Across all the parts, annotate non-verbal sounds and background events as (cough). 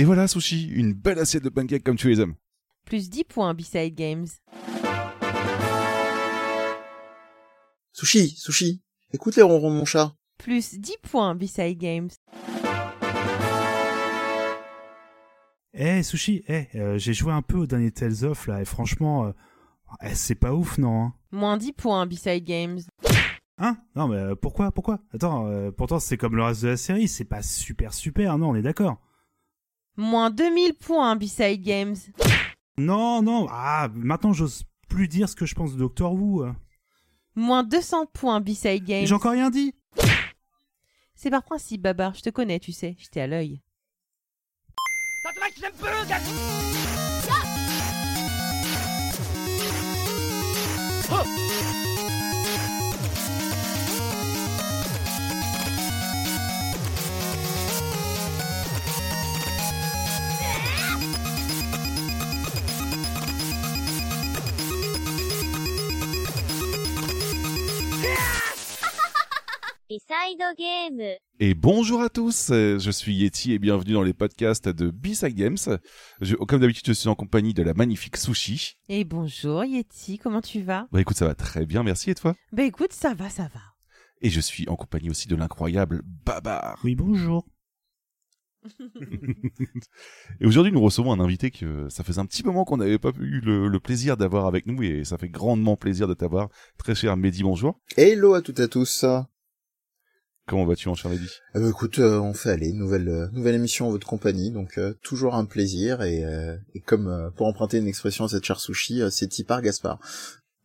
Et voilà, Sushi, une belle assiette de pancakes comme tu les aimes. Plus 10 points B-Side Games. Sushi, sushi, écoute les ronrons de mon chat. Plus 10 points B-Side Games. Eh, Sushi, eh, euh, j'ai joué un peu au dernier Tales of, là, et franchement, euh, eh, c'est pas ouf, non hein Moins 10 points B-Side Games. Hein? Non, mais euh, pourquoi? Pourquoi? Attends, euh, pourtant c'est comme le reste de la série, c'est pas super super, non, on est d'accord Moins 2000 points B-Side Games. Non, non, ah, maintenant j'ose plus dire ce que je pense de Doctor Who. euh. Moins 200 points B-Side Games. J'ai encore rien dit C'est par principe, Babar, je te connais, tu sais, j'étais à l'œil. Et bonjour à tous, euh, je suis Yeti et bienvenue dans les podcasts de B-Side Games. Je- comme d'habitude, je suis en compagnie de la magnifique Sushi. Et bonjour Yeti, comment tu vas? Bah écoute, ça va très bien, merci et toi? Bah écoute, ça va, ça va. Et je suis en compagnie aussi de l'incroyable Babar. Oui, bonjour. (laughs) Et aujourd'hui, nous recevons un invité que ça faisait un petit moment qu'on n'avait pas eu le, le plaisir d'avoir avec nous et ça fait grandement plaisir de t'avoir. Très cher Mehdi, bonjour. Hello à toutes et à tous. Comment vas-tu, mon cher Mehdi Euh, écoute, euh, on fait aller, nouvelle euh, nouvelle émission en votre compagnie, donc euh, toujours un plaisir. Et, euh, et comme euh, pour emprunter une expression à cette chère sushi, euh, c'est Tipar Gaspard.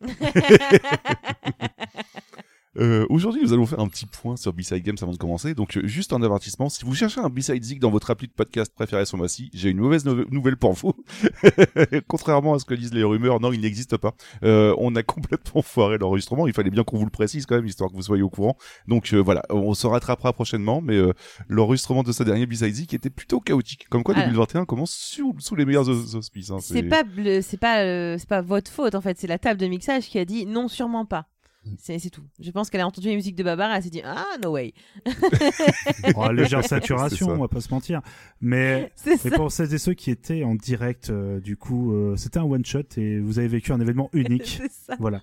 (laughs) (laughs) Euh, Aujourd'hui, nous allons faire un petit point sur B-Side Games avant de commencer. Donc, euh, juste un avertissement, si vous cherchez un B-Side Zig dans votre appli de podcast préféré ce mois-ci, j'ai une mauvaise no- nouvelle pour vous. (laughs) Contrairement à ce que disent les rumeurs, non, il n'existe pas. Euh, on a complètement (laughs) foiré l'enregistrement. Il fallait bien qu'on vous le précise quand même, histoire que vous soyez au courant. Donc euh, voilà, on se rattrapera prochainement, mais euh, l'enregistrement de ce dernier B-Side Zig était plutôt chaotique. Comme quoi, Alors. 2021 commence sous, sous les meilleurs aus- auspices. hein. C'est pas, c'est pas, euh, c'est pas votre faute en fait, c'est la table de mixage qui a dit non, sûrement pas. C'est c'est tout. Je pense qu'elle a entendu les musiques de Babar et elle s'est dit ah no way. (laughs) Oh, légère (laughs) saturation, on va pas se mentir. Mais, ça. pour celles et ceux qui étaient en direct, euh, du coup, euh, c'était un one-shot et vous avez vécu un événement (laughs) unique. C'est ça. voilà,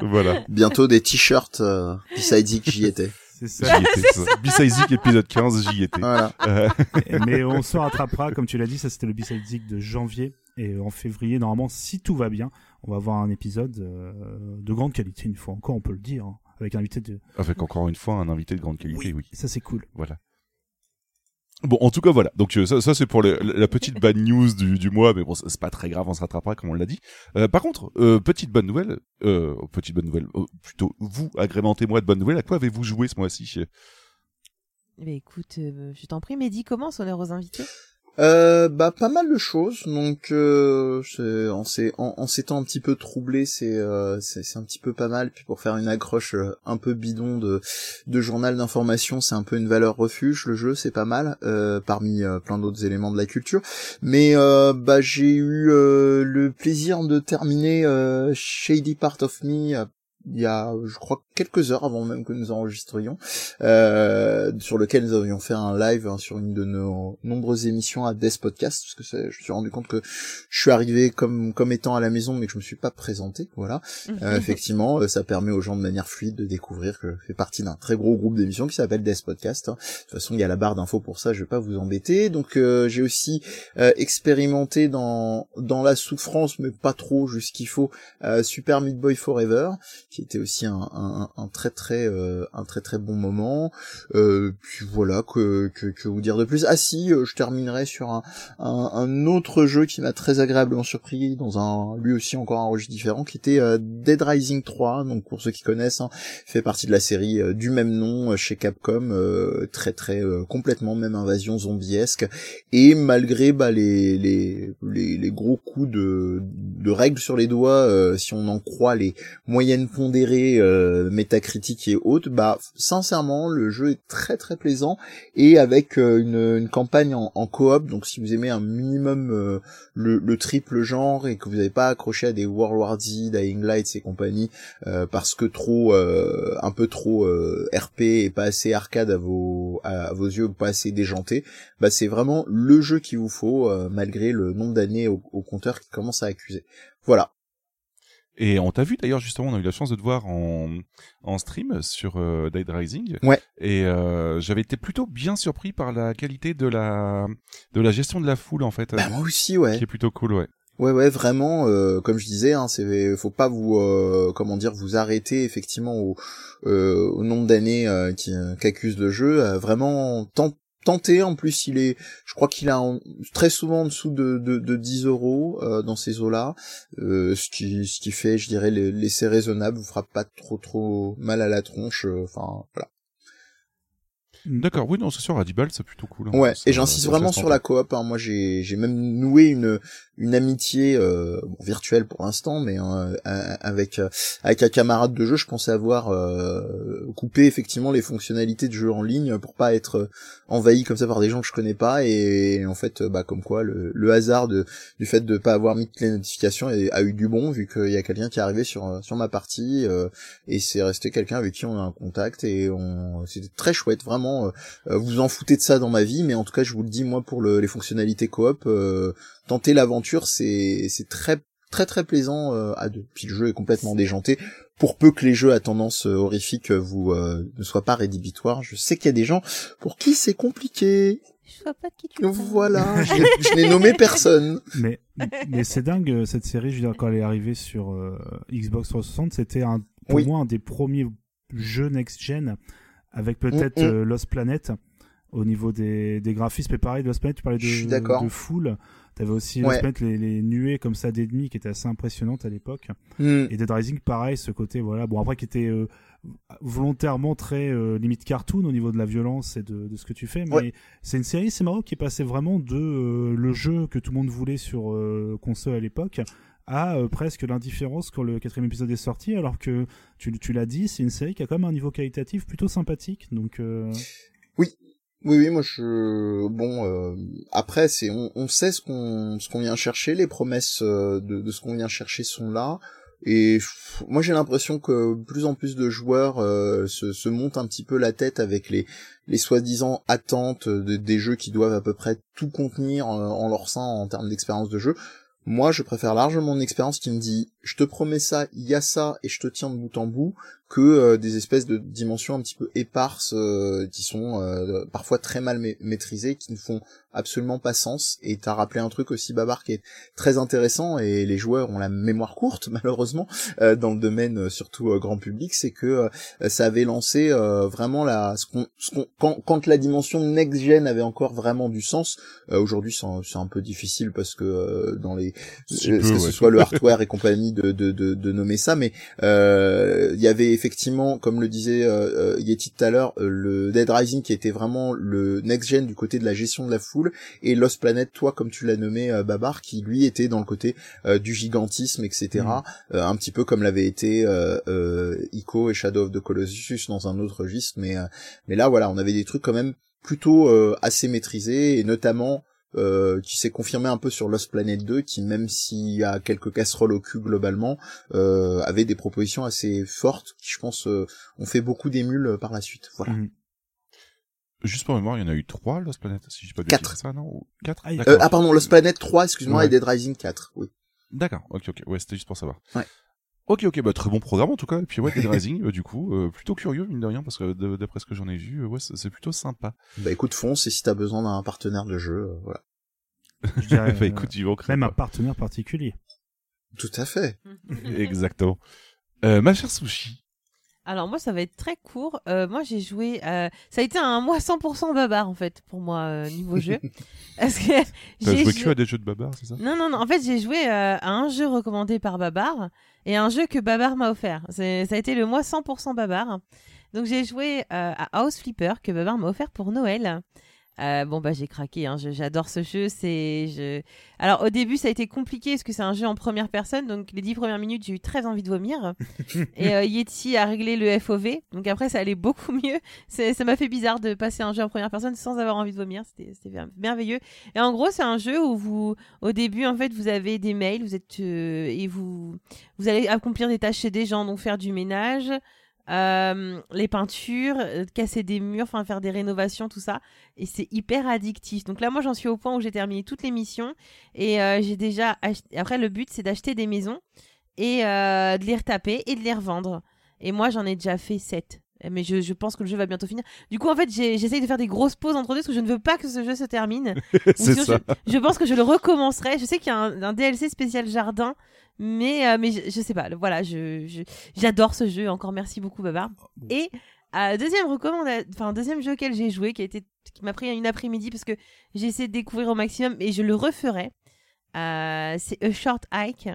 Voilà. Bientôt des t-shirts euh, j'y étais. c'est ça. Zig épisode 15, j'y étais. Voilà. Euh, mais on se rattrapera, comme tu l'as dit, ça c'était le B-Side Zig de janvier. Et en février, normalement, si tout va bien, on va avoir un épisode euh, de grande qualité, une fois encore, on peut le dire, hein, avec un invité de... avec encore une fois un invité de grande qualité, oui. Ça c'est cool. Voilà. Bon, en tout cas, voilà. Donc euh, ça, ça c'est pour le- la petite bad news du, du mois, mais bon, c'est pas très grave, on se rattrapera comme on l'a dit. Euh, par contre, euh, petite bonne nouvelle, euh, petite bonne nouvelle, euh, plutôt vous agrémentez-moi de bonnes nouvelles. À quoi avez-vous joué ce mois-ci Eh écoute, euh, je t'en prie, Mehdi, commence honneur aux invités. Euh, bah pas mal de choses donc euh, c'est- en, s'étant un petit peu troublé c'est euh, c'est un petit peu pas mal. Puis pour faire une accroche euh, un peu bidon de de journal d'information c'est un peu une valeur refuge le jeu c'est pas mal euh, parmi euh, plein d'autres éléments de la culture. Mais bah j'ai eu le plaisir de terminer Shady Part of Me il y a, je crois, quelques heures avant même que nous enregistrions, euh, sur lequel nous avions fait un live hein, sur une de nos nombreuses émissions à Death Podcast, parce que je me suis rendu compte que je suis arrivé comme comme étant à la maison, mais que je me suis pas présenté, voilà. Euh, effectivement, euh, ça permet aux gens de manière fluide de découvrir que je fais partie d'un très gros groupe d'émissions qui s'appelle Death Podcast. hein. De toute façon, il y a la barre d'infos pour ça, je vais pas vous embêter. Donc, euh, j'ai aussi euh, expérimenté dans dans la souffrance, mais pas trop, juste qu'il faut, euh, Super Meat Boy Forever, qui était aussi un, un, un très très euh, un très très bon moment. Euh, puis voilà, que, que que vous dire de plus? Ah si, euh, je terminerai sur un, un, un autre jeu qui m'a très agréablement surpris dans un lui aussi encore un registre différent, qui était euh, Dead Rising 3. Donc pour ceux qui connaissent, hein, fait partie de la série euh, du même nom chez Capcom, très très complètement même invasion zombiesque. Et malgré bah, les, les les gros coups de de règles sur les doigts, si on en croit les moyennes euh, métacritique et haute, bah sincèrement le jeu est très très plaisant et avec euh, une, campagne en, en coop. Donc si vous aimez un minimum euh, le, le triple genre et que vous n'avez pas accroché à des World War Dying Light et compagnie parce que trop un peu trop RP et pas assez arcade à vos à, vos yeux, pas assez déjanté, bah c'est vraiment le jeu qu'il vous faut malgré le nombre d'années au, au compteur qui commence à accuser. Voilà. Et on t'a vu d'ailleurs justement, on a eu la chance de te voir en, en stream sur euh, Dead Rising. Ouais. Et euh, j'avais été plutôt bien surpris par la qualité de la de la gestion de la foule en fait, Bah moi aussi ouais. qui est plutôt cool, ouais. Ouais ouais vraiment euh, comme je disais hein, c'est faut pas vous euh, comment dire vous arrêter effectivement au, euh, au nombre d'années euh, qui qu'accuse le jeu euh, vraiment tant tenter en plus il est je crois qu'il a en- très souvent en dessous de, de, de 10 euros euh, dans ces eaux là ce qui ce qui fait je dirais les- laisser raisonnable vous fera pas trop trop mal à la tronche euh, enfin voilà D'accord, oui, non, c'est sûr, à 10 balles, c'est plutôt cool. hein. Ouais, Ça- et j'insiste ça vraiment sur la coop. Hein. Moi, j'ai j'ai même noué une une amitié euh, virtuelle pour l'instant, mais euh, avec euh, avec un camarade de jeu, je pensais avoir euh, coupé effectivement les fonctionnalités de jeu en ligne pour pas être euh, envahi comme ça par des gens que je connais pas. Et, en fait, euh, bah comme quoi, le, le hasard de du fait de pas avoir mis toutes les notifications a, eu du bon vu qu'il y a quelqu'un qui est arrivé sur sur ma partie et c'est resté quelqu'un avec qui on a un contact et on c'était très chouette vraiment. vous en foutez de ça dans ma vie, mais en tout cas, je vous le dis, moi, pour le- les fonctionnalités coop, tenter l'aventure, c'est c'est très très très plaisant euh, à deux. Puis le jeu est complètement déjanté. Pour peu que les jeux à tendance euh, horrifique euh, vous euh, ne soient pas rédhibitoires, je sais qu'il y a des gens pour qui c'est compliqué. Je vois pas de qui tu parles. Voilà, (laughs) je n'ai- je n'ai nommé personne. Mais, mais c'est dingue, cette série, je veux dire, quand elle est arrivée sur euh, Xbox 360, c'était un, pour Oui. moi un des premiers jeux next-gen, avec peut-être Mm, mm. euh, Lost Planet, au niveau des, des graphismes. Et pareil, Lost Planet, tu parlais Je suis de, d'accord. T'avais aussi Ouais. Les, les nuées comme ça d'ennemis qui étaient assez impressionnantes à l'époque. Hmm. Et Dead Rising, pareil, ce côté, voilà, bon, après qui était euh, volontairement très euh, limite cartoon au niveau de la violence et de, de ce que tu fais, mais Ouais. c'est une série, c'est marrant, qui est passée vraiment de euh, le jeu que tout le monde voulait sur console à l'époque à euh, presque l'indifférence quand le quatrième épisode est sorti, alors que tu, tu l'as dit, c'est une série qui a quand même un niveau qualitatif plutôt sympathique, donc euh, Oui, oui, moi je bon euh, après c'est on, sait ce qu'on ce qu'on vient chercher, les promesses euh, de, de ce qu'on vient chercher sont là. Et moi j'ai l'impression que plus en plus de joueurs euh, se, se montent un petit peu la tête avec les les soi-disant attentes de, des jeux qui doivent à peu près tout contenir euh, en leur sein en termes d'expérience de jeu. Moi, je préfère largement une expérience qui me dit je te promets ça, il y a ça et je te tiens de bout en bout que euh, des espèces de dimensions un petit peu éparses euh, qui sont euh, parfois très mal ma- maîtrisées, qui ne font absolument pas sens. Et t'as rappelé un truc aussi, Babar, qui est très intéressant et les joueurs ont la mémoire courte (laughs) malheureusement euh, dans le domaine euh, surtout euh, grand public, c'est que euh, ça avait lancé euh, vraiment la ce qu'on ce qu'on quand, quand la dimension next gen avait encore vraiment du sens. euh, Aujourd'hui, c'est un, peu difficile parce que euh, dans les peu, que ouais. ce soit le hardware et compagnie de, de, de, de nommer ça, mais euh, il y avait effectivement, comme le disait euh, euh, Yeti tout à l'heure, euh, le Dead Rising qui était vraiment le next gen du côté de la gestion de la foule, et Lost Planet, toi comme tu l'as nommé euh, Babar, qui lui était dans le côté euh, du gigantisme, etc. Mm. Euh, un petit peu comme l'avait été euh, euh, Ico et Shadow of the Colossus dans un autre registre, mais euh, mais là voilà, on avait des trucs quand même plutôt euh, assez maîtrisés, et notamment euh, qui s'est confirmé un peu sur Lost Planet 2, qui même s'il y a quelques casseroles au cul globalement, euh, avait des propositions assez fortes, qui je pense euh, ont fait beaucoup d'émules euh, par la suite. Voilà. mm. Juste pour mémoire, il y en a eu trois, Lost Planet, si j'ai pas de Quatre. bêtises, c'est ça, non Ou Quatre Ah, Euh, D'accord. ah pardon, Lost Planet 3, excuse-moi, Ouais. et Dead Rising 4, oui. D'accord, ok, ok, ouais, c'était juste pour savoir. Ouais. Ok, ok, bah très bon programme en tout cas. Et puis ouais, Dead Rising, euh, du coup, euh, plutôt curieux mine de rien parce que d'après ce que j'en ai vu, euh, ouais, c'est plutôt sympa. Bah écoute, fonce, et si t'as besoin d'un partenaire de jeu, euh, voilà. je dirais, (laughs) bah écoute, ils vont même un partenaire particulier. Tout à fait. (laughs) Exactement. Euh, ma chère Sushi. Alors moi ça va être très court. Euh, moi j'ai joué, euh, ça a été un mois 100% babar en fait pour moi euh, niveau jeu. (laughs) Parce que j'ai joué joué- que à des jeux de babar, c'est ça? Non non non, en fait j'ai joué euh, à un jeu recommandé par Babar et un jeu que Babar m'a offert. C'est- Ça a été le mois 100% Babar. Donc j'ai joué euh, à House Flipper que Babar m'a offert pour Noël. Euh, bon bah j'ai craqué, hein. Je- j'adore ce jeu. C'est je... alors au début ça a été compliqué parce que c'est un jeu en première personne, donc les dix premières minutes j'ai eu très envie de vomir. (laughs) et euh, Yeti a réglé le FOV, donc après ça allait beaucoup (laughs) mieux. Ça m'a fait bizarre de passer un jeu en première personne sans avoir envie de vomir. C'était c'était mer- merveilleux. Et en gros c'est un jeu où vous au début en fait vous avez des mails, vous êtes euh, et vous vous allez accomplir des tâches chez des gens, donc faire du ménage. Euh, les peintures, euh, casser des murs, enfin faire des rénovations, tout ça et c'est hyper addictif. Donc là, moi, j'en suis au point où j'ai terminé toutes les missions et euh, j'ai déjà. Après, le but, c'est d'acheter des maisons et de les retaper et de les revendre. Et moi, j'en ai déjà fait 7. Mais je, je pense que le jeu va bientôt finir. Du coup, en fait, j'essaye de faire des grosses pauses entre deux parce que je ne veux pas que ce jeu se termine. (laughs) Sinon, ça. Je, je pense que je le recommencerai. Je sais qu'il y a un, un DLC spécial jardin, mais, euh, mais je, je sais pas. Voilà, j'adore ce jeu. Encore merci beaucoup, Babar. Et euh, deuxième recommanda- enfin deuxième jeu auquel j'ai joué, qui a été, qui m'a pris une après-midi parce que j'ai essayé de découvrir au maximum et je le referai. Euh, c'est A Short Hike.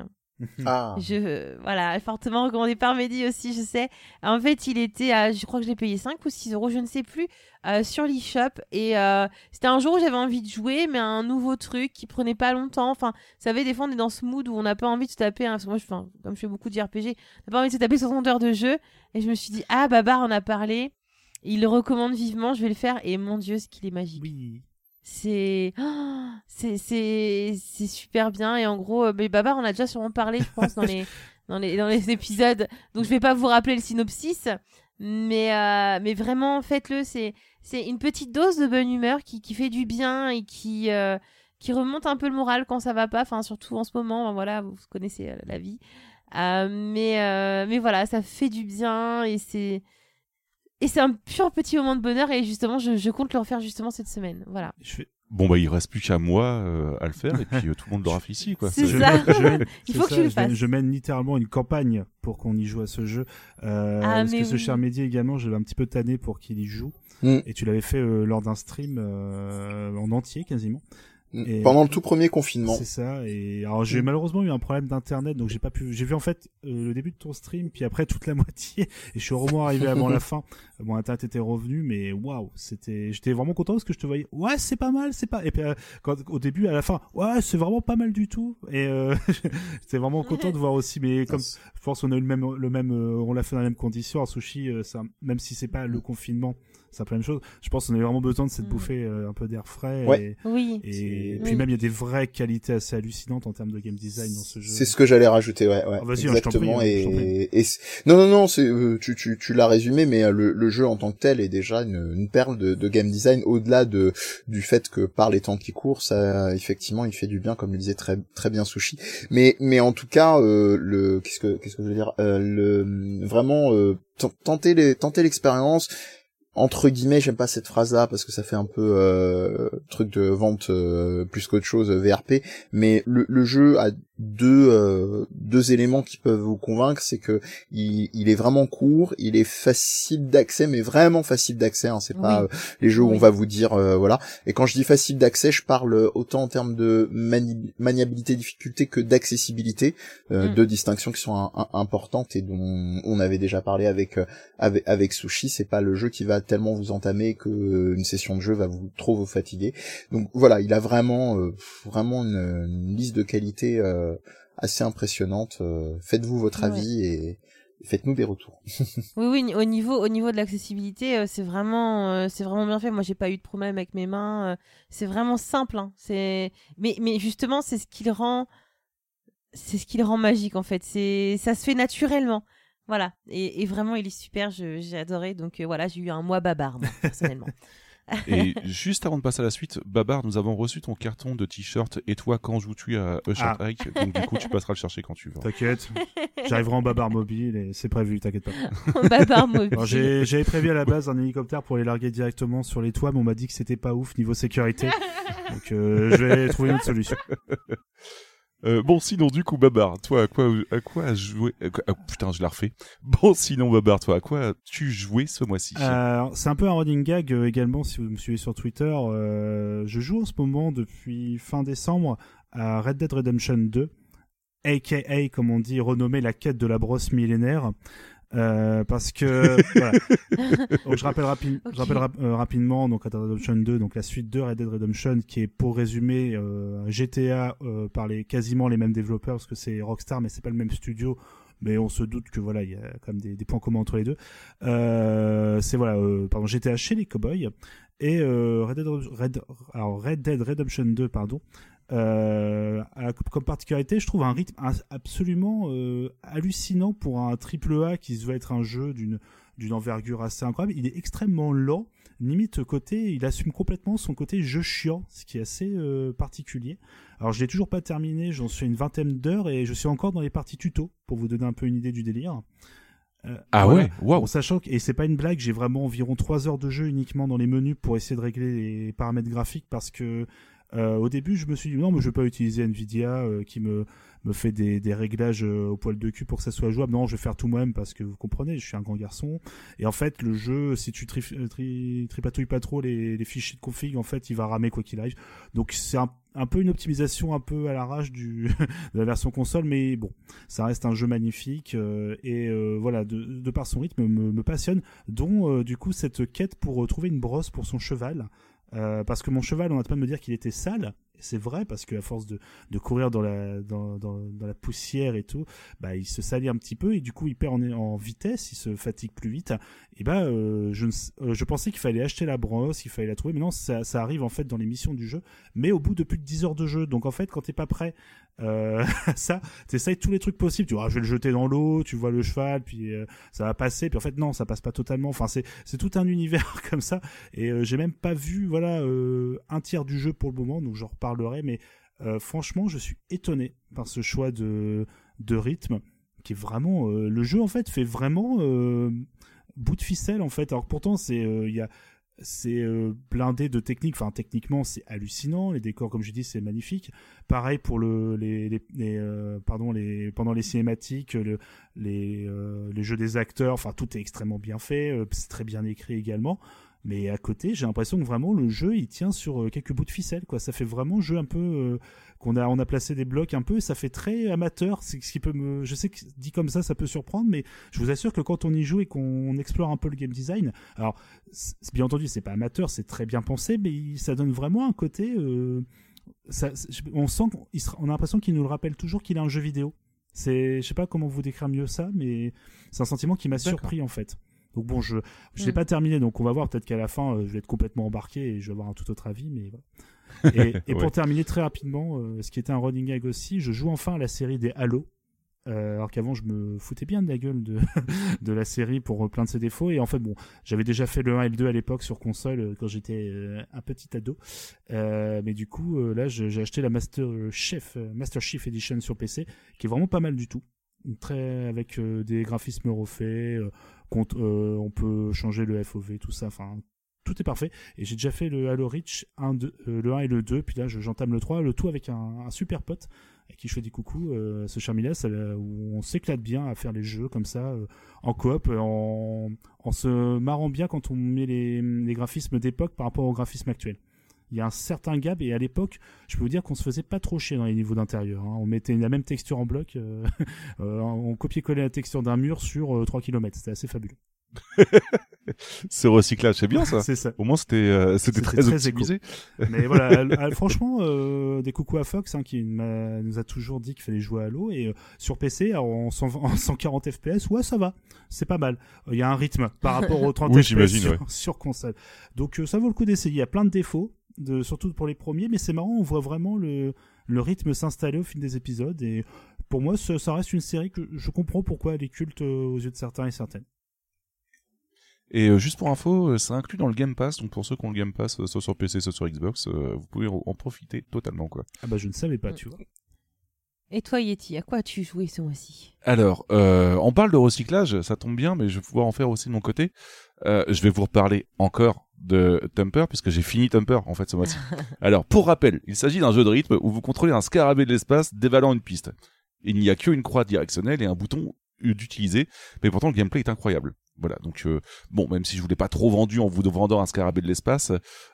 Ah. Je, voilà, fortement recommandé par Mehdi aussi, je sais. En fait, il était à, je crois que je l'ai payé 5 ou 6 euros, je ne sais plus, euh, sur l'eShop. Et euh, c'était un jour où j'avais envie de jouer, mais un nouveau truc qui prenait pas longtemps. Enfin, vous savez, des fois, on est dans ce mood où on n'a pas envie de se taper, un- parce que moi, je, enfin, comme je fais beaucoup de RPG, on n'a pas envie de se taper 60 heures de jeu. Et je me suis dit, ah, Babar en a parlé. Il le recommande vivement, je vais le faire. Et mon Dieu, ce qu'il est magique Oui. C'est oh, c'est c'est c'est super bien. Et en gros euh, mais Babar on a déjà sûrement parlé je pense dans les (laughs) dans les dans les épisodes. Donc je vais pas vous rappeler le synopsis mais euh, mais vraiment faites-le. C'est c'est une petite dose de bonne humeur qui qui fait du bien et qui euh, qui remonte un peu le moral quand ça va pas. Enfin surtout en ce moment. Enfin, voilà vous connaissez la vie. Euh, mais mais voilà ça fait du bien et c'est et c'est un pur petit moment de bonheur et justement je, je compte le refaire justement cette semaine voilà Je fais- Bon bah il reste plus qu'à moi euh, à le faire et puis euh, tout le monde l'aura fait ici quoi. C'est je, ça. je mène- (laughs) Il faut que tu le je mène- fasses. Je mène littéralement une campagne pour qu'on y joue à ce jeu. Euh, Ah, parce mais que ce cher Mehdi également, je un petit peu tanné pour qu'il y joue. Mm. Et tu l'avais fait euh, lors d'un stream euh, en entier quasiment. Et- Pendant le tout premier confinement. C'est ça. Et alors j'ai Mm. malheureusement eu un problème d'internet, donc j'ai pas pu. J'ai vu en fait euh, le début de ton stream, puis après toute la (laughs) moitié, et je suis vraiment arrivé avant la (laughs) fin. Mon internet était revenu, mais waouh, c'était. J'étais vraiment content parce que je te voyais. Ouais, c'est pas mal, c'est pas. Et puis euh, quand au début, à la fin, ouais, c'est vraiment pas mal du tout. Et euh, (laughs) j'étais vraiment content de (laughs) voir aussi. Mais comme je pense qu'on a eu le même, le même, euh, on l'a fait dans les mêmes conditions. Un sushi, euh, ça, même si c'est pas le confinement, c'est la même chose. Je pense qu'on avait vraiment besoin de cette Mm. bouffée euh, un peu d'air frais. Ouais. oui Et, C'est- et puis Oui. même il y a des vraies qualités assez hallucinantes en termes de game design dans ce jeu. C'est ce que j'allais rajouter, ouais, ouais. Ah, vas-y, hein, je t'en exactement. prie, hein, je prie. et, c'est- non, non, non, c'est euh, tu, tu, tu l'as résumé, mais euh, le, le jeu en tant que tel est déjà une, une perle de, de game design. Au-delà de du fait que par les temps qui courent, ça effectivement, il fait du bien, comme le disait très très bien Sushi. Mais mais en tout cas, euh, le qu'est-ce que qu'est-ce que je veux dire, euh, le vraiment euh, ten- tenter les tenter l'expérience entre guillemets, j'aime pas cette phrase-là parce que ça fait un peu euh, truc de vente euh, plus qu'autre chose euh, VRP. Mais le, le jeu a deux euh, deux éléments qui peuvent vous convaincre, c'est que il, il est vraiment court, il est facile d'accès, mais vraiment facile d'accès. Hein, c'est pas Oui. les jeux où Oui. on va vous dire euh, voilà. Et quand je dis facile d'accès, je parle autant en termes de mani- maniabilité, difficulté que d'accessibilité, euh, Mm. deux distinctions qui sont un- un- importantes et dont on avait déjà parlé avec avec, avec Sushi, c'est pas le jeu qui va tellement vous entamer que euh, une session de jeu va vous trop vous fatiguer. Donc voilà, il a vraiment euh, vraiment une, une liste de qualités euh, assez impressionnante. Faites-vous votre Ouais. avis et faites-nous des retours. (laughs) Oui, oui, au niveau, au niveau de l'accessibilité, c'est vraiment, euh, c'est vraiment bien fait. Moi, j'ai pas eu de problème avec mes mains. euh, c'est vraiment simple. hein. C'est, mais, mais justement, c'est ce qui le rend, c'est ce qui le rend magique en fait. C'est, ça se fait naturellement. Voilà. Et, et vraiment, il est super. j'ai adoré. Donc euh, voilà, j'ai eu un mois babar moi, (laughs) personnellement. Et juste avant de passer à la suite, Babar, nous avons reçu ton carton de t-shirt et toi quand joues-tu à A Short Ah. Hike? Donc du coup tu passeras le chercher quand tu veux. T'inquiète, j'arriverai en babar mobile et c'est prévu, t'inquiète pas. (laughs) babar mobile. J'avais prévu à la base un hélicoptère pour les larguer directement sur les toits, mais on m'a dit que c'était pas ouf niveau sécurité. (laughs) Donc euh, je vais trouver une autre solution. Euh, bon sinon du coup Babar, toi à quoi à quoi la refais. Bon sinon Babar, toi à quoi as-tu joué ce mois-ci? Euh, c'est un peu un running gag euh, également si vous me suivez sur Twitter. euh, je joue en ce moment depuis fin décembre à Red Dead Redemption 2, aka comme on dit renommé la quête de la brosse millénaire. Euh, parce que (laughs) voilà. donc, je rappelle, rapi je rappelle rap- euh, rapidement donc Red Dead Redemption 2 donc la suite de Red Dead Redemption qui est pour résumer euh, GTA euh, par les quasiment les mêmes développeurs parce que c'est Rockstar mais c'est pas le même studio. Mais on se doute que voilà il y a quand même des, des points communs entre les deux. Euh, c'est voilà euh, pardon GTA chez les cowboys. Et euh, Red, Dead, Red, alors Red Dead Redemption 2 pardon euh, comme particularité, je trouve un rythme absolument euh, hallucinant pour un triple A qui se veut être un jeu d'une d'une envergure assez incroyable. Il est extrêmement lent, limite côté, il assume complètement son côté jeu chiant, ce qui est assez euh, particulier. Alors je l'ai toujours pas terminé, j'en suis à une vingtaine d'heures et je suis encore dans les parties tuto pour vous donner un peu une idée du délire. Euh, Ah voilà. ouais, waouh. En sachant que, et c'est pas une blague, j'ai vraiment environ 3 heures de jeu uniquement dans les menus pour essayer de régler les paramètres graphiques parce que euh, au début je me suis dit non mais je vais pas utiliser Nvidia euh, qui me, me fait des, des réglages euh, au poil de cul pour que ça soit jouable. Non, je vais faire tout moi-même parce que vous comprenez, je suis un grand garçon. Et en fait le jeu, si tu tri, tri, tripatouilles pas trop les, les fichiers de config, en fait il va ramer quoi qu'il arrive. Donc c'est un, un peu une optimisation un peu à l'arrache du (laughs) de la version console, mais bon, ça reste un jeu magnifique euh, et euh, voilà de, de par son rythme me, me passionne dont euh, du coup cette quête pour euh, trouver une brosse pour son cheval parce que mon cheval on n'arrête pas de me dire qu'il était sale c'est vrai parce que à force de, de courir dans la dans, dans, la poussière et tout bah il se salit un petit peu et du coup il perd en, en vitesse il se fatigue plus vite. Et bah euh, je euh, je pensais qu'il fallait acheter la brosse qu'il fallait la trouver. Mais non ça, ça arrive en fait dans les missions du jeu mais au bout de plus de 10 heures de jeu. Donc en fait quand t'es pas prêt euh, (laughs) ça t'essayes tous les trucs possibles. Tu vois ah, je vais le jeter dans l'eau tu vois le cheval puis euh, ça va passer. Puis en fait non ça passe pas totalement. Enfin c'est c'est tout un (laughs) univers comme ça. Et euh, j'ai même pas vu voilà un tiers du jeu pour le moment. Donc j'en mais euh, franchement je suis étonné par ce choix de de rythme qui est vraiment euh, le jeu en fait fait vraiment euh, bout de ficelle en fait. Alors pourtant c'est il y c'est blindé de techniques. Enfin techniquement c'est hallucinant. Les décors comme je dis c'est magnifique. Pareil pour le les, les, pardon les pendant les cinématiques le, les les jeux des acteurs. Enfin tout est extrêmement bien fait c'est très bien écrit également mais à côté j'ai l'impression que vraiment le jeu il tient sur euh, quelques bouts de ficelle quoi. Ça fait vraiment jeu un peu euh, qu'on a on a placé des blocs un peu et ça fait très amateur. C'est ce qui peut me je sais que dit comme ça ça peut surprendre mais je vous assure que quand on y joue et qu'on explore un peu le game design alors bien entendu c'est pas amateur c'est très bien pensé mais ça donne vraiment un côté euh, ça, on sent on a l'impression qu'il nous le rappelle toujours qu'il est un jeu vidéo. C'est je sais pas comment vous décrire mieux ça mais c'est un sentiment qui m'a surpris en fait donc bon je je l'ai Mm. pas terminé donc on va voir peut-être qu'à la fin euh, je vais être complètement embarqué et je vais avoir un tout autre avis mais voilà. et, (laughs) et pour terminer très rapidement euh, ce qui était un running gag aussi je joue enfin à la série des Halo euh, alors qu'avant je me foutais bien de la gueule de, (laughs) de la série pour plein de ses défauts et en fait bon j'avais déjà fait le 1 et le 2 à l'époque sur console quand j'étais euh, un petit ado Euh, mais du coup euh, là j'ai acheté la Master Chef Master Chief Edition sur PC qui est vraiment pas mal du tout très avec euh, des graphismes refaits euh, on peut changer le FOV tout ça enfin tout est parfait. Et j'ai déjà fait le Halo Reach 1, 2, euh, le 1 et le 2 puis là je- j'entame le 3 le tout avec un, super pote à qui je fais des coucous euh, ce Charmilas où on s'éclate bien à faire les jeux comme ça euh, en coop en, en se marrant bien quand on met les, les graphismes d'époque par rapport aux graphismes actuels il y a un certain gap et à l'époque je peux vous dire qu'on se faisait pas trop chier dans les niveaux d'intérieur hein. on mettait la même texture en bloc euh, (laughs) euh, on copiait-collait la texture d'un mur sur euh, 3 km c'était assez fabuleux (laughs) Ce recyclage, c'est bien ça. (laughs) c'est ça Au moins, c'était euh, c'était très, très optimisé. Mais voilà, franchement, euh, des coucous à Fox hein, qui nous a toujours dit qu'il fallait jouer à Halo et euh, sur PC en, 100 en 140 FPS, ouais ça va, c'est pas mal. Il y a un rythme par rapport aux 30 Oui, FPS sur, ouais. sur console. Donc euh, ça vaut le coup d'essayer. Il y a plein de défauts, de, surtout pour les premiers, mais c'est marrant, on voit vraiment le, le rythme s'installer au fil des épisodes et pour moi ça, ça reste une série que je comprends pourquoi elle est culte euh, aux yeux de certains et certaines. Et euh, juste pour info, euh, c'est inclus dans le Game Pass. Donc pour ceux qui ont le Game Pass, euh, soit sur PC, soit sur Xbox, euh, vous pouvez en profiter totalement, quoi. Ah bah je ne savais pas, tu vois. Et toi, Yeti, à quoi as-tu joué ce mois-ci? Alors, euh, on parle de recyclage, ça tombe bien, mais je vais pouvoir en faire aussi de mon côté. Euh, je vais vous reparler encore de Tumper, puisque j'ai fini Tumper, en fait, ce mois-ci. (laughs) Alors, pour rappel, il s'agit d'un jeu de rythme où vous contrôlez un scarabée de l'espace dévalant une piste. Il n'y a qu'une croix directionnelle et un bouton d'utiliser, mais pourtant le gameplay est incroyable. Voilà, donc euh, bon, même si je vous l'ai pas trop vendu en vous vendant un scarabée de l'espace,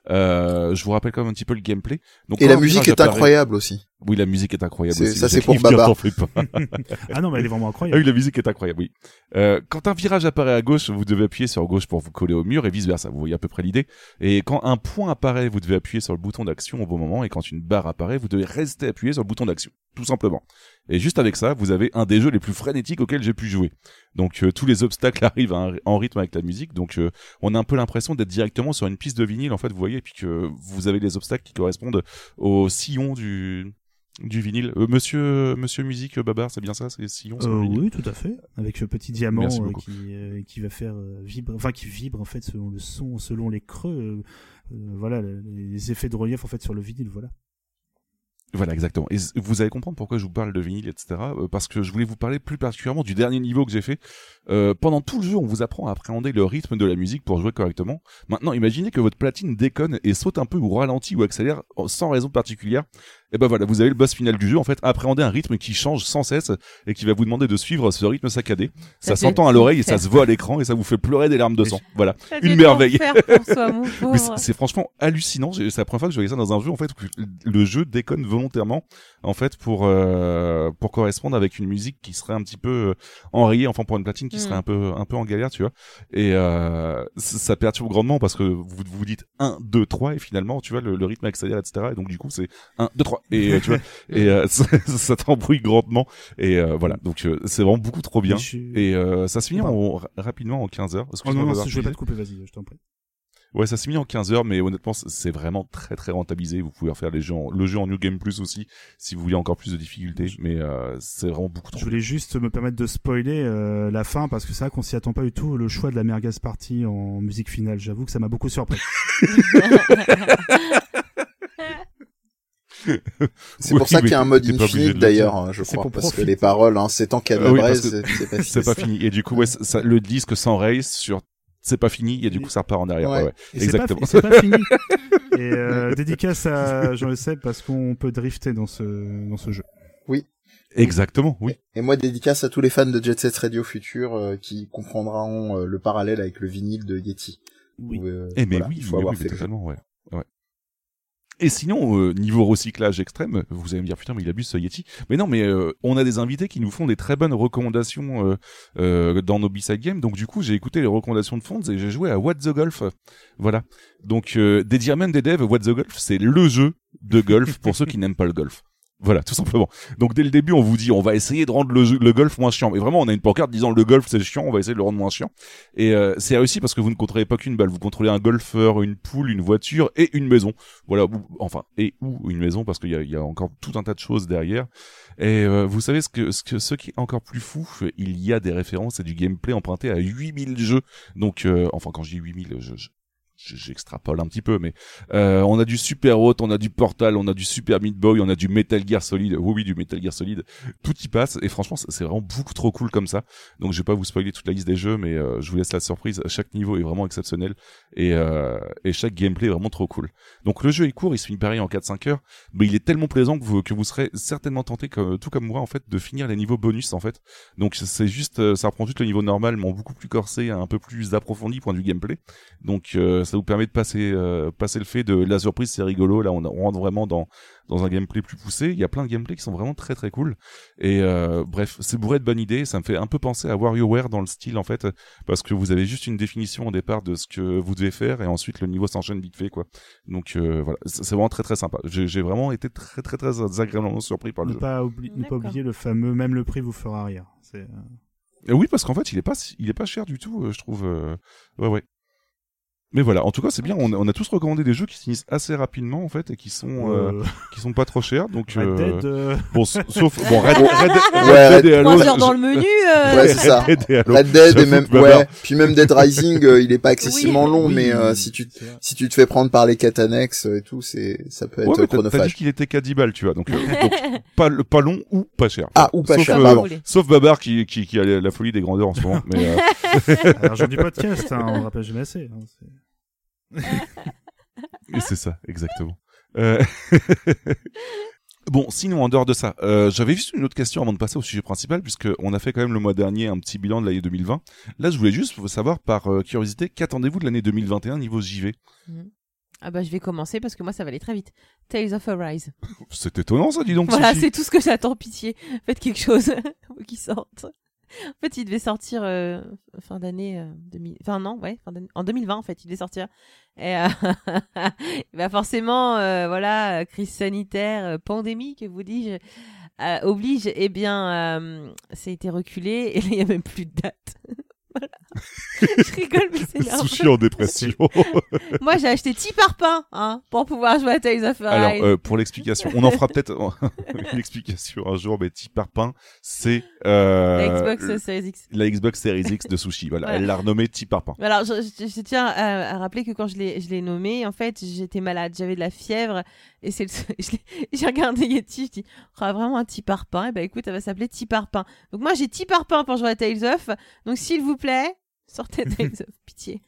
euh, je vous rappelle quand même un petit peu le gameplay. Donc, Et la musique virage est apparaît- incroyable aussi. Oui, la musique est incroyable C'est- aussi. ça, c'est pour Baba. (laughs) Ah non, mais elle est vraiment Ah incroyable. oui, la musique est incroyable, oui. Euh, quand un virage apparaît à gauche, vous devez appuyer sur gauche pour vous coller au mur et vice versa. Vous voyez à peu près l'idée. Et quand un point apparaît, vous devez appuyer sur le bouton d'action au bon moment. Et quand une barre apparaît, vous devez rester appuyé sur le bouton d'action. Tout simplement. Et juste avec ça, vous avez un des jeux les plus frénétiques auxquels j'ai pu jouer. Donc euh, tous les obstacles (laughs) arrivent à un- en rythme avec la musique. Donc euh, on a un peu l'impression d'être directement sur une piste de vinyle en fait, vous voyez, et puis que vous avez les obstacles qui correspondent au sillon du du vinyle. Euh, monsieur monsieur musique Babar, c'est bien ça, c'est sillon Euh, oui, tout à fait. Avec ce petit diamant euh, qui, euh, qui va faire euh, vibrer, enfin qui vibre en fait selon le son, selon les creux. euh, voilà, le- les effets de relief en fait sur le vinyle. Voilà. Voilà, exactement. Et vous allez comprendre pourquoi je vous parle de vinyle, etc. euh, Parce que je voulais vous parler plus particulièrement du dernier niveau que j'ai fait. Euh, pendant tout le jeu, on vous apprend à appréhender le rythme de la musique pour jouer correctement. Maintenant, imaginez que votre platine déconne et saute un peu ou ralentit ou accélère sans raison particulière. Et ben voilà, vous avez le boss final du jeu. En fait, appréhender un rythme qui change sans cesse et qui va vous demander de suivre ce rythme saccadé. Ça, s'entend à l'oreille et ça se voit à l'écran et ça vous fait pleurer des larmes de sang. Voilà. Ça Une merveille. (laughs) c'est franchement hallucinant. C'est la première fois que je voyais ça dans un jeu en fait où le jeu déconne volontairement en fait pour euh, pour correspondre avec une musique qui serait un petit peu euh, enrayée, enfin pour une platine qui Mm. serait un peu un peu en galère, tu vois. Et euh, ça ça perturbe grandement parce que vous vous dites 1 2 3 et finalement tu vois le, le rythme accélère etc. Et donc du coup c'est 1 2 3 et euh, tu vois (laughs) et euh, (laughs) ça, ça t'embrouille grandement et euh, voilà donc euh, c'est vraiment beaucoup trop bien. Suis- Et euh, ça se finit en- rapidement en 15 heures. Oh Excuse-moi, non, non, je vais pas te couper, vas-y, je t'en prie. Ouais, ça s'est mis en 15 heures, mais honnêtement, c'est vraiment très très rentabilisé. Vous pouvez refaire les jeux en- le jeu en New Game Plus aussi, si vous voulez encore plus de difficultés, mais euh, c'est vraiment beaucoup trop. Je voulais juste me permettre de spoiler euh, la fin parce que c'est vrai qu'on s'y attend pas du tout. Le choix de la merguez party en musique finale, j'avoue que ça m'a beaucoup surpris. (laughs) C'est Oui, pour ça qu'il y a un mode infinite le d'ailleurs, hein, je crois, pour parce que profiter. les paroles, hein, c'est tant qu'à Ah oui, que c'est pas fini. C'est pas fini. Et du coup, ouais, ça- ça- le disque s'enraye sur c'est pas fini et du coup ça repart en arrière. Ouais. Ouais, ouais. Et c'est pas, Exactement. c'est pas fini. (laughs) Et euh, dédicace à Jean Le Seb parce qu'on peut drifter dans ce dans ce jeu. Exactement, oui. Et moi, dédicace à tous les fans de Jet Set Radio Future euh, qui comprendront euh, le parallèle avec le vinyle de Yeti. Oui. Où, Eh mais voilà, oui, il faut mais avoir oui, fait totalement, ouais. Et sinon, euh, niveau recyclage extrême, vous allez me dire putain, mais il abuse ce Yeti. Mais non, mais euh, on a des invités qui nous font des très bonnes recommandations euh, euh, dans nos B-side games. Donc du coup, j'ai écouté les recommandations de Fonds et j'ai joué à What the Golf. Voilà. Donc euh, des Diamond des devs, What the Golf, c'est le jeu de golf pour ceux qui n'aiment pas le golf. Voilà, tout simplement. Donc dès le début, on vous dit, on va essayer de rendre le, le golf moins chiant. Mais vraiment, on a une pancarte disant le golf c'est chiant, on va essayer de le rendre moins chiant. Et euh, c'est réussi parce que vous ne contrôlez pas qu'une balle, vous contrôlez un golfeur, une poule, une voiture et une maison. Voilà, enfin et ou une maison parce qu'il y a, y a encore tout un tas de choses derrière. Et euh, vous savez ce que ce que ce qui est encore plus fou, il y a des références et du gameplay emprunté à 8000 jeux. Donc euh, enfin quand je dis 8000, je, je je- j'extrapole un petit peu, mais euh, on a du Super Hot, on a du Portal, on a du Super Meat Boy, on a du Metal Gear Solid. Oui, oui, du Metal Gear Solid. Tout y passe et franchement, c'est vraiment beaucoup trop cool comme ça. Donc, je vais pas vous spoiler toute la liste des jeux, mais euh, je vous laisse la surprise. Chaque niveau est vraiment exceptionnel et euh, et chaque gameplay est vraiment trop cool. Donc, le jeu est court, il se finit pareil en 4-5 heures, mais il est tellement plaisant que vous que vous serez certainement tenté, comme, tout comme moi en fait, de finir les niveaux bonus en fait. Donc, c'est juste, euh, ça reprend juste le niveau normal, mais en beaucoup plus corsé, un peu plus approfondi point vue gameplay. Donc euh, ça vous permet de passer euh, passer le fait de la surprise, c'est rigolo. Là, on, on rentre vraiment dans dans un gameplay plus poussé. Il y a plein de gameplays qui sont vraiment très très cool. Et euh, bref, c'est bourré de bonnes idées. Ça me fait un peu penser à WarioWare dans le style en fait, parce que vous avez juste une définition au départ de ce que vous devez faire et ensuite le niveau s'enchaîne vite fait quoi. Donc euh, voilà, c'est vraiment très très sympa. J'ai vraiment été très très très agréablement surpris par le Ne jeu. pas, ne oublier le fameux même le prix vous fera rire. C'est Oui, parce qu'en fait, il est pas, il est pas cher du tout, je trouve. Ouais, ouais. Mais voilà, en tout cas, c'est bien. On a, on a tous recommandé des jeux qui se finissent assez rapidement, en fait, et qui sont, euh, euh, qui sont pas trop chers. Donc, Red euh, Dead. euh, bon, sauf (laughs) bon, Red, Red, Red, Ouais, Dead et Halo. Trois heures dans je- le menu. (laughs) euh, Ouais, c'est ça. Red Dead. Red Dead et même ouais, puis même Dead Rising, euh, il est pas excessivement Oui. long, oui, mais euh, si tu si tu te fais prendre par les quêtes annexes et tout, c'est ça peut être Ouais, mais t'as- dit chronophage. qu'il était 4 balles, tu vois. Donc, euh, donc, (laughs) pas, le- pas long ou pas cher. Ah, ou pas Sauf, cher, euh, voulez. Sauf Babar qui, qui, qui a la folie des grandeurs en ce moment. Mais, euh, Alors, du podcast, hein, on le rappelle jamais assez. C'est- Et c'est ça, exactement. Euh, (laughs) Bon, sinon, en dehors de ça, euh, j'avais juste une autre question avant de passer au sujet principal, puisque on a fait quand même le mois dernier un petit bilan de l'année 2020. Là, je voulais juste savoir, par euh, curiosité, qu'attendez-vous de l'année 2021 niveau JV Ah bah je vais commencer parce que moi ça va aller très vite. Tales of Arise. C'est étonnant ça, dis donc. Voilà, c'est tout ce que j'attends, pitié. Faites quelque chose (laughs) pour qu'il sorte. En fait, il devait sortir euh, fin d'année euh, 2000... Enfin non, ouais, fin en 2020 en fait, il devait sortir. Et euh, (laughs) bah forcément, euh, voilà, crise sanitaire, euh, pandémie, que vous dis-je, oblige. Eh bien, ça a été reculé (laughs) et il n'y a même plus de date. Voilà. (laughs) je rigole, mais c'est énervant. Sushi en dépression. (laughs) Moi, j'ai acheté 10 parpaings hein, pour pouvoir jouer à Tales of Alors, Arise. euh, pour l'explication, on en fera peut-être (laughs) une explication un jour, mais petit parpaing, c'est euh, la Xbox Series X. la Xbox Series X de Sushi. Voilà, Voilà. elle l'a renommé petit parpaing. Alors, je, je- je tiens à, à rappeler que quand je l'ai, je l'ai nommé, en fait, j'étais malade, j'avais de la fièvre, et c'est (laughs) j'ai regardé Yeti, je dis, oh, vraiment un petit parpaing, et ben écoute, elle va s'appeler petit parpaing. Donc moi, j'ai petit parpaing pour jouer à Tales of, donc s'il vous plaît, sortez (laughs) Tales of, pitié.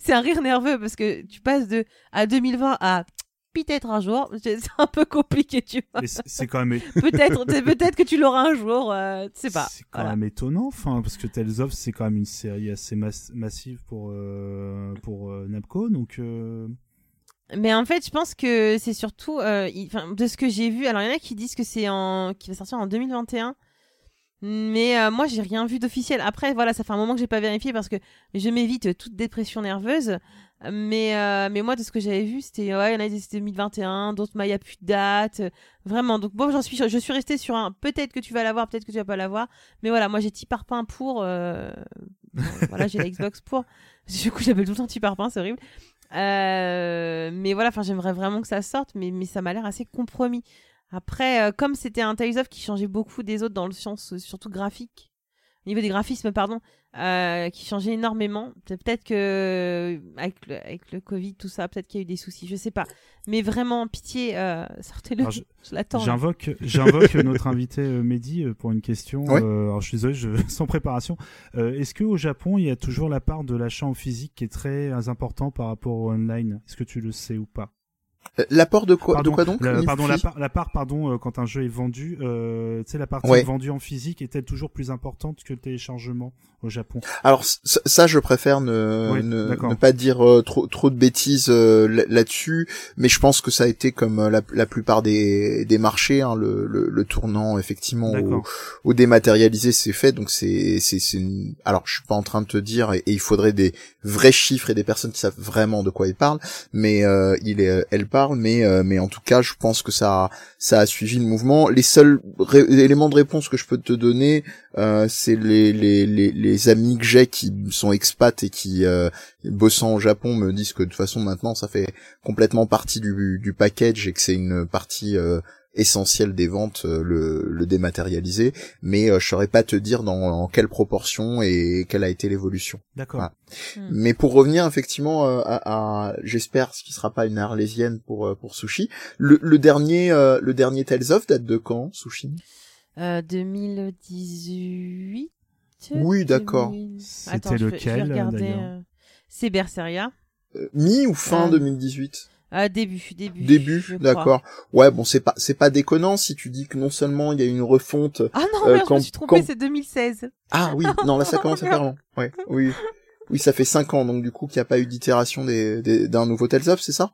C'est un rire nerveux parce que tu passes de à 2020 à peut-être un jour, (laughs) c'est un peu compliqué, tu vois. C'est quand même Peut-être, peut-être que tu l'auras un jour, euh, tu sais pas. C'est quand Voilà. même étonnant, enfin, parce que Tales of c'est quand même une série assez mas- massive pour euh, pour euh, Namco, donc euh, Mais en fait, je pense que c'est surtout, euh, il- de ce que j'ai vu. Alors, il y en a qui disent que c'est en, qui va sortir en 2021. Mais euh, moi, j'ai rien vu d'officiel. Après, voilà, ça fait un moment que j'ai pas vérifié parce que je m'évite toute dépression nerveuse. Mais, euh, mais moi, de ce que j'avais vu, c'était, ouais, il y en a qui c'était 2021, d'autres, bah, il n'y a plus de date. Vraiment. Donc, bon, j'en suis, je suis restée sur un, peut-être que tu vas l'avoir, peut-être que tu vas pas l'avoir. Mais voilà, moi, j'ai petit parpaing pour, euh, voilà, j'ai la Xbox pour. (laughs) Du coup, j'appelle tout le temps petit parpaing, c'est horrible. Euh, mais voilà, enfin, j'aimerais vraiment que ça sorte, mais, mais ça m'a l'air assez compromis. Après, euh, comme c'était un Tales of qui changeait beaucoup des autres dans le sens euh, surtout graphique, au niveau des graphismes, pardon, euh, qui changeait énormément. Pe- Peut-être que euh, avec le, avec le Covid, tout ça, peut-être qu'il y a eu des soucis, je sais pas. Mais vraiment, pitié, euh, (laughs) sortez-le. Je, je- l'attends. j'invoque j'invoque (laughs) notre invité euh, Mehdi pour une question. Ouais. Euh, alors je suis désolé, je, (laughs) sans préparation. Euh, Est-ce que au Japon il y a toujours la part de l'achat en physique qui est très important par rapport au online? Est-ce que tu le sais ou pas? L'apport de quoi, Pardon, de quoi donc la, pardon, la part, la part, pardon, euh, quand un jeu est vendu, euh, tu sais, la partie Ouais. vendue en physique est-elle toujours plus importante que le téléchargement au Japon? Alors ça, je préfère ne, Oui, ne, pas dire euh, trop trop de bêtises euh, là- là-dessus, mais je pense que ça a été comme euh, la, la plupart des, des marchés, hein, le, le, le tournant effectivement au, au dématérialisé c'est fait, donc c'est c'est c'est une... alors je suis pas en train de te dire et, et il faudrait des vrais chiffres et des personnes qui savent vraiment de quoi ils parlent, mais euh, il est elle parle, mais euh, mais en tout cas je pense que ça a, ça a suivi le mouvement. Les seuls éléments de réponse que je peux te donner euh, c'est les, les, les, les amis que j'ai qui sont expats et qui euh, bossant au Japon me disent que de toute façon maintenant ça fait complètement partie du, du package et que c'est une partie essentielle des ventes euh, le, le dématérialisé mais euh, je saurais pas te dire dans en quelle proportion et quelle a été l'évolution D'accord. Hmm. mais pour revenir effectivement euh, à, à- j'espère ce qui sera pas une arlésienne pour pour Sushi le, le dernier euh, le dernier Tales of date de quand Sushi? Euh, 2018. Oui, d'accord. 2000. C'était lequel, euh, C'est Berseria. Euh, mi ou fin Euh, 2018 Ah, début, début. Début, je d'accord. Ouais, bon, c'est pas, c'est pas déconnant si tu dis que non seulement il y a une refonte. Ah non, Euh, merde, je quand- me suis trompée, quand- c'est 2016. Ah oui, (laughs) non, là ça commence à faire long. Ouais, oui, oui, ça fait cinq ans donc du coup qu'il n'y a pas eu d'itération des, des- d'un nouveau Tales of, c'est ça?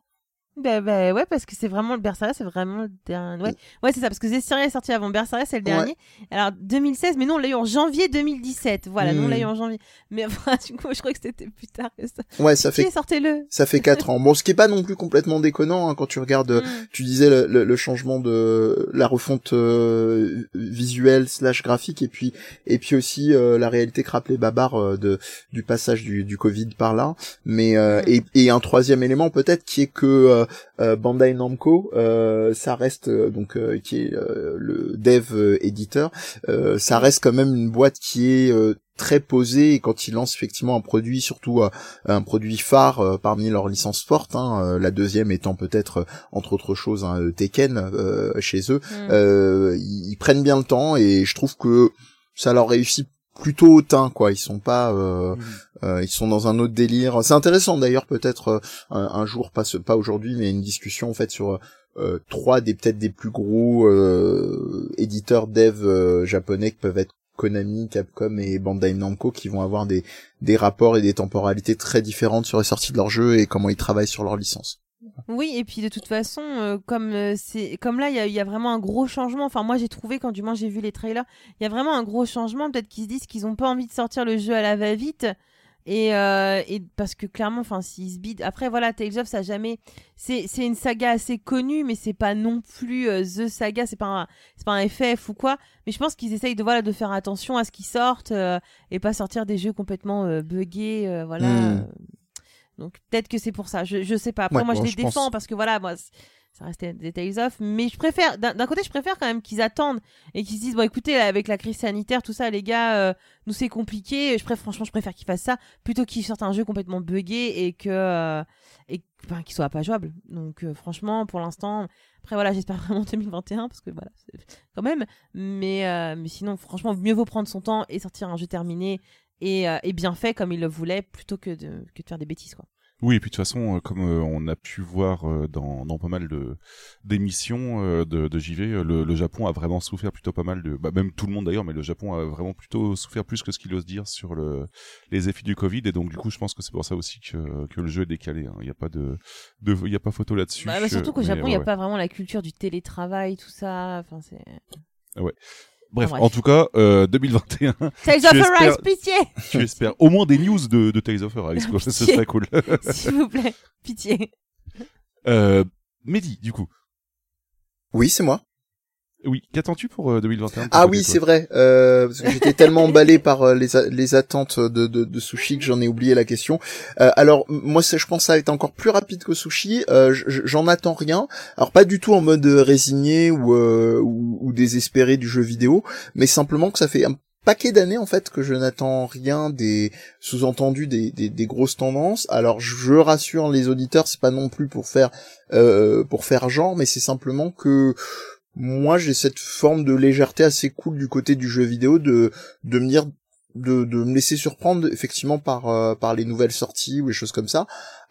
Bah, bah, ouais, parce que c'est vraiment le Berseria, c'est vraiment le dernier. Ouais, ouais c'est ça, parce que Zestiria est sorti avant Berseria, c'est le Ouais. dernier. Alors 2016, mais non, on l'a eu en janvier 2017. Voilà, nous on l'a Hmm. eu en janvier. Mais (laughs) enfin, du coup, je crois que c'était plus tard que ça. Ouais, ça fait, sortez-le ça fait quatre ans. Bon, ce qui est pas non plus complètement déconnant hein, quand tu regardes. euh, Hmm. Tu disais le, le- le changement de la refonte euh, visuelle slash graphique et puis et puis aussi euh, la réalité rappelait Babar euh, de du passage du, du Covid par là. Mais euh, Mm. et, et un troisième élément peut-être qui est que euh, Bandai Namco, euh, ça reste euh, donc euh, qui est euh, le dev euh, éditeur, euh, ça reste quand même une boîte qui est euh, très posée et quand ils lancent effectivement un produit, surtout euh, un produit phare euh, parmi leurs licences fortes, hein, euh, la deuxième étant peut-être euh, entre autres choses hein, euh, Tekken euh, chez eux, euh, ils, ils prennent bien le temps et je trouve que ça leur réussit plutôt hautain quoi. Ils sont pas euh, Mhm. euh, ils sont dans un autre délire. C'est intéressant d'ailleurs peut-être euh, un, un jour pas ce- pas aujourd'hui mais une discussion en fait sur euh, trois des peut-être des plus gros euh, éditeurs dev euh, japonais qui peuvent être Konami, Capcom et Bandai Namco qui vont avoir des des rapports et des temporalités très différentes sur les sorties de leurs jeux et comment ils travaillent sur leurs Oui, et puis de toute façon, euh, comme euh, c'est comme là, il y a, y a vraiment un gros changement. Enfin, moi, j'ai trouvé quand du moins j'ai vu les trailers, il y a vraiment un gros changement. Peut-être qu'ils se disent qu'ils ont pas envie de sortir le jeu à la va-vite. Et, euh, et parce que clairement, enfin, s'ils se bident. Après, voilà, Tales of, ça a jamais. C'est c'est une saga assez connue, mais c'est pas non plus euh, The Saga. C'est pas un, c'est pas un FF ou quoi. Mais je pense qu'ils essayent de voilà de faire attention à ce qui sortent euh, et pas sortir des jeux complètement euh, buggés, euh, voilà. Hmm. Donc peut-être que c'est pour ça. Je je sais pas. Après, Ouais, moi, bon, je les je pense- défends parce que voilà, moi. Ça restait des Tales of, mais je préfère, d'un côté, je préfère quand même qu'ils attendent et qu'ils se disent, bon, écoutez, avec la crise sanitaire, tout ça, les gars, euh, nous c'est compliqué. Je préfère, franchement, je préfère qu'ils fassent ça plutôt qu'ils sortent un jeu complètement buggé et que euh, et enfin, qu'il soit pas jouable. Donc euh, franchement, pour l'instant, après voilà, j'espère (laughs) vraiment 2021 parce que voilà, quand même. Mais euh, mais sinon, franchement, mieux vaut prendre son temps et sortir un jeu terminé et, euh, et bien fait comme il le voulait plutôt que de que de faire des bêtises quoi. Oui, et puis de toute façon, euh, comme euh, on a pu voir euh, dans, dans pas mal de d'émissions de, de JV, le, le Japon a vraiment souffert plutôt pas mal de, bah, même tout le monde d'ailleurs, mais le Japon a vraiment plutôt souffert plus que ce qu'il ose dire sur le les effets du Covid, et donc du coup, je pense que c'est pour ça aussi que que le jeu est décalé. hein. Il n'y a pas de, de il y a pas photo là-dessus. Bah, bah, surtout qu'au Japon, il ouais, n'y a ouais. pas vraiment la culture du télétravail, tout ça. Enfin, c'est. Bref, bref. en tout cas, euh, (laughs) 2021, Tales Tu of espères- Arise, pitié tu espères au moins des news de, de Tales of Arise, quoi. Ce serait cool. (laughs) S'il vous plaît, pitié. euh, Mehdi, du coup. Oui, c'est moi. Oui, qu'attends-tu pour euh, 2021 de ton Ah oui, c'est vrai. Euh, parce que j'étais tellement emballé par euh, les, a- les attentes de, de, de Sushi que j'en ai oublié la question. Euh, alors moi, je pense que ça va être encore plus rapide que Sushi. Euh, J'en attends rien. Alors pas du tout en mode euh, résigné ou, euh, ou, ou désespéré du jeu vidéo, mais simplement que ça fait un paquet d'années en fait que je n'attends rien des sous-entendus des, des, des grosses tendances. Alors je rassure les auditeurs, c'est pas non plus pour faire euh, pour faire genre, mais c'est simplement que moi j'ai cette forme de légèreté assez cool du côté du jeu vidéo de de me dire de, de me laisser surprendre effectivement par euh, par les nouvelles sorties ou les choses comme ça.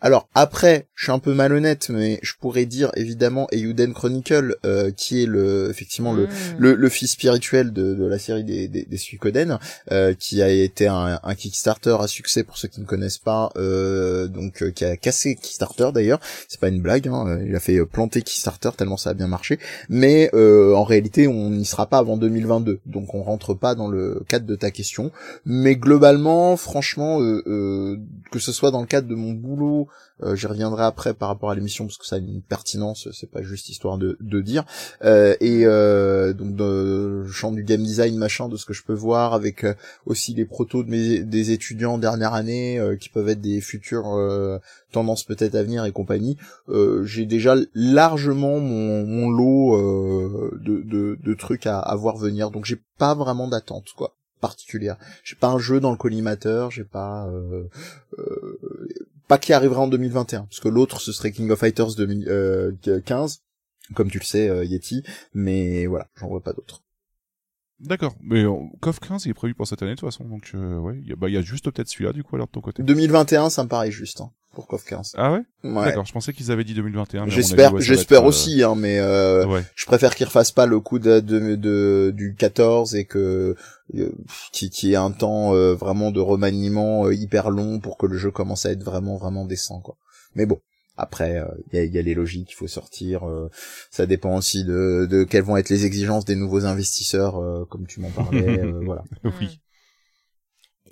Alors après, je suis un peu malhonnête, mais je pourrais dire évidemment Eiyuden Chronicle, euh, qui est le effectivement le Mm. le, le fils spirituel de, de la série des, des, des Suikoden, euh, qui a été un, un Kickstarter à succès pour ceux qui ne connaissent pas, euh, donc qui a cassé Kickstarter d'ailleurs, c'est pas une blague, hein, il a fait planter Kickstarter tellement ça a bien marché, mais euh, en réalité on n'y sera pas avant 2022, donc on rentre pas dans le cadre de ta question, mais globalement, franchement, euh, euh, que ce soit dans le cadre de mon boulot, euh, j'y reviendrai après par rapport à l'émission parce que ça a une pertinence, c'est pas juste histoire de, de dire. Euh, et euh, donc le champ du game design machin de ce que je peux voir avec euh, aussi les protos de mes des étudiants dernière année euh, qui peuvent être des futures euh, tendances peut-être à venir et compagnie. J'ai déjà largement mon, mon lot de, de, de trucs à, à voir venir donc j'ai pas vraiment d'attente quoi particulière. J'ai pas un jeu dans le collimateur, j'ai pas euh, euh, pas qui arrivera en 2021 parce que l'autre ce serait King of Fighters 2015 comme tu le sais euh, Yeti mais voilà, j'en vois pas d'autres. D'accord. Mais euh, KOF 15, il est prévu pour cette année de toute façon, donc euh, ouais, il y, a- bah, il y a juste peut-être celui-là du coup alors de ton côté. 2021 ça me paraît juste hein, pour KOF 15. Ah ouais, Ouais. D'accord, je pensais qu'ils avaient dit 2021. mais à mon J'espère ouais, j'espère être, euh, aussi hein mais euh, Ouais. je préfère qu'ils refassent pas le coup de, de, de- du 14 et que euh, qui qui ait un temps euh, vraiment de remaniement euh, hyper long pour que le jeu commence à être vraiment vraiment décent quoi. Mais bon, après il y, a, y a les logiques, il faut sortir euh, ça dépend aussi de de quelles vont être les exigences des nouveaux investisseurs euh, comme tu m'en parlais (laughs) euh, voilà. Oui.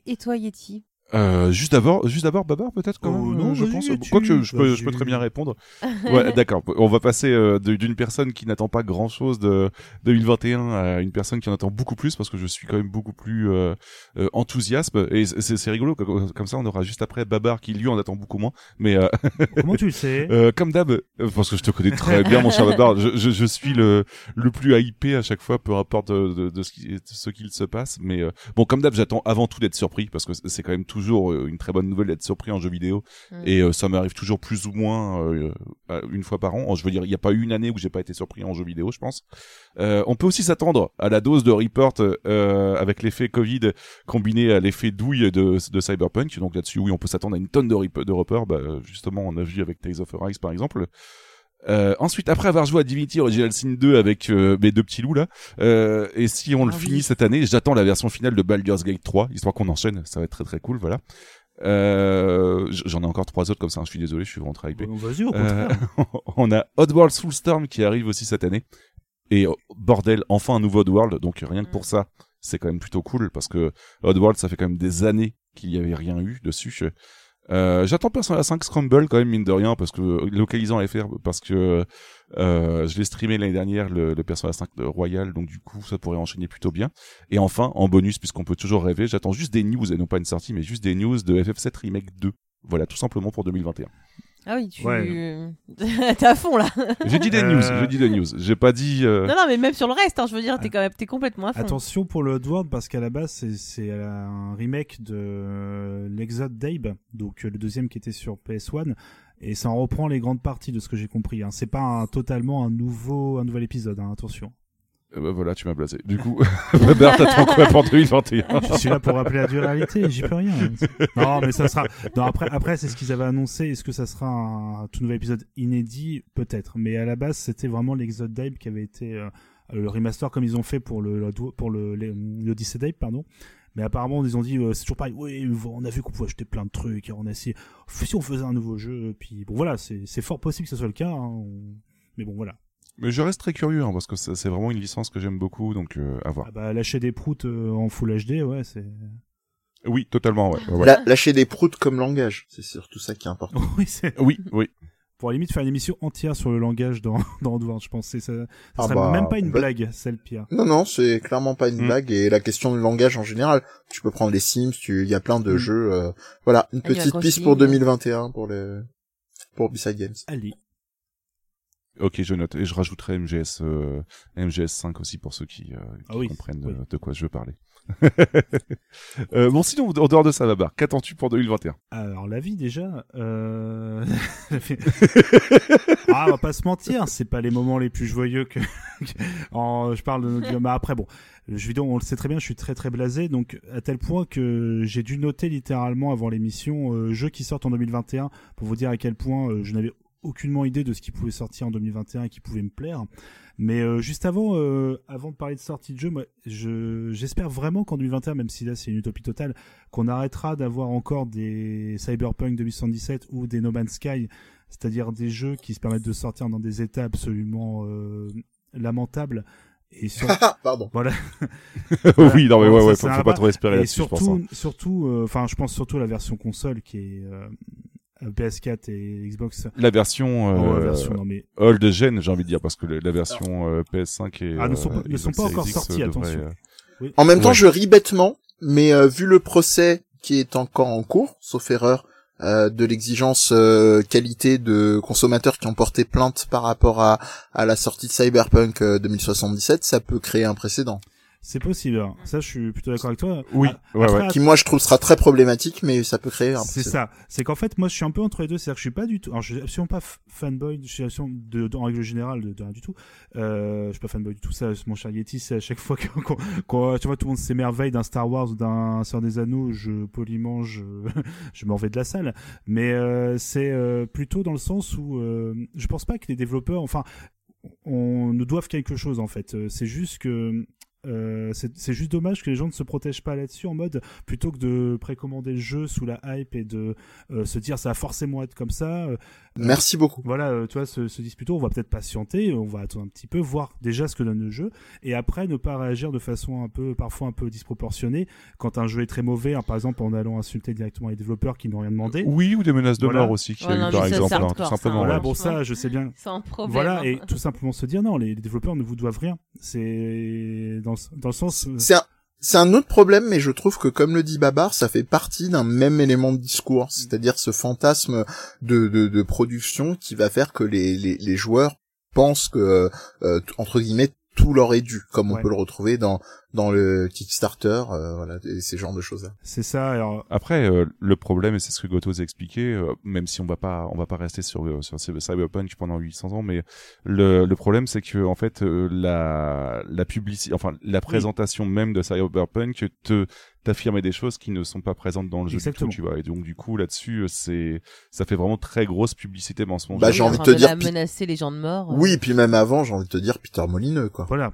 Et toi, Yeti? Euh, juste d'abord, juste d'abord, Babar peut-être quand Oh, même. non, euh, je pense. Yeti, Quoique je peux, je peux très bien répondre. (laughs) Ouais, d'accord. On va passer euh, d'une personne qui n'attend pas grand-chose de 2021 à une personne qui en attend beaucoup plus parce que je suis quand même beaucoup plus euh, euh, enthousiaste. Et c'est c'est rigolo comme comme ça on aura juste après Babar qui lui en attend beaucoup moins. Mais euh, (laughs) Comment tu le sais? Euh, comme d'hab, euh, parce que je te connais très bien mon cher (laughs) Babar, je, je, je suis le le plus hypé à chaque fois, peu importe de, de, de ce qui de ce qu'il se passe. Mais euh, bon, comme d'hab, j'attends avant tout d'être surpris parce que c'est quand même toujours euh, une très bonne nouvelle d'être surpris en jeu vidéo. Mm. Et euh, ça m'arrive toujours plus ou moins euh, une fois par an. Je veux dire, il n'y a pas eu une année où j'ai pas été surpris en jeu vidéo, je pense. Euh, on peut aussi s'attendre à la dose de report avec l'effet Covid combiné à l'effet douille de, de Cyberpunk. Donc là-dessus, oui, on peut s'attendre à une tonne de report. Bah, justement, on a vu avec Tales of Arise, par exemple. Euh, ensuite, après avoir joué à Divinity Original Sin 2 avec euh, mes deux petits loups là, euh, et si on le Ah oui. finit cette année, j'attends la version finale de Baldur's Gate 3, histoire qu'on enchaîne, ça va être très très cool, voilà. Euh, J'en ai encore trois autres comme ça. hein, Je suis désolé, je suis vraiment hypé. Bon, Vas-y, au Euh, contraire. (laughs) on a Oddworld Soulstorm qui arrive aussi cette année. Et oh, bordel, enfin un nouveau Oddworld. Donc rien que pour ça, c'est quand même plutôt cool parce que Oddworld, ça fait quand même des années qu'il y avait rien eu dessus. Euh, J'attends Persona 5 Scramble quand même mine de rien parce que localisant FR parce que euh, je l'ai streamé l'année dernière le, le Persona 5 de Royal donc du coup ça pourrait enchaîner plutôt bien. Et enfin en bonus puisqu'on peut toujours rêver, j'attends juste des news et non pas une sortie mais juste des news de FF7 Remake 2. Voilà tout simplement pour 2021. Ah oui, tu. Ouais. (laughs) T'es à fond là. J'ai dit des Euh. news, j'ai dit des news. J'ai pas dit. euh, Non, non, mais même sur le reste, hein, je veux dire, t'es quand même t'es complètement à fond. Attention pour le Oddworld parce qu'à la base c'est- c'est un remake de euh, l'Exode d'Abe, donc euh, le deuxième qui était sur PS1 et ça en reprend les grandes parties de ce que j'ai compris. Hein. C'est pas un- totalement un nouveau un nouvel épisode, hein, attention. Euh, bah voilà, tu m'as blasé. Du coup, (laughs) Robert, t'attends quoi pour 2021 Je suis là pour rappeler la dualité, j'y peux rien. Non, mais ça sera. Non, après, après c'est ce qu'ils avaient annoncé. Est-ce que ça sera un, tout nouvel épisode inédit? Peut-être. Mais à la base, c'était vraiment l'Exode d'Abe qui avait été euh, le remaster comme ils ont fait pour le, pour le l'Odyssey d'Abe, pardon. Mais apparemment, ils ont dit euh, c'est toujours pareil. Oui, on a vu qu'on pouvait acheter plein de trucs. On a essayé. Si on faisait un nouveau jeu, puis bon voilà, c'est c'est fort possible que ce soit le cas. hein. Mais bon voilà. Mais je reste très curieux hein, parce que c'est vraiment une licence que j'aime beaucoup, donc euh, à voir. Ah bah lâcher des proutes euh, en Full HD, ouais, c'est. Oui, totalement, ouais. ouais, ouais. La- lâcher des proutes comme langage, c'est surtout ça qui est important. (laughs) oui, c'est. Oui, oui. (laughs) Pour la limite faire une émission entière sur le langage dans (laughs) dans Oddworld, je pense. C'est ça. Ça Ah serait bah, même pas une bah- blague, c'est le pire. Non, non, c'est clairement pas une Mm. blague et la question du langage en général. Tu peux prendre les Sims, tu, il y a plein de Mm. jeux. euh, Voilà, une Animal petite piste pour 2021 pour les pour B-Side Games. Allez. Ok, je note. Et je rajouterai MGS, euh, MGS 5 aussi pour ceux qui, euh, qui Ah oui, comprennent oui. euh, de quoi je veux parler. (laughs) euh, bon, sinon, en dehors de ça, Babar, qu'attends-tu pour 2021 Alors la vie déjà, euh... (laughs) ah, on va pas se mentir, c'est pas les moments les plus joyeux que. en... Je parle de notre. Mais après bon, le jeu vidéo, on le sait très bien, je suis très très blasé, donc à tel point que j'ai dû noter littéralement avant l'émission euh, jeux qui sortent en 2021 pour vous dire à quel point euh, je n'avais aucunement idée de ce qui pouvait sortir en 2021 et qui pouvait me plaire. Mais euh, juste avant, euh, avant de parler de sortie de jeu, moi, je j'espère vraiment qu'en 2021, même si là c'est une utopie totale, qu'on arrêtera d'avoir encore des Cyberpunk 2077 ou des No Man's Sky, c'est-à-dire des jeux qui se permettent de sortir dans des états absolument euh, lamentables et sur (laughs) Pardon. voilà (laughs) Oui, non, mais ouais, ça, ouais, c'est faut, faut pas trop espérer et là-dessus, je pense. hein. surtout surtout euh, enfin je pense surtout à la version console qui est euh, PS4 et Xbox La version, Oh, euh, la version non mais old gen, j'ai envie de dire, parce que la version euh, PS5 et Ah, ne sont pas- euh, ne sont Xbox pas encore sortis, euh, attention. euh, En même temps, Ouais. je ris bêtement, mais euh, vu le procès qui est encore en cours, sauf erreur, euh, de l'exigence euh, qualité de consommateurs qui ont porté plainte par rapport à, à la sortie de Cyberpunk euh, 2077, ça peut créer un précédent. C'est possible hein. ça je suis plutôt d'accord avec toi Oui, ouais, après, ouais. Qui moi je trouve sera très problématique, mais ça peut créer un C'est ça. C'est qu'en fait, moi, je suis un peu entre les deux. C'est-à-dire que je suis pas du tout. Alors, je suis absolument pas fanboy. Je suis absolument de, de- en règle générale de, de rien du tout. Euh, je suis pas fanboy du tout. Ça, mon cher Yeti, c'est à chaque fois (laughs) que- qu'on, qu'on- tu vois, tout le monde s'émerveille d'un Star Wars ou d'un Sœur des Anneaux. Je poliment, je, (laughs) je m'en vais de la salle. Mais euh, c'est euh, plutôt dans le sens où euh, je pense pas que les développeurs, enfin, on nous doivent quelque chose en fait. Euh, C'est juste que euh, c'est juste dommage que les gens ne se protègent pas là-dessus en mode plutôt que de précommander le jeu sous la hype et de euh, se dire ça va forcément être comme ça. Euh, Merci beaucoup. voilà, euh, tu vois, se disent plutôt on va peut-être patienter, on va attendre un petit peu, voir déjà ce que donne le jeu, et après ne pas réagir de façon un peu, parfois un peu disproportionnée quand un jeu est très mauvais, hein, par exemple en allant insulter directement les développeurs qui n'ont rien demandé. Oui, ou des menaces de Voilà. mort aussi qu'il y Ouais, a non, eu, par exemple, hein, hardcore, tout simplement. Voilà, bon ça, je sais bien. Sans problème. Voilà, et tout simplement se dire non, les, développeurs ne vous doivent rien. C'est dans, le- dans le sens. euh, C'est un, c'est un autre problème, mais je trouve que comme le dit Babar, ça fait partie d'un même élément de discours, c'est-à-dire ce fantasme de, de, de production qui va faire que les, les, les joueurs pensent que, euh, entre guillemets, tout leur est dû, comme on peut le retrouver dans, dans le Kickstarter, euh, voilà, et ces genres de choses-là. C'est ça. Alors, Après, euh, le problème, et c'est ce que Gotos a expliqué, euh, même si on va pas, on va pas rester sur, euh, sur Cyberpunk pendant 800 ans, mais le, le problème, c'est que en fait, euh, la, la publicité, enfin, la présentation même de Cyberpunk te t'affirmer des choses qui ne sont pas présentes dans le jeu Exactement. du tout, tu vois. Et donc, du coup, là-dessus, euh, c'est, ça fait vraiment très grosse publicité mensonge. Bah, j'ai envie en de te dire, menacer les gens de mort. euh. Oui, puis même avant, j'ai envie de te dire Peter Molineux, quoi. voilà.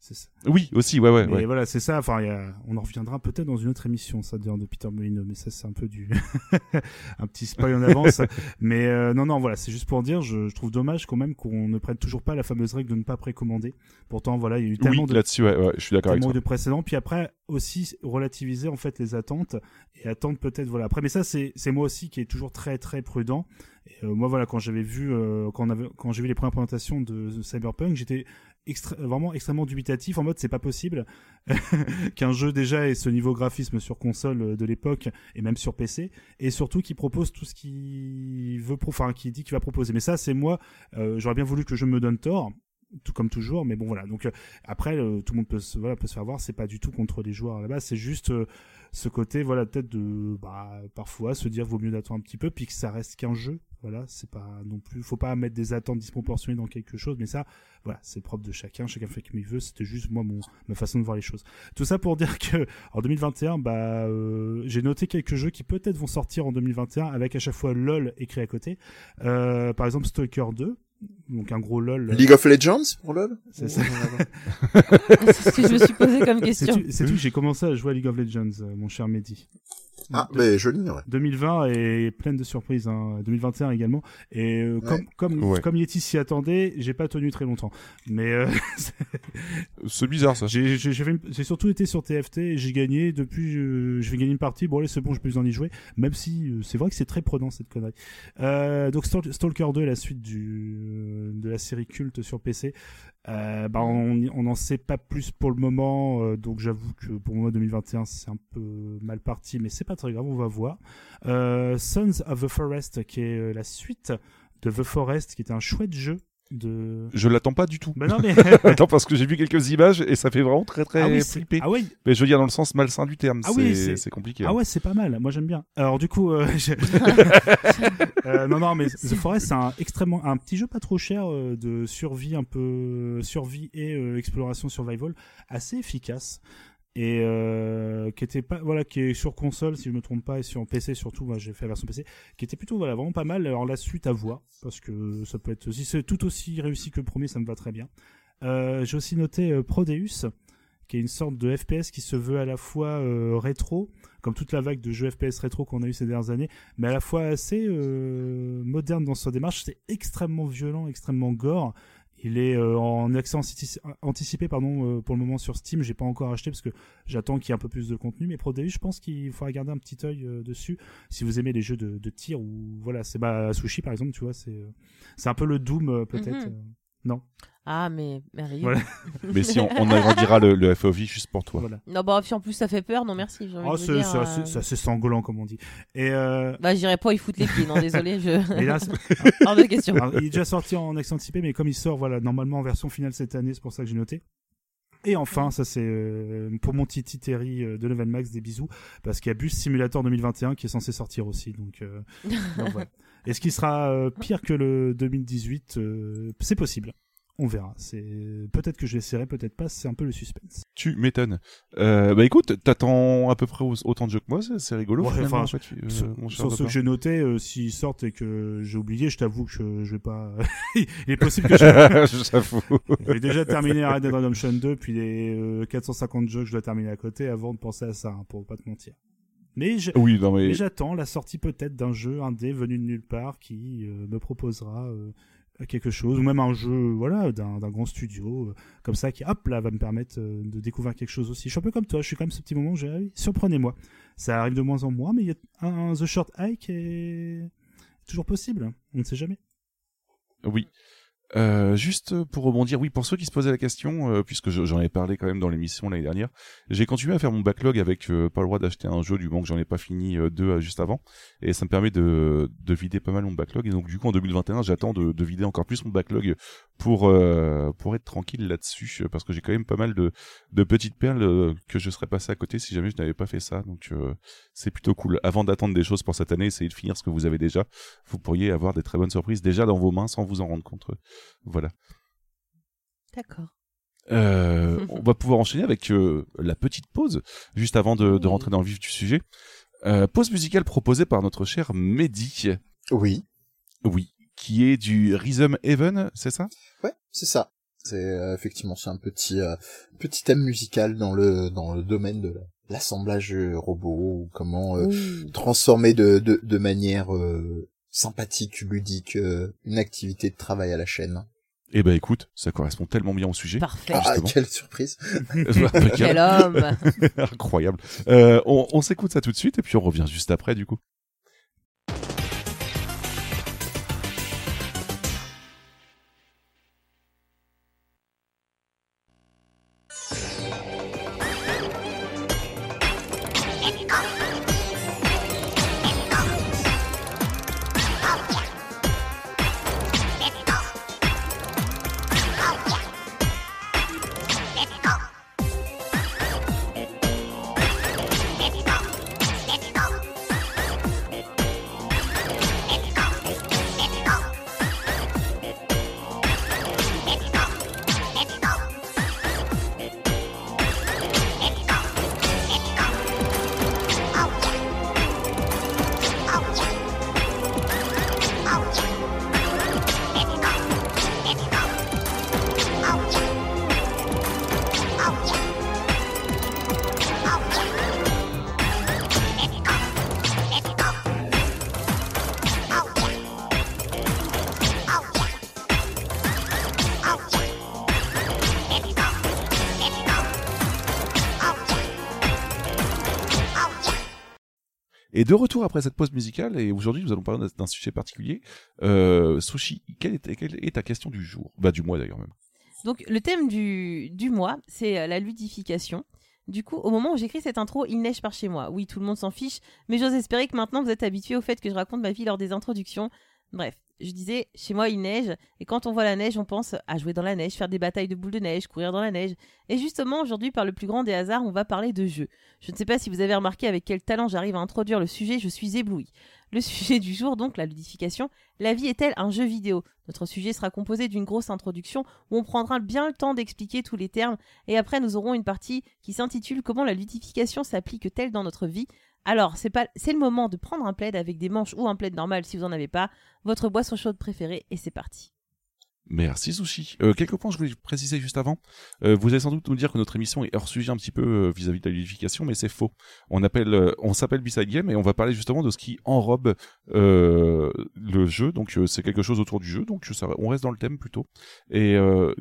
C'est ça. Oui, aussi, ouais, ouais. Mais ouais. voilà, c'est ça. Enfin, il y a- on en reviendra peut-être dans une autre émission, ça, de Peter Molyneux, mais ça, c'est un peu du (laughs) un petit spoil en avance. (laughs) mais euh, non, non, voilà, c'est juste pour dire, je, je trouve dommage quand même qu'on ne prenne toujours pas la fameuse règle de ne pas précommander. Pourtant, voilà, il y a eu tellement Oui, de là-dessus, ouais, ouais, je suis d'accord avec tellement toi. de précédents. Puis après aussi relativiser en fait les attentes et attendre peut-être voilà. Après, mais ça c'est c'est moi aussi qui est toujours très très prudent. Et, euh, moi voilà quand j'avais vu euh, quand on avait quand j'ai vu les premières présentations de Cyberpunk, j'étais vraiment extrêmement dubitatif en mode c'est pas possible (laughs) qu'un jeu déjà ait ce niveau graphisme sur console euh, de l'époque et même sur PC et surtout qui propose tout ce qu'il veut enfin qui dit qu'il va proposer. Mais ça c'est moi euh, j'aurais bien voulu que jeu me donne tort tout comme toujours mais bon voilà. Donc euh, après tout le monde peut se voilà peut se faire voir c'est pas du tout contre les joueurs base c'est juste ce côté voilà peut-être de bah parfois se dire vaut mieux d'attendre un petit peu puis que ça reste qu'un jeu voilà c'est pas non plus faut pas mettre des attentes disproportionnées dans quelque chose mais ça voilà c'est propre de chacun chacun fait comme il veut c'était juste moi mon ma façon de voir les choses tout ça pour dire que en 2021 bah euh, j'ai noté quelques jeux qui peut-être vont sortir en 2021 avec à chaque fois lol écrit à côté euh, par exemple Stalker 2 donc un gros lol League of Legends pour LoL? C'est ça. (laughs) C'est ce que je me suis posé comme question. C'est-tu c'est-tu que j'ai commencé à jouer à League of Legends, euh, mon cher Mehdi. Ah, De- mais je l'ignorais. 2020 est pleine de surprises, hein. 2021 également. Et euh, comme comme Ouais. comme Yeti s'y attendait, j'ai pas tenu très longtemps. Mais euh, (laughs) C'est bizarre, ça. j'ai une- surtout été sur TFT et j'ai gagné depuis. euh, je vais gagner une partie. Bon allez c'est bon, j'ai plus besoin d'y jouer. Même si euh, c'est vrai que c'est très prenant cette connerie. Euh, donc Stal- Stalker 2, la suite du euh, de la série culte sur PC. Euh, bah on on n'en sait pas plus pour le moment, euh, donc j'avoue que pour moi 2021 c'est un peu mal parti, mais c'est pas très grave, on va voir. Euh, Sons of the Forest, qui est euh, la suite de The Forest, qui était un chouette jeu de. Je l'attends pas du tout. Bah non mais (laughs) Attends, parce que j'ai vu quelques images et ça fait vraiment très très ah oui, flipper. ah oui, Mais je veux dire dans le sens malsain du terme. Ah oui, c'est c'est- c'est compliqué. Ah ouais, c'est pas mal. Moi, j'aime bien. Alors, du coup, euh, (laughs) je- (laughs) Euh, non, non, mais The Forest, c'est un extrêmement, un petit jeu pas trop cher euh, de survie un peu, survie et euh, exploration survival, assez efficace et euh, qui était pas, voilà, qui est sur console si je me trompe pas et sur PC surtout. Moi, j'ai fait la version PC, qui était plutôt voilà vraiment pas mal. Alors la suite à voir parce que ça peut être, si c'est tout aussi réussi que le premier, ça me va très bien. Euh, j'ai aussi noté euh, Prodeus qui est une sorte de FPS qui se veut à la fois rétro, comme toute la vague de jeux FPS rétro qu'on a eu ces dernières années, mais à la fois assez moderne dans sa démarche. C'est extrêmement violent, extrêmement gore. Il est euh, en accès antici- anticipé pardon euh, pour le moment sur Steam. J'ai pas encore acheté parce que j'attends qu'il y ait un peu plus de contenu. Mais Prodeus, je pense qu'il faudra garder un petit œil euh, dessus si vous aimez les jeux de, de tir ou voilà, c'est bah Sushi par exemple, tu vois, c'est euh, c'est un peu le Doom euh, peut-être. Mhm. euh, non, Ah, mais merveilleux. Voilà. (laughs) Mais si on, on agrandira le, le FOV juste pour toi. voilà. Non, bah, puis en plus, ça fait peur, non merci. Oh, c'est euh, assez, sanglant comme on dit. Et euh, Bah, j'irai pas y foutre les pieds, non, (laughs) désolé, je. là, (laughs) Hors de question. Alors, il est déjà sorti en accès anticipé, mais comme il sort, voilà, normalement en version finale cette année, c'est pour ça que j'ai noté. Et enfin, ça c'est euh, pour mon Titi Terry euh, de Level Max, des bisous, parce qu'il y a Bus Simulator 2021 qui est censé sortir aussi. Donc, euh, donc voilà. Est-ce qu'il sera euh, pire que le 2018 Euh, C'est possible. On verra. C'est peut-être que je l'essaierai, peut-être pas. C'est un peu le suspense. Tu m'étonnes. Euh, bah écoute, t'attends à peu près au- autant de jeux que moi, c'est rigolo Ouais, enfin, en fait, euh, sur copain. que j'ai notés, euh, s'ils sortent et que j'ai oublié, je t'avoue que je vais pas. (laughs) il est possible que je (laughs) J'avoue. J'ai déjà terminé Red Dead Redemption 2, puis les euh, 450 jeux que je dois terminer à côté avant de penser à ça, hein, pour pas te mentir. Mais Oui, j'attends la sortie peut-être d'un jeu indé venu de nulle part qui euh, me proposera euh, quelque chose, ou même un jeu voilà d'un grand studio, euh, comme ça, qui hop là va me permettre de découvrir quelque chose aussi. Je suis un peu comme toi, je suis comme ce petit moment où j'ai ah surprenez-moi. Ça arrive de moins en moins, mais il y a un, un The Short Hike est toujours possible, on ne sait jamais. Oui. Euh, juste pour rebondir, oui, pour ceux qui se posaient la question, euh, puisque je- j'en ai parlé quand même dans l'émission l'année dernière, j'ai continué à faire mon backlog avec euh, pas le droit d'acheter un jeu du moment que j'en ai pas fini euh, deux euh, juste avant, et ça me permet de, de vider pas mal mon backlog. Et donc du coup en 2021, j'attends de, de vider encore plus mon backlog pour pour être tranquille là-dessus, parce que j'ai quand même pas mal de, de petites perles que je serais passé à côté si jamais je n'avais pas fait ça. Donc c'est plutôt cool. Avant d'attendre des choses pour cette année, essayez de finir ce que vous avez déjà. Vous pourriez avoir des très bonnes surprises déjà dans vos mains sans vous en rendre compte. Voilà. D'accord. Euh, on va pouvoir enchaîner avec euh, la petite pause, juste avant de, rentrer dans le vif du sujet. Euh, pause musicale proposée par notre cher Mehdi. Oui. Oui. Qui est du Rhythm Heaven, c'est ça? Ouais, c'est ça. C'est effectivement c'est un petit petit thème musical dans le dans le domaine de l'assemblage robot ou comment transformer de, de de manière sympathique, ludique, une activité de travail à la chaîne. Eh ben écoute, ça correspond tellement bien au sujet. Parfait. Ah, quelle surprise. (laughs) Quel homme. (laughs) Incroyable. Euh, on, on s'écoute ça tout de suite et puis on revient juste après du coup. De retour après cette pause musicale, et aujourd'hui nous allons parler d'un sujet particulier. Euh, Sushi, quelle est, ta question du jour? Bah du mois d'ailleurs même. Donc le thème du, du mois, c'est euh, la ludification. Du coup, au moment où j'écris cette intro, il neige par chez moi. Oui, tout le monde s'en fiche, mais j'ose espérer que maintenant vous êtes habitués au fait que je raconte ma vie lors des introductions. Bref, je disais, chez moi il neige, et quand on voit la neige, on pense à jouer dans la neige, faire des batailles de boules de neige, courir dans la neige. Et justement, aujourd'hui, par le plus grand des hasards, on va parler de jeux. Je ne sais pas si vous avez remarqué avec quel talent j'arrive à introduire le sujet, je suis ébloui. Le (laughs) sujet du jour, donc, la ludification. La vie est-elle un jeu vidéo? Notre sujet sera composé d'une grosse introduction où on prendra bien le temps d'expliquer tous les termes, et après nous aurons une partie qui s'intitule Comment la ludification s'applique-t-elle dans notre vie? Alors, c'est le moment de prendre un plaid avec des manches ou un plaid normal si vous en avez pas, votre boisson chaude préférée et c'est parti. Merci Sushi. Euh, quelques points je voulais préciser juste avant. Euh, vous allez sans doute nous dire que notre émission est hors sujet un petit peu euh, vis-à-vis de la ludification, mais c'est faux. On appelle, euh, on s'appelle Beside Game et on va parler justement de ce qui enrobe le jeu. Donc c'est quelque chose autour du jeu. Donc on reste dans le thème plutôt. Et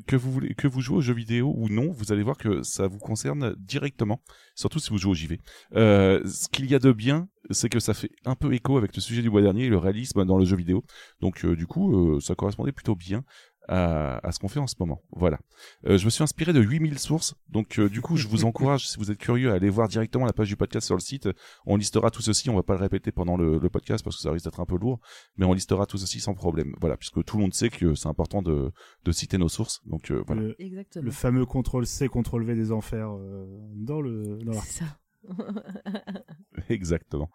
que vous voulez, que vous jouez aux jeux vidéo ou non, vous allez voir que ça vous concerne directement. Surtout si vous jouez au JV. ce qu'il y a de bien, c'est que ça fait un peu écho avec le sujet du mois dernier, le réalisme dans le jeu vidéo. Donc du coup, ça correspondait plutôt bien à, à ce qu'on fait en ce moment. Voilà. Euh, je me suis inspiré de 8000 sources, donc euh, du coup, je vous (laughs) encourage, si vous êtes curieux, à aller voir directement la page du podcast sur le site. On listera tout ceci, on va pas le répéter pendant le, le podcast parce que ça risque d'être un peu lourd, mais on listera tout ceci sans problème. Voilà, puisque tout le monde sait que c'est important de, de citer nos sources. Donc euh, voilà. Le, Exactement. le fameux contrôle C, contrôle V des enfers euh, dans le dans C'est ça. (laughs) Exactement.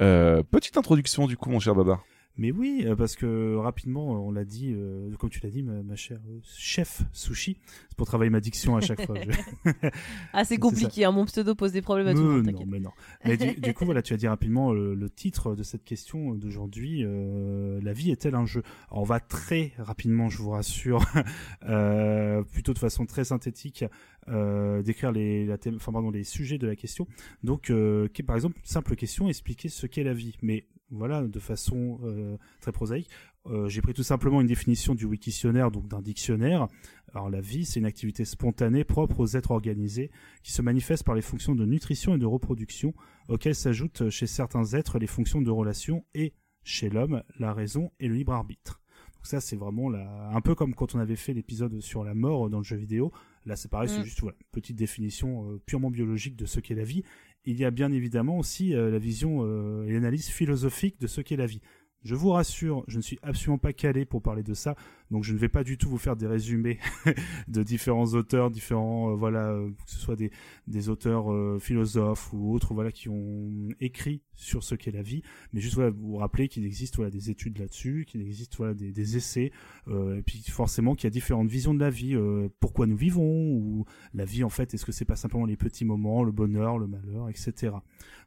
Euh, petite introduction du coup, mon cher Baba. Mais oui, euh, parce que rapidement, on l'a dit, euh, comme tu l'as dit, ma, ma chère euh, chef sushi, c'est pour travailler ma diction à chaque fois. Je- (laughs) Ah, c'est compliqué, hein, mon pseudo pose des problèmes à tout le monde, non, mais non. Mais du, du coup, (laughs) voilà, tu as dit rapidement le, le titre de cette question d'aujourd'hui. euh, la vie est-elle un jeu? Alors, On va très rapidement, je vous rassure, (laughs) euh, plutôt de façon très synthétique, euh, décrire les, la thème, enfin, pardon, les sujets de la question. Donc, euh, par exemple, simple question, expliquer ce qu'est la vie. Mais voilà, de façon euh, très prosaïque. Euh, J'ai pris tout simplement une définition du Wiktionnaire, donc d'un dictionnaire. Alors la vie, c'est une activité spontanée propre aux êtres organisés qui se manifeste par les fonctions de nutrition et de reproduction, auxquelles s'ajoutent chez certains êtres les fonctions de relation et, chez l'homme, la raison et le libre arbitre. Donc ça, c'est vraiment la... un peu comme quand on avait fait l'épisode sur la mort dans le jeu vidéo. Là, c'est pareil, c'est Mm. juste voilà, une petite définition euh, purement biologique de ce qu'est la vie. Il y a bien évidemment aussi euh, la vision euh, et l'analyse philosophique de ce qu'est la vie. Je vous rassure, je ne suis absolument pas calé pour parler de ça, donc je ne vais pas du tout vous faire des résumés (laughs) de différents auteurs, différents, euh, voilà, euh, que ce soit des, auteurs euh, philosophes ou autres, voilà, qui ont écrit sur ce qu'est la vie, mais juste voilà, vous rappeler qu'il existe voilà des études là-dessus, qu'il existe voilà des, des essais, et puis forcément qu'il y a différentes visions de la vie, pourquoi nous vivons, ou la vie en fait, est-ce que c'est pas simplement les petits moments, le bonheur, le malheur, etc.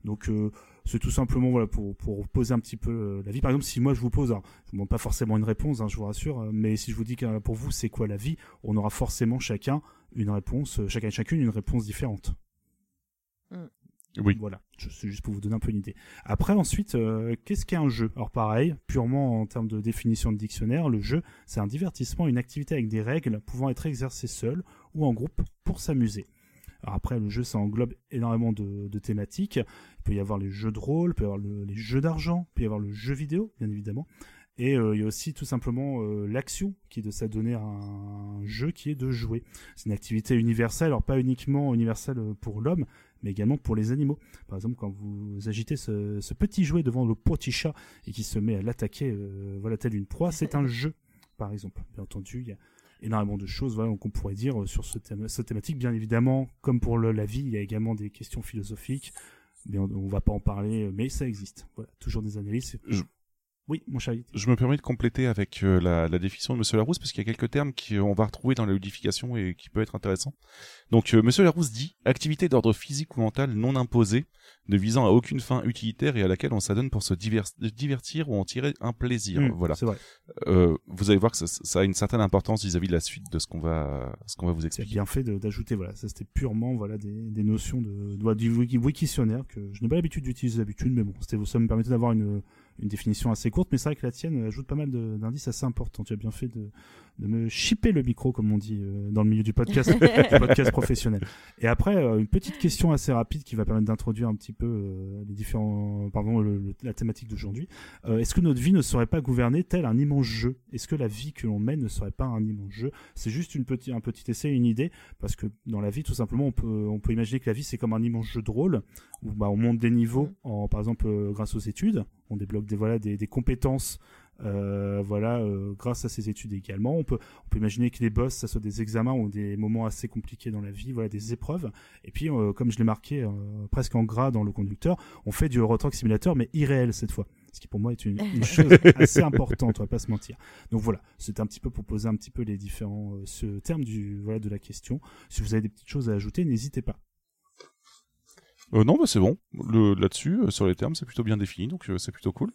Donc c'est tout simplement voilà pour pour poser un petit peu euh, la vie. Par exemple, si moi je vous pose, alors, je vous demande pas forcément une réponse, hein, je vous rassure, euh, mais si je vous dis que pour vous c'est quoi la vie, on aura forcément chacun une réponse, euh, chacun et chacune une réponse différente. Oui. Voilà, c'est juste pour vous donner un peu une idée. Après, ensuite, euh, qu'est-ce qu'est un jeu? Alors pareil, purement en termes de définition de dictionnaire, le jeu, c'est un divertissement, une activité avec des règles pouvant être exercée seul ou en groupe pour s'amuser. Alors après, le jeu, ça englobe énormément de, thématiques. Il peut y avoir les jeux de rôle, il peut y avoir le, les jeux d'argent, il peut y avoir le jeu vidéo, bien évidemment. Et euh, il y a aussi tout simplement euh, l'action qui est de s'adonner à un jeu qui est de jouer. C'est une activité universelle, alors pas uniquement universelle pour l'homme, mais également pour les animaux. Par exemple, quand vous agitez ce, ce petit jouet devant le petit chat et qui se met à l'attaquer, euh, voilà, tel une proie, c'est un jeu, par exemple. Bien entendu, il y a énormément de choses voilà, qu'on pourrait dire sur ce thème, cette thématique. Bien évidemment, comme pour la vie, il y a également des questions philosophiques, mais on, on va pas en parler, mais ça existe. Voilà, toujours des analyses. Oui, mon cher. Je me permets de compléter avec euh, la, la, définition de Monsieur Larousse parce qu'il y a quelques termes qu'on va retrouver dans la ludification et qui peut être intéressant. Donc euh, Monsieur Larousse dit activité d'ordre physique ou mental non imposée, ne visant à aucune fin utilitaire et à laquelle on s'adonne pour se divers divertir ou en tirer un plaisir. Mmh, voilà. C'est vrai. Euh, vous allez voir que ça, ça, a une certaine importance vis-à-vis -vis de la suite de ce qu'on va, ce qu'on va vous C'est expliquer. bien fait d'ajouter voilà, ça c'était purement voilà des, des notions de, de du wiki, wikitionnaire que je n'ai pas l'habitude d'utiliser d'habitude, mais bon, c'était ça me permettait d'avoir une une définition assez courte, mais c'est vrai que la tienne ajoute pas mal d'indices assez importants. Tu as bien fait de, de me chipper le micro, comme on dit euh, dans le milieu du podcast, (laughs) du podcast professionnel. Et après, euh, une petite question assez rapide qui va permettre d'introduire un petit peu euh, les différents, pardon, le, le, la thématique d'aujourd'hui. Euh, Est-ce que notre vie ne serait pas gouvernée tel un immense jeu? Est-ce que la vie que l'on mène ne serait pas un immense jeu? C'est juste une petit, un petit essai, une idée, parce que dans la vie, tout simplement, on peut, on peut imaginer que la vie c'est comme un immense jeu de rôle où bah, on monte des niveaux, en, par exemple, euh, grâce aux études, on débloque des voilà des, des compétences euh, voilà, euh, grâce à ces études également. On peut, on peut imaginer que les boss, ça soit des examens ou des moments assez compliqués dans la vie, voilà, des épreuves. Et puis, euh, comme je l'ai marqué euh, presque en gras dans le conducteur, on fait du Euro Truck Simulator, mais irréel cette fois. Ce qui pour moi est une, (laughs) une chose assez importante, on va pas se mentir. Donc voilà, c'était un petit peu pour poser un petit peu les différents euh, ce terme du voilà de la question. Si vous avez des petites choses à ajouter, n'hésitez pas. Euh, non, bah c'est bon. Le, là-dessus, euh, sur les termes, c'est plutôt bien défini, donc euh, c'est plutôt cool.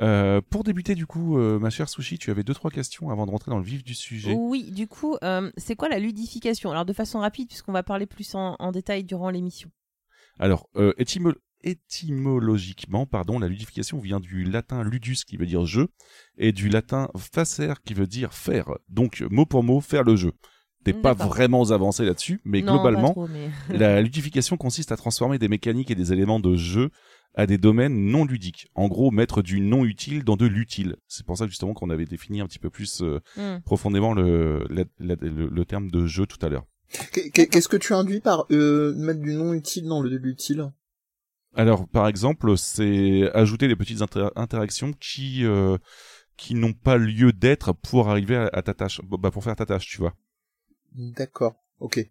Euh, pour débuter, du coup, euh, ma chère Sushi, tu avais deux trois questions avant de rentrer dans le vif du sujet. Oui, du coup, euh, c'est quoi la ludification? Alors, de façon rapide, puisqu'on va parler plus en, en détail durant l'émission. Alors, étymo- étymologiquement, pardon, la ludification vient du latin ludus qui veut dire jeu et du latin facer qui veut dire faire. Donc, mot pour mot, faire le jeu. T'es pas vraiment avancé là-dessus, mais Non, globalement, trop, mais- (laughs) La ludification consiste à transformer des mécaniques et des éléments de jeu à des domaines non ludiques. En gros, mettre du non utile dans de l'utile. C'est pour ça justement qu'on avait défini un petit peu plus euh, Hmm. profondément le, la- la- le, le terme de jeu tout à l'heure. Qu'est- qu'est- Qu'est-ce que tu induis par euh, mettre du non utile dans le de l'utile? Alors, par exemple, c'est ajouter des petites inter- interactions qui euh, qui n'ont pas lieu d'être pour arriver à, à ta tâche, bah, pour faire ta tâche, tu vois. D'accord. Ok.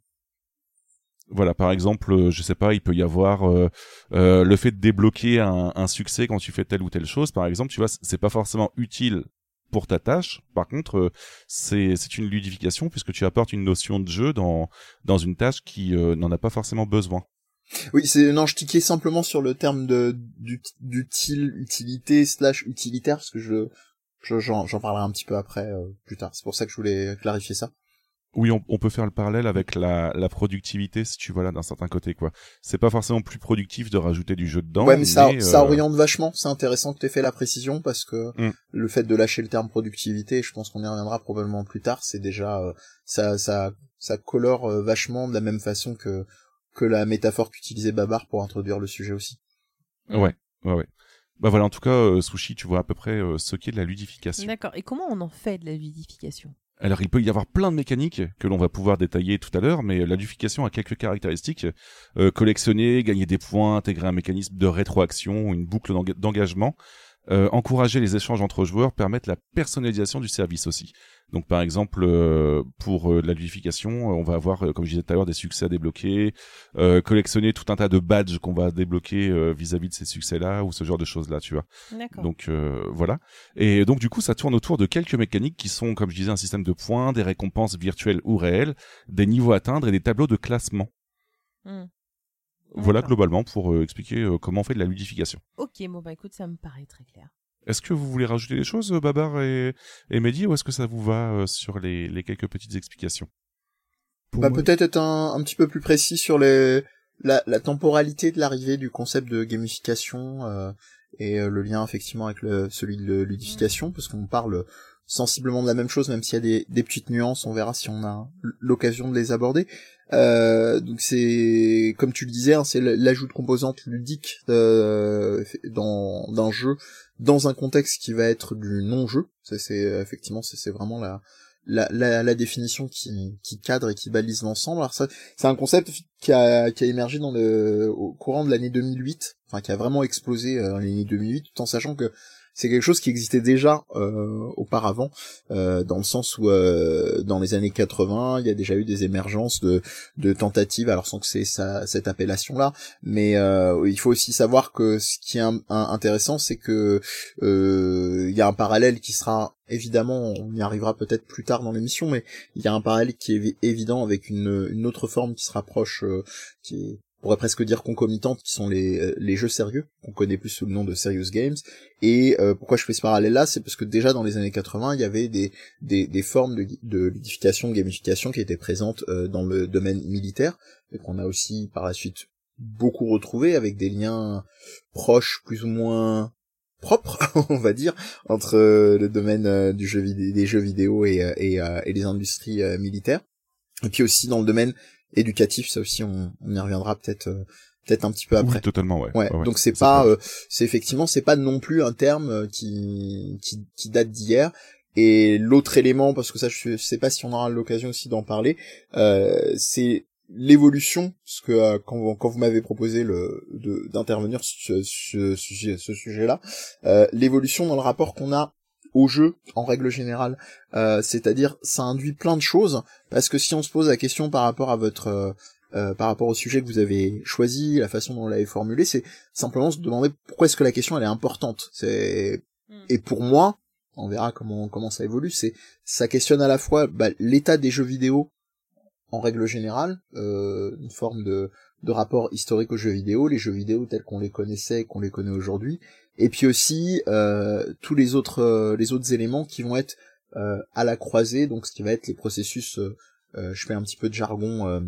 Voilà, par exemple, euh, je sais pas, il peut y avoir euh, euh, le fait de débloquer un, un succès quand tu fais telle ou telle chose. Par exemple, tu vois, c'est pas forcément utile pour ta tâche. Par contre, euh, c'est une ludification puisque tu apportes une notion de jeu dans dans une tâche qui euh, n'en a pas forcément besoin. Oui, c'est non, je tiquais simplement sur le terme de d'ut- d'utile, utilité slash utilitaire parce que je je- j'en j'en parlerai un petit peu après euh, plus tard. C'est pour ça que je voulais clarifier ça. Oui, on, on peut faire le parallèle avec la, la productivité, si tu vois là d'un certain côté quoi. C'est pas forcément plus productif de rajouter du jeu dedans. ouais, mais ça euh, ça oriente vachement. C'est intéressant que tu aies fait la précision parce que Mm. le fait de lâcher le terme productivité, je pense qu'on y reviendra probablement plus tard. C'est déjà euh, ça ça ça colore euh, vachement de la même façon que que la métaphore qu'utilisait Babar pour introduire le sujet aussi. Ouais, ouais, ouais. Bah voilà, en tout cas, euh, Sushi, tu vois à peu près euh, ce qu'est de la ludification. D'accord. Et comment on en fait de la ludification? Alors, il peut y avoir plein de mécaniques que l'on va pouvoir détailler tout à l'heure, mais la ludification a quelques caractéristiques. Euh, collectionner, gagner des points, intégrer un mécanisme de rétroaction, une boucle d'enga- d'engagement. Euh, encourager les échanges entre joueurs, permettre la personnalisation du service aussi. Donc par exemple, euh, pour euh, la ludification, euh, on va avoir, euh, comme je disais tout à l'heure, des succès à débloquer, euh, collectionner tout un tas de badges qu'on va débloquer euh, vis-à-vis de ces succès-là ou ce genre de choses-là, tu vois. Donc euh, voilà. Et donc du coup, ça tourne autour de quelques mécaniques qui sont, comme je disais, un système de points, des récompenses virtuelles ou réelles, des niveaux à atteindre et des tableaux de classement. Hmm. Voilà globalement pour euh, expliquer euh, comment on fait de la ludification. Ok, bon bah écoute, ça me paraît très clair. Est-ce que vous voulez rajouter des choses, euh, Babar et, et Mehdi, ou est-ce que ça vous va euh, sur les, les quelques petites explications? Bah, moi- peut-être être un, un petit peu plus précis sur les, la, la temporalité de l'arrivée du concept de gamification euh, et euh, le lien effectivement avec le, celui de ludification, parce qu'on parle sensiblement de la même chose, même s'il y a des, des petites nuances, on verra si on a l'occasion de les aborder. Euh, donc c'est, comme tu le disais, hein, c'est l'ajout de composantes ludiques euh, dans d'un jeu dans un contexte qui va être du non-jeu. Ça, c'est effectivement, c'est vraiment la, la, la, définition qui, qui cadre et qui balise l'ensemble. Alors ça, c'est un concept qui a, qui a émergé dans le, au courant de l'année 2008, enfin qui a vraiment explosé euh, l'année 2008, tout en sachant que c'est quelque chose qui existait déjà euh, auparavant, euh, dans le sens où euh, dans les années 80, il y a déjà eu des émergences de, tentatives, alors sans que c'est cette appellation-là, mais il faut aussi savoir que ce qui est intéressant, c'est que il y a un parallèle qui sera évidemment, on y arrivera peut-être plus tard dans l'émission, mais il y a un parallèle qui est évi- évident avec une, une autre forme qui se rapproche, qui est, pourrait presque dire concomitante, qui sont les, euh, les jeux sérieux, qu'on connaît plus sous le nom de serious games. Et euh, pourquoi je fais ce parallèle-là, c'est parce que déjà dans les années 80, il y avait des, des, des formes de, de ludification, de gamification qui étaient présentes euh, dans le domaine militaire, et qu'on a aussi par la suite beaucoup retrouvé avec des liens proches, plus ou moins propres, (laughs) on va dire, entre euh, le domaine euh, du jeu des jeux vidéo et, et, et les industries militaires. Et puis aussi dans le domaine éducatif, ça aussi on, on y reviendra peut-être euh, peut-être un petit peu après. Oui, totalement, ouais. Ouais, ouais, donc c'est pas, euh, c'est effectivement, c'est pas non plus un terme euh, qui qui, qui date d'hier. Et l'autre élément, parce que ça, je sais pas si on aura l'occasion aussi d'en parler, euh, c'est l'évolution, parce que euh, quand vous, quand vous m'avez proposé le de- d'intervenir sur ce, ce sujet, ce sujet-là, euh, l'évolution dans le rapport qu'on a au jeu en règle générale, euh, c'est-à-dire ça induit plein de choses, parce que si on se pose la question par rapport à votre euh, euh, par rapport au sujet que vous avez choisi, la façon dont vous l'avez formulé, c'est simplement se demander pourquoi est-ce que la question elle est importante. C'est Mm. et pour moi, on verra comment comment ça évolue. C'est ça questionne à la fois bah, l'état des jeux vidéo en règle générale, euh, une forme de de rapport historique aux jeux vidéo, les jeux vidéo tels qu'on les connaissait et qu'on les connaît aujourd'hui, et puis aussi euh, tous les autres euh, les autres éléments qui vont être euh, à la croisée, donc ce qui va être les processus. je fais un petit peu de jargon.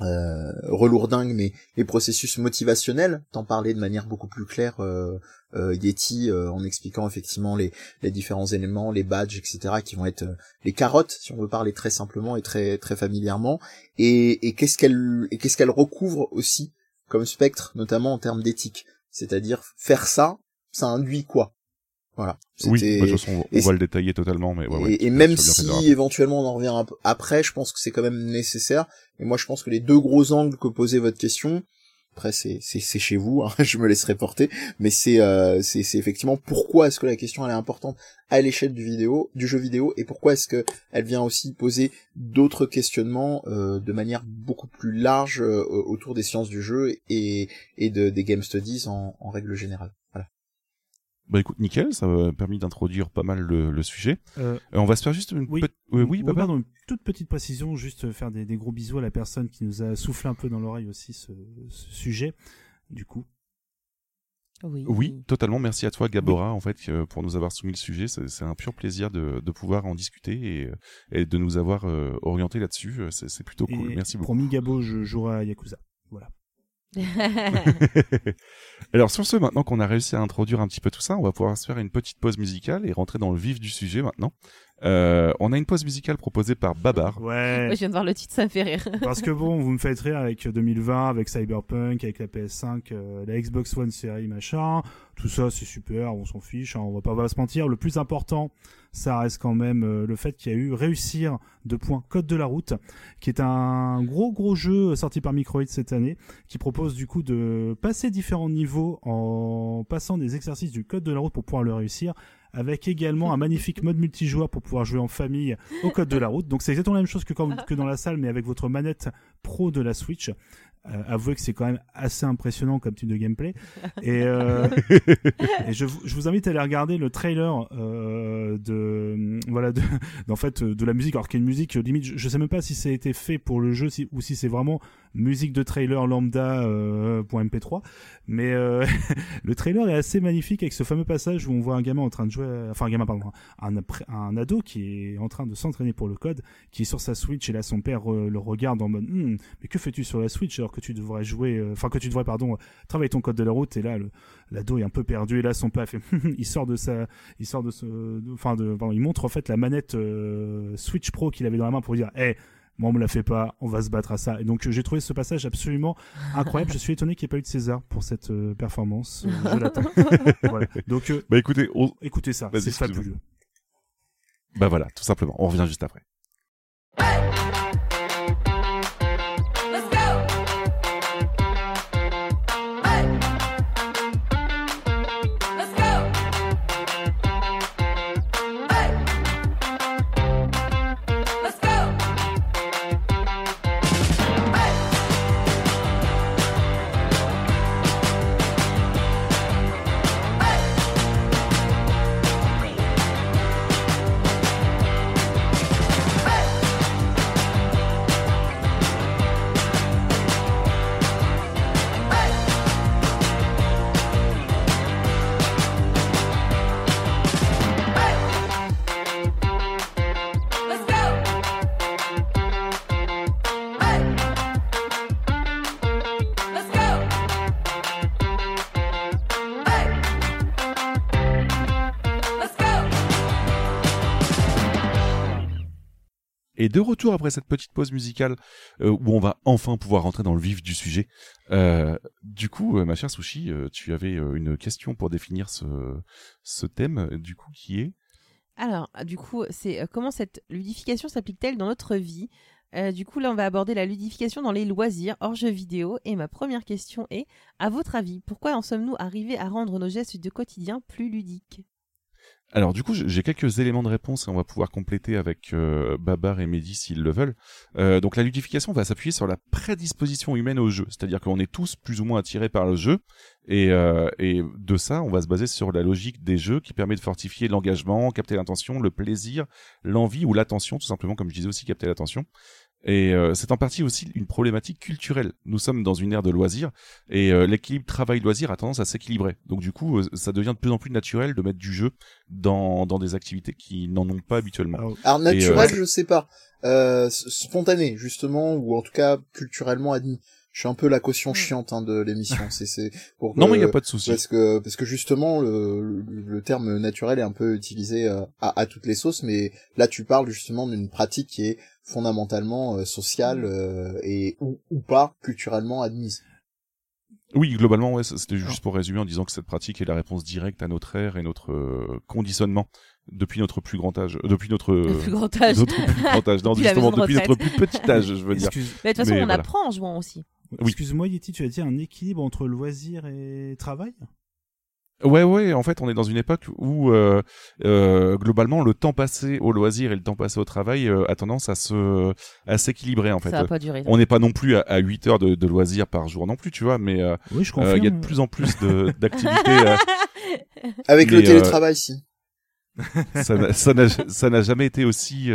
Euh, relourdingue, mais les processus motivationnels, t'en parler de manière beaucoup plus claire, euh, euh, Yeti, euh, en expliquant effectivement les, les différents éléments, les badges, etc., qui vont être les carottes, si on veut parler très simplement et très très familièrement, et, et qu'est-ce qu'elle et qu'est-ce qu'elle recouvre aussi comme spectre, notamment en termes d'éthique, c'est-à-dire faire ça, ça induit quoi Voilà. Oui, bah, de toute façon, on, va le détailler totalement, mais ouais, ouais, et, même si éventuellement on en revient après, je pense que c'est quand même nécessaire. Et moi, je pense que les deux gros angles que posait votre question, après c'est c'est c'est chez vous, hein, (laughs) je me laisserai porter, mais c'est euh, c'est c'est effectivement pourquoi est-ce que la question elle est importante à l'échelle du vidéo, du jeu vidéo, et pourquoi est-ce que elle vient aussi poser d'autres questionnements euh, de manière beaucoup plus large euh, autour des sciences du jeu et et de des game studies en, en règle générale. Bah écoute, nickel, ça m'a permis d'introduire pas mal le, le sujet. Euh, Euh, on va se faire juste une Oui. euh, oui, Babar pardon, une toute petite précision, juste faire des, des gros bisous à la personne qui nous a soufflé un peu dans l'oreille aussi ce, ce sujet. Du coup, Oui. Oui, totalement. Merci à toi, Gabora, en fait, pour nous avoir soumis le sujet. C'est un pur plaisir de, de pouvoir en discuter et, et de nous avoir euh, orienté là-dessus. C'est c'est plutôt cool. Et Merci beaucoup. Promis Gabo, je jouerai à Yakuza. (laughs) Alors sur ce, maintenant qu'on a réussi à introduire un petit peu tout ça, on va pouvoir se faire une petite pause musicale et rentrer dans le vif du sujet maintenant. Euh, on a une pause musicale proposée par Babar. Ouais. Moi, je viens de voir le titre, ça me fait rire. (laughs) Parce que bon, vous me faites rire avec 2020, avec Cyberpunk, avec la PS5, euh, la Xbox One série, machin. Tout ça, c'est super, on s'en fiche, hein, on va pas, on va se mentir. Le plus important, ça reste quand même euh, le fait qu'il y a eu réussir de points Code de la route, qui est un gros gros jeu sorti par Microïd cette année, qui propose du coup de passer différents niveaux en passant des exercices du Code de la route pour pouvoir le réussir avec également un magnifique mode multijoueur pour pouvoir jouer en famille au code de la route. Donc c'est exactement la même chose que, quand, que dans la salle, mais avec votre manette pro de la Switch. Euh, avouez que c'est quand même assez impressionnant comme type de gameplay. Et, euh, (laughs) et je, vous- je vous invite à aller regarder le trailer euh, de voilà de, (laughs) en fait de la musique. Alors qu'il y a une musique limite, je, je sais même pas si ça a été fait pour le jeu si, ou si c'est vraiment musique de trailer lambda euh, .mp3 mais euh, (laughs) le trailer est assez magnifique avec ce fameux passage où on voit un gamin en train de jouer enfin un gamin pardon un, un ado qui est en train de s'entraîner pour le code qui est sur sa Switch et là son père euh, le regarde en mode hm, mais que fais-tu sur la Switch? alors que tu devrais jouer enfin que tu devrais pardon travailler ton code de la route et là l'ado est un peu perdu et là son père fait (laughs) il sort de sa il sort de ce enfin de il montre en fait la manette Switch Pro qu'il avait dans la main pour dire hé moi on me la fait pas, on va se battre à ça. Et donc j'ai trouvé ce passage absolument (laughs) incroyable. je suis étonné qu'il n'y ait pas eu de César pour cette euh, performance. Euh, je (laughs) l'attends. voilà. Donc euh, bah écoutez, écoutez ça, c'est fabuleux. Bah voilà, tout simplement. On revient juste après. Et de retour après cette petite pause musicale euh, où on va enfin pouvoir rentrer dans le vif du sujet. Euh, du coup, euh, ma chère Sushi, tu avais une question pour définir ce, ce thème, du coup, qui est? Alors, du coup, c'est comment cette ludification s'applique-t-elle dans notre vie? Du coup, là, on va aborder la ludification dans les loisirs hors jeux vidéo. Et ma première question est, à votre avis, pourquoi en sommes-nous arrivés à rendre nos gestes de quotidien plus ludiques? Alors du coup, j'ai quelques éléments de réponse et on va pouvoir compléter avec euh, Babar et Mehdi s'ils le veulent. Euh, donc la ludification va s'appuyer sur la prédisposition humaine au jeu, c'est-à-dire qu'on est tous plus ou moins attirés par le jeu et, euh, et de ça, on va se baser sur la logique des jeux qui permet de fortifier l'engagement, capter l'attention, le plaisir, l'envie ou l'attention, tout simplement comme je disais aussi capter l'attention. Et euh, c'est en partie aussi une problématique culturelle. Nous sommes dans une ère de loisirs et euh, l'équilibre travail-loisir a tendance à s'équilibrer. Donc du coup, euh, ça devient de plus en plus naturel de mettre du jeu dans, dans des activités qui n'en ont pas habituellement. Alors, naturel, je sais pas. spontané, justement, ou en tout cas culturellement admis je suis un peu la caution mm. chiante hein, de l'émission. (laughs) C'est c'est pour non mais il y a pas de souci parce que parce que justement le, le, terme naturel est un peu utilisé à, à, toutes les sauces, mais là tu parles justement d'une pratique qui est fondamentalement euh, sociale euh, et ou, ou pas culturellement admise. Oui, globalement, ouais, c'était juste pour résumer en disant que cette pratique est la réponse directe à notre ère et notre euh, conditionnement depuis notre plus grand âge, depuis notre plus grand âge, (laughs) notre plus grand âge, non, (laughs) justement depuis notre plus petit âge, je veux dire. Mais de toute façon, on apprend en jouant aussi. Excuse-moi, Yeti, tu as dit un équilibre entre loisir et travail? Ouais, ouais, en fait, on est dans une époque où, euh, euh, globalement, le temps passé au loisir et le temps passé au travail euh, a tendance à se à s'équilibrer, en fait. Ça va pas durer. On n'est pas non plus à, à 8 heures de, de loisir par jour non plus, tu vois, mais oui, il y a de plus en plus (laughs) d'activités. (laughs) Avec le télétravail, si. (laughs) ça n'a jamais été aussi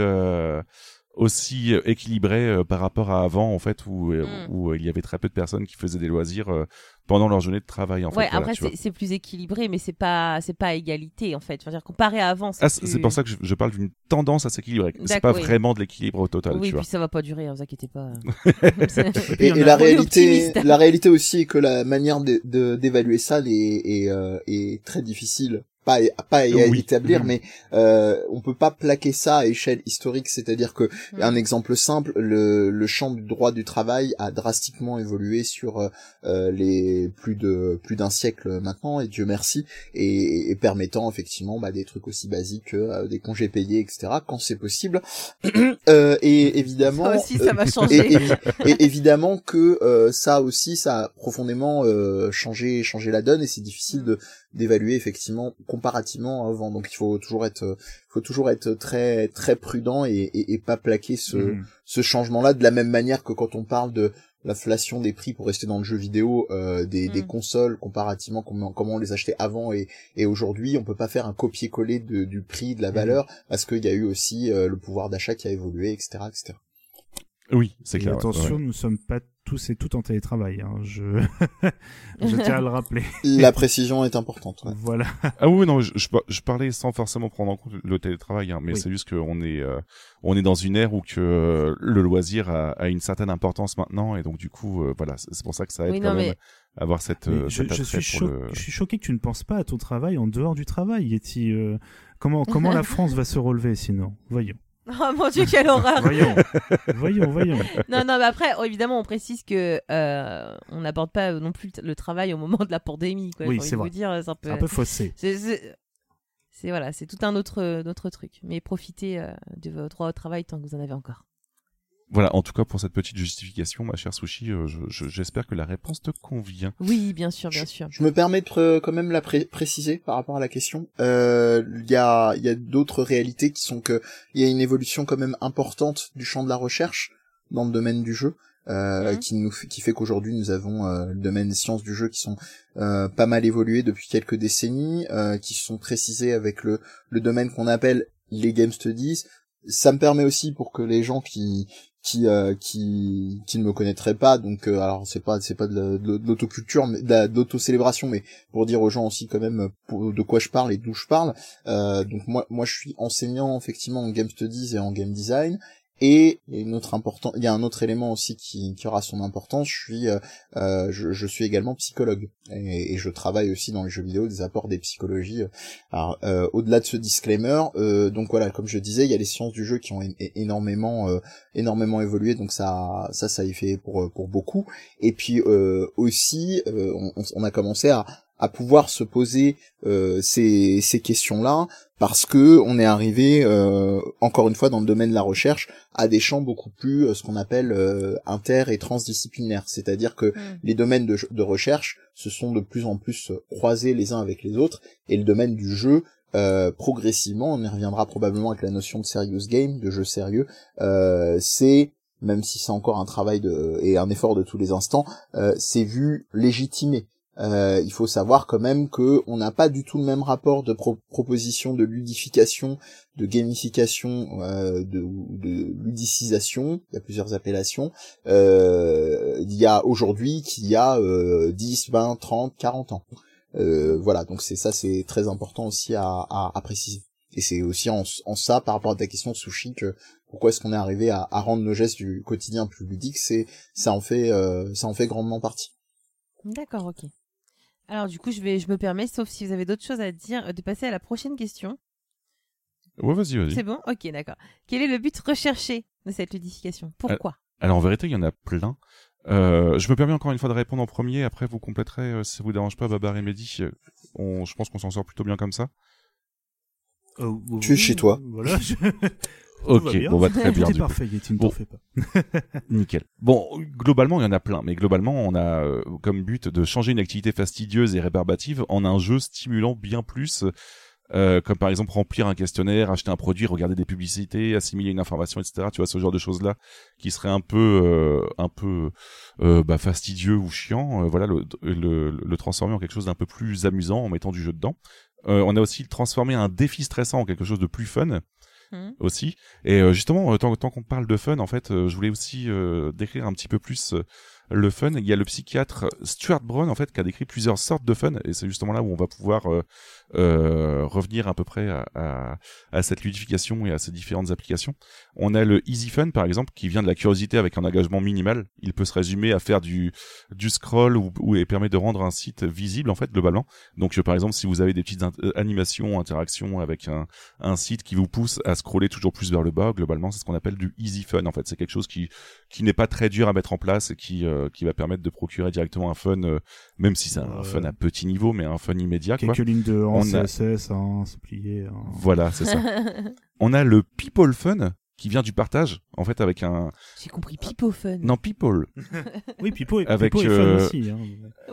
aussi euh, équilibré euh, par rapport à avant en fait où, euh, mm. où, il y avait très peu de personnes qui faisaient des loisirs pendant leur journée de travail en ouais, fait. après c'est plus équilibré mais c'est pas c'est pas égalité en fait. Enfin, dire comparé à avant. C'est ah, pour ça que je, parle d'une tendance à s'équilibrer. C'est pas vraiment de l'équilibre au total. Oui, tu puis ça va pas durer, hein, vous inquiétez pas. (laughs) et, la réalité, la réalité aussi est que la manière d'évaluer ça est, est, est très difficile pas pas établir mhm. mais euh, on peut pas plaquer ça à échelle historique c'est-à-dire que mhm. un exemple simple le, le champ du droit du travail a drastiquement évolué sur euh, les plus de plus d'un siècle maintenant et Dieu merci et, et permettant effectivement bah, des trucs aussi basiques que euh, des congés payés etc quand c'est possible (clears throat) euh, et évidemment ça aussi ça va changer et, évidemment que euh, ça aussi ça a profondément changé changé la donne et c'est difficile de d'évaluer effectivement comparativement avant. Donc il faut toujours être, faut toujours être très très prudent et, et, pas plaquer ce, mhm. ce changement-là de la même manière que quand on parle de l'inflation des prix pour rester dans le jeu vidéo euh, des, des, mhm. consoles comparativement comment, comment on les achetait avant et, et aujourd'hui on peut pas faire un copier-coller du prix de la mhm. valeur parce qu'il y a eu aussi euh, le pouvoir d'achat qui a évolué etc etc Oui, c'est clair. attention, ouais. nous sommes pas tous et toutes en télétravail. Hein. Je... (laughs) je tiens à le rappeler. La précision est importante. ouais. Voilà. Ah oui, non, je, je, par- je parlais sans forcément prendre en compte le télétravail, hein, mais Oui. c'est juste qu'on est, euh, on est dans une ère où que euh, le loisir a, a une certaine importance maintenant, et donc du coup, euh, voilà, c'est pour ça que ça aide Oui, quand non, même mais- à avoir cette, Mais euh, je, je suis pour cho- le. je suis choqué que tu ne penses pas à ton travail en dehors du travail, Yeti. Euh, comment, comment (laughs) la France va se relever sinon? Voyons. (laughs) Oh mon dieu, quelle horreur Voyons. (laughs) voyons, voyons. Non, non, mais après, oh, évidemment, on précise que euh, on n'aborde pas non plus le travail au moment de la pandémie. Quoi, Oui, c'est vrai. dire, c'est un peu... Un peu faussé. c'est- voilà, c'est tout un autre, autre truc. Mais profitez euh, de votre droit au travail tant que vous en avez encore. Voilà, en tout cas pour cette petite justification, ma chère Sushi, euh, je- je- j'espère que la réponse te convient. Oui, bien sûr, bien sûr. Je me permets de pr- quand même la pré- préciser par rapport à la question. Euh, Il y a, il y a d'autres réalités qui sont que il y a une évolution quand même importante du champ de la recherche dans le domaine du jeu. Euh, Mhm. qui nous qui fait qu'aujourd'hui nous avons euh, le domaine des sciences du jeu qui sont euh, pas mal évolués depuis quelques décennies, euh, qui sont précisés avec le le domaine qu'on appelle les game studies. Ça me permet aussi pour que les gens qui qui euh, qui qui ne me connaîtraient pas. Donc euh, alors c'est pas c'est pas de de l'autoculture mais de la- de l'autocélébration mais pour dire aux gens aussi quand même de quoi je parle et d'où je parle. Euh, donc moi moi je suis enseignant effectivement en game studies et en game design et une autre important il y a un autre élément aussi qui, qui aura son importance. Je suis euh, euh, je, je suis également psychologue. Et, et je travaille aussi dans les jeux vidéo des apports des psychologies. Alors euh, au-delà de ce disclaimer euh, donc voilà comme je disais il y a les sciences du jeu qui ont énormément euh, énormément évolué. Donc ça ça ça y fait pour pour beaucoup. Et puis euh, aussi on, on a commencé à à pouvoir se poser euh, ces ces questions là parce que on est arrivé euh, encore une fois dans le domaine de la recherche à des champs beaucoup plus euh, ce qu'on appelle euh, inter et transdisciplinaires c'est-à-dire que Mm. les domaines de, de recherche se sont de plus en plus croisés les uns avec les autres et le domaine du jeu euh, progressivement, on y reviendra probablement avec la notion de serious game, de jeu sérieux, euh, c'est même si c'est encore un travail de, et un effort de tous les instants, euh, c'est vu légitimé. Euh, il faut savoir quand même que on n'a pas du tout le même rapport de pro- proposition de ludification, de gamification, euh, de, de ludicisation. Il y a plusieurs appellations. Euh, il y a aujourd'hui qu'il y a euh, 10, 20, 30, 40 ans. Euh, voilà, donc c'est ça, c'est très important aussi à, à, à préciser. Et c'est aussi en, en ça, par rapport à ta question sushi, que pourquoi est-ce qu'on est arrivé à, à rendre nos gestes du quotidien plus ludiques, c'est ça en fait euh, ça en fait grandement partie. D'accord, ok. Alors du coup, je vais, je me permets, sauf si vous avez d'autres choses à dire, euh, de passer à la prochaine question. Ouais, vas-y, vas-y. C'est bon? Ok, d'accord. Quel est le but recherché de cette ludification? Pourquoi? Alors en vérité, il y en a plein. Euh, je me permets encore une fois de répondre en premier. Après, vous compléterez euh, si ça vous dérange pas, Babar et Mehdi. Euh, On, je pense qu'on s'en sort plutôt bien comme ça. Euh, Tu es chez toi. (laughs) Voilà. je- Ok, va bien. bon, bah très bien. Tout est parfait, Yeti, ne Bon. t'en fais pas. (laughs) Nickel. Bon, globalement, il y en a plein, mais globalement, on a euh, comme but de changer une activité fastidieuse et rébarbative en un jeu stimulant bien plus, euh, comme par exemple remplir un questionnaire, acheter un produit, regarder des publicités, assimiler une information, etc. Tu vois, ce genre de choses-là qui seraient un peu, euh, un peu euh, bah, fastidieux ou chiant. euh, voilà, le, le, le transformer en quelque chose d'un peu plus amusant en mettant du jeu dedans. Euh, on a aussi transformé un défi stressant en quelque chose de plus fun Mhm. aussi. Et euh, justement, euh, tant, qu'on parle de fun, en fait, euh, je voulais aussi décrire un petit peu plus le fun. Il y a le psychiatre Stuart Brown, en fait, qui a décrit plusieurs sortes de fun, et c'est justement là où on va pouvoir euh, euh, revenir à peu près à, à, à cette ludification et à ces différentes applications. On a le easy fun, par exemple, qui vient de la curiosité avec un engagement minimal. Il peut se résumer à faire du, du scroll ou, et permet de rendre un site visible, en fait, globalement. Donc, euh, par exemple, si vous avez des petites euh, animations, interactions avec un, un site qui vous pousse à scroller toujours plus vers le bas, globalement, c'est ce qu'on appelle du easy fun. En fait, c'est quelque chose qui qui n'est pas très dur à mettre en place et qui euh, qui va permettre de procurer directement un fun, euh, même si c'est un Euh, fun à petit niveau, mais un fun immédiat. Quoi. Quelques lignes de en On a- CSS, hein, c'est plié. hein. Voilà, c'est ça. (laughs) On a le people fun qui vient du partage, en fait, avec un J'ai compris Pipo Fun. non people. (laughs) Oui, Pipo, est- Avec, Pipo est fun euh, aussi. Hein.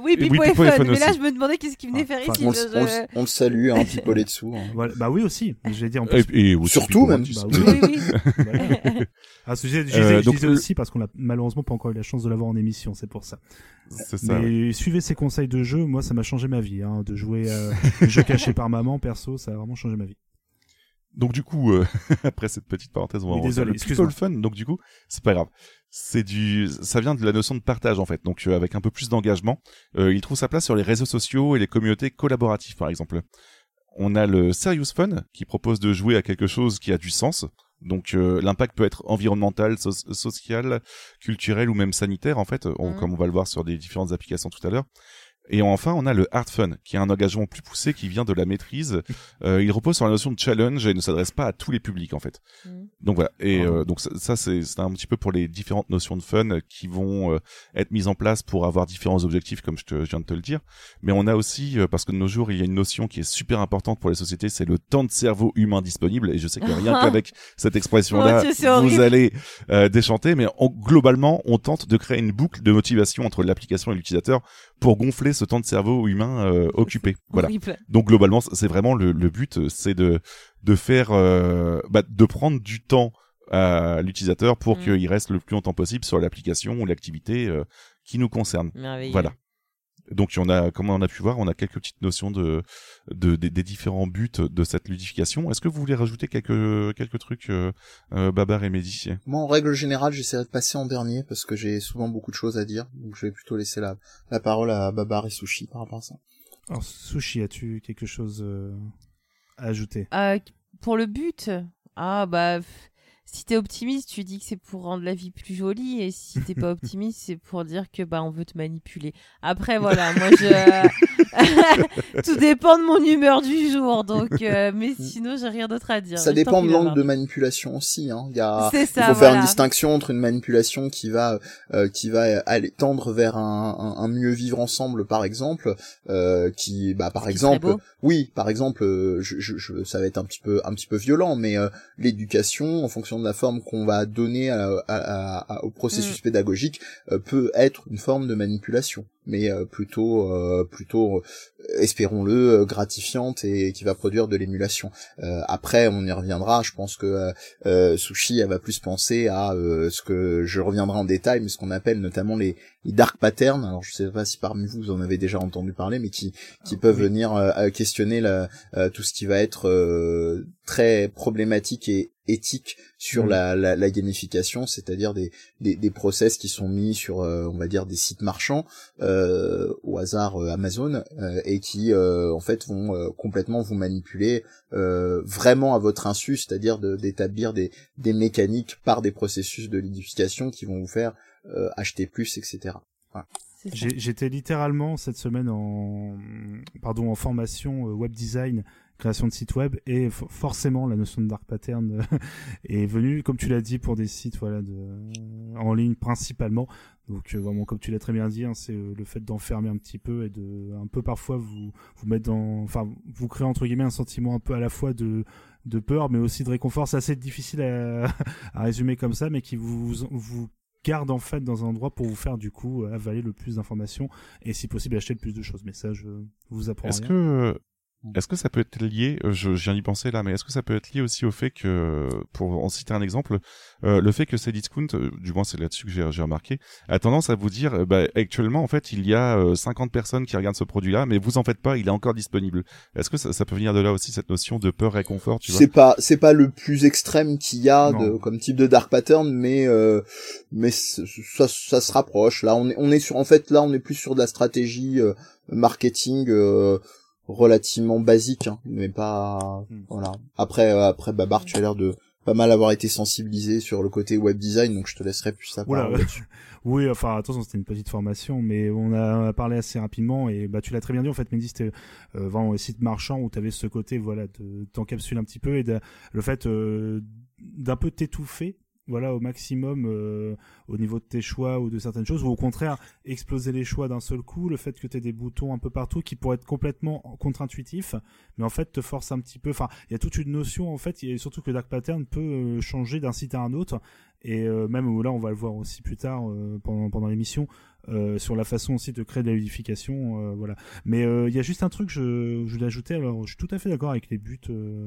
Oui, Pipo, Oui, est, Pipo fun, est fun mais là je me demandais qu'est-ce qu'il venait Ah, faire ici. On, le- je- on le- je- on le salue, hein, (laughs) pipoler dessous. hein. Voilà. Bah oui aussi. J'ai dit en Et, plus. et aussi Surtout, Pipo, même. sais. Bah Oui, oui. (laughs) Voilà. Ah, ce- je, je, Euh, disais- je donc, disais aussi parce qu'on a malheureusement pas encore eu la chance de l'avoir en émission, c'est pour ça. C'est ça. Mais ouais. suivez ces conseils de jeu, moi ça m'a changé ma vie, hein, de jouer euh, jeu caché par maman, perso, ça a vraiment changé ma vie. Donc du coup, euh, (laughs) après cette petite parenthèse, on va Oui, désolé, le people fun. Donc du coup, c'est pas grave. C'est du, ça vient de la notion de partage en fait. Donc euh, avec un peu plus d'engagement, euh, il trouve sa place sur les réseaux sociaux et les communautés collaboratives par exemple. On a le Serious Fun qui propose de jouer à quelque chose qui a du sens. Donc euh, l'impact peut être environnemental, so- social, culturel ou même sanitaire en fait, on- Mhm. comme on va le voir sur des différentes applications tout à l'heure. Et enfin, on a le hard fun, qui est un engagement plus poussé qui vient de la maîtrise. (laughs) Euh, il repose sur la notion de challenge et ne s'adresse pas à tous les publics en fait. Mhm. Donc voilà. Et Ah. euh, donc ça, ça, c'est c'est un petit peu pour les différentes notions de fun qui vont euh, être mises en place pour avoir différents objectifs, comme je, te, je viens de te le dire. Mais on a aussi, euh, parce que de nos jours, il y a une notion qui est super importante pour les sociétés, c'est le temps de cerveau humain disponible. Et je sais que rien (laughs) qu'avec cette expression-là, vous allez euh, déchanter. Mais on- globalement, on tente de créer une boucle de motivation entre l'application et l'utilisateur pour gonfler ce temps de cerveau humain euh, occupé. Voilà. Horrible. Donc globalement, c'est vraiment le, le but, euh, c'est de de faire, euh, bah, de prendre du temps à l'utilisateur pour Mm. qu'il reste le plus longtemps possible sur l'application ou l'activité euh, qui nous concerne. Voilà. Donc on a, comme on a pu voir, on a quelques petites notions de, de des, des différents buts de cette ludification. Est-ce que vous voulez rajouter quelques quelques trucs, euh, euh, Babar et Mehdi? Moi, en règle générale, j'essaierai de passer en dernier parce que j'ai souvent beaucoup de choses à dire. Donc, je vais plutôt laisser la, la parole à Babar et Sushi par rapport à ça. Alors, Sushi, as-tu quelque chose euh, à ajouter? Euh, pour le but, ah bah si t'es optimiste, tu dis que c'est pour rendre la vie plus jolie, et si t'es pas (laughs) optimiste, c'est pour dire que bah on veut te manipuler. Après (laughs) voilà, moi je (laughs) tout dépend de mon humeur du jour, donc euh, mais sinon j'ai rien d'autre à dire. Ça dépend de l'angle de manipulation aussi. Hein. Il y a, C'est il ça. faut faire une distinction entre une manipulation qui va euh, qui va aller tendre vers un, un, un mieux vivre ensemble, par exemple, euh, qui, bah, par qui exemple, oui, par exemple, euh, je, je, je- ça va être un petit peu un petit peu violent, mais euh, l'éducation, en fonction de la forme qu'on va donner à, à- à- au processus Mm. pédagogique, euh, peut être une forme de manipulation, mais euh, plutôt euh, plutôt euh, espérons-le euh, gratifiante et qui va produire de l'émulation. Euh, après, on y reviendra. Je pense que euh, euh, Sushi, elle va plus penser à euh, ce que je reviendrai en détail, mais ce qu'on appelle notamment les, les dark patterns. Alors, je sais pas si parmi vous vous en avez déjà entendu parler, mais qui qui peuvent oui. venir euh, questionner la, euh, tout ce qui va être euh, très problématique et éthique sur Mhm. la, la, la gamification, c'est-à-dire des, des des process qui sont mis sur, euh, on va dire, des sites marchands euh, au hasard euh, Amazon euh, et qui euh, en fait vont euh, complètement vous manipuler euh, vraiment à votre insu, c'est-à-dire de- d'établir des, des mécaniques par des processus de lidification qui vont vous faire euh, acheter plus, etc. J'ai- J'étais littéralement cette semaine en, pardon, en formation euh, web design, création de site web, et forcément la notion de dark pattern euh, (laughs) est venue, comme tu l'as dit, pour des sites voilà de, en ligne principalement. Donc euh, vraiment, comme tu l'as très bien dit, hein, c'est euh, le fait d'enfermer un petit peu et de un peu parfois vous vous mettre dans, enfin vous créer entre guillemets un sentiment un peu à la fois de de peur, mais aussi de réconfort. C'est assez difficile à, (laughs) à résumer comme ça, mais qui vous vous garde en fait dans un endroit pour vous faire du coup avaler le plus d'informations et si possible acheter le plus de choses. Mais ça, je vous apprends Est-ce que est-ce que ça peut être lié, euh, je, je viens d'y penser là, mais est-ce que ça peut être lié aussi au fait que, pour en citer un exemple, euh, le fait que Cdiscount, euh, du moins c'est là-dessus que j'ai remarqué, a tendance à vous dire, euh, bah, actuellement en fait il y a euh, 50 personnes qui regardent ce produit-là, mais vous en faites pas, il est encore disponible. Est-ce que ça, ça peut venir de là aussi cette notion de peur réconfort, tu vois? C'est pas c'est pas le plus extrême qu'il y a de, comme type de dark pattern, mais euh, mais ça ça se rapproche. Là on est on est sur en fait là on est plus sur de la stratégie euh, marketing euh, relativement basique, hein, mais pas Hmm. voilà. Après euh, après Babar tu as l'air de pas mal avoir été sensibilisé sur le côté web design, donc je te laisserai plus ça Oula, là-dessus. (laughs) Oui, enfin attention, c'était une petite formation, mais on a, on a parlé assez rapidement et bah tu l'as très bien dit en fait, Mehdi, c'était euh, vraiment les sites marchands où tu avais ce côté voilà de t'encapsuler un petit peu et de, le fait euh, d'un peu t'étouffer voilà au maximum euh, au niveau de tes choix ou de certaines choses ou au contraire exploser les choix d'un seul coup le fait que tu aies des boutons un peu partout qui pourraient être complètement contre-intuitifs mais en fait te force un petit peu il y a toute une notion en fait et surtout que Dark Pattern peut euh, changer d'un site à un autre et euh, même là on va le voir aussi plus tard pendant l'émission euh, sur la façon aussi de créer de la ludification euh, voilà. Mais euh, il y a juste un truc je, je voulais ajouter. Alors je suis tout à fait d'accord avec les buts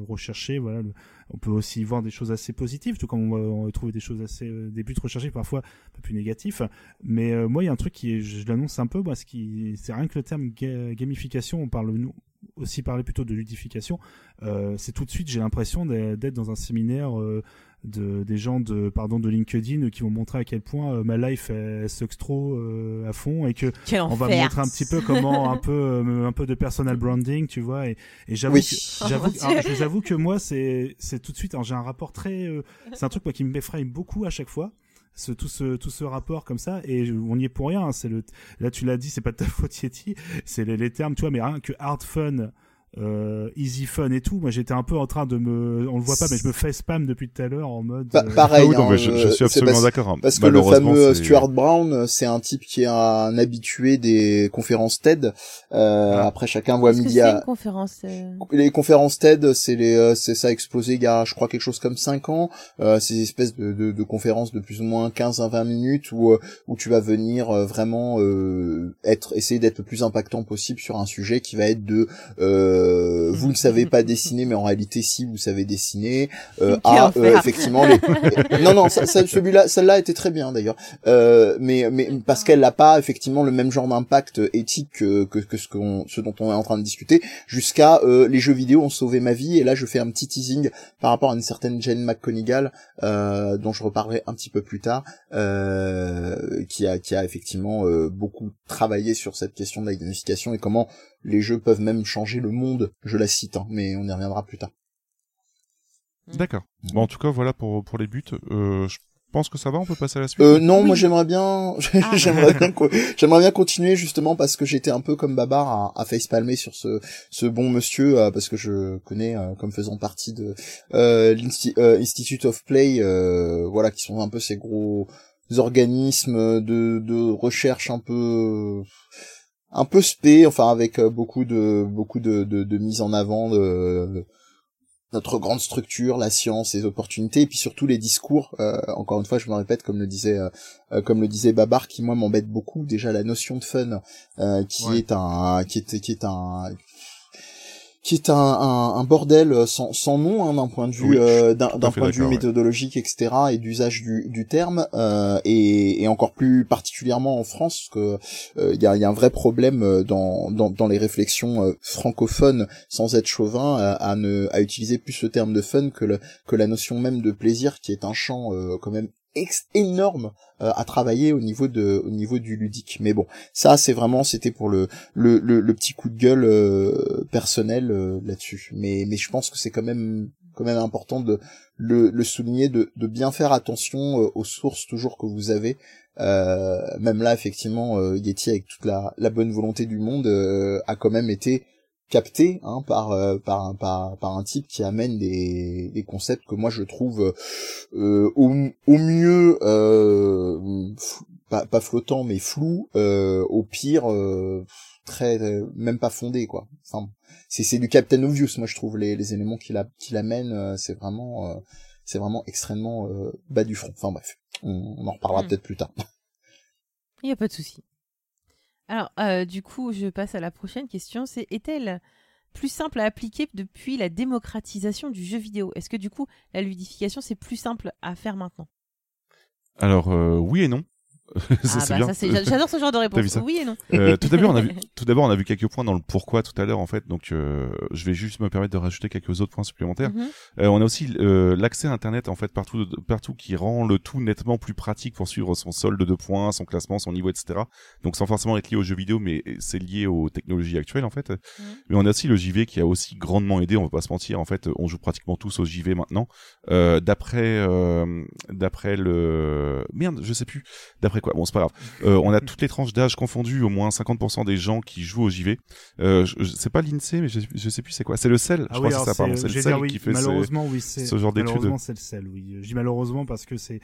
recherchés voilà. On peut aussi voir des choses assez positives tout comme on va, on des choses assez des buts recherchés parfois un peu plus négatifs. Mais moi il y a un truc qui je, l'annonce un peu moi ce qui c'est rien que le terme ga- gamification. On parle nous aussi parler plutôt de ludification, c'est tout de suite j'ai l'impression d'être dans un séminaire de des gens de pardon de LinkedIn qui vont montrer à quel point euh, ma life elle sucks trop euh, à fond et que Quel on va enfer. montrer un petit peu comment un peu euh, un peu de personal branding tu vois et, et j'avoue Oui. que j'avoue Oh, alors, Dieu. je vous avoue que moi c'est c'est tout de suite alors j'ai un rapport très euh, c'est un truc moi qui m'effraie beaucoup à chaque fois ce, tout ce tout ce rapport comme ça et je- on y est pour rien hein, c'est le là tu l'as dit c'est pas de ta (laughs) faute Yeti c'est les, les termes tu vois mais rien que hard fun euh, easy fun et tout moi j'étais un peu en train de me on le voit pas mais je me fais spam depuis tout à l'heure en mode Pa- euh, pareil, Ah oui, non, hein, mais je, je euh, suis c'est absolument d'accord. hein. Parce que le Malheureusement, fameux Stuart Brown, euh, c'est un type qui est un habitué des conférences TED. Euh, Ah. Après, chacun voit midi c'est à... une conférence euh, Les conférences TED, c'est les, euh, c'est ça a explosé il y a, je crois, quelque chose comme 5 ans. Euh, c'est des espèces de, de, de conférences de plus ou moins 15 à 20 minutes où, euh, où tu vas venir euh, vraiment euh, être, essayer d'être le plus impactant possible sur un sujet qui va être de, euh, vous ne savez pas (laughs) dessiner, mais en réalité, si vous savez dessiner. Euh, Quel ah, enfer. effectivement, les... (laughs) non, non, ça, ça- celui-là, celle-là était très bien d'ailleurs. Euh, mais, mais parce qu'elle n'a pas effectivement le même genre d'impact éthique que, que, que ce, qu'on, ce dont on est en train de discuter, jusqu'à euh, les jeux vidéo ont sauvé ma vie. Et là, je fais un petit teasing par rapport à une certaine Jane McConigal, euh, dont je reparlerai un petit peu plus tard, euh, qui a, qui a effectivement euh, beaucoup travaillé sur cette question de la gamification et comment les jeux peuvent même changer le monde. Je la cite, hein, mais on y reviendra plus tard. D'accord. Bon, en tout cas, voilà pour, pour les buts. Euh, je pense que ça va, on peut passer à la suite. Euh, non, Oui. moi j'aimerais bien, (laughs) Ah. j'aimerais bien, j'aimerais bien continuer justement parce que j'étais un peu comme Babar à, à facepalmer sur ce, ce bon monsieur euh, parce que je connais euh, comme faisant partie de euh, l'Insti- euh, Institute of Play, euh, voilà, qui sont un peu ces gros organismes de, de recherche un peu un peu spé, enfin avec euh, beaucoup de beaucoup de, de, de mise en avant de notre grande structure, la science, les opportunités, et puis surtout les discours. Euh, encore une fois, je me répète, comme le disait, euh, euh, comme le disait Babar, qui moi m'embête beaucoup. Déjà la notion de fun, euh, qui Ouais. est un, qui est, qui est un, qui est un, un, un bordel sans, sans nom hein, d'un point de vue, Oui, euh, d'un point de vue ouais. méthodologique, etc., et d'usage du, du terme, euh, et, et encore plus particulièrement en France, parce que euh, il y, a, y a un vrai problème euh, dans, dans, dans les réflexions euh, francophones, sans être chauvin, à, à ne à utiliser plus le terme de fun que le que la notion même de plaisir, qui est un champ euh, quand même énorme euh, à travailler au niveau de au niveau du ludique. Mais bon, ça c'est vraiment c'était pour le le, le petit coup de gueule euh, personnel euh, là-dessus. Mais mais je pense que c'est quand même quand même important de le, le souligner, de, de bien faire attention euh, aux sources toujours que vous avez. Euh, même là, effectivement, euh, Yeti, avec toute la, la bonne volonté du monde, a quand même été capté hein, par, euh, par, un- par, par un type qui amène des, des concepts que moi je trouve euh, au, au mieux euh, pas, pas flottant mais flou, euh, au pire euh, très même pas fondé quoi. Enfin, c'est c'est du Captain Obvious moi je trouve les, les éléments qu'il a qu'il amène euh, c'est vraiment euh, c'est vraiment extrêmement euh, bas du front. Enfin bref, on, on en reparlera Mm. peut-être plus tard. Il n'y a pas de souci. Alors, euh, du coup, je passe à la prochaine question. C'est est-elle plus simple à appliquer depuis la démocratisation du jeu vidéo? Est-ce que du coup, la ludification, c'est plus simple à faire maintenant? Alors, euh, oui et non. (laughs) ça, Ah bah ça, j'adore ce genre de (laughs) réponse. Oui et non. Euh, tout d'abord, on a vu, (laughs) tout d'abord, on a vu quelques points dans le pourquoi tout à l'heure, en fait. Donc, euh, je vais juste me permettre de rajouter quelques autres points supplémentaires. Mhm. Euh, on a aussi l'accès à Internet, en fait, partout, partout, qui rend le tout nettement plus pratique pour suivre son solde de points, son classement, son niveau, etc. Donc, sans forcément être lié aux jeux vidéo, mais c'est lié aux technologies actuelles, en fait. Mais on a aussi le JV qui a aussi grandement aidé. On va pas se mentir, en fait, on joue pratiquement tous au JV maintenant. D'après, d'après le, merde, je sais plus. D'après quoi Bon, c'est pas grave. Euh, on a toutes les tranches d'âge confondues, au moins 50% des gens qui jouent au JV. Euh, c'est pas l'INSEE, mais je, je sais plus c'est quoi. C'est le CEL, je crois que c'est ça, pardon. C'est le CEL oui, qui fait ce- malheureusement, oui, c'est ce genre d'études. Malheureusement, c'est le sel, oui. Je dis malheureusement parce que c'est,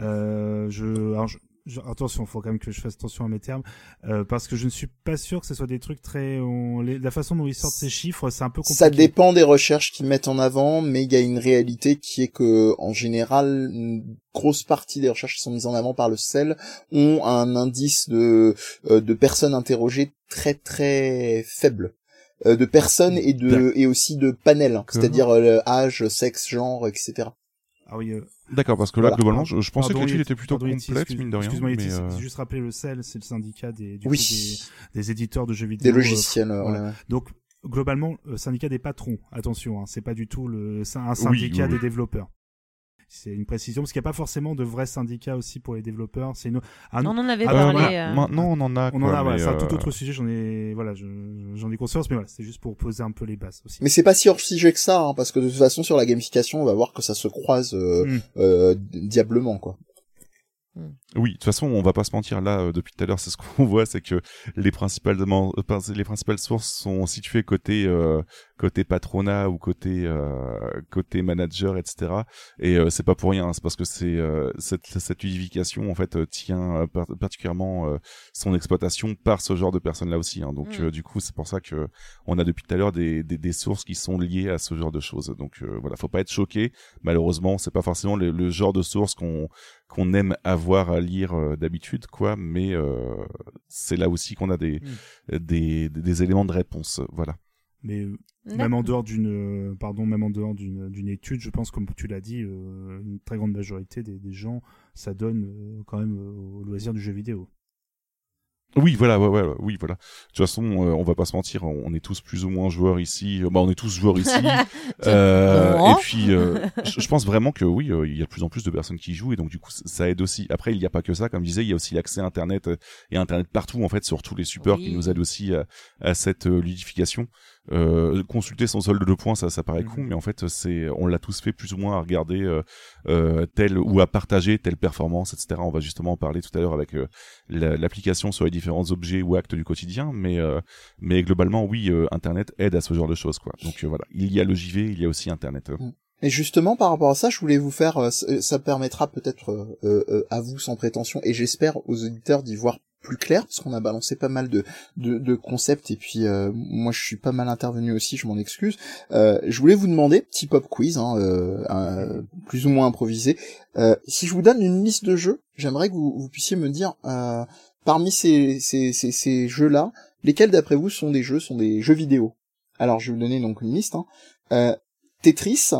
euh, je, alors, je- je- attention, faut quand même que je fasse attention à mes termes, euh, parce que je ne suis pas sûr que ce soit des trucs très, on- les- la façon dont ils sortent ces chiffres, c'est un peu compliqué. Ça dépend des recherches qu'ils mettent en avant, mais il y a une réalité qui est que, en général, une grosse partie des recherches qui sont mises en avant par le CEL ont un indice de, euh, de personnes interrogées très très faible. Euh, de personnes et de et aussi de panels, c'est-à-dire euh, âge, sexe, genre, etc. Ah oui, euh, D'accord, parce que là, Voilà. globalement, je, je pensais pardon, que l'étude était plutôt pardon, Yeti, complète, excuse- mine de rien. Excuse-moi, mais, euh, juste rappeler le CEL, c'est le syndicat des, du Oui, coup, des, des éditeurs de jeux vidéo. des euh, logiciels. euh, voilà. ouais. Donc, globalement, le syndicat des patrons, attention, hein, c'est pas du tout le, un syndicat oui, des oui. développeurs. C'est une précision, parce qu'il n'y a pas forcément de vrais syndicats aussi pour les développeurs. C'est une... un- On en avait Ah, parlé. voilà. euh, Maintenant, on en a. on en a, voilà, c'est un euh, tout autre sujet, j'en ai, voilà, je- j'en ai conscience, mais voilà, c'est juste pour poser un peu les bases aussi. Mais c'est pas si hors sujet que ça, hein, parce que de toute façon sur la gamification, on va voir que ça se croise euh, Mm. euh, diablement quoi. Oui, de toute façon, on va pas se mentir là euh, depuis tout à l'heure, c'est ce qu'on (laughs) voit, c'est que les principales demandes- euh, les principales sources sont situées côté euh, côté patronat ou côté côté manager, etc. Et c'est pas pour rien, c'est parce que c'est cette cette unification en fait tient par- particulièrement son exploitation par ce genre de personnes là aussi. Hein. Donc Mm. du coup, c'est pour ça que on a depuis tout à l'heure des, des des sources qui sont liées à ce genre de choses. Donc voilà, faut pas être choqué. Malheureusement, c'est pas forcément le, le genre de source qu'on qu'on aime avoir à lire euh, d'habitude, quoi. Mais euh, c'est là aussi qu'on a des, des, des des éléments de réponse. Voilà. Mais euh, même en dehors d'une, pardon, même en dehors d'une d'une étude, je pense, comme tu l'as dit, euh, une très grande majorité des, des gens, ça donne euh, quand même euh, au loisir du jeu vidéo. Oui, voilà, ouais, ouais, oui, voilà. De toute façon, euh, on va pas se mentir, on est tous plus ou moins joueurs ici. Euh, Bah, on est tous joueurs ici. (laughs) Euh, et puis, euh, je pense vraiment que oui, euh, il y a de plus en plus de personnes qui y jouent et donc du coup, ça aide aussi. Après, il n'y a pas que ça, comme je disais, il y a aussi l'accès à Internet euh, et Internet partout en fait, sur tous les supports Oui. qui nous aident aussi à, à cette ludification. Euh, consulter son solde de points, ça, ça paraît Mhm. con, mais en fait, c'est, on l'a tous fait plus ou moins à regarder euh, euh, telle ou à partager telle performance, etc. On va justement en parler tout à l'heure avec euh, la- l'application sur les différents objets ou actes du quotidien, mais euh, mais globalement, oui, euh, Internet aide à ce genre de choses, quoi. Donc voilà, il y a le JV, il y a aussi Internet. euh. Et justement par rapport à ça, je voulais vous faire, ça permettra peut-être euh, à vous sans prétention, et j'espère aux auditeurs d'y voir plus clair, parce qu'on a balancé pas mal de, de, de concepts, et puis euh, moi je suis pas mal intervenu aussi, je m'en excuse. Euh, je voulais vous demander, petit pop quiz, hein, euh, plus ou moins improvisé, euh, si je vous donne une liste de jeux, j'aimerais que vous, vous puissiez me dire, euh, parmi ces, ces, ces, ces jeux-là, lesquels d'après vous sont des jeux, sont des jeux vidéo Alors je vais vous donner donc une liste. Hein. Euh, Tetris,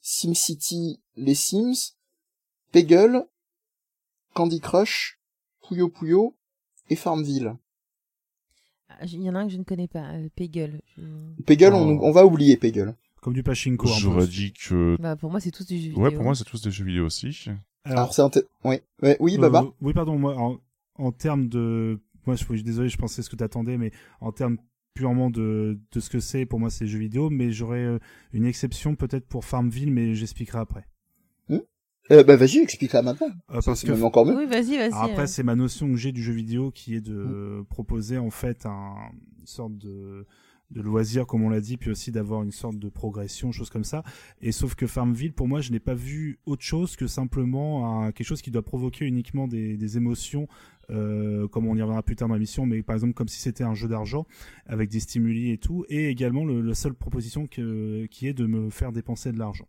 SimCity, les Sims, Peggle, Candy Crush, Puyo Puyo et Farmville. Ah, Il y en a un que je ne connais pas, euh, Peggle. Je- Peggle, Oh. on, on va oublier Peggle. Comme du pachinko. peu J'aurais dit que Bah, pour moi, c'est tous du jeu vidéo. ouais, pour moi, c'est tous des jeux vidéo aussi. Alors, Alors c'est un... ouais. ouais, oui, Baba Euh, oui, pardon, moi, en, en termes de. Moi, je suis désolé, je pensais ce que tu attendais, mais en termes purement de, de ce que c'est, pour moi, c'est jeux vidéo, mais j'aurais euh, une exception peut-être pour Farmville, mais j'expliquerai après. Euh, Bah vas-y, explique-la maintenant. Euh, parce c'est que même encore mieux. Oui, vas-y, vas-y. Alors après, euh. c'est ma notion que j'ai du jeu vidéo qui est de proposer en fait un, une sorte de, de loisir, comme on l'a dit, puis aussi d'avoir une sorte de progression, chose comme ça. Et sauf que Farmville, pour moi, je n'ai pas vu autre chose que simplement un- quelque chose qui doit provoquer uniquement des, des émotions, euh, comme on y reviendra plus tard dans l'émission, mais par exemple comme si c'était un jeu d'argent avec des stimuli et tout, et également le, la seule proposition que, qui est de me faire dépenser de l'argent.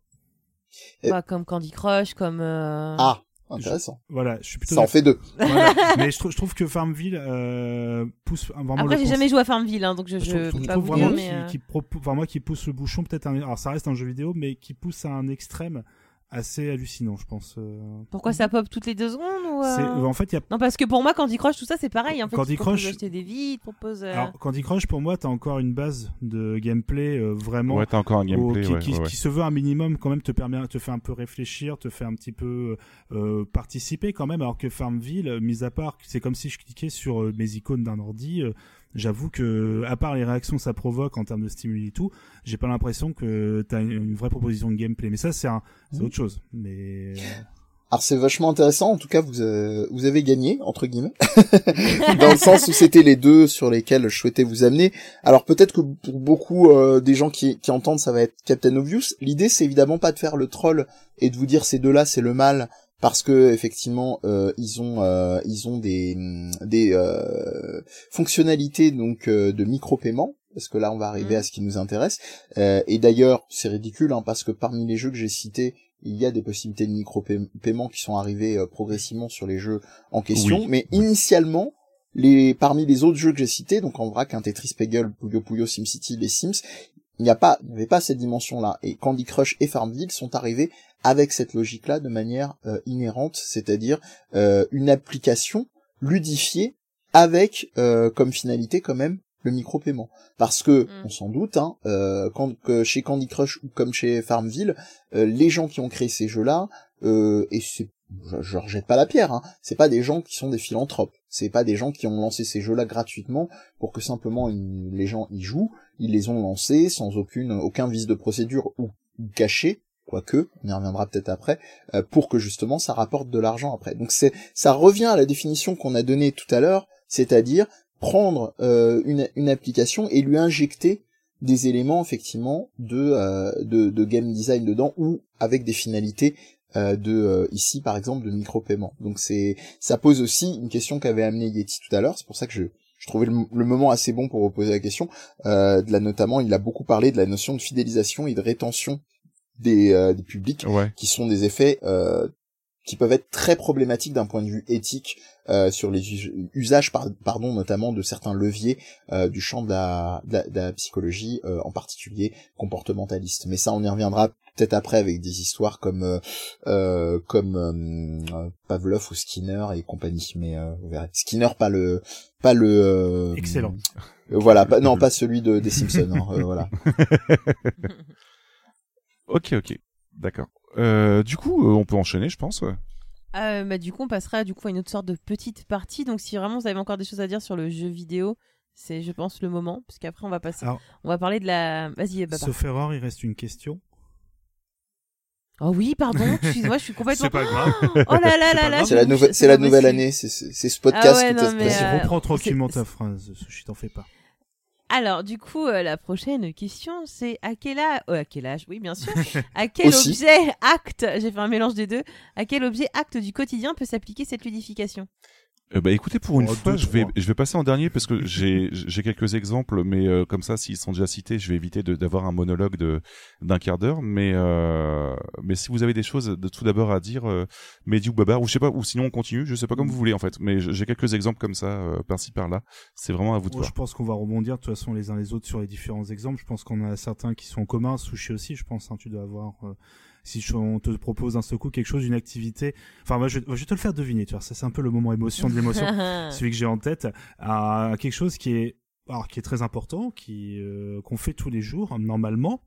Bah, comme Candy Crush, comme. euh, Ah, intéressant. Voilà, je suis plutôt Ça en fait deux. Voilà. (laughs) mais je, trouve- je trouve que Farmville euh, pousse vraiment Après, le j'ai jamais joué à Farmville, hein, donc je, je je trouve, trouve pas vous vraiment dire, qui, mais. euh, qui enfin, moi qui pousse le bouchon peut-être un... alors ça reste un jeu vidéo mais qui pousse à un extrême assez hallucinant je pense euh. Pourquoi ça pop toutes les deux secondes ou, euh, c'est en fait il y a Non, parce que pour moi, Candy Crush, tout ça, c'est pareil. En fait, Candy Crush- d'acheter des vies, propose. euh, alors Candy Crush pour moi t'as encore une base de gameplay euh, vraiment Ouais, t'as encore un au- gameplay, qui, ouais, qui- ouais, ouais. qui se veut un minimum quand même te permet te fait un peu réfléchir te fait un petit peu euh, participer quand même alors que Farmville euh, mis à part c'est comme si je cliquais sur euh, mes icônes d'un ordi euh, j'avoue que à part les réactions que ça provoque en termes de stimuli et tout j'ai pas l'impression que t'as une, une vraie proposition de gameplay mais ça c'est un, c'est autre chose mais Alors c'est vachement intéressant. En tout cas, vous euh, vous avez gagné entre guillemets, (laughs) dans le sens où c'était les deux sur lesquels je souhaitais vous amener. Alors peut-être que pour beaucoup euh, des gens qui, qui entendent, ça va être Captain Obvious. L'idée, c'est évidemment pas de faire le troll et de vous dire ces deux-là, c'est le mal parce que effectivement euh, ils ont euh, ils ont des des euh, fonctionnalités donc euh, de micro-paiement parce que là on va arriver Mhm. à ce qui nous intéresse Euh, et d'ailleurs c'est ridicule hein, parce que parmi les jeux que j'ai cités il y a des possibilités de micro-paiement qui sont arrivées euh, progressivement sur les jeux en question Oui. mais initialement les parmi les autres jeux que j'ai cités donc en vrac un Tetris Peggle Puyo Puyo SimCity les Sims il n'y a pas il n'y avait pas cette dimension là et Candy Crush et Farmville sont arrivés avec cette logique là de manière euh, inhérente c'est-à-dire euh, une application ludifiée avec euh, comme finalité quand même le micro-paiement. Parce que, Mm. on s'en doute, hein, euh, quand, que chez Candy Crush ou comme chez Farmville, euh, les gens qui ont créé ces jeux-là, euh, et c'est, je, je rejette pas la pierre, hein, c'est pas des gens qui sont des philanthropes. C'est pas des gens qui ont lancé ces jeux-là gratuitement pour que simplement ils- les gens y jouent. Ils les ont lancés sans aucune, aucun vice de procédure ou caché, quoique, on y reviendra peut-être après, euh, pour que justement ça rapporte de l'argent après. Donc c'est, ça revient à la définition qu'on a donnée tout à l'heure, c'est-à-dire prendre euh, une, une application et lui injecter des éléments effectivement de, euh, de, de game design dedans ou avec des finalités euh, de ici par exemple de micro-paiement. Donc c'est ça pose aussi une question qu'avait amené Yeti tout à l'heure. C'est pour ça que je, je trouvais le, le moment assez bon pour vous poser la question. De là notamment, il a beaucoup parlé de la notion de fidélisation et de rétention des, euh, des publics Ouais. qui sont des effets euh, qui peuvent être très problématiques d'un point de vue éthique euh, sur les us- usages par- pardon notamment de certains leviers euh, du champ de la, de la, de la psychologie euh, en particulier comportementaliste mais ça on y reviendra peut-être après avec des histoires comme euh, euh, comme euh, Pavlov ou Skinner et compagnie mais euh, vous verrez Skinner pas le pas le euh, Excellent. euh, voilà pas, non (laughs) pas celui de des Simpsons hein, euh, voilà (laughs) Ok, ok. D'accord. Euh, du coup, euh, on peut enchaîner, je pense. Euh, bah, du coup, on passera du coup à une autre sorte de petite partie. Donc, si vraiment vous avez encore des choses à dire sur le jeu vidéo, c'est, je pense, le moment. Parce qu'après, on va passer. Alors- on va parler de la. Vas-y, Baba. Sauf erreur, il reste une question. Oh oui, pardon. (laughs) Excuse-moi, je suis complètement. C'est pas grave. Oh là là C'est là pas là. grave. c'est la je- nouvelle je- c'est la nouvelle année c'est ce podcast Ah ouais, qui non, te- mais, Vas-y, euh, reprends tranquillement ta phrase, Sushi, t'en fais pas. Alors, du coup, euh, la prochaine question, c'est à quel âge, à quel âge, oui, bien sûr, (laughs) à quel objet, acte, j'ai fait un mélange des deux, à quel objet, acte du quotidien peut s'appliquer cette ludification? Euh, bah écoutez, pour une Oh, fois, deux, je vais, je vais passer en dernier parce que (laughs) j'ai, j'ai quelques exemples, mais euh, comme ça, s'ils sont déjà cités, je vais éviter d'avoir un monologue de d'un quart d'heure. Mais euh, mais si vous avez des choses de tout d'abord à dire, euh, Mehdi ou Babar, ou je sais pas, ou sinon on continue, je sais pas comme vous voulez en fait. Mais j'ai quelques exemples comme ça, euh, par-ci par-là. C'est vraiment à vous de Moi, voir. je pense qu'on va rebondir de toute façon les uns les autres sur les différents exemples. Je pense qu'on a certains qui sont en commun. Sushi aussi, je pense. hein, tu dois avoir. Si je- on te propose d'un seul coup quelque chose, une activité. Enfin, moi, je, je vais te le faire deviner. Tu vois, ça c'est un peu le moment émotion de l'émotion. (laughs) celui que j'ai en tête, à quelque chose qui est, alors, qui est très important, qui euh, qu'on fait tous les jours normalement.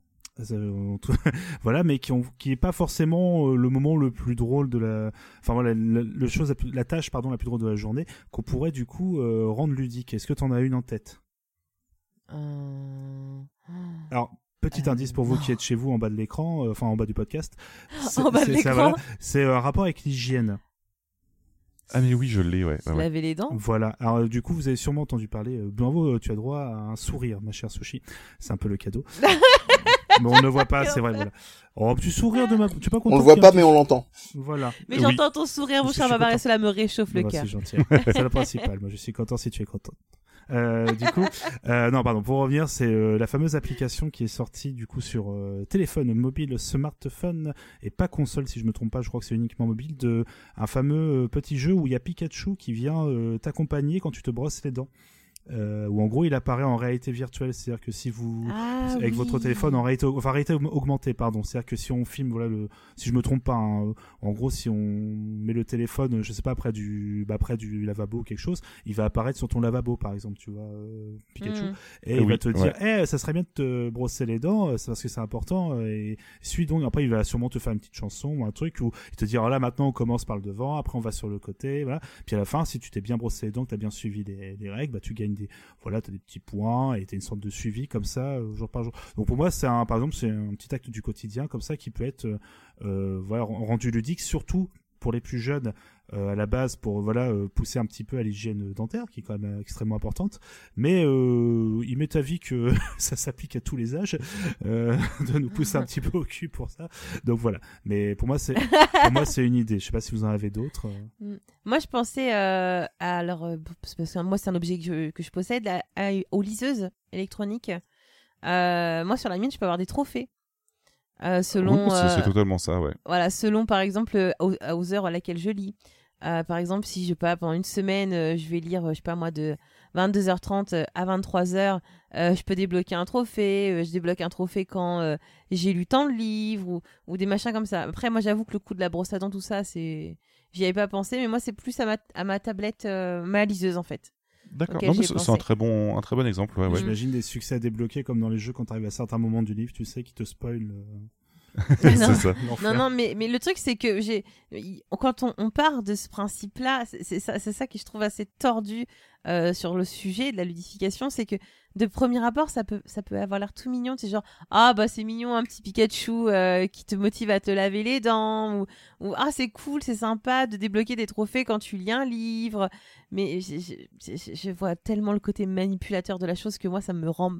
Euh, (laughs) voilà, mais qui, ont, qui est pas forcément euh, le moment le plus drôle de la, enfin voilà, le, le chose, la, plus- la tâche pardon la plus drôle de la journée, qu'on pourrait du coup euh, rendre ludique. Est-ce que tu en as une en tête? Euh, Alors, petit Euh, indice pour vous non. qui êtes chez vous en bas de l'écran, euh, enfin en bas du podcast. (laughs) C'est- En bas de c'est- ça, l'écran voilà. C'est euh, un rapport avec l'hygiène. Ah mais oui, je l'ai, ouais. Se ouais. laver les dents Voilà. Alors euh, du coup, vous avez sûrement entendu parler. euh, bravo, euh, tu as droit à un sourire, ma chère Sushi. C'est un peu le cadeau. (laughs) mais on ne voit pas, c'est vrai. Voilà. Oh, petit sourire de ma. Tu pas content on le voit pas mais on l'entend Voilà. Mais Oui. j'entends ton sourire, mon cher Babar, et cela me réchauffe le Bah, cœur. c'est gentil. (laughs) c'est le principal. Moi, je suis content si tu es content. Euh, du coup, euh, non, pardon. Pour revenir, c'est euh, la fameuse application qui est sortie du coup sur téléphone mobile, smartphone et pas console, si je me trompe pas. Je crois que c'est uniquement mobile. De un fameux petit jeu où il y a Pikachu qui vient t'accompagner quand tu te brosses les dents. Euh, où en gros il apparaît en réalité virtuelle, c'est-à-dire que si vous Ah, avec oui. votre téléphone en réalité, enfin réalité aug- augmentée, pardon. C'est-à-dire que si on filme, voilà, le, si je me trompe pas, hein, en gros, si on met le téléphone, je sais pas, près du, bah, près du lavabo ou quelque chose, il va apparaître sur ton lavabo, par exemple, tu vois, euh, Pikachu, Mm. et Eh il oui, va te dire, eh, ça serait bien de te brosser les dents, euh, c'est parce que c'est important, euh, et suis donc. Après, il va sûrement te faire une petite chanson ou un truc où il te dira, là, maintenant, on commence par le devant, après, on va sur le côté, voilà. Puis à la fin, si tu t'es bien brossé les dents, que t'as bien suivi les, les règles, bah, tu gagnes des, voilà, t'as des petits points et t'as une sorte de suivi comme ça, euh, jour par jour. Donc pour moi, c'est un, par exemple, c'est un petit acte du quotidien comme ça qui peut être euh, euh, voilà, rendu ludique, surtout pour les plus jeunes à la base, pour voilà euh, pousser un petit peu à l'hygiène dentaire, qui est quand même euh, extrêmement importante. Mais euh, il m'est avis que (laughs) ça s'applique à tous les âges, euh, (laughs) de nous pousser un petit peu au cul pour ça. Donc voilà. Mais pour moi, c'est pour moi c'est une idée. Je sais pas si vous en avez d'autres. euh. Moi, je pensais euh, à alors euh, parce que moi, c'est un objet que je, que je possède, à- à- aux liseuses électroniques. Euh, moi, sur la mienne, je peux avoir des trophées. Euh, selon, Oui, c'est, euh, totalement ça, ouais. voilà, selon par exemple euh, aux, aux heures à laquelle je lis. Euh, par exemple, si je sais pas pendant une semaine, euh, je vais lire, euh, je sais pas moi, de 22h30 à 23h, euh, je peux débloquer un trophée. euh, je débloque un trophée quand euh, j'ai lu tant de livres ou, ou des machins comme ça. Après, moi, j'avoue que le coup de la brosse à dents, tout ça, c'est, j'y avais pas pensé, mais moi, c'est plus à ma, à ma tablette, euh, ma liseuse en fait. D'accord. Non, mais c'est un très bon, un très bon exemple. Ouais, ouais. J'imagine des succès à débloquer comme dans les jeux quand t'arrives à certains moments du livre, tu sais, qui te spoil. (laughs) c'est ça. Non, non, mais, mais le truc, c'est que j'ai, quand on, on part de ce principe-là, c'est c'est ça, c'est ça que je trouve assez tordu euh, sur le sujet de la ludification, c'est que de premier abord, ça peut, ça peut avoir l'air tout mignon, c'est genre, ah bah c'est mignon, un petit Pikachu euh, qui te motive à te laver les dents, ou, ou ah c'est cool, c'est sympa de débloquer des trophées quand tu lis un livre, mais je, je- je- je vois tellement le côté manipulateur de la chose que moi, ça me rend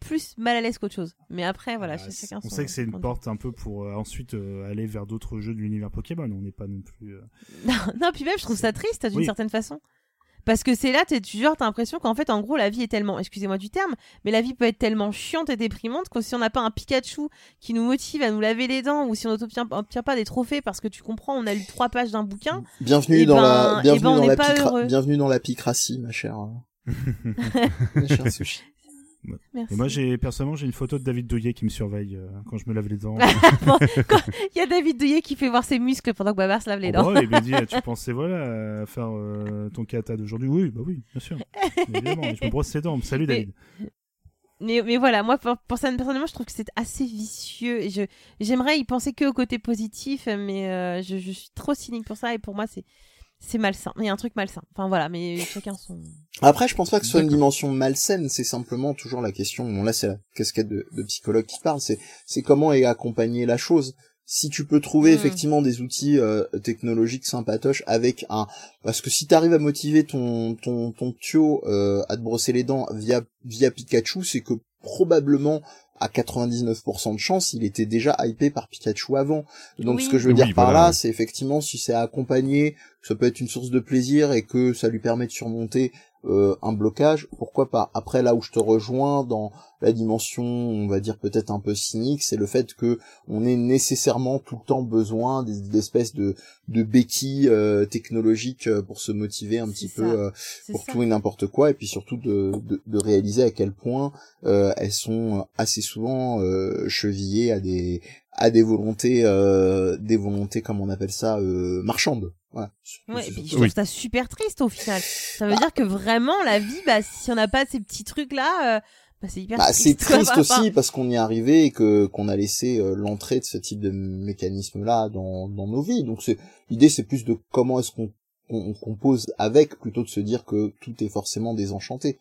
plus mal à l'aise qu'autre chose. Mais après, voilà, Bah, chacun on son- sait que c'est une porte un peu pour euh, ensuite euh, aller vers d'autres jeux de l'univers Pokémon. On n'est pas non plus. (laughs) Non, non, puis même, je trouve ça triste d'une Oui. certaine façon. Parce que c'est là, t'es tu genre, t'as l'impression qu'en fait, en gros, la vie est tellement, excusez-moi du terme, mais la vie peut être tellement chiante et déprimante que si on n'a pas un Pikachu qui nous motive à nous laver les dents ou si on n'obtient obtient pas des trophées parce que tu comprends, on a lu trois pages d'un bouquin. Bienvenue Eh dans ben- la, eh bienvenue ben, dans la pas picra- bienvenue dans la picratie, ma chère. (laughs) ma chère Sushi. Merci. Et moi, j'ai personnellement, j'ai une photo de David Douillet qui me surveille euh, quand je me lave les dents. (laughs) Bon, Il y a David Douillet qui fait voir ses muscles pendant que Babar se lave les Oh, dents. bah il me dit, tu (laughs) pensais voilà à faire euh, ton kata d'aujourd'hui Oui, bah oui, bien sûr. Évidemment, je me brosse les dents. Salut Mais- David. Mais, mais voilà, moi, pour, pour ça, personnellement, je trouve que c'est assez vicieux. Et je, j'aimerais y penser que au côté positif, mais euh, je, je suis trop cynique pour ça. Et pour moi, c'est, c'est malsain. Il y a un truc malsain. Enfin voilà, mais chacun son. Après, je pense pas que ce soit une dimension malsaine, c'est simplement toujours la question, bon là c'est la casquette de, de psychologue qui parle, c'est, c'est comment est accompagner la chose. Si tu peux trouver Mm. effectivement des outils euh, technologiques sympatoches avec un... Parce que si tu arrives à motiver ton ton ton Tio euh, à te brosser les dents via via Pikachu, c'est que probablement à 99% de chance, il était déjà hypé par Pikachu avant. Donc Oui. ce que je veux Oui, dire par voilà, là, c'est effectivement si c'est accompagné, ça peut être une source de plaisir et que ça lui permet de surmonter euh, un blocage, pourquoi pas. Après là où je te rejoins dans la dimension, on va dire peut-être un peu cynique, c'est le fait que on ait nécessairement tout le temps besoin des- d'espèces de de béquilles euh, technologiques euh, pour se motiver un petit ça. peu euh, pour ça. tout et n'importe quoi, et puis surtout de, de, de réaliser à quel point euh, elles sont assez souvent euh, chevillées à des à des volontés euh, des volontés comme on appelle ça euh, marchandes. Ouais, C'est et puis je trouve ça super triste au final. Ça veut dire que vraiment, la vie, bah, si on n'a pas ces petits trucs-là, euh, bah, c'est hyper Bah, c'est triste. quoi. triste aussi parce qu'on y est arrivé et que qu'on a laissé euh, l'entrée de ce type de mécanisme là dans dans nos vies. Donc c'est l'idée c'est plus de comment est-ce qu'on qu'on on compose avec plutôt de se dire que tout est forcément désenchanté.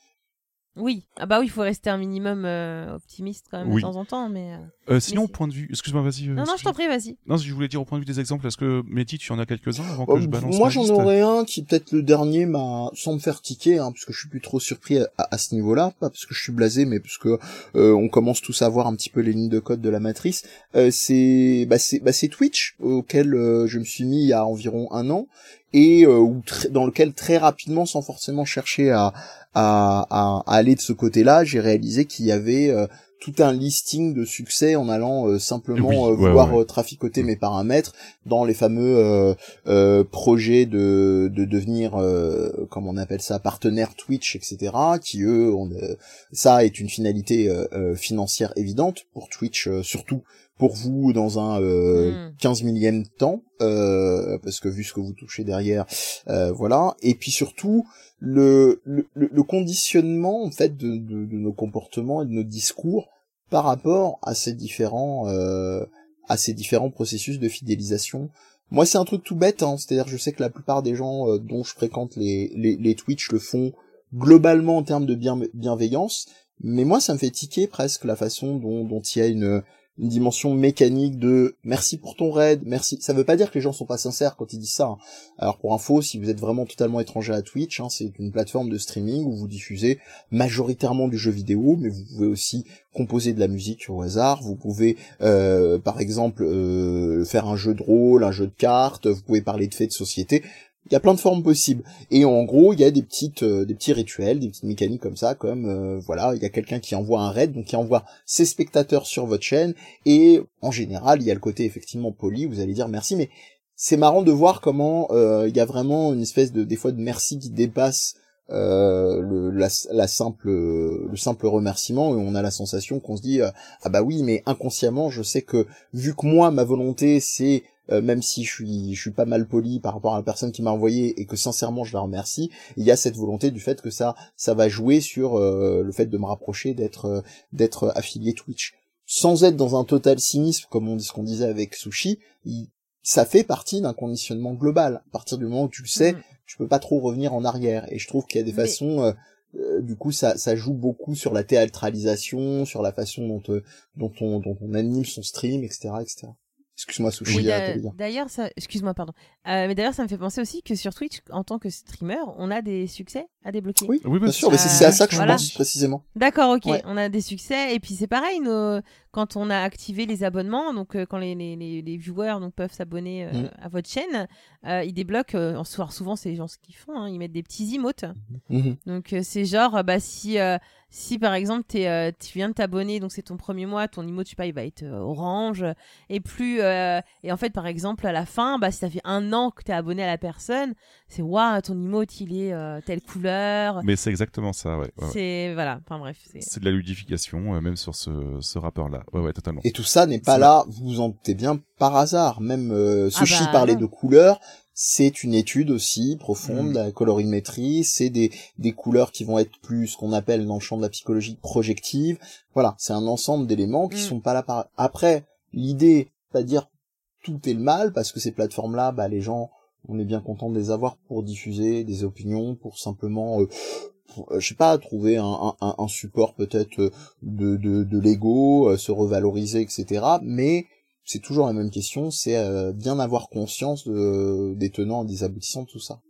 Oui, ah bah oui, il faut rester un minimum euh, optimiste quand même Oui. de temps en temps, mais. euh, Euh, sinon, Mais au point de vue, excuse-moi, vas-y. euh, Non, non, je t'en prie, vas-y. Non, je voulais dire au point de vue des exemples, est-ce que Mehdi, tu en as quelques-uns avant que Euh, je balance moi j'en aurais un qui peut-être le dernier m'a sans me faire tiquer hein, parce que je suis plus trop surpris à, à ce niveau-là pas parce que je suis blasé mais parce que euh, on commence tous à voir un petit peu les lignes de code de la matrice euh, c'est bah c'est bah c'est Twitch auquel euh, je me suis mis il y a environ un an et euh, où dans lequel très rapidement sans forcément chercher à à, à, aller de ce côté-là j'ai réalisé qu'il y avait euh, tout un listing de succès en allant euh, simplement Oui, euh, ouais, vouloir ouais. euh, traficoter mes paramètres dans les fameux euh, euh, projet de, de devenir, euh, comme on appelle ça, partenaire Twitch, etc., qui eux, ont, euh, ça est une finalité financière évidente pour Twitch, euh, surtout pour vous dans un euh, Mm. 15 millième temps, euh, parce que vu ce que vous touchez derrière, euh, voilà. Et puis surtout le, le, le- conditionnement en fait de, de, de nos comportements et de nos discours par rapport à ces différents euh, à ces différents processus de fidélisation moi, c'est un truc tout bête, hein. c'est-à-dire je sais que la plupart des gens euh, dont je fréquente les, les, les Twitch le font globalement en termes de bien, bienveillance, mais moi, ça me fait tiquer presque la façon dont, dont il y a une, une dimension mécanique de merci pour ton raid, merci. Ça veut pas dire que les gens sont pas sincères quand ils disent ça. hein. Alors pour info, si vous êtes vraiment totalement étranger à Twitch, hein, c'est une plateforme de streaming où vous diffusez majoritairement du jeu vidéo, mais vous pouvez aussi composer de la musique au hasard, vous pouvez euh, par exemple euh, faire un jeu de rôle, un jeu de cartes, vous pouvez parler de faits de société. Il y a plein de formes possibles. Et en gros, il y a des petites, euh, des petits rituels, des petites mécaniques comme ça, comme euh, voilà, il y a quelqu'un qui envoie un raid, donc qui envoie ses spectateurs sur votre chaîne. Et en général, il y a le côté effectivement poli. Vous allez dire merci, mais c'est marrant de voir comment euh, il y a vraiment une espèce de des fois de merci qui dépasse le, la, la simple le simple remerciement et on a la sensation qu'on se dit ah bah oui mais inconsciemment je sais que vu que moi ma volonté c'est euh, même si je suis je suis pas mal poli par rapport à la personne qui m'a envoyé et que sincèrement je la remercie, il y a cette volonté du fait que ça ça va jouer sur le fait de me rapprocher d'être d'être affilié Twitch sans être dans un total cynisme comme on dit ce qu'on disait avec Sushi, ça fait partie d'un conditionnement global. À partir du moment où tu le sais, mm. tu peux pas trop revenir en arrière. Et je trouve qu'il y a des façons, euh, euh, du coup, ça, ça joue beaucoup sur la théâtralisation, sur la façon dont, euh, dont, on, dont on anime son stream, etc., etc. Excuse-moi, Sushi. Oui, d'ailleurs, ça, excuse-moi, pardon. Euh, mais d'ailleurs, ça me fait penser aussi que sur Twitch, en tant que streamer, on a des succès à débloquer. Oui, oui bien sûr. Mais c'est à ça que je pense précisément. D'accord, ok. On a des succès et puis c'est pareil, nos... quand on a activé les abonnements, donc euh, quand les, les, les, viewers donc peuvent s'abonner euh, mm. à votre chaîne, ils débloquent. en soir, souvent, c'est les gens ce qu'ils font. Hein, ils mettent des petits emotes. Mm-hmm. Donc c'est genre, bah si si par exemple es, tu viens de t'abonner, donc c'est ton premier mois, ton emote, je sais pas, il va être orange. Et plus euh, et en fait, par exemple, à la fin, bah, si ça fait un an que tu es abonné à la personne, c'est waouh, ton emote, il est euh, telle couleur. Mais c'est exactement ça, ouais. c'est, voilà, enfin bref. C'est de la ludification, euh, même sur ce, ce rappeur-là. Ouais, ouais, totalement. Et tout ça n'est pas là, vous vous en doutez bien, par hasard. Même ah Sushi bah, parlait de couleurs c'est une étude aussi profonde, mm. la colorimétrie, c'est des, des couleurs qui vont être plus ce qu'on appelle dans le champ de la psychologie projective. Voilà, c'est un ensemble d'éléments qui mm. sont pas là par... Après, l'idée pas dire tout est le mal parce que ces plateformes là bah les gens on est bien content de les avoir pour diffuser des opinions pour simplement euh, euh, je sais pas trouver un, support peut-être euh, de, de, de l'ego se revaloriser etc mais c'est toujours la même question c'est bien avoir conscience de, des tenants et des aboutissants de tout ça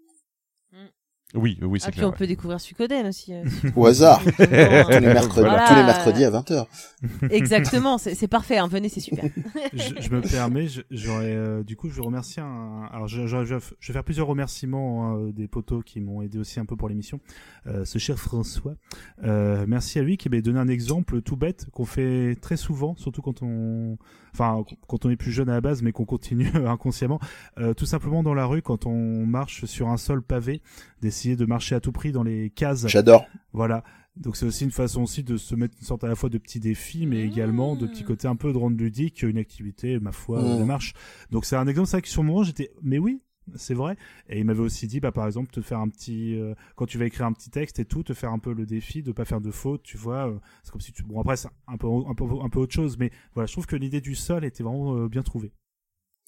oui, oui, c'est ah, Puis on peut découvrir Suikoden aussi. Euh, Au hasard. (laughs) tous, les mercredis, à 20h. (laughs) Exactement, c'est parfait. Hein. Venez, c'est super. (laughs) je, me permets, j'aurais euh, du coup, je remercie un. Alors, je, je, je, vais faire plusieurs remerciements hein, des potos qui m'ont aidé aussi un peu pour l'émission. Euh, ce cher François, euh, merci à lui qui m'a donné un exemple tout bête qu'on fait très souvent, surtout quand on, enfin, quand on est plus jeune à la base, mais qu'on continue (laughs) inconsciemment. Euh, tout simplement dans la rue, quand on marche sur un sol pavé, d'essayer de marcher à tout prix dans les cases. J'adore. Voilà. Donc c'est aussi une façon aussi de se mettre une sorte à la fois de petits défis, mais également de petits côtés un peu de rendre ludique, une activité, ma foi, mmh. de marche. Donc c'est un exemple, c'est vrai que sur le moment j'étais, mais oui, c'est vrai. Et il m'avait aussi dit, bah, par exemple, te faire un petit, euh, quand tu vas écrire un petit texte et tout, te faire un peu le défi de pas faire de fautes, tu vois. Euh, c'est comme si tu, bon après c'est un peu, un peu, un peu autre chose, mais voilà, je trouve que l'idée du sol était vraiment euh, bien trouvée.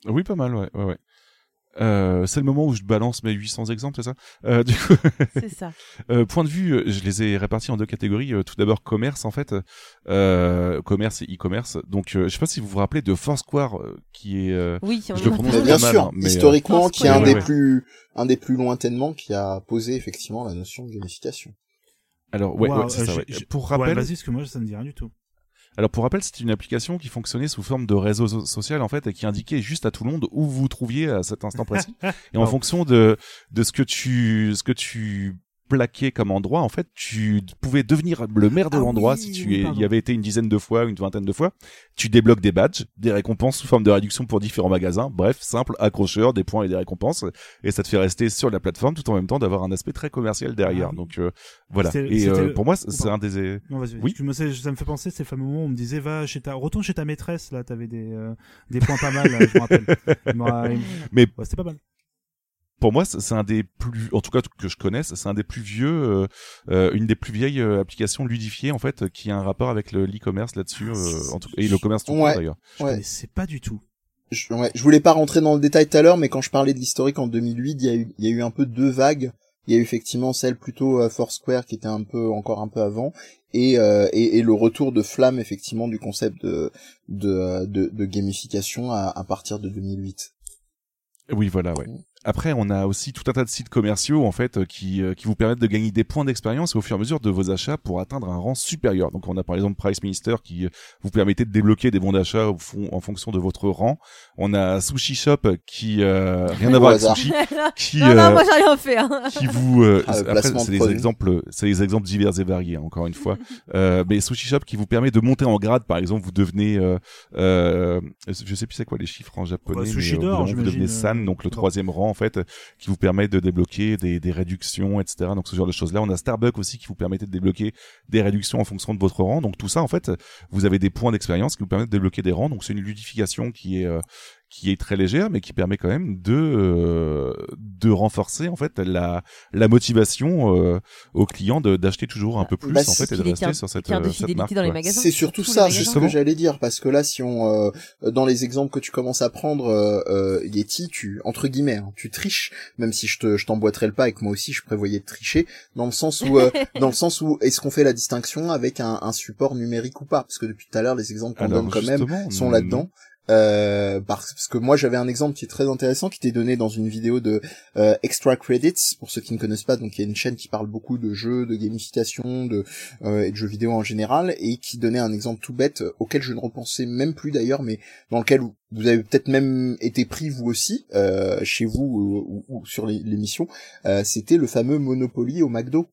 Oui, pas mal, ouais, ouais, ouais. Euh, c'est le moment où je balance mes 800 exemples, c'est ça? Euh, Du coup, c'est (laughs) ça. euh, point de vue, euh, je les ai répartis en deux catégories. Euh, tout d'abord commerce en fait, euh, commerce et e-commerce. Donc, je sais pas si vous vous rappelez de Foursquare, qui est, oui, je le prononce bien sûr, mais, historiquement, qui est un des plus, un des plus lointainement qui a posé effectivement la notion de gamification. Alors ouais, ouais c'est ça. Ouais. Pour rappel, vas-y, parce que moi ça me dit rien du tout. Alors pour rappel, c'est une application qui fonctionnait sous forme de réseau social en fait et qui indiquait juste à tout le monde où vous vous trouviez à cet instant précis. (laughs) et en fonction de de ce que tu ce que tu plaqué comme endroit, en fait, tu pouvais devenir le maire de ah l'endroit si tu y avais été une dizaine de fois, une vingtaine de fois. Tu débloques des badges, des récompenses sous forme de réduction pour différents magasins. Bref, simple, accrocheur, des points et des récompenses. Et ça te fait rester sur la plateforme tout en même temps d'avoir un aspect très commercial derrière. Ah Donc, euh, voilà. Et euh, pour moi, c'est un des... Non, oui. me ça me fait penser ces fameux moments où on me disait, va chez ta, retourne chez ta maîtresse, là, t'avais des, euh, des points pas mal, je me rappelle. (laughs) Mais, c'était pas mal pour moi, c'est un des plus, en tout cas que je connaisse, c'est un des plus vieux, euh, euh, une des plus vieilles euh, applications ludifiées en fait, qui a un rapport avec l'e-commerce là-dessus, en tout, et le commerce tout ouais, d'ailleurs. Ouais. C'est pas du tout. Je, ouais, je voulais pas rentrer dans le détail tout à l'heure, mais quand je parlais de l'historique en 2008, il y a eu, il y a eu un peu deux vagues. Il y a eu effectivement celle plutôt euh, Foursquare qui était un peu encore un peu avant, et, et, et, le retour de flamme effectivement du concept de de, de, de gamification à, à partir de 2008. Oui, voilà, ouais. Après, on a aussi tout un tas de sites commerciaux en fait euh, qui, euh, qui vous permettent de gagner des points d'expérience au fur et à mesure de vos achats pour atteindre un rang supérieur. Donc, on a par exemple Price Minister qui euh, vous permettait de débloquer des bons d'achat en fonction de votre rang. On a Sushi Shop qui rien à voir avec sushi, (laughs) qui non, non, moi j'ai rien fait. Hein. qui vous ah, après c'est des exemples, c'est des exemples divers et variés hein, encore une fois. (laughs) mais Sushi Shop qui vous permet de monter en grade. Par exemple, vous devenez, je sais plus c'est quoi les chiffres en japonais, bah, sushi d'or, vous devenez San, donc le troisième rang fait qui vous permet de débloquer des, des réductions, etc. Donc ce genre de choses-là. On a Starbucks aussi qui vous permettait de débloquer des réductions en fonction de votre rang. Donc tout ça, en fait, vous avez des points d'expérience qui vous permettent de débloquer des rangs. Donc c'est une ludification qui est euh, qui est très légère, mais qui permet quand même de euh, de renforcer en fait la la motivation euh, aux clients de- d'acheter toujours un peu plus Bah, en fait et de rester sur cette, euh, cette marque. dans les quoi. magasins. C'est surtout ça, c'est ce que j'allais dire, parce que là, si on, euh, dans les exemples que tu commences à prendre, euh, euh, Yeti, tu, entre guillemets, hein, tu triches, même si je te, je t'emboîterai le pas et que moi aussi je prévoyais de tricher, dans le sens où, euh, (laughs) dans le sens où, est-ce qu'on fait la distinction avec un, un support numérique ou pas? Parce que depuis tout à l'heure, les exemples qu'on donne quand même sont non. là-dedans. Euh, parce que moi j'avais un exemple qui est très intéressant qui était donné dans une vidéo de euh, Extra Credits pour ceux qui ne connaissent pas. Donc il y a une chaîne qui parle beaucoup de jeux de gamification de euh, et de jeux vidéo en général et qui donnait un exemple tout bête euh, auquel je ne repensais même plus d'ailleurs mais dans lequel vous avez peut-être même été pris vous aussi chez vous ou, ou- sur l'émission. C'était le fameux Monopoly au McDo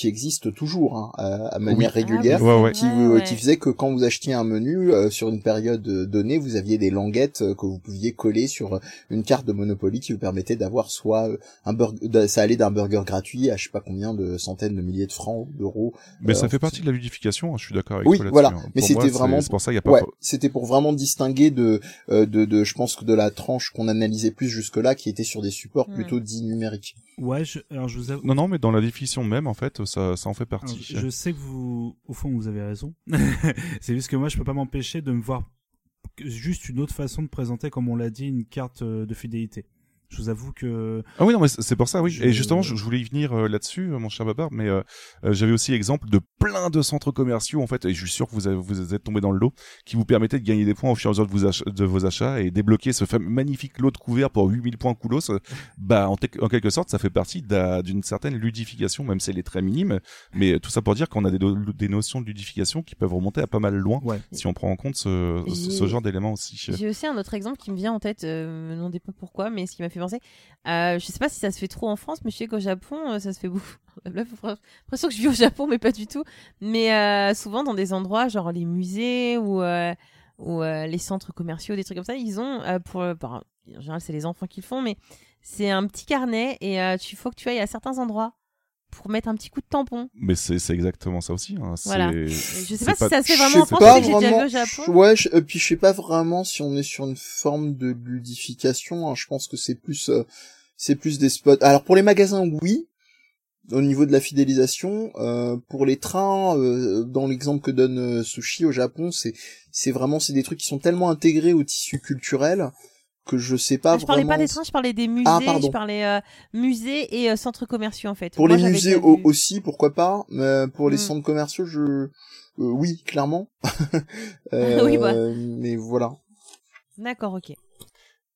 qui existe toujours hein, à, à manière Oui. régulière Ah, Ouais, ouais. qui, vous- qui faisait que quand vous achetiez un menu euh, sur une période euh, donnée, vous aviez des languettes euh, que vous pouviez coller sur euh, une carte de Monopoly qui vous permettait d'avoir soit euh, un burger, ça allait d'un burger gratuit à je sais pas combien de centaines de milliers de francs, d'euros. Mais Euh, ça fait partie de la ludification. hein, je suis d'accord avec Oui, toi là-dessus, voilà. hein. Mais c'était vraiment- C'est pour ça y a pas. Ouais, c'était pour vraiment distinguer de, euh, de, de, je pense que de la tranche qu'on analysait plus jusque-là, qui était sur des supports Hmm. plutôt dits numériques. Ouais, je, alors je vous avoue. Non non, mais dans la définition même en fait, ça ça en fait Alors, partie. Je sais que vous, au fond, vous avez raison. (laughs) c'est juste que moi, je peux pas m'empêcher de me voir juste une autre façon de présenter, comme on l'a dit, une carte euh, de fidélité. Je vous avoue que Ah oui, non, mais c'est pour ça, oui. Je- Et justement, je, je voulais y venir euh, là-dessus, euh, mon cher Babar, mais euh, euh, j'avais aussi l'exemple de plein de centres commerciaux, en fait, et je suis sûr que vous, avez- vous êtes tombé dans le lot, qui vous permettaient de gagner des points au fur et à mesure de vos, ach- de vos achats et débloquer ce fameux magnifique lot de couverts pour 8000 points coulos. euh, (laughs) Bah, en, quelque sorte, ça fait partie d'une certaine ludification, même si elle est très minime, mais tout ça pour dire qu'on a des, no- des notions de ludification qui peuvent remonter à pas mal loin, ouais. si on prend en compte ce, ce, J'ai- ce genre d'éléments aussi. J'ai aussi un autre exemple qui me vient en tête, euh, me demandez pas pourquoi, mais ce qui m'a fait penser. Euh, je sais pas si ça se fait trop en France, mais je sais qu'au Japon, euh, ça se fait beaucoup. (laughs) J'ai l'impression que je vis au Japon, mais pas du tout. Mais euh, souvent dans des endroits, genre les musées ou, les centres commerciaux, des trucs comme ça, ils ont, pour, en général, c'est les enfants qui le font, mais c'est un petit carnet et tu faut que tu ailles à certains endroits pour mettre un petit coup de tampon. Mais c'est c'est exactement ça aussi. Hein. Voilà. Je sais pas, si ça se fait vraiment en sais France, j'ai déjà vu vraiment- au Japon. Ouais, je, et puis je sais pas vraiment si on est sur une forme de ludification. hein. Je pense que c'est plus, euh, c'est plus des spots. Alors pour les magasins, oui. Au niveau de la fidélisation, euh, pour les trains, euh, dans l'exemple que donne euh, Sushi au Japon, c'est c'est vraiment c'est des trucs qui sont tellement intégrés au tissu culturel que je sais pas Ah, je parlais vraiment. pas des trains, je parlais des musées, Ah, pardon. je parlais euh, musées et euh, centres commerciaux en fait. Pour Moi, les musées au- aussi, pourquoi pas. Mais pour les Mm. centres commerciaux, je euh, oui, clairement. (laughs) (laughs) Oui, bah. Mais voilà. D'accord, ok.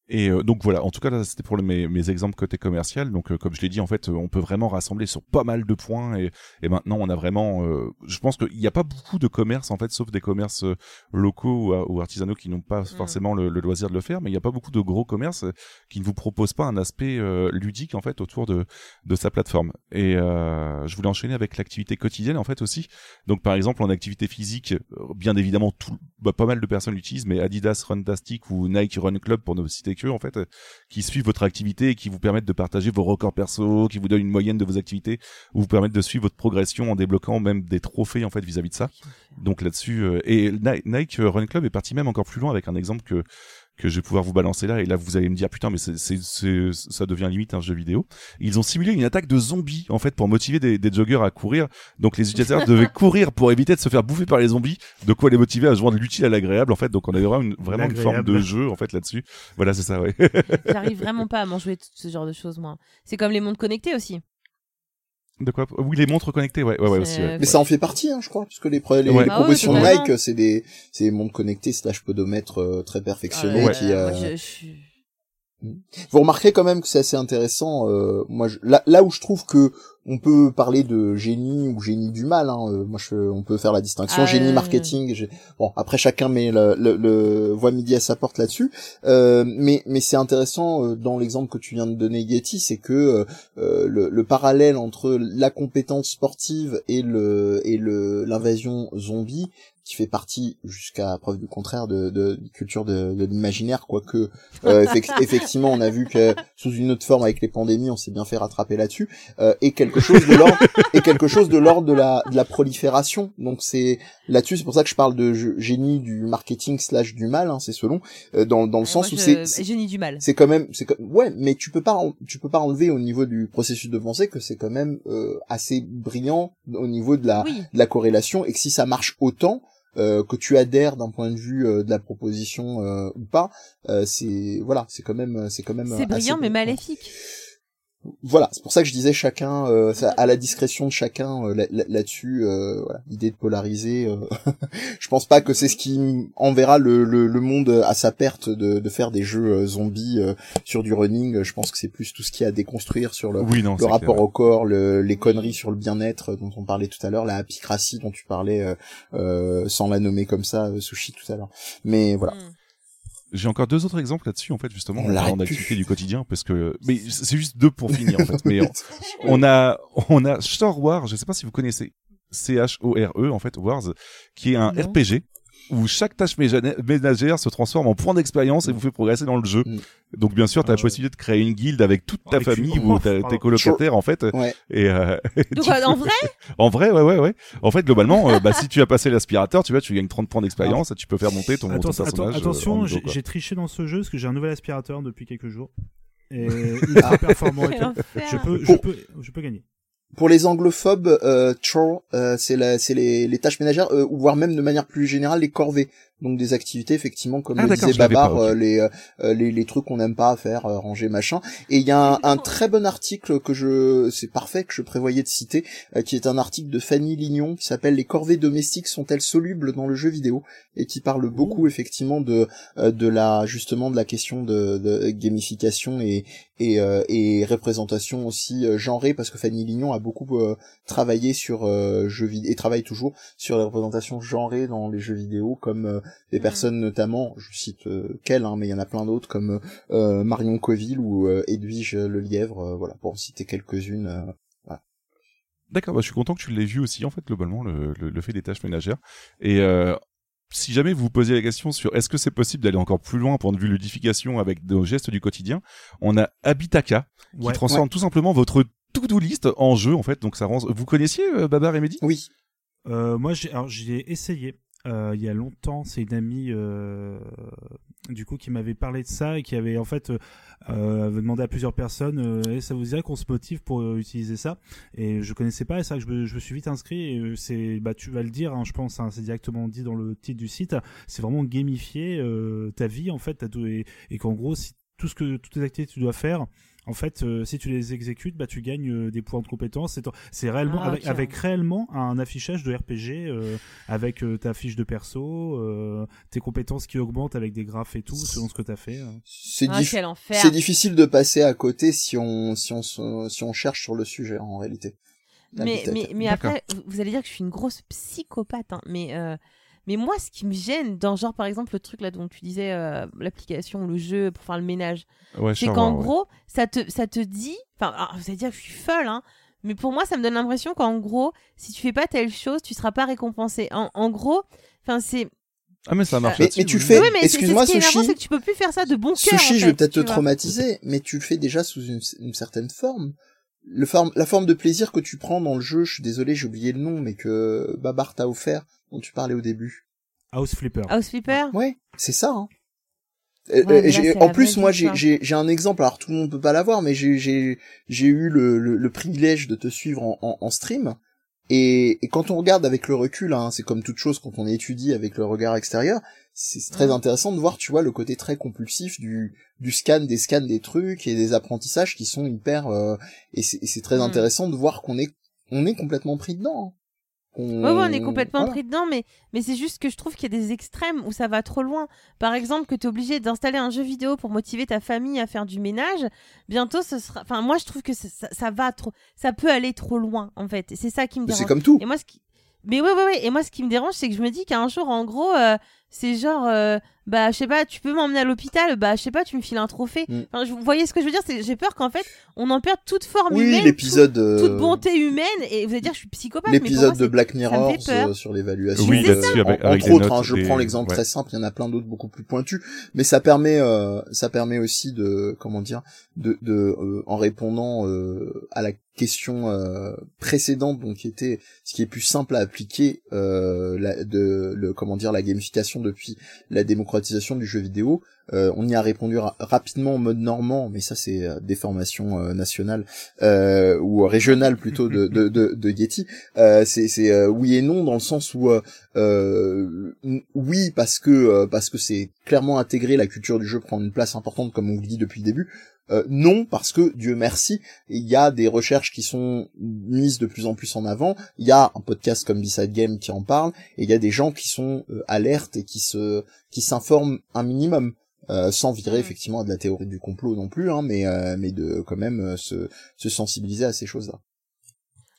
Et euh, donc voilà, en tout cas là c'était pour mes, mes exemples côté commercial. Donc euh, comme je l'ai dit, en fait, euh, on peut vraiment rassembler sur pas mal de points. Et, et maintenant on a vraiment, euh, je pense qu'il n'y a pas beaucoup de commerces en fait, sauf des commerces euh, locaux ou, artisanaux qui n'ont pas forcément le, le loisir de le faire. Mais il n'y a pas beaucoup de gros commerces euh, qui ne vous proposent pas un aspect euh, ludique en fait autour de de sa plateforme. Et euh, je voulais enchaîner avec l'activité quotidienne en fait aussi. Donc par exemple en activité physique, bien évidemment tout, bah, pas mal de personnes l'utilisent, mais Adidas Runtastic ou Nike Run Club pour ne citer en fait, euh, qui suivent votre activité et qui vous permettent de partager vos records perso, qui vous donnent une moyenne de vos activités, ou vous permettent de suivre votre progression en débloquant même des trophées en fait vis-à-vis de ça. Donc là-dessus, euh, et Ni- Nike Run Club est parti même encore plus loin avec un exemple que que je vais pouvoir vous balancer là et là vous allez me dire putain mais c'est c'est c'est ça devient limite un jeu vidéo. Ils ont simulé une attaque de zombies en fait pour motiver des, des joggers à courir. Donc les utilisateurs (laughs) devaient courir pour éviter de se faire bouffer par les zombies. De quoi les motiver à joindre l'utile à l'agréable en fait. Donc on avait vraiment une, vraiment une forme de jeu en fait là-dessus. Voilà c'est ça ouais. J'arrive vraiment pas à m'en jouer tout ce genre de choses, moi. C'est comme les montres connectées aussi. De quoi? Oui les montres connectées ouais ouais, ouais aussi. Ouais. Mais ça en fait partie, hein, je crois, puisque les, pro- les, Ouais. les Ah oui, propositions de totalement. Nike, c'est des, c'est des montres connectées slash podomètres euh, très perfectionnés Ah, qui, moi, euh, je- je suis- Vous remarquerez quand même que c'est assez intéressant. euh, moi, je- là, là où je trouve que on peut parler de génie ou génie du mal. Hein, euh, moi, je, on peut faire la distinction Ah, génie marketing. Bon, après chacun met le, le, le voix midi à sa porte là-dessus. Euh, mais mais c'est intéressant euh, dans l'exemple que tu viens de donner, Getty, c'est que euh, le, le parallèle entre la compétence sportive et le et le l'invasion zombie qui fait partie jusqu'à preuve du contraire de, de, de culture de, de l'imaginaire quoique (laughs) euh, effec- effectivement on a vu que sous une autre forme avec les pandémies on s'est bien fait rattraper là-dessus euh, quelque quelque chose de l'ordre et quelque chose de l'ordre de la de la prolifération. Donc c'est là-dessus, c'est pour ça que je parle de génie du marketing slash du mal, hein, c'est selon euh, dans dans le sens où c'est génie du mal. C'est quand même c'est ouais, mais tu peux pas tu peux pas enlever au niveau du processus de pensée que c'est quand même euh, assez brillant au niveau de la de la corrélation et que si ça marche autant euh, que tu adhères d'un point de vue euh, de la proposition euh, ou pas, c'est voilà, c'est quand même c'est quand même c'est brillant mais maléfique voilà, c'est pour ça que je disais chacun euh, à la discrétion de chacun euh, là-dessus. euh, voilà, l'idée de polariser. Euh, (laughs) je pense pas que c'est ce qui enverra le, le, le, monde à sa perte de, de faire des jeux euh, zombies sur du running. Je pense que c'est plus tout ce qui a à déconstruire sur le, le rapport au corps, le, les conneries sur le bien-être dont on parlait tout à l'heure, la apicratie dont tu parlais sans la nommer comme ça, sushi tout à l'heure. Mais voilà. Mm. J'ai encore deux autres exemples là-dessus, en fait, justement, en parlant d'activité du quotidien, parce que, mais c'est juste deux pour finir, en fait. Mais (laughs) on, a, on a Star Wars, je sais pas si vous connaissez, C-H-O-R-E, en fait, Wars, qui est un RPG où chaque tâche ménagère se transforme en point d'expérience et vous fait progresser dans le jeu. Mm. Donc bien sûr, tu as la possibilité de créer une guilde avec toute ta famille ou tes colocataires en fait. Et, euh, (laughs) Donc en vrai (laughs) En vrai, ouais, ouais, ouais. En fait, globalement, euh, bah, si tu as passé l'aspirateur, tu vois, tu gagnes 30 points d'expérience et tu peux faire monter ton, personnage. Euh, attention, j'ai triché dans ce jeu parce que j'ai un nouvel aspirateur depuis quelques jours. Et (laughs) ultra performant. je peux, je peux, je peux gagner pour les anglophobes, euh, chore, euh, c'est les, les tâches ménagères, euh, ou voire même de manière plus générale les corvées donc des activités effectivement comme ah, le disait Babar, euh, les, euh, les, les trucs qu'on n'aime pas faire, euh, ranger machin. Et il y a un, très bon article que je, c'est parfait que je prévoyais de citer, qui est un article de Fanny Lignon qui s'appelle Les corvées domestiques sont-elles solubles dans le jeu vidéo? et qui parle beaucoup effectivement de de la justement de la question de, de gamification et et, et représentation aussi genrée parce que Fanny Lignon a beaucoup travaillé sur jeux vidéo et travaille toujours sur les représentations genrées dans les jeux vidéo comme des personnes notamment, je cite euh, qu'elle, hein, mais il y en a plein d'autres comme euh, Marion Coville ou euh, Edwige Le Lièvre, voilà, pour en citer quelques-unes. D'accord, bah, je suis content que tu l'aies vu aussi, en fait, globalement, le, le, fait des tâches ménagères. Et si jamais vous vous posez la question sur est-ce que c'est possible d'aller encore plus loin point de vue ludification avec nos gestes du quotidien, on a Habitaka qui transforme tout simplement votre to-do list en jeu en fait. Donc ça rend. Vous connaissiez Babar et Mehdi? Oui. moi j'ai alors j'ai essayé euh, il y a longtemps, c'est une amie euh, du coup qui m'avait parlé de ça et qui avait en fait euh, avait demandé à plusieurs personnes euh, ça vous dirait qu'on se motive pour euh, utiliser ça? Et je connaissais pas et ça que je me, suis vite inscrit et euh, c'est bah tu vas le dire hein, je pense hein, c'est directement dit dans le titre du site c'est vraiment gamifier ta vie en fait et, et qu'en gros si tout ce que toutes les activités tu dois faire en fait, euh, si tu les exécutes, bah, tu gagnes euh, des points de compétence. C'est réellement ah, avec, réellement un affichage de RPG euh, avec ta fiche de perso, tes compétences qui augmentent avec des graphes et tout selon ce que tu as fait. Hein. C'est ah, difficile de passer à côté si on si on si on cherche sur le sujet en réalité. Mais mais, mais après, vous allez dire que je suis une grosse psychopathe, hein, mais mais moi, ce qui me gêne dans genre par exemple le truc là dont tu disais euh, l'application, le jeu pour faire le ménage, c'est qu'en gros ça te ça te dit, enfin vous allez dire que je suis folle hein, mais pour moi ça me donne l'impression qu'en gros si tu fais pas telle chose tu seras pas récompensé. En, en gros, enfin c'est ah mais ça marche. Mais, mais tu le fais. Excuse-moi, Sushi. C'est que tu peux plus faire ça de bon cœur. Sushi, je vais peut-être te traumatiser, mais tu le fais déjà sous une, une certaine forme. Le forme, la forme de plaisir que tu prends dans le jeu, je suis désolé, j'ai oublié le nom, mais que Babar t'a offert, dont tu parlais au début. House Flipper. House Flipper Ouais, c'est ça. Hein. Euh, en plus, moi, j'ai un exemple. Alors, tout le monde peut pas l'avoir, mais j'ai eu le, le, privilège de te suivre en, en, stream. Et, et, quand on regarde avec le recul, hein, c'est comme toute chose quand on étudie avec le regard extérieur, c'est très intéressant de voir, tu vois, le côté très compulsif du, du scan, des scans des trucs et des apprentissages qui sont hyper. Euh, et c'est très intéressant de voir qu'on est on est complètement pris dedans. On... on est complètement pris dedans, mais, mais c'est juste que je trouve qu'il y a des extrêmes où ça va trop loin. Par exemple, que tu es obligé d'installer un jeu vidéo pour motiver ta famille à faire du ménage, bientôt ce sera. Enfin, moi je trouve que ça, ça, va trop. Ça peut aller trop loin, en fait. C'est ça qui me dérange. C'est comme tout. Et moi, ce qui... Mais ouais, ouais, ouais. Et moi, ce qui me dérange, c'est que je me dis qu'un jour, en gros, euh, c'est genre, euh, bah je sais pas, tu peux m'emmener à l'hôpital, bah je sais pas, tu me files un trophée. Mm. Enfin, je- vous voyez ce que je veux dire C'est j'ai peur qu'en fait on en perde toute forme Oui, humaine, l'épisode, toute, euh, toute bonté humaine. Et vous allez dire je suis psychopathe. l'épisode de Black Mirror euh, sur l'évaluation. Oui, de- là-dessus, avec- en- avec entre des autres, notes, hein, je des- prends l'exemple ouais. très simple. Il y en a plein d'autres beaucoup plus pointus, mais ça permet, euh, ça permet aussi de, comment dire, de, de euh, en répondant euh, à la question euh, précédente, donc qui était ce qui est plus simple à appliquer, euh, la, de le, comment dire, la gamification depuis la démocratisation du jeu vidéo. Euh, on y a répondu ra- rapidement en mode normand, mais ça c'est euh, des formations euh, nationales ou régionales plutôt de, de, de. Euh, c'est oui et non dans le sens où oui parce que parce que c'est clairement intégré, la culture du jeu prend une place importante comme on vous le dit depuis le début. Euh, non parce que Dieu merci, il y a des recherches qui sont mises de plus en plus en avant. Il y a un podcast comme B-Side Game qui en parle et il y a des gens qui sont euh, alertes et qui se qui s'informent un minimum. Euh, sans virer effectivement à de la théorie du complot non plus, hein, mais euh, mais de quand même se, se sensibiliser à ces choses-là.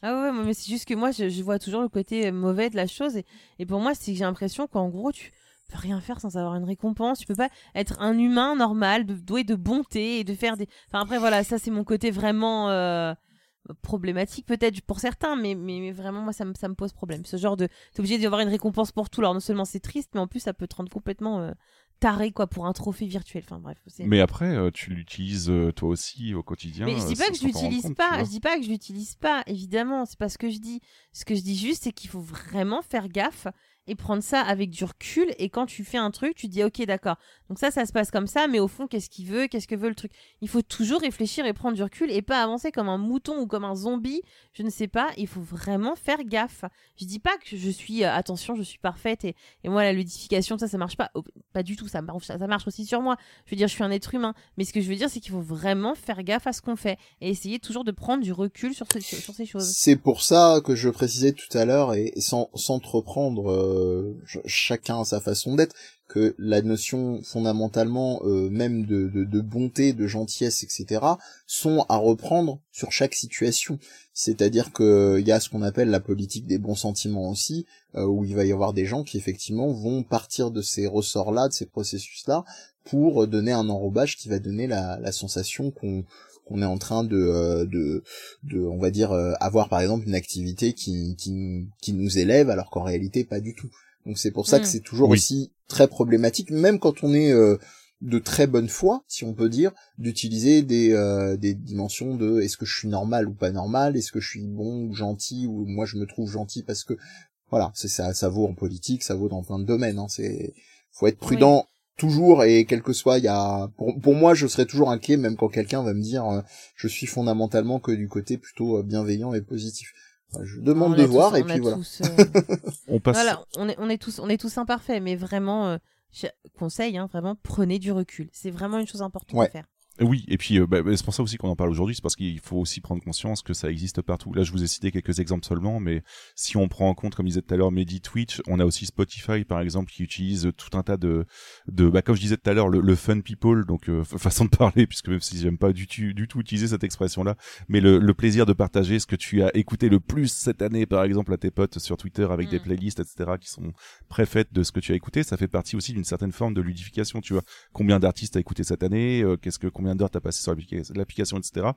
Ah ouais, mais c'est juste que moi, je, je vois toujours le côté mauvais de la chose. Et, et pour moi, c'est que j'ai l'impression qu'en gros, tu peux rien faire sans avoir une récompense. Tu peux pas être un humain normal, de, doué de bonté et de faire des. Enfin, après, voilà, ça, c'est mon côté vraiment euh, problématique, peut-être pour certains, mais, mais, mais vraiment, moi, ça me, ça me pose problème. Ce genre de. T'es obligé d'y avoir une récompense pour tout. Alors, non seulement c'est triste, mais en plus, ça peut te rendre complètement euh, taré, quoi, pour un trophée virtuel. Enfin, bref. Mais après, euh, tu l'utilises toi aussi au quotidien. Mais je dis pas que je l'utilise pas, je dis pas que je l'utilise pas, évidemment, c'est pas ce que je dis. Ce que je dis juste, c'est qu'il faut vraiment faire gaffe et prendre ça avec du recul. Et quand tu fais un truc, tu dis ok, d'accord. Donc ça, ça se passe comme ça, mais au fond, qu'est-ce qu'il veut, qu'est-ce que veut le truc? Il faut toujours réfléchir et prendre du recul et pas avancer comme un mouton ou comme un zombie. Je ne sais pas. Il faut vraiment faire gaffe. Je dis pas que je suis euh, attention, je suis parfaite et, et moi la ludification, ça, ça marche pas. Pas du tout. Ça marche, ça marche aussi sur moi. Je veux dire, je suis un être humain. Mais ce que je veux dire, c'est qu'il faut vraiment faire gaffe à ce qu'on fait et essayer toujours de prendre du recul sur, sur ces choses. C'est pour ça que je précisais tout à l'heure, et, sans, sans te ch- chacun à sa façon d'être, que la notion fondamentalement euh, même de, bonté, de gentillesse, etc., sont à reprendre sur chaque situation. C'est-à-dire que il y a ce qu'on appelle la politique des bons sentiments aussi, euh, où il va y avoir des gens qui effectivement vont partir de ces ressorts-là, de ces processus-là, pour donner un enrobage qui va donner la sensation qu'on qu'on est en train de, euh, de, de, on va dire, euh, avoir par exemple une activité qui, qui, qui nous élève, alors qu'en réalité pas du tout. Donc c'est pour ça que c'est toujours Oui. aussi très problématique, même quand on est euh, de très bonne foi, si on peut dire, d'utiliser des, euh, des dimensions de est-ce que je suis normal ou pas normal, est-ce que je suis bon ou gentil, ou moi je me trouve gentil parce que voilà, c'est ça, ça vaut en politique, ça vaut dans plein de domaines. Hein, c'est faut être prudent toujours et quel que soit. Il y a pour, pour moi, je serai toujours inquiet même quand quelqu'un va me dire euh, je suis fondamentalement que du côté plutôt euh, bienveillant et positif. Enfin, Je demande On de voir tous- et puis voilà. tous, euh, (laughs) On passe. voilà, on est, on est tous, on est tous imparfaits, mais vraiment, euh, je- conseil, hein, vraiment, prenez du recul. C'est vraiment une chose importante Ouais. à faire. Oui, et puis euh, bah, bah, c'est pour ça aussi qu'on en parle aujourd'hui, c'est parce qu'il faut aussi prendre conscience que ça existe partout. Là, je vous ai cité quelques exemples seulement, mais si on prend en compte, comme je disais tout à l'heure, Medi Twitch, on a aussi Spotify, par exemple, qui utilise tout un tas de, de bah, comme je disais tout à l'heure, le, le fun people, donc euh, fa- façon de parler, (laughs) puisque même si j'aime pas du tout, du tout utiliser cette expression-là, mais le, le plaisir de partager ce que tu as écouté le plus cette année, par exemple, à tes potes sur Twitter avec des Mm. playlists, etc., qui sont préfaites de ce que tu as écouté, ça fait partie aussi d'une certaine forme de ludification, tu vois. Combien d'artistes as écouté cette année, euh, qu'est-ce que, combien d'heures t'as passé sur l'applica- l'application, etc.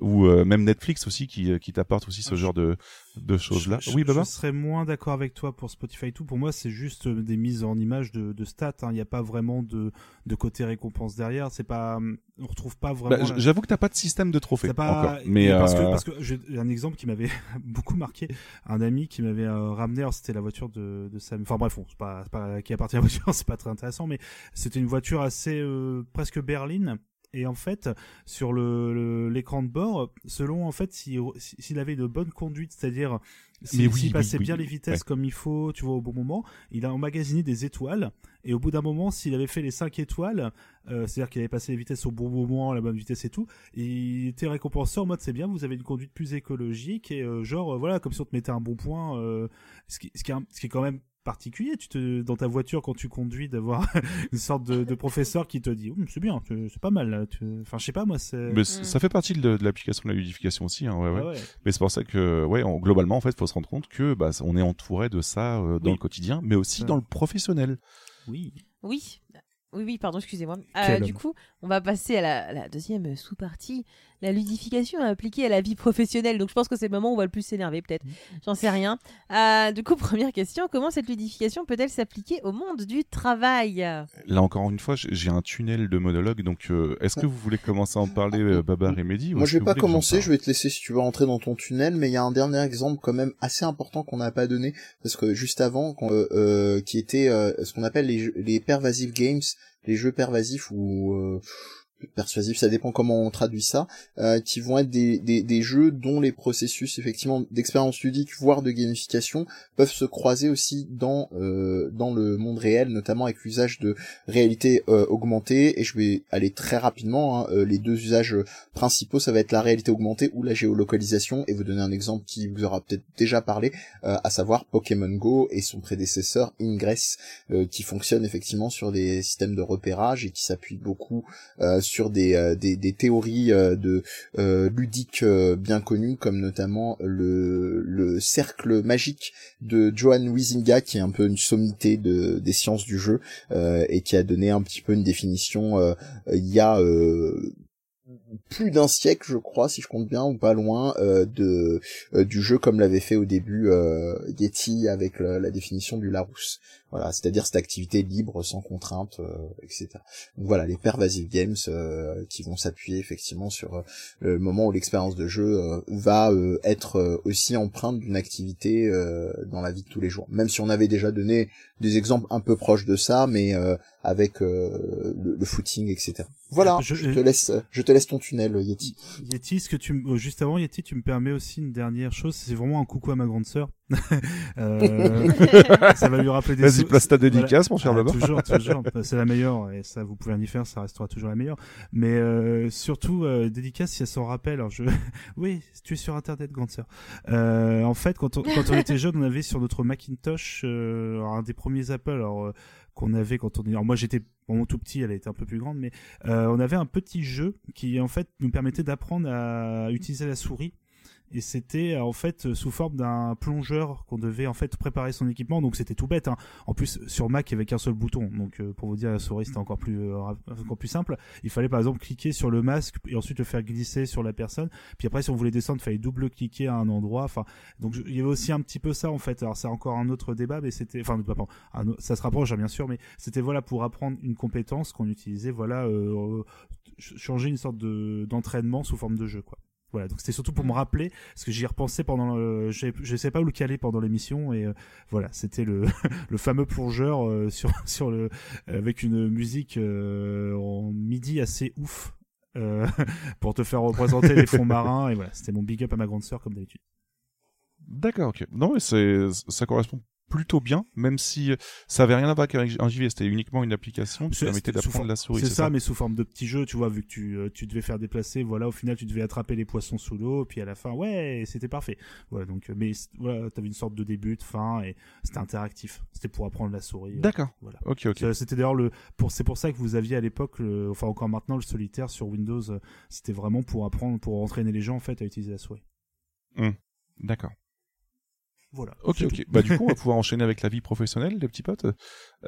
Ou euh, même Netflix aussi qui, euh, qui t'apporte aussi ce genre de, de choses-là. Oui, Baba je serais moins d'accord avec toi pour Spotify et tout. Pour moi, c'est juste euh, des mises en image de, de stats. hein. Il n'y a pas vraiment de, de côté récompense derrière. C'est pas, on retrouve pas vraiment. Bah, la- J'avoue que t'as pas de système de trophée pas... encore. Mais parce que euh, parce que j'ai un exemple qui m'avait (laughs) beaucoup marqué, un ami qui m'avait euh, ramené, c'était la voiture de, de Sam. Enfin bref, bon, c'est pas, pas qui appartient à la voiture, (laughs) c'est pas très intéressant, mais c'était une voiture assez euh, presque berline. Et en fait, sur le l'écran de bord, selon en fait s'il s'il avait de bonne conduite, c'est-à-dire s'il oui, passait oui, bien oui. les vitesses Ouais. comme il faut, tu vois, au bon moment, il a emmagasiné des étoiles. Et au bout d'un moment, s'il avait fait les 5 étoiles, euh, c'est-à-dire qu'il avait passé les vitesses au bon moment, à la bonne vitesse et tout, il était récompensé en mode c'est bien, vous avez une conduite plus écologique et euh, genre euh, voilà comme si on te mettait un bon point. euh, ce, qui, ce, qui est un- ce qui est quand même particulier, tu te dans ta voiture quand tu conduis d'avoir (laughs) une sorte de, de professeur qui te dit Hum, c'est bien, tu- c'est pas mal. là, tu- Enfin je sais pas moi c'est. mais c- ça fait partie de, de l'application de la ludification aussi. Hein, ouais, ouais. Ouais, ouais. Mais c'est pour ça que, ouais, en- globalement, en fait, faut se rendre compte que bah, on est entouré de ça euh, dans Oui. le quotidien, mais aussi dans le professionnel. Oui. Oui. Oui, oui, pardon, excusez-moi. Euh, du coup, on va passer à la, à la deuxième sous-partie, la ludification appliquée à la vie professionnelle. Donc, je pense que c'est le moment où on va le plus s'énerver, peut-être. J'en sais rien. Euh, du coup, (laughs) première question comment cette ludification peut-elle s'appliquer au monde du travail? Là encore une fois, j'ai j'ai un tunnel de monologue, donc euh, est-ce que vous voulez commencer à en parler, euh, Babar et Mehdi Moi, je vais pas commencer, je vais te laisser si tu veux rentrer dans ton tunnel, mais il y a un dernier exemple quand même assez important qu'on n'a pas donné, parce que juste avant, euh, euh, qui était euh, ce qu'on appelle les, jeux- les pervasive games, les jeux pervasifs ou persuasifs, ça dépend comment on traduit ça, euh, qui vont être des, des, jeux dont les processus effectivement d'expérience ludique, voire de gamification, peuvent se croiser aussi dans euh, dans le monde réel, notamment avec l'usage de réalité euh, augmentée. Et je vais aller très rapidement. hein, euh, les deux usages principaux, ça va être la réalité augmentée ou la géolocalisation. Et vous donner un exemple qui vous aura peut-être déjà parlé, à savoir Pokémon Go et son prédécesseur Ingress, qui fonctionne effectivement sur des systèmes de repérage et qui s'appuie beaucoup euh, sur des, euh, des, des théories euh, de euh, ludiques bien connues, comme notamment le, le cercle magique de Johan Huizinga, qui est un peu une sommité de, des sciences du jeu, et qui a donné un petit peu une définition il y a plus d'un siècle, je crois, si je compte bien, ou pas loin, euh, de euh, du jeu comme l'avait fait au début euh, Yeti avec la définition du Larousse. Voilà, c'est-à-dire cette activité libre, sans contrainte, euh, etc. Donc voilà, les pervasive games euh, qui vont s'appuyer effectivement sur euh, le moment où l'expérience de jeu euh, va euh, être euh, aussi empreinte d'une activité euh, dans la vie de tous les jours. Même si on avait déjà donné des exemples un peu proches de ça, mais euh, avec euh, le, le footing, etc. Voilà, Je- je, te laisse, je te laisse ton tunnel, Yeti. Yeti, ce que tu juste avant Yeti, tu me permets aussi une dernière chose, c'est vraiment un coucou à ma grande sœur. (laughs) Euh, (laughs) ça va lui rappeler des Vas-y, place ta dédicace, mon cher Ah. Toujours, toujours. (laughs) C'est la meilleure et ça, vous pouvez rien y faire, ça restera toujours la meilleure. Mais euh, surtout, euh, dédicace si elle s'en rappelle. Alors je, oui, tu es sur Internet, grande sœur. Euh, en fait, quand on, quand on était jeune, on avait sur notre Macintosh euh, un des premiers Apple. Alors euh, qu'on avait quand on est. Alors moi j'étais vraiment tout petit, elle était un peu plus grande, mais euh, on avait un petit jeu qui en fait nous permettait d'apprendre à utiliser la souris et c'était euh, en fait euh, sous forme d'un plongeur qu'on devait en fait préparer son équipement. Donc c'était tout bête hein. en plus sur Mac il y avait qu'un seul bouton. Donc euh, pour vous dire la souris c'était encore plus euh, encore plus simple. Il fallait par exemple cliquer sur le masque et ensuite le faire glisser sur la personne. Puis après si on voulait descendre il fallait double cliquer à un endroit. Enfin donc il y avait aussi un petit peu ça en fait. Alors c'est encore un autre débat mais c'était enfin un ça se rapproche hein, bien sûr mais c'était voilà pour apprendre une compétence qu'on utilisait voilà euh, ch- changer une sorte de d'entraînement sous forme de jeu quoi voilà, donc c'était surtout pour me rappeler, parce que j'y ai repensé pendant, le, j'ai- je sais pas où le caler pendant l'émission, et euh, voilà, c'était le, (laughs) le fameux plongeur euh, sur, (laughs) sur le, avec une musique euh, en midi assez ouf, euh, (laughs) pour te faire représenter les fonds marins, et voilà, c'était mon big up à ma grande sœur comme d'habitude. D'accord, ok. Non, mais c'est, ça correspond plutôt bien, même si euh, ça avait rien à voir avec un JV, c'était uniquement une application qui permettait d'apprendre la souris. C'est ça, mais sous forme de petits jeux, tu vois, vu que tu, euh, tu devais faire déplacer, voilà, au final, tu devais attraper les poissons sous l'eau, puis à la fin, ouais, c'était parfait. Voilà, donc, euh, mais voilà, t'avais une sorte de début, de fin, et c'était interactif. C'était pour apprendre la souris. euh, D'accord. Voilà. Ok, ok. C'était d'ailleurs le, pour, c'est pour ça que vous aviez à l'époque, enfin encore maintenant, le solitaire sur Windows, c'était vraiment pour apprendre, pour entraîner les gens en fait à utiliser la souris. D'accord. Voilà. Ok, ok. Bah du coup, on va pouvoir enchaîner avec la vie professionnelle, les petits potes.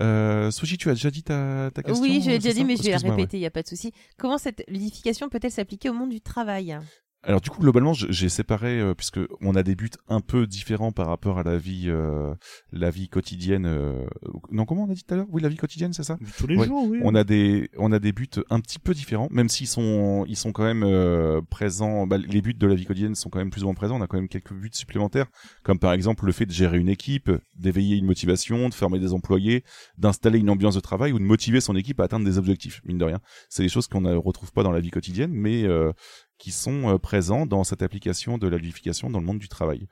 Euh, Sushi, tu as déjà dit ta, ta question Oui, je l'ai c'est déjà dit, mais je vais la répéter, il n'y a pas de souci. Comment cette ludification peut-elle s'appliquer au monde du travail? Alors du coup, globalement, j'ai séparé euh, puisque on a des buts un peu différents par rapport à la vie, euh, la vie quotidienne. euh, Non, comment on a dit tout à l'heure? Oui, la vie quotidienne, c'est ça? Tous les Ouais. jours, oui. On a des, on a des buts un petit peu différents, même s'ils sont, ils sont quand même euh, présents. bah, les buts de la vie quotidienne sont quand même plus ou moins présents. On a quand même quelques buts supplémentaires, comme par exemple le fait de gérer une équipe, d'éveiller une motivation, de former des employés, d'installer une ambiance de travail ou de motiver son équipe à atteindre des objectifs. Mine de rien, c'est des choses qu'on ne retrouve pas dans la vie quotidienne, mais euh, qui sont euh, présents dans cette application de la ludification dans le monde du travail.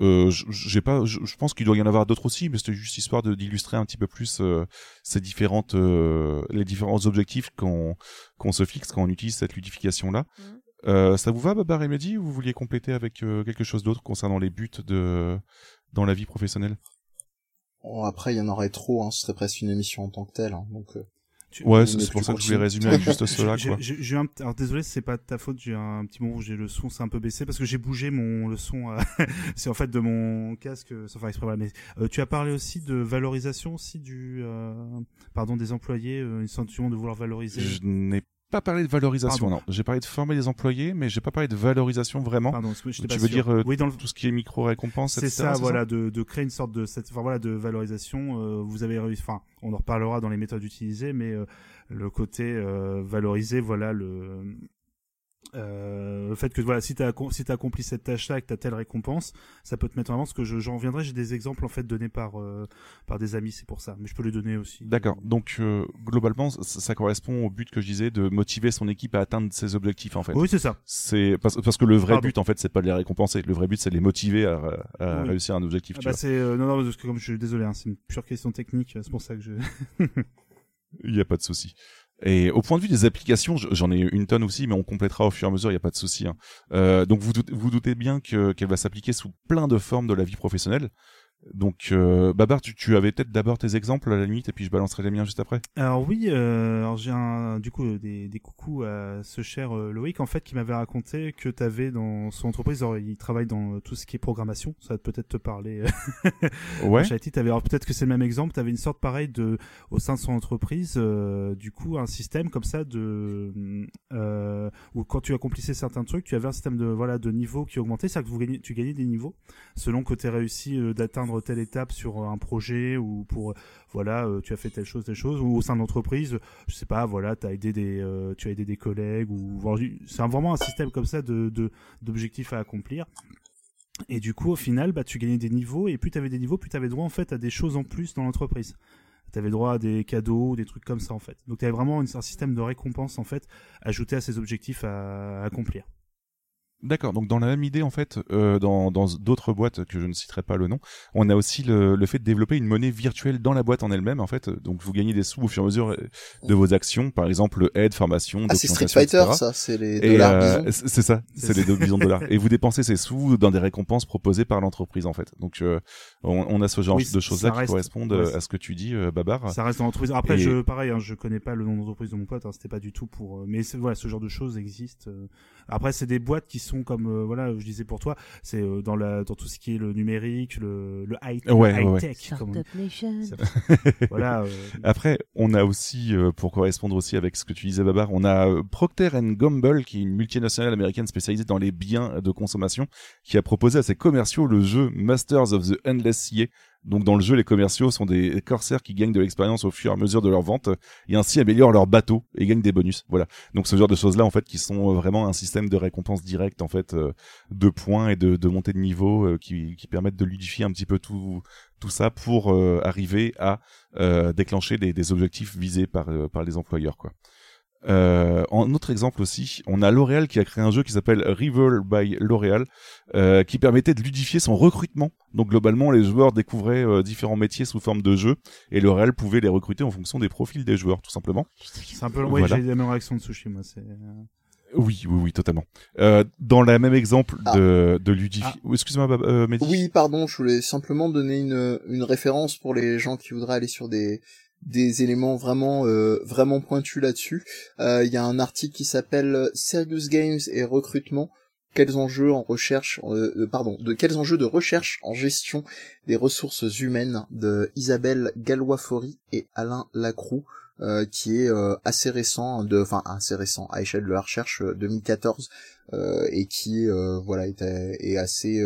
Euh, j'ai pas, je je pense qu'il doit y en avoir d'autres aussi, mais c'était juste histoire de d'illustrer un petit peu plus euh, ces différentes, euh, les différents objectifs qu'on qu'on se fixe quand on utilise cette ludification là. Mhm. Euh, ça vous va, Babar et Mehdi, ou vous vouliez compléter avec euh, quelque chose d'autre concernant les buts de dans la vie professionnelle? Bon, après, il y en aurait trop, hein, ce serait presque une émission en tant que telle. hein, donc, Ouais, c'est pour ça que je voulais résumer avec (laughs) juste cela. J'ai, quoi. j'ai, j'ai un, alors désolé, c'est pas de ta faute. J'ai un petit moment où j'ai le son, c'est un peu baissé parce que j'ai bougé mon le son. euh, (laughs) c'est en fait de mon casque, euh, sans faire exprès. voilà. Mais euh, tu as parlé aussi de valorisation aussi du, euh, pardon, des employés, euh, une sentiment de vouloir valoriser. Je n'ai pas parlé de valorisation, Pardon. non. J'ai parlé de former les employés, mais j'ai pas parlé de valorisation vraiment. Pardon, j'étais Tu pas veux sûr. dire euh, oui, dans le tout ce qui est micro-récompense, C'est etc., ça, voilà, de, de créer une sorte de, cette, enfin voilà, de valorisation. euh, vous avez réussi, enfin, on en reparlera dans les méthodes utilisées, mais euh, le côté euh, valoriser, voilà, le, euh, le fait que voilà, si t'as si t'as accompli cette tâche-là et que t'as telle récompense, ça peut te mettre en avant. Parce que je- j'en reviendrai, j'ai des exemples en fait donnés par euh, par des amis, c'est pour ça. Mais je peux les donner aussi. D'accord. Donc euh, globalement, ça, ça correspond au but que je disais de motiver son équipe à atteindre ses objectifs en fait. Oui, c'est ça. C'est parce, parce que le vrai Pardon. but en fait, c'est pas de les récompenser. Le vrai but, c'est de les motiver à, à Oui. réussir un objectif. Ah bah c'est euh, non non parce que comme je suis désolé, hein, c'est une pure question technique, c'est pour ça que je. (laughs) Il y a pas de souci. Et au point de vue des applications, je- j'en ai une tonne aussi, mais on complétera au fur et à mesure. Il y a pas de souci. hein. Euh, donc vous doutez, vous doutez bien que qu'elle va s'appliquer sous plein de formes de la vie professionnelle. Donc euh, Babar, tu, tu avais peut-être d'abord tes exemples à la limite, et puis je balancerai les miens juste après. Alors oui, euh, alors j'ai un du coup euh, des, des coucous à ce cher euh, Loïc en fait qui m'avait raconté que tu avais dans son entreprise, alors, il travaille dans tout ce qui est programmation, ça va peut-être te parler. (laughs) Ouais. Shahiti, t'avais alors peut-être que c'est le même exemple, tu avais une sorte pareil de au sein de son entreprise du coup un système comme ça de où quand tu accomplissais certains trucs, tu avais un système de voilà de niveau qui augmentait, c'est-à-dire que vous gagnez, tu gagnais des niveaux selon que tu réussi euh, telle étape sur un projet ou pour euh, voilà euh, tu as fait telle chose telle chose ou au sein de l'entreprise je sais pas voilà t'as aidé des euh, tu as aidé des collègues ou c'est vraiment un système comme ça de d'objectifs à accomplir. Et du coup au final bah tu gagnais des niveaux et plus tu avais des niveaux plus tu avais droit en fait à des choses en plus dans l'entreprise. Tu avais droit à des cadeaux des trucs comme ça en fait. Donc tu avais vraiment un système de récompense en fait ajouté à ces objectifs à accomplir D'accord. Donc dans la même idée, en fait, euh, dans dans d'autres boîtes que je ne citerai pas le nom, on a aussi le, le fait de développer une monnaie virtuelle dans la boîte en elle-même. En fait, donc vous gagnez des sous au fur et à mesure euh, de vos actions, par exemple aide, formation, Ah, c'est Street Fighter, etc. ça, c'est les dollars euh, c'est ça, C'est les deux millions de dollars. (laughs) Et vous dépensez ces sous dans des récompenses proposées par l'entreprise en fait. Donc euh, on, on a ce genre Oui, de ça choses-là qui correspondent ouais, euh, à ce que tu dis, euh, Babar. Ça reste dans l'entreprise. Après, Et- je, pareil, hein, je connais pas le nom d'entreprise de mon pote. Hein, C'était pas du tout pour. mais c'est- voilà, ce genre de choses existe. Après, c'est des boîtes qui sont comme euh, voilà, je disais pour toi, c'est euh, dans la dans tout ce qui est le numérique, le le high, Ouais, le ouais, comme on (laughs) voilà. euh, Après, on a aussi, euh, pour correspondre aussi avec ce que tu disais, Babar, on a euh, Procter Gamble, qui est une multinationale américaine spécialisée dans les biens de consommation, qui a proposé à ses commerciaux le jeu Masters of the Endless Sea. Donc dans le jeu, les commerciaux sont des corsaires qui gagnent de l'expérience au fur et à mesure de leur vente et ainsi améliorent leur bateau et gagnent des bonus. Voilà. Donc ce genre de choses-là, en fait, qui sont euh, vraiment un système de récompense directe, en fait, euh, de points et de, de montée de niveau euh, qui, qui permettent de ludifier un petit peu tout tout ça pour euh, arriver à euh, déclencher des, des objectifs visés par, euh, par les employeurs. Quoi. Euh, en autre exemple aussi, on a L'Oréal qui a créé un jeu qui s'appelle River by L'Oréal, euh, qui permettait de ludifier son recrutement. Donc globalement, les joueurs découvraient euh, différents métiers sous forme de jeu, et L'Oréal pouvait les recruter en fonction des profils des joueurs, tout simplement. c'est un peu. Voilà. j'ai la même réaction de Tsushima. C'est. euh, Oui, oui, oui, totalement. Euh, dans le même exemple Ah. de, de ludifier... Ah. Excuse-moi, euh, Mehdi. Oui, pardon, je voulais simplement donner une, une référence pour les gens qui voudraient aller sur des, des éléments vraiment, euh, vraiment pointus là-dessus. Euh, Il y a un article qui s'appelle Serious Games et recrutement. Quels enjeux en recherche, euh, euh, pardon, de quels enjeux de recherche en gestion des ressources humaines de Isabelle Gallois-Faury et Alain Lacroix, euh, qui est euh, assez récent, de, enfin assez récent à échelle de la recherche euh, 2014, euh, et qui voilà est, est assez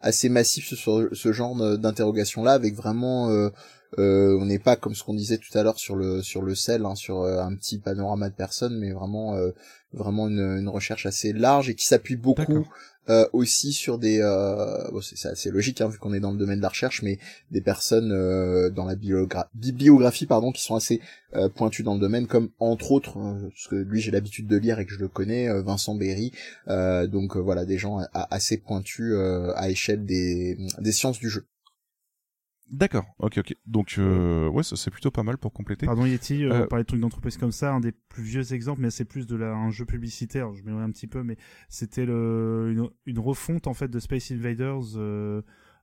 assez massif sur ce genre d'interrogation là avec vraiment euh, on n'est pas comme ce qu'on disait tout à l'heure sur le sur le sel hein, sur euh, un petit panorama de personnes mais vraiment euh, vraiment une, une recherche assez large et qui s'appuie beaucoup euh, aussi sur des euh, bon, c'est c'est assez logique hein, vu qu'on est dans le domaine de la recherche mais des personnes euh, dans la biogra- bibliographie pardon qui sont assez euh, pointues dans le domaine comme entre autres euh, parce que lui j'ai l'habitude de lire et que je le connais euh, Vincent Berry. Euh, donc voilà des gens assez pointus euh, à échelle des des sciences du jeu D'accord, ok, ok. Donc, euh, ouais, ça c'est plutôt pas mal pour compléter. Pardon Yeti, euh, Euh, on parlait de trucs d'entreprise comme ça, un des plus vieux exemples, mais c'est plus de la, un jeu publicitaire, je m'éloigne un petit peu, mais c'était le, une, une refonte en fait de Space Invaders. euh,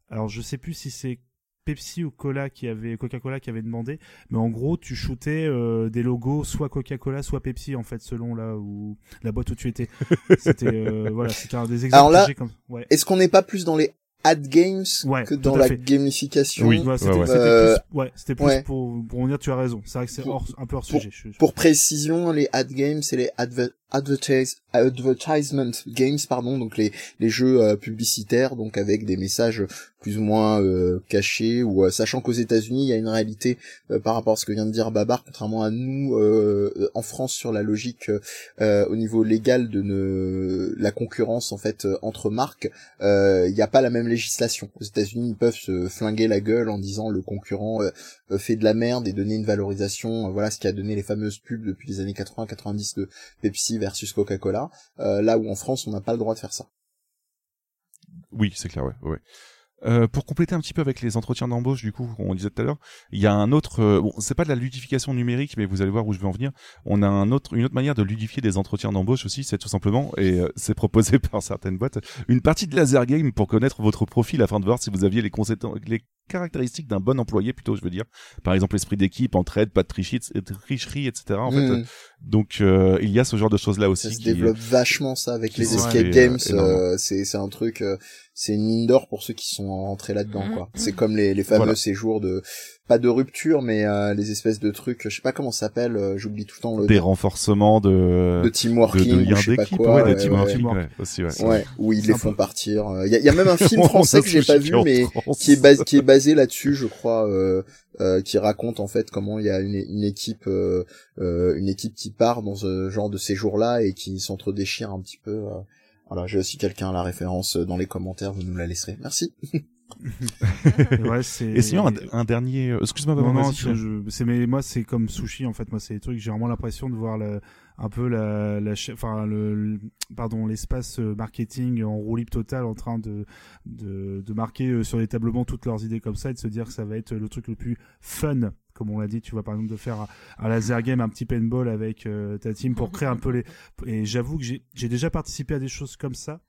alors je sais plus si c'est Pepsi ou Cola qui avait Coca-Cola qui avait demandé, mais en gros tu shootais euh, des logos soit Coca-Cola soit Pepsi en fait selon là où la boîte où tu étais. (laughs) C'était euh, voilà, c'était un des exemples Alors là, que j'ai comme ouais. Est-ce qu'on n'est pas plus dans les ad games Ouais, que dans la fait. gamification Oui. Ouais, c'était ouais. Euh, plus, ouais, c'était plus ouais. pour pour en dire tu as raison. C'est vrai que c'est un peu hors pour- sujet. je- je- Pour précision, les ad games, c'est les adver- advertise advertisement games, pardon, donc les les jeux euh, publicitaires, donc avec des messages plus ou moins euh, cachés ou euh, sachant qu'aux États-Unis, il y a une réalité euh, par rapport à ce que vient de dire Babar, contrairement à nous euh, en France sur la logique euh, au niveau légal de ne... la concurrence en fait euh, entre marques, euh, il n'y a pas la même législation. Aux États-Unis, ils peuvent se flinguer la gueule en disant le concurrent euh, euh, fait de la merde et donner une valorisation, euh, voilà ce qui a donné les fameuses pubs depuis les années 80-90 de Pepsi versus Coca-Cola, euh, là où en France on n'a pas le droit de faire ça. Oui, c'est clair, ouais. Euh, pour compléter un petit peu avec les entretiens d'embauche, du coup, on disait tout à l'heure, il y a un autre, euh, bon, c'est pas de la ludification numérique, mais vous allez voir où je vais en venir. On a une autre manière de ludifier des entretiens d'embauche aussi, c'est tout simplement, et euh, c'est proposé (laughs) par certaines boîtes, une partie de laser game pour connaître votre profil afin de voir si vous aviez les, les caractéristiques d'un bon employé, plutôt, je veux dire. Par exemple, esprit d'équipe, entraide, pas de tricherie, tricherie, etc. En fait, Hmm. donc euh, il y a ce genre de choses là aussi. ça se qui- développe vachement ça avec les escape euh, games, euh, c'est c'est un truc, euh, c'est une mine d'or pour ceux qui sont entrés là-dedans Mhm. quoi. C'est comme les les fameux Voilà. séjours de pas de rupture mais euh, les espèces de trucs, je sais pas comment ça s'appelle, euh, j'oublie tout le temps le des renforcements de de team de, de je sais pas d'équipe, quoi. ouais, ouais, de team ouais. ouais, aussi, ouais. Ouais, où ils les font peu- partir. Il y a, y a même un (laughs) film français que j'ai pas vu, mais transe. qui est basé, qui est basé là-dessus, je crois, euh, euh, qui raconte en fait comment il y a une, une équipe, euh, euh, une équipe qui part dans ce genre de séjour-là et qui s'entre-déchire un petit peu. euh. Voilà, j'ai aussi quelqu'un à la référence dans les commentaires, vous nous la laisserez. Merci. (laughs) Ouais, Et sinon, un, un dernier, excuse-moi, Non, non, je- c'est mais moi c'est comme sushi en fait. Moi c'est des trucs. J'ai vraiment l'impression de voir le, un peu la, la cha- enfin le, le- pardon l'espace euh, marketing en roue libre totale en train de de, de marquer euh, sur les tableaux bancs toutes leurs idées comme ça et de se dire que ça va être le truc le plus fun comme on l'a dit. Tu vois par exemple de faire un, laser game, un petit paintball avec euh, ta team pour (laughs) créer un peu les. Et j'avoue que j'ai déjà participé à des choses comme ça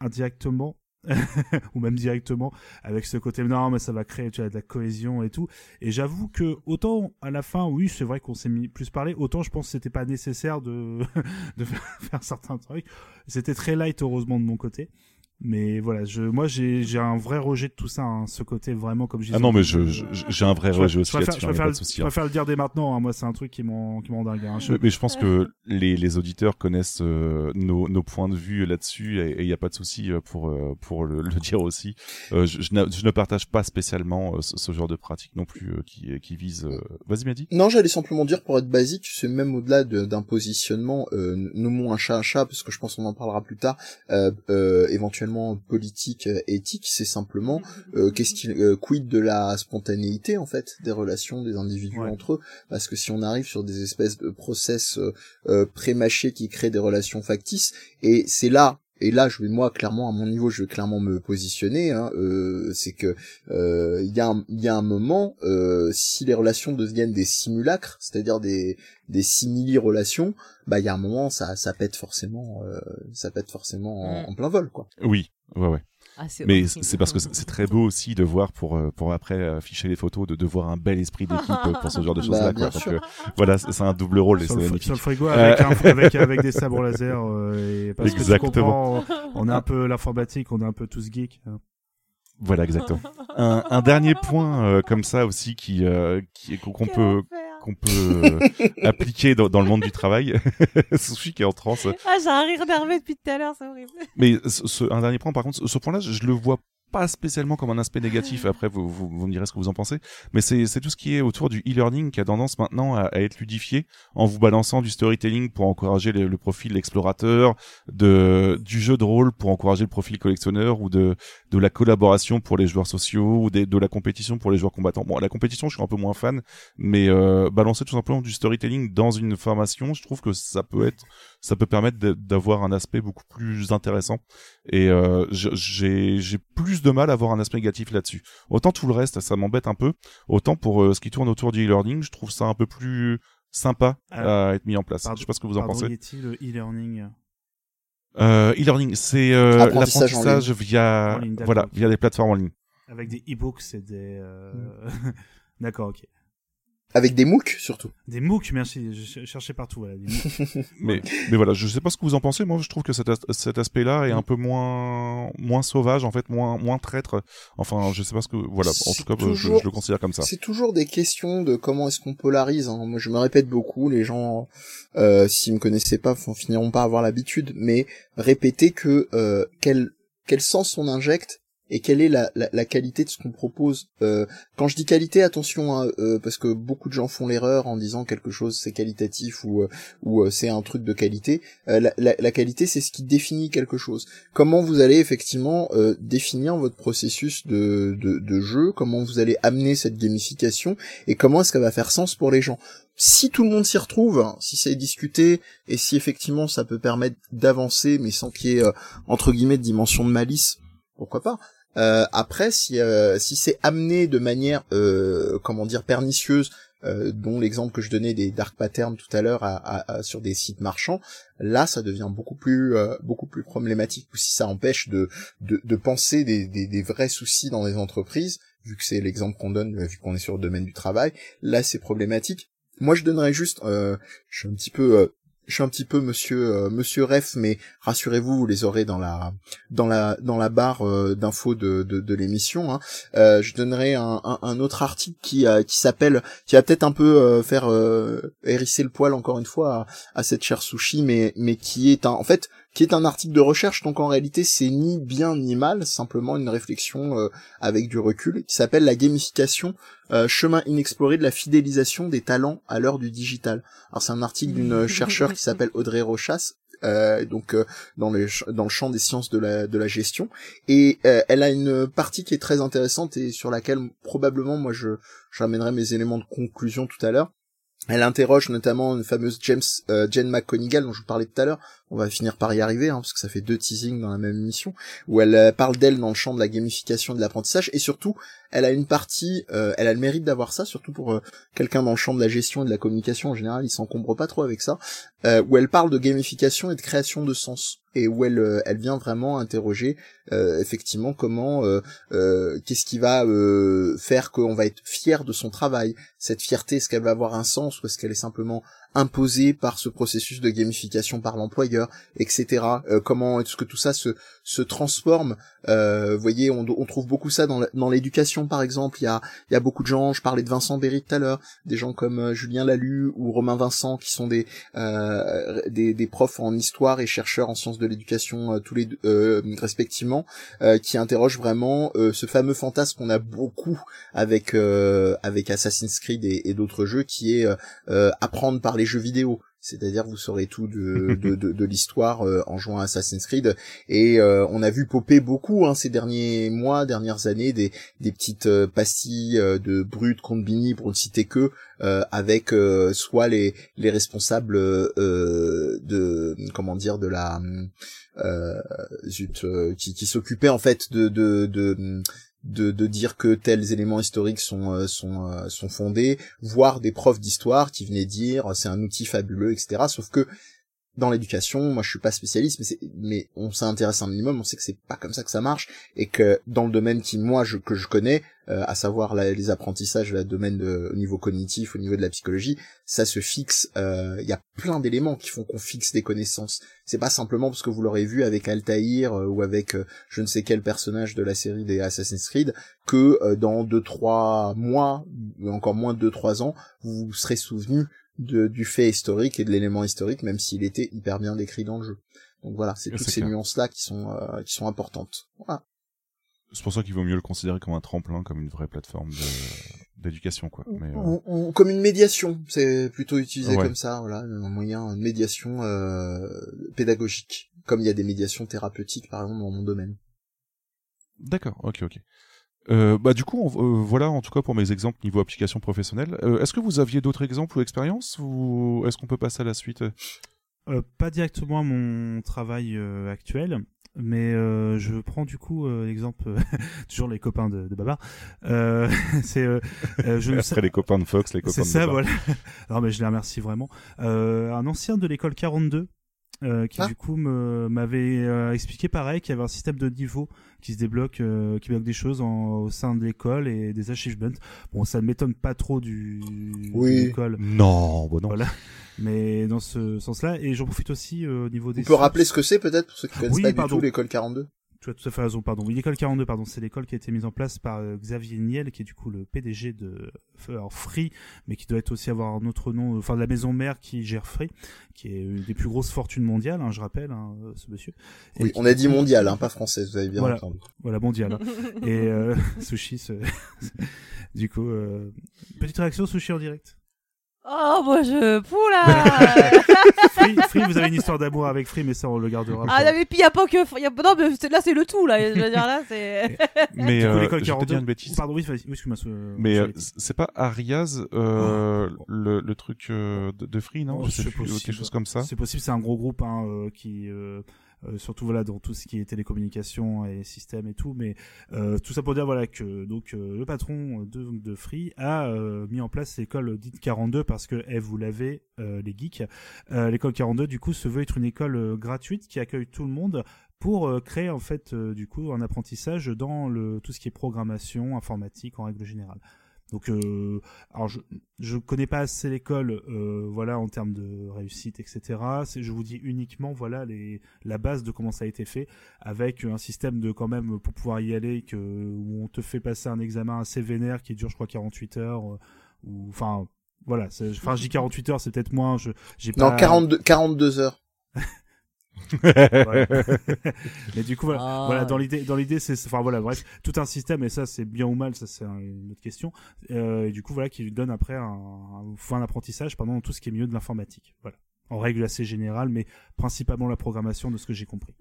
indirectement (laughs) ou même directement avec ce côté non mais ça va créer tu vois, de la cohésion et tout. Et j'avoue que autant à la fin oui c'est vrai qu'on s'est mis plus parler autant je pense que c'était pas nécessaire de (laughs) de faire certains trucs. C'était très light heureusement de mon côté mais voilà je moi j'ai j'ai un vrai rejet de tout ça hein, ce côté vraiment comme je disais Ah non, mais je, je- j'ai un vrai je, rejet je aussi là-dessus, je hein, préfère, pas de je hein. préfère le dire dès maintenant hein. moi c'est un truc qui m'en qui m'en dingue hein. Je- Mais, mais je pense que les, les auditeurs connaissent euh, nos, nos points de vue là-dessus et il n'y a pas de souci euh, pour, euh, pour le, le (laughs) dire aussi. Euh, je, je, je ne partage pas spécialement euh, ce, ce genre de pratique non plus euh, qui, qui vise. euh, Vas-y, Mehdi. Non, j'allais simplement dire pour être basique, c'est même au-delà de- d'un positionnement, euh, nommons un chat un chat, parce que je pense qu'on en parlera plus tard, euh, politique, euh, éthique, c'est simplement euh, qu'est-ce qu'il euh, quid de la spontanéité en fait des relations des individus Ouais. entre eux, parce que si on arrive sur des espèces de process euh, euh, pré-mâchés qui créent des relations factices, et c'est là et là, je vais moi clairement à mon niveau, je vais clairement me positionner. Hein, euh, c'est que euh, il y a un, il y a un moment, euh, si les relations deviennent des simulacres, c'est-à-dire des des simili relations, bah il y a un moment, ça ça pète forcément, euh, ça pète forcément en, Mm. en plein vol, quoi. Oui, ouais, ouais. Ah, Mais c'est parce que c'est très beau aussi de voir pour euh, pour après afficher les photos, de, de voir un bel esprit d'équipe pour ce genre de (laughs) Bah, choses-là. bien quoi. Donc, euh, voilà, c'est un double rôle sur le, sur le frigo avec, un- avec, (laughs) avec des sabres laser euh, et parce que Exactement. comprends, on est un peu l'informatique on est un peu tous geeks hein. Voilà, exactement. un, un dernier point euh, comme ça aussi qui euh, qui qu'on peut. Qu'on peut euh, (laughs) appliquer dans, dans le monde du travail. (laughs) Sushi qui est en transe. Ah, j'ai un rire nerveux depuis tout à l'heure, c'est horrible. Mais ce, ce- un dernier point, par contre, ce- point-là, je, je le vois pas spécialement comme un aspect négatif. Après, vous, vous, vous me direz ce que vous en pensez. Mais c'est tout ce qui est autour du e-learning qui a tendance maintenant à, à être ludifié en vous balançant du storytelling pour encourager le, le profil explorateur, de du jeu de rôle pour encourager le profil collectionneur ou de de la collaboration pour les joueurs sociaux ou des- de la compétition pour les joueurs combattants. Bon, la compétition, je suis un peu moins fan, mais euh, balancer tout simplement du storytelling dans une formation, je trouve que ça peut être, ça peut permettre d'avoir un aspect beaucoup plus intéressant. Et euh, j'ai j'ai plus de mal à avoir un aspect négatif là-dessus. Autant tout le reste, ça m'embête un peu. Autant pour euh, ce qui tourne autour du e-learning, je trouve ça un peu plus sympa Ah. à être mis en place. Pardon- je sais pas ce que vous en Pardon, pensez. Yeti, le e-learning? Euh, e-learning, c'est euh, Apprentissage en l'apprentissage via ligne, voilà via des plateformes en ligne. Avec des e-books et des. Euh... (laughs) D'accord, ok. Avec des MOOC surtout. Des MOOC, merci. Je cherchais partout. Voilà, des MOOC. (laughs) mais, mais voilà, je sais pas ce que vous en pensez. Moi, je trouve que cet, as cet aspect-là est un peu moins, moins sauvage, en fait, moins, moins traître. Enfin, je sais pas ce que, voilà. En tout cas, toujours, je, je, le considère comme ça. C'est toujours des questions de comment est-ce qu'on polarise. Hein. Moi, je me répète beaucoup. Les gens, euh, s'ils me connaissaient pas, finiront pas avoir l'habitude. Mais répéter que euh, quel quel sens on injecte et quelle est la, la, la qualité de ce qu'on propose. Euh, quand je dis qualité, attention, hein, euh, parce que beaucoup de gens font l'erreur en disant quelque chose c'est qualitatif ou, euh, ou euh, c'est un truc de qualité. Euh, la, la, qualité, c'est ce qui définit quelque chose. Comment vous allez effectivement définir votre processus de, de, de jeu, comment vous allez amener cette gamification et comment est-ce qu'elle va faire sens pour les gens si tout le monde s'y retrouve, hein, si c'est discuté et si effectivement ça peut permettre d'avancer, mais sans qu'il y ait entre guillemets de dimension de malice, pourquoi pas euh, après, si euh, si c'est amené de manière euh, comment dire pernicieuse, euh, dont l'exemple que je donnais des dark patterns tout à l'heure à, à, sur des sites marchands, là ça devient beaucoup plus euh, beaucoup plus problématique. Ou si ça empêche de de, de penser des, des, des, vrais soucis dans les entreprises, vu que c'est l'exemple qu'on donne, vu qu'on est sur le domaine du travail, là c'est problématique. Moi je donnerais juste, je suis un petit peu je suis un petit peu monsieur euh, monsieur ref mais rassurez-vous vous les aurez dans la dans la dans la barre euh, d'infos de, de, l'émission hein. euh, je donnerai un, un, autre article qui qui s'appelle qui va peut-être un peu faire hérisser le poil encore une fois à, à cette chère sushi mais mais qui est un en fait qui est un article de recherche, donc en réalité c'est ni bien ni mal, simplement une réflexion euh, avec du recul, qui s'appelle la gamification, euh, chemin inexploré de la fidélisation des talents à l'heure du digital. Alors c'est un article d'une chercheure qui s'appelle Audrey Rochas, euh, donc euh, dans, le dans le champ des sciences de la, de la gestion, et elle a une partie qui est très intéressante et sur laquelle probablement moi je j'amènerai mes éléments de conclusion tout à l'heure. Elle interroge notamment une fameuse James euh, Jen McConigal dont je vous parlais tout à l'heure. On va finir par y arriver hein, parce que ça fait deux teasings dans la même émission où elle euh, parle d'elle dans le champ de la gamification de l'apprentissage et surtout elle a une partie, euh, elle a le mérite d'avoir ça surtout pour quelqu'un dans le champ de la gestion et de la communication en général, il s'encombre pas trop avec ça, où elle parle de gamification et de création de sens et où elle elle vient vraiment interroger effectivement comment qu'est-ce qui va faire qu'on va être fier de son travail cette fierté est-ce qu'elle va avoir un sens ou est-ce qu'elle est simplement imposée par ce processus de gamification par l'employeur, etc. Euh, comment est-ce que tout ça se, se transforme Vous voyez, on, trouve beaucoup ça dans l'éducation, par exemple. Il y a, beaucoup de gens, je parlais de Vincent Berry tout à l'heure, des gens comme euh, Julien Lalu ou Romain Vincent, qui sont des, euh, des, profs en histoire et chercheurs en sciences de l'éducation, tous les deux, respectivement, qui interrogent vraiment ce fameux fantasme qu'on a beaucoup avec, avec Assassin's Creed et, et d'autres jeux, qui est apprendre par les jeux vidéo. C'est-à-dire vous saurez tout de, de, de, de l'histoire euh, en jouant à Assassin's Creed. Et euh, on a vu popper beaucoup hein, ces derniers mois, dernières années, des, des petites euh, pastilles de brut contre Bini pour ne citer que, avec soit les, les responsables de comment dire de la zut qui, qui s'occupaient en fait de, de, de de, de dire que tels éléments historiques sont euh, sont euh, sont fondés, voire des profs d'histoire qui venaient dire c'est un outil fabuleux, etc. Sauf que dans l'éducation, moi je suis pas spécialiste, mais, mais on s'intéresse un minimum, on sait que c'est pas comme ça que ça marche, et que dans le domaine qui moi je, que je connais, euh, à savoir les apprentissages, le domaine de, au niveau cognitif, au niveau de la psychologie, ça se fixe. Euh, il y a plein d'éléments qui font qu'on fixe des connaissances. C'est pas simplement parce que vous l'aurez vu avec Altaïr euh, ou avec je ne sais quel personnage de la série des Assassin's Creed que dans deux trois mois, encore moins de deux trois ans, vous serez souvenu de, du fait historique et de l'élément historique, même s'il était hyper bien décrit dans le jeu. Donc voilà, c'est toutes ces nuances-là qui sont euh, qui sont importantes. Voilà. C'est pour ça qu'il vaut mieux le considérer comme un tremplin, comme une vraie plateforme d'éducation, quoi. Mais, euh... comme une médiation, c'est plutôt utilisé comme ça, voilà, un moyen de médiation euh, pédagogique, comme il y a des médiations thérapeutiques, par exemple, dans mon domaine. D'accord, ok, ok. Euh, bah du coup, euh, voilà en tout cas pour mes exemples niveau application professionnelle. Euh, est-ce que vous aviez d'autres exemples ou expériences ou est-ce qu'on peut passer à la suite? Euh, Pas directement à mon travail actuel, mais je prends du coup l'exemple (laughs) toujours les copains de, de Babar. (laughs) c'est je Après les copains de Fox, les copains de C'est ça, voilà. (laughs) non mais je les remercie vraiment. un ancien de l'école 42 euh, qui Ah. du coup me- m'avait euh, expliqué pareil qu'il y avait un système de niveau qui se débloque, euh, qui bloque des choses en- au sein de l'école et des achievements. Bon, ça ne m'étonne pas trop du Oui. de l'école, Non, bon non. Voilà. mais dans ce sens-là. Et j'en profite aussi euh, au niveau des. On peut rappeler ce que c'est peut-être pour ceux qui connaissent Oui, pas pardon. du tout l'école 42. Tu as tout à fait raison, pardon. Oui, l'école 42, pardon, c'est l'école qui a été mise en place par euh, Xavier Niel, qui est du coup le PDG de alors, Free, mais qui doit être aussi avoir un autre nom, enfin de la maison mère qui gère Free, qui est une des plus grosses fortunes mondiales, hein, je rappelle, hein, ce monsieur. Et Oui, qui- on a dit mondial, hein, pas française, vous avez bien Voilà. entendu. Voilà, mondial. hein. (laughs) Et euh, (laughs) Sushi, ce- (laughs) du coup, euh, petite réaction Sushi en direct? Oh, moi je. Poula (laughs) Free, Free, vous avez une histoire d'amour avec Free, mais ça on le gardera. Ah, non, mais puis y a pas que. Y a... Non, mais là c'est le tout, là. Je veux dire, là c'est. (laughs) Mais Du coup, euh, l'école je vais te 42. dire une bêtise. Pardon, oui, excuse-moi. Mais euh, c'est pas Ariaz euh, le, le truc euh, de, de Free, non? Oh, Je sais c'est plus, possible. quelque chose comme ça. C'est possible, c'est un gros groupe hein, euh, qui, euh, surtout voilà dans tout ce qui est télécommunications et systèmes et tout, mais euh, tout ça pour dire voilà que donc euh, le patron de, Free a mis en place l'école dite 42 parce que eh, vous l'avez les geeks, l'école 42 du coup se veut être une école gratuite qui accueille tout le monde pour créer en fait du coup un apprentissage dans le tout ce qui est programmation informatique en règle générale. Donc, euh, alors je je connais pas assez l'école, euh, voilà, en termes de réussite, etc. C'est, je vous dis uniquement, voilà, les la base de comment ça a été fait, avec un système de quand même pour pouvoir y aller, que où on te fait passer un examen assez vénère qui dure, je crois, 48 heures, euh, ou enfin. Voilà, c'est- enfin, je dis 48 heures, c'est peut-être moins. Je, j'ai Non, pas. 42, 42 heures. (laughs) (laughs) Mais du coup, voilà, Ah. voilà dans l'idée, dans l'idée, c'est, enfin voilà, bref, tout un système et ça, c'est bien ou mal, ça c'est un- une autre question. Euh, et du coup, voilà, qui lui donne après un, un, un apprentissage pendant tout ce qui est milieu de l'informatique. Voilà, en règle assez générale, mais principalement la programmation de ce que j'ai compris.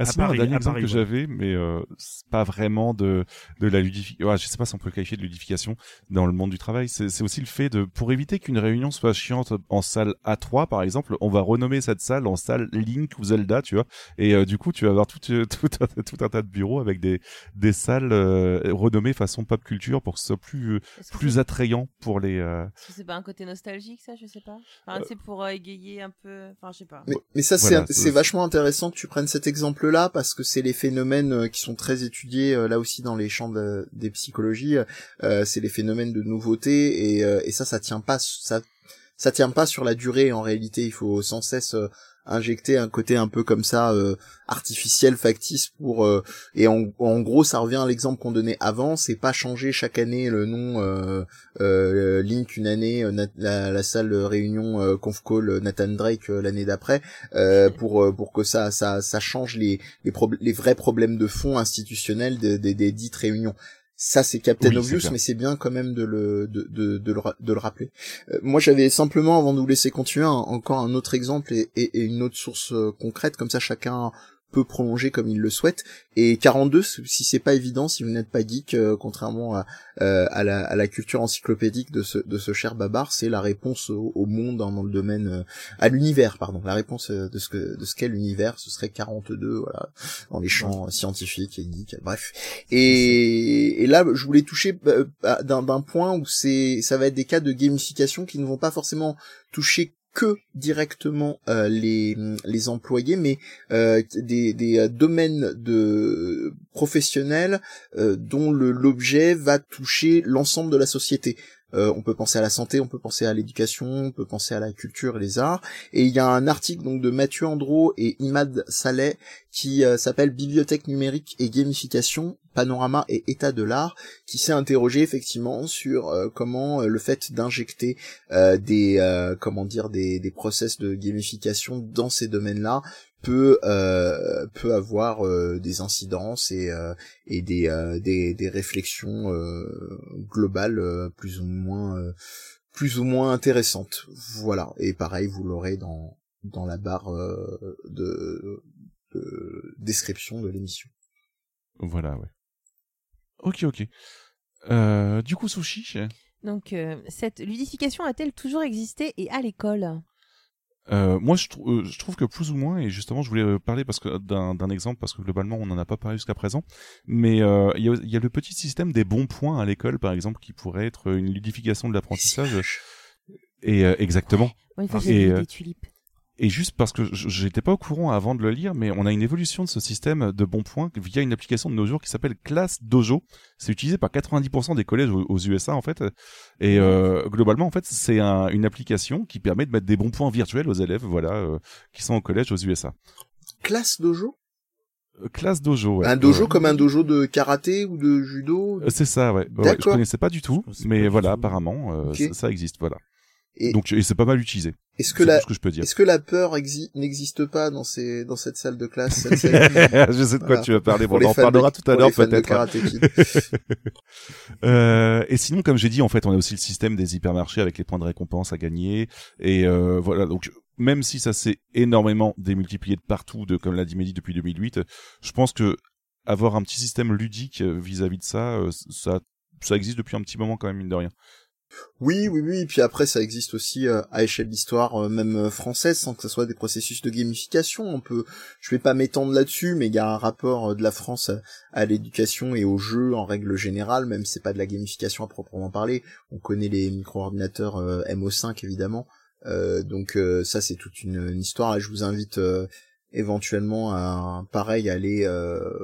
Ah, À sinon, Paris, un dernier à exemple Paris, que j'avais, mais euh, c'est pas vraiment de de la ludification. Ouais, je sais pas si on peut le qualifier de ludification dans le monde du travail. C'est c'est aussi le fait de pour éviter qu'une réunion soit chiante en salle A3 par exemple, on va renommer cette salle en salle Link ou Zelda, tu vois. Et euh, du coup, tu vas avoir tout euh, (laughs) tout un, tout un tas de bureaux avec des des salles euh, renommées façon pop culture pour que ce soit plus euh, plus attrayant pour les. euh, est-ce que c'est pas un côté nostalgique, ça Je sais pas? Enfin, c'est pour euh, égayer un peu. Enfin, je sais pas. Mais, mais ça, Voilà, c'est, vachement intéressant que tu prennes cet exemple-là parce que c'est les phénomènes euh, qui sont très étudiés euh, là aussi dans les champs de- des psychologies. euh, c'est les phénomènes de nouveauté et, et ça, ça tient pas, ça, ça tient pas sur la durée. En réalité, il faut sans cesse injecter un côté un peu comme ça euh, artificiel, factice pour euh, et en, en gros, ça revient à l'exemple qu'on donnait avant. C'est pas changer chaque année le nom euh, euh, Link une année, euh, la, la salle réunion euh, conf call Nathan Drake l'année d'après euh, pour pour que ça ça ça change les les, les vrais problèmes de fond institutionnels des, des, des dites réunions. Ça c'est Captain Oui, Obvious, mais c'est bien quand même de le de de, de le, de le rappeler. Euh, moi j'avais simplement avant de vous laisser continuer un- encore un autre exemple et, et, et une autre source euh, concrète comme ça chacun peut prolonger comme il le souhaite. Et 42, si c'est pas évident, si vous n'êtes pas geek, euh, contrairement à, euh, à, la, à la culture encyclopédique de ce, de ce cher babar, c'est la réponse au, au monde hein, dans le domaine, euh, à l'univers, pardon. La réponse euh, de ce que de ce qu'est l'univers, ce serait 42, voilà, dans les champs scientifiques et geeks, bref. Et, et là, je voulais toucher euh, d'un point où c'est, ça va être des cas de gamification qui ne vont pas forcément toucher que directement euh, les les employés, mais euh, des, des euh, domaines de professionnels dont l'objet va toucher l'ensemble de la société. On peut penser à la santé, on peut penser à l'éducation, on peut penser à la culture et les arts. Et il y a un article donc de Mathieu Andro et Imad Saleh qui s'appelle Bibliothèque numérique et gamification, panorama et état de l'art, qui s'est interrogé effectivement sur euh, comment euh, le fait d'injecter euh, des comment dire des, des process de gamification dans ces domaines-là peut euh, peut avoir euh, des incidences et euh, et des, des des réflexions globales plus ou moins plus ou moins intéressantes. Voilà. Et pareil vous l'aurez dans dans la barre de, de description de l'émission. Voilà, ouais. Ok, ok. Euh, du coup, Sushi, Donc, euh, cette ludification a-t-elle toujours existé et à l'école? Euh, moi je, trou- euh, je trouve que plus ou moins, et justement je voulais parler parce que d'un exemple, parce que globalement on n'en a pas parlé jusqu'à présent, mais euh, il y, a, il y a le petit système des bons points à l'école par exemple qui pourrait être une ludification de l'apprentissage. Et euh, exactement. Une fois, Et, euh, des tulipes. Et juste parce que j'étais pas au courant avant de le lire, mais on a une évolution de ce système de bons points via une application de nos jours qui s'appelle Class Dojo. C'est utilisé par 90% des collèges aux, USA en fait. Et euh, globalement en fait c'est un, une application qui permet de mettre des bons points virtuels aux élèves, voilà, euh, qui sont au collège aux USA. Class Dojo? Euh, Classe dojo, ouais. Un dojo comme un dojo de karaté ou de judo? C'est ça, ouais. ouais. Je connaissais pas du tout, mais voilà, apparemment, ça, ça, existe, voilà. Et Donc et c'est pas mal utilisé. Est-ce que la est-ce que la peur n'existe pas dans ces dans cette salle de classe (laughs) Je sais de quoi tu vas parler. Bon, on en parlera tout à l'heure peut-être. (laughs) euh, et sinon, comme j'ai dit, en fait, on a aussi le système des hypermarchés avec les points de récompense à gagner. Et euh, voilà, donc même si ça s'est énormément démultiplié de partout, de comme l'a dit Mehdi depuis 2008, je pense que avoir un petit système ludique vis-à-vis -vis de ça, euh, ça ça existe depuis un petit moment quand même mine de rien. Oui, oui, oui. Puis après, ça existe aussi euh, à échelle d'histoire, euh, même euh, française, sans que ce soit des processus de gamification. On peut, je vais pas m'étendre là-dessus, mais il y a un rapport de la France à, l'éducation et au jeu en règle générale, même si c'est pas de la gamification à proprement parler. On connaît les micro-ordinateurs MO5 évidemment. donc ça, c'est toute une, histoire. Et je vous invite éventuellement à pareil aller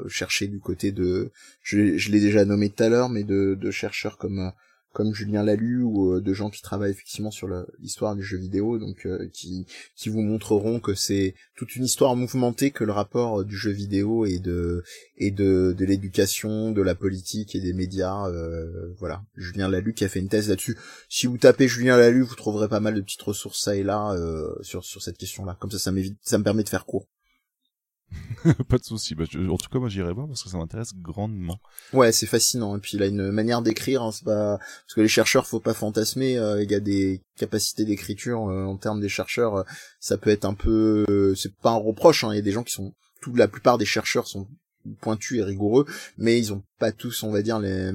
chercher du côté de je, je l'ai déjà nommé tout à l'heure mais de, de chercheurs comme comme Julien Lalu ou euh, de gens qui travaillent effectivement sur l'histoire du jeu vidéo, donc euh, qui qui vous montreront que c'est toute une histoire mouvementée que le rapport euh, du jeu vidéo et de et de de l'éducation, de la politique et des médias. voilà, Julien Lalu qui a fait une thèse là-dessus. Si vous tapez Julien Lalu, vous trouverez pas mal de petites ressources ça et là sur sur cette question-là. Comme ça, ça ça me permet de faire court. (laughs) pas de souci. Bah, en tout cas, moi, j'irai voir parce que ça m'intéresse grandement. Ouais, c'est fascinant. Et puis, il a une manière d'écrire. Hein, c'est pas parce que les chercheurs, faut pas fantasmer. Euh, il y a des capacités d'écriture euh, en termes des chercheurs. Euh, ça peut être un peu. c'est pas un reproche. Hein. Il y a des gens qui sont. Toute la plupart des chercheurs sont pointus et rigoureux, mais ils ont pas tous, on va dire, les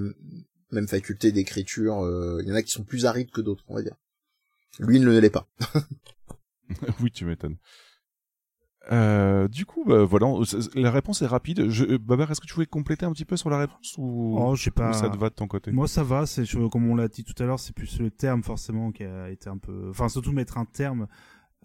mêmes facultés d'écriture. Il y en a qui sont plus arides que d'autres, on va dire. Lui ne l'est pas. (laughs) oui, tu m'étonnes. Euh, du coup, bah, voilà, la réponse est rapide. Je, euh, Babar, est-ce que tu voulais compléter un petit peu sur la réponse ou, oh, pas... ça te va de ton côté? Moi, ça va. C'est comme on l'a dit tout à l'heure, c'est plus le terme forcément qui a été un peu, enfin surtout mettre un terme,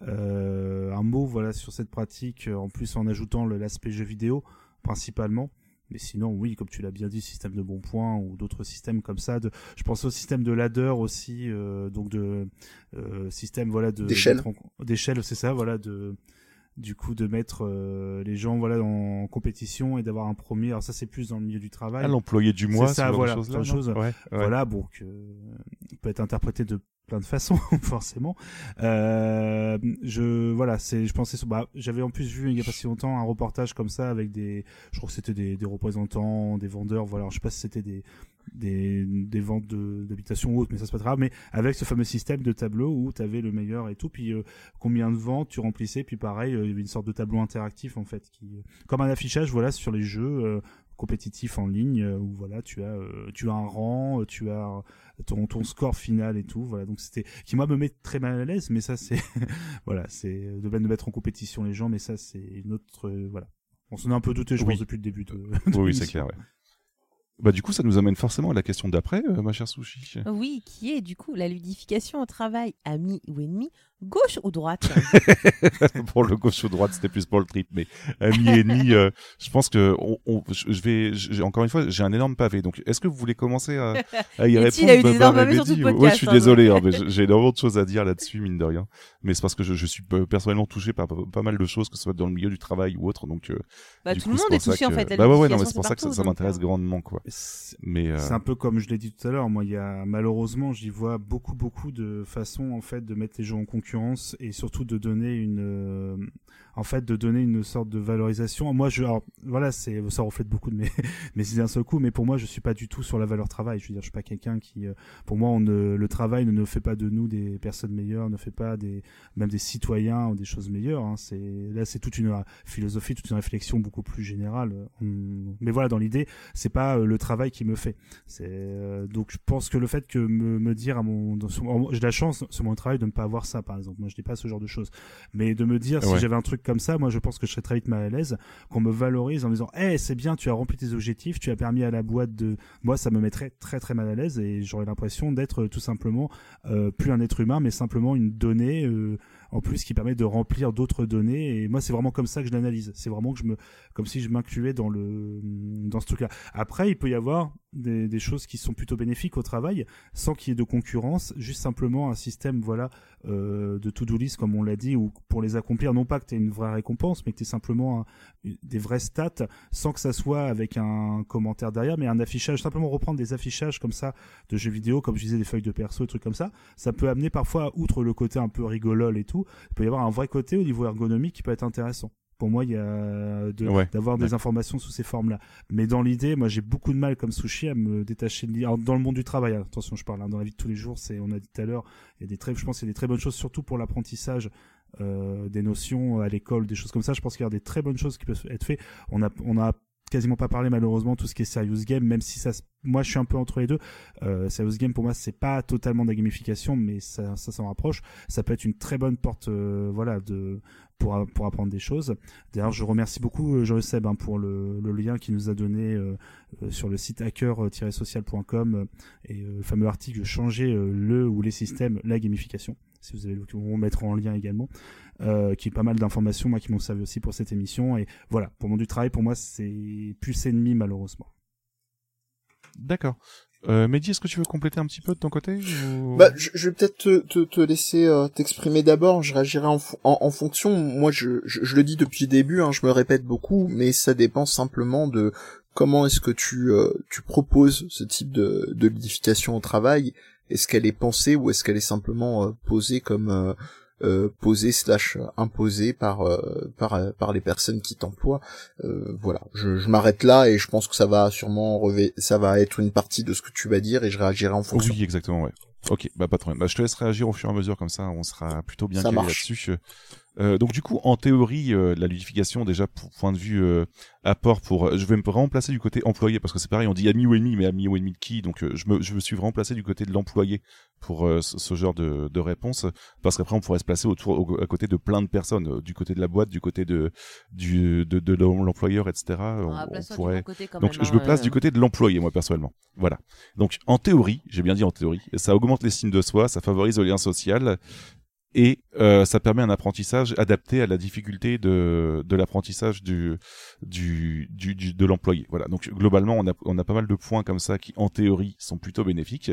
euh, un mot, voilà, sur cette pratique. En plus, en ajoutant l'aspect jeu vidéo principalement. Mais sinon, oui, comme tu l'as bien dit, système de bons points ou d'autres systèmes comme ça. De, je pense au système de ladder aussi, euh, donc de euh, système voilà de d'échelle, d'échelle, c'est ça, voilà de du coup de mettre euh, les gens voilà en compétition et d'avoir un premier. Alors ça c'est plus dans le milieu du travail. Ah, l'employé du mois ça voilà chose. Ouais, voilà bon que peut être interprété de plein de façons (laughs) forcément euh, je voilà c'est je pensais bah j'avais en plus vu il y a pas si longtemps un reportage comme ça avec des je crois que c'était des, des représentants des vendeurs voilà je sais pas si c'était des des, des ventes d'habitations ou autres, mais ça c'est pas grave. Mais avec ce fameux système de tableau où tu avais le meilleur et tout, puis euh, combien de ventes tu remplissais, puis pareil, euh, il y avait une sorte de tableau interactif en fait, qui comme un affichage, voilà, sur les jeux euh, compétitifs en ligne où voilà, tu as tu as un rang, tu as ton ton score final et tout, voilà. Donc c'était qui moi me met très mal à l'aise, mais ça c'est (laughs) voilà, c'est de mettre en compétition les gens, mais ça c'est une autre voilà. On s'en est un peu douté, je pense, depuis le début de. (laughs) oui, c'est clair. Ouais. Bah du coup, ça nous amène forcément à la question d'après, euh, ma chère Sushi. Oui, qui est du coup la ludification au travail, ami ou ennemi, gauche ou droite? (laughs) Pour le gauche ou droite, c'était plus pour le trip, mais ami et ennemi, euh, je pense que on, je vais, encore une fois, j'ai un énorme pavé. Donc, est-ce que vous voulez commencer à, à y répondre Il a eu des énormes pavés sur tout le podcast. Ouais, je suis désolé, hein, j'ai énormément de choses à dire là-dessus, mine de rien. Mais c'est parce que je, je, suis personnellement touché par pas mal de choses, que ce soit dans le milieu du travail ou autre. Donc, euh, bah, tout le monde est touché en fait. Bah ouais, ouais, non, mais c'est pour ça que ça, m'intéresse grandement, quoi. Mais euh, c'est un peu comme je l'ai dit tout à l'heure. Moi, il y a malheureusement, j'y vois beaucoup, beaucoup de façons en fait de mettre les gens en concurrence et surtout de donner une, euh, en fait, de donner une sorte de valorisation. Moi, je, alors, voilà, c'est ça reflète beaucoup de mes (laughs) mes idées d'un seul coup, mais pour moi, je suis pas du tout sur la valeur travail. Je veux dire, je suis pas quelqu'un qui, euh, pour moi, on ne, le travail ne, ne fait pas de nous des personnes meilleures, ne fait pas des même des citoyens ou des choses meilleures. Hein. C'est là, c'est toute une philosophie, toute une réflexion beaucoup plus générale. Mais voilà, dans l'idée, c'est pas le travail qui me fait. C'est euh, donc je pense que le fait que me, me dire à mon, j'ai la chance sur mon travail de ne pas avoir ça par exemple. Moi je dis pas ce genre de choses, mais de me dire si j'avais un truc comme ça, moi je pense que je serais très vite mal à l'aise qu'on me valorise en me disant, eh c'est bien, tu as rempli tes objectifs, tu as permis à la boîte de, moi ça me mettrait très très mal à l'aise et j'aurais l'impression d'être tout simplement euh, plus un être humain mais simplement une donnée. Euh, en plus qui permet de remplir d'autres données. Et moi, c'est vraiment comme ça que je l'analyse. C'est vraiment que je me, comme si je m'incluais dans le, dans ce truc-là. Après, il peut y avoir des, choses qui sont plutôt bénéfiques au travail, sans qu'il y ait de concurrence, juste simplement un système, voilà, euh, de to-do list, comme on l'a dit, ou pour les accomplir, non pas que tu une vraie récompense, mais que tu simplement des vrais stats, sans que ça soit avec un commentaire derrière, mais un affichage, simplement reprendre des affichages comme ça de jeux vidéo, comme je disais, des feuilles de perso, des trucs comme ça, ça peut amener parfois, outre le côté un peu rigolol et tout, il peut y avoir un vrai côté au niveau ergonomique qui peut être intéressant pour moi, il y a d'avoir des informations sous ces formes-là. Mais dans l'idée, moi, j'ai beaucoup de mal comme sushi à me détacher de. Dans le monde du travail, hein, attention, je parle hein, dans la vie de tous les jours. C'est, on a dit tout à l'heure, il y a des très, je pense, il y a des très bonnes choses, surtout pour l'apprentissage euh, des notions à l'école, des choses comme ça. Je pense qu'il y a des très bonnes choses qui peuvent être faites. On a, on a quasiment pas parlé malheureusement tout ce qui est serious game même si ça moi je suis un peu entre les deux euh, serious game pour moi c'est pas totalement de la gamification mais ça ça s'en rapproche ça peut être une très bonne porte euh, voilà de pour pour apprendre des choses. D'ailleurs je remercie beaucoup euh, Joël Seb hein, pour le, le, lien qu'il nous a donné euh, euh, sur le site hacker-social.com et le fameux article changer le ou les systèmes la gamification si vous avez on va mettre en lien également euh, qui est pas mal d'informations moi qui m'ont servi aussi pour cette émission. Et voilà pour mon du travail pour moi c'est plus ennemi malheureusement. D'accord euh, Mehdi, est-ce que tu veux compléter un petit peu de ton côté bah, je, je, vais peut-être te, te, te, laisser euh, t'exprimer d'abord. Je réagirai en, en, en, fonction. Moi, je, je, je, le dis depuis le début, hein, je me répète beaucoup, mais ça dépend simplement de comment est-ce que tu, euh, tu proposes ce type de, de au travail. Est-ce qu'elle est pensée ou est-ce qu'elle est simplement euh, posée comme euh, posé slash imposé par euh, par euh, par les personnes qui t'emploient. voilà, je, je m'arrête là et je pense que ça va sûrement ça va être une partie de ce que tu vas dire et je réagirai en fonction. Oui, exactement, ouais. Ok, bah pas trop. Bah, je te laisse réagir au fur et à mesure comme ça, on sera plutôt bien calé là-dessus. Euh, donc du coup, en théorie, euh, la ludification, déjà, pour point de vue euh, apport, pour, je vais me vraiment placer du côté employé parce que c'est pareil, on dit ami ou ennemi, mais ami ou ennemi de qui? Donc je me, je me suis vraiment placé du côté de l'employé pour ce, genre de, de réponse, parce qu'après on pourrait se placer autour, à côté de plein de personnes, du côté de la boîte, du côté de du de, de l'employeur, etc. On, pourrait. Donc je me place du côté de l'employé, moi personnellement. Voilà. Donc en théorie, j'ai bien dit en théorie, ça augmente l'estime de soi, ça favorise le lien social, et euh, ça permet un apprentissage adapté à la difficulté de, de l'apprentissage du, du, du, de l'employé. Voilà. Donc globalement, on a, on a pas mal de points comme ça qui, en théorie, sont plutôt bénéfiques,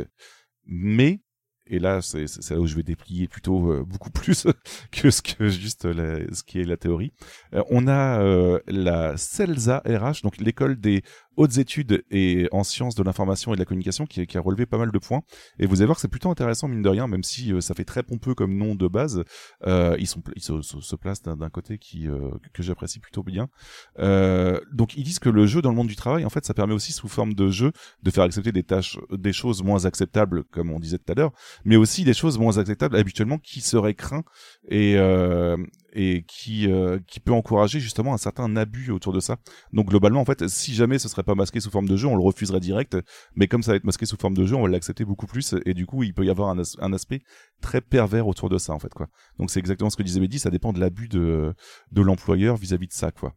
mais et là c'est là où je vais déplier plutôt euh, beaucoup (laughs) plus que ce que juste la, ce qui est la théorie. Euh, on a la CELSA RH, donc l'école des hautes études et en sciences de l'information et de la communication qui, qui, a relevé pas mal de points. Et vous allez voir que c'est plutôt intéressant mine de rien, même si ça fait très pompeux comme nom de base. ils sont ils se, se, placent d'un côté qui que j'apprécie plutôt bien. donc ils disent que le jeu dans le monde du travail, en fait, ça permet aussi sous forme de jeu de faire accepter des tâches, des choses moins acceptables, comme on disait tout à l'heure, mais aussi des choses moins acceptables habituellement qui seraient craintes et euh, et qui euh, qui peut encourager justement un certain abus autour de ça. Donc globalement en fait, si jamais ce serait pas masqué sous forme de jeu, on le refuserait direct, mais comme ça va être masqué sous forme de jeu, on va l'accepter beaucoup plus et du coup, il peut y avoir un, aspect très pervers autour de ça en fait quoi. Donc c'est exactement ce que disait Mehdi, ça dépend de l'abus de de l'employeur vis-à-vis de ça quoi.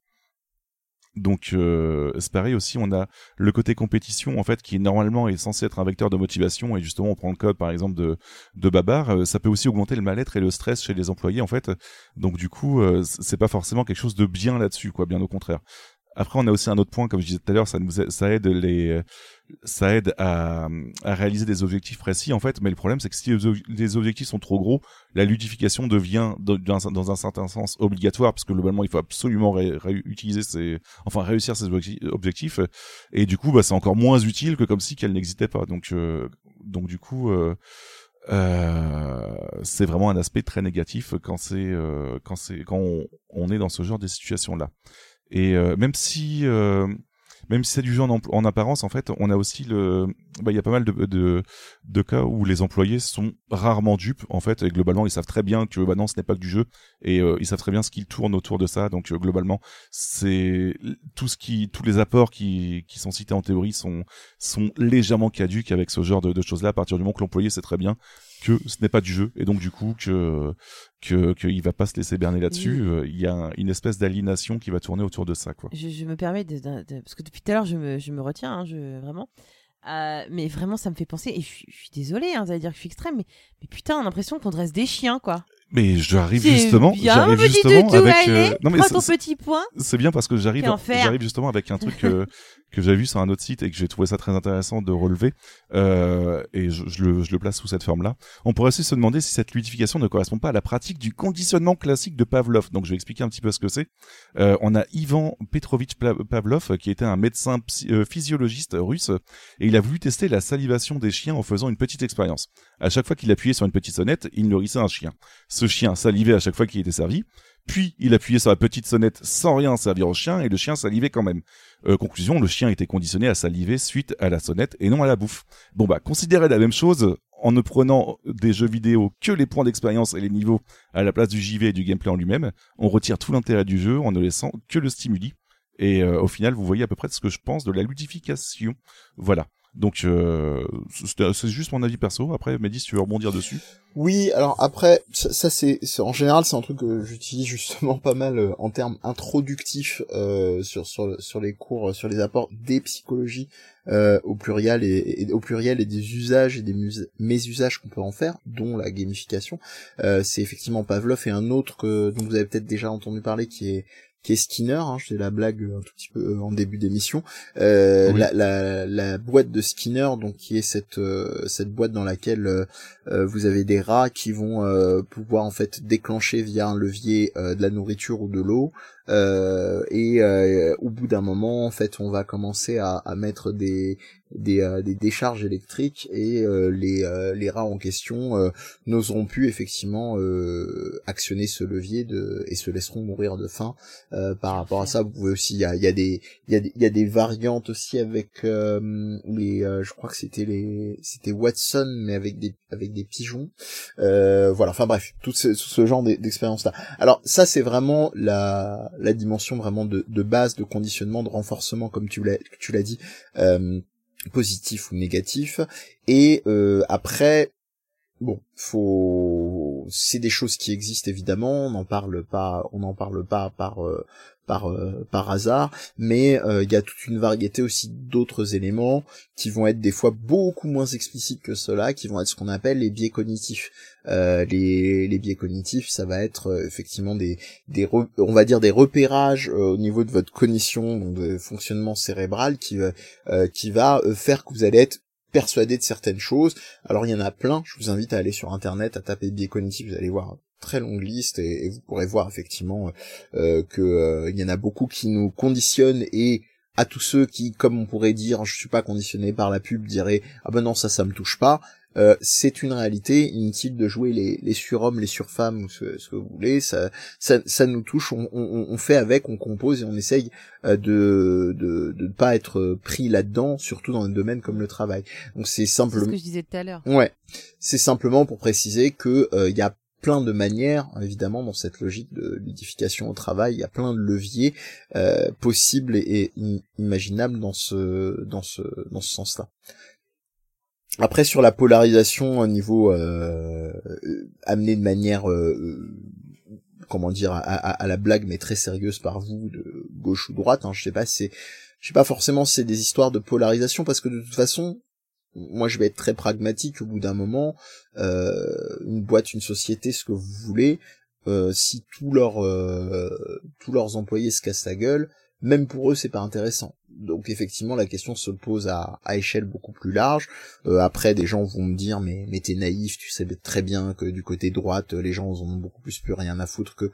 Donc euh, c'est pareil aussi, on a le côté compétition en fait qui normalement est censé être un vecteur de motivation et justement on prend le code par exemple de de Babar, euh, ça peut aussi augmenter le mal-être et le stress chez les employés en fait. Donc du coup euh, c'est pas forcément quelque chose de bien là-dessus quoi, bien au contraire. Après on a aussi un autre point comme je disais tout à l'heure, ça nous ça aide les ça aide à, réaliser des objectifs précis en fait. Mais le problème c'est que si les objectifs sont trop gros la ludification devient dans un certain sens obligatoire parce que globalement il faut absolument réutiliser ses enfin réussir ses objectifs. Et du coup bah c'est encore moins utile que comme si qu'elle n'existait pas. Donc euh, donc du coup euh, euh, c'est vraiment un aspect très négatif quand c'est euh, quand c'est quand on, on, est dans ce genre de situation là et euh, même si même si c'est du jeu en, apparence, en fait, on a aussi le, bah, il y a pas mal de, de, de, cas où les employés sont rarement dupes, en fait, et globalement, ils savent très bien que, bah non, ce n'est pas que du jeu, et euh, ils savent très bien ce qu'ils tournent autour de ça, donc euh, globalement, c'est tout ce qui, tous les apports qui, qui sont cités en théorie sont, sont légèrement caduques avec ce genre de, de choses-là, à partir du moment que l'employé sait très bien que ce n'est pas du jeu et donc du coup que que qu'il va pas se laisser berner là-dessus. Euh, il y a une espèce d'aliénation qui va tourner autour de ça, quoi. Je, je me permets de, de, parce que depuis tout à l'heure je me, je me retiens, hein, je vraiment. Euh, mais vraiment, ça me fait penser, et je, suis désolée, hein, ça veut dire que je suis extrême, mais, mais putain, on a l'impression qu'on dresse des chiens, quoi. Mais j'arrive justement, j'arrive justement avec. allez, non mais ton petit point. c'est bien parce que j'arrive, j'arrive justement avec un truc que, (laughs) que j'avais vu sur un autre site et que j'ai trouvé ça très intéressant de relever. Euh, et je, je le, je le place sous cette forme-là. On pourrait aussi se demander si cette ludification ne correspond pas à la pratique du conditionnement classique de Pavlov. Donc je vais expliquer un petit peu ce que c'est. Euh, on a Ivan Petrovitch Pavlov euh, qui était un médecin euh, physiologiste russe et il a voulu tester la salivation des chiens en faisant une petite expérience. À chaque fois qu'il appuyait sur une petite sonnette, il nourrissait un chien. Ce chien salivait à chaque fois qu'il était servi. Puis il appuyait sur la petite sonnette sans rien servir au chien et le chien salivait quand même. Euh, conclusion, le chien était conditionné à saliver suite à la sonnette et non à la bouffe. Bon bah, considérez la même chose en ne prenant des jeux vidéo que les points d'expérience et les niveaux à la place du JV et du gameplay en lui-même. On retire tout l'intérêt du jeu en ne laissant que le stimuli. Et euh, au final, vous voyez à peu près ce que je pense de la ludification. Voilà. Donc euh, c'est juste mon avis perso. Après, Mehdi, si tu veux rebondir dessus. Oui, alors après, ça, ça, c'est, en général c'est un truc que j'utilise justement pas mal euh, en termes introductifs euh, sur sur sur les cours, euh, sur les apports des psychologies euh, au pluriel et, et- au pluriel et des usages et des mésusages qu'on peut en faire, dont la gamification. Euh, c'est effectivement Pavlov et un autre que dont vous avez peut-être déjà entendu parler qui est qui est Skinner, hein, je fais la blague euh, un tout petit peu euh, en début d'émission. Euh, Oui. la, la, la boîte de Skinner, donc qui est cette euh, cette boîte dans laquelle vous avez des rats qui vont euh, pouvoir en fait déclencher via un levier euh, de la nourriture ou de l'eau euh, et euh, au bout d'un moment en fait on va commencer à, à mettre des des, euh, des décharges électriques et euh, les euh, les rats en question euh, n'oseront plus effectivement euh, actionner ce levier de et se laisseront mourir de faim euh, par rapport à ça. Vous pouvez aussi il y a, il y a des il y a des il y a des variantes aussi avec euh, les euh, je crois que c'était les c'était Watson mais avec des avec des pigeons. Euh, voilà. Enfin bref tout ce, ce genre d'expérience là alors ça c'est vraiment la la dimension vraiment de, base de conditionnement de renforcement comme tu l'as tu l'as dit euh, positif ou négatif. Et euh, après bon faut c'est des choses qui existent évidemment. On n'en parle pas on n'en parle pas par euh, par euh, par hasard. Mais euh, il y a toute une variété aussi d'autres éléments qui vont être des fois beaucoup moins explicites que cela qui vont être ce qu'on appelle les biais cognitifs. Les, les biais cognitifs ça va être effectivement des des on va dire des repérages au niveau de votre cognition donc de fonctionnement cérébral qui va qui va faire que vous allez être persuadé de certaines choses. Alors il y en a plein, je vous invite à aller sur internet, à taper biais cognitifs, vous allez voir très longue liste et, vous pourrez voir effectivement euh, que euh, il y en a beaucoup qui nous conditionnent et à tous ceux qui, comme on pourrait dire, je suis pas conditionné par la pub, diraient ah ben non ça ça me touche pas. Euh, c'est une réalité, inutile de jouer les, les surhommes, les surfemmes, ou ce, ce que vous voulez, ça, ça, ça nous touche, on, on, on fait avec, on compose et on essaye euh, de, de, de ne pas être pris là-dedans, surtout dans un domaine comme le travail. Donc c'est C'est simplement... ce que je disais tout à l'heure. Ouais, c'est simplement pour préciser que euh, il y a plein de manières, évidemment, dans cette logique de ludification au travail, il y a plein de leviers euh, possibles et, et im- imaginables dans ce dans ce dans ce sens-là. Après sur la polarisation au niveau euh, euh, amenée de manière euh, euh, comment dire à, à- à la blague mais très sérieuse par vous de gauche ou droite, hein, je sais pas, c'est je sais pas forcément c'est des histoires de polarisation parce que de toute façon moi je vais être très pragmatique. Au bout d'un moment euh, une boîte une société ce que vous voulez euh, si tous leurs euh, tous leurs employés se cassent la gueule même pour eux c'est pas intéressant. Donc effectivement la question se pose à, échelle beaucoup plus large. Euh, après des gens vont me dire mais mais t'es naïf tu sais très bien que du côté droite les gens en ont beaucoup plus plus rien à foutre que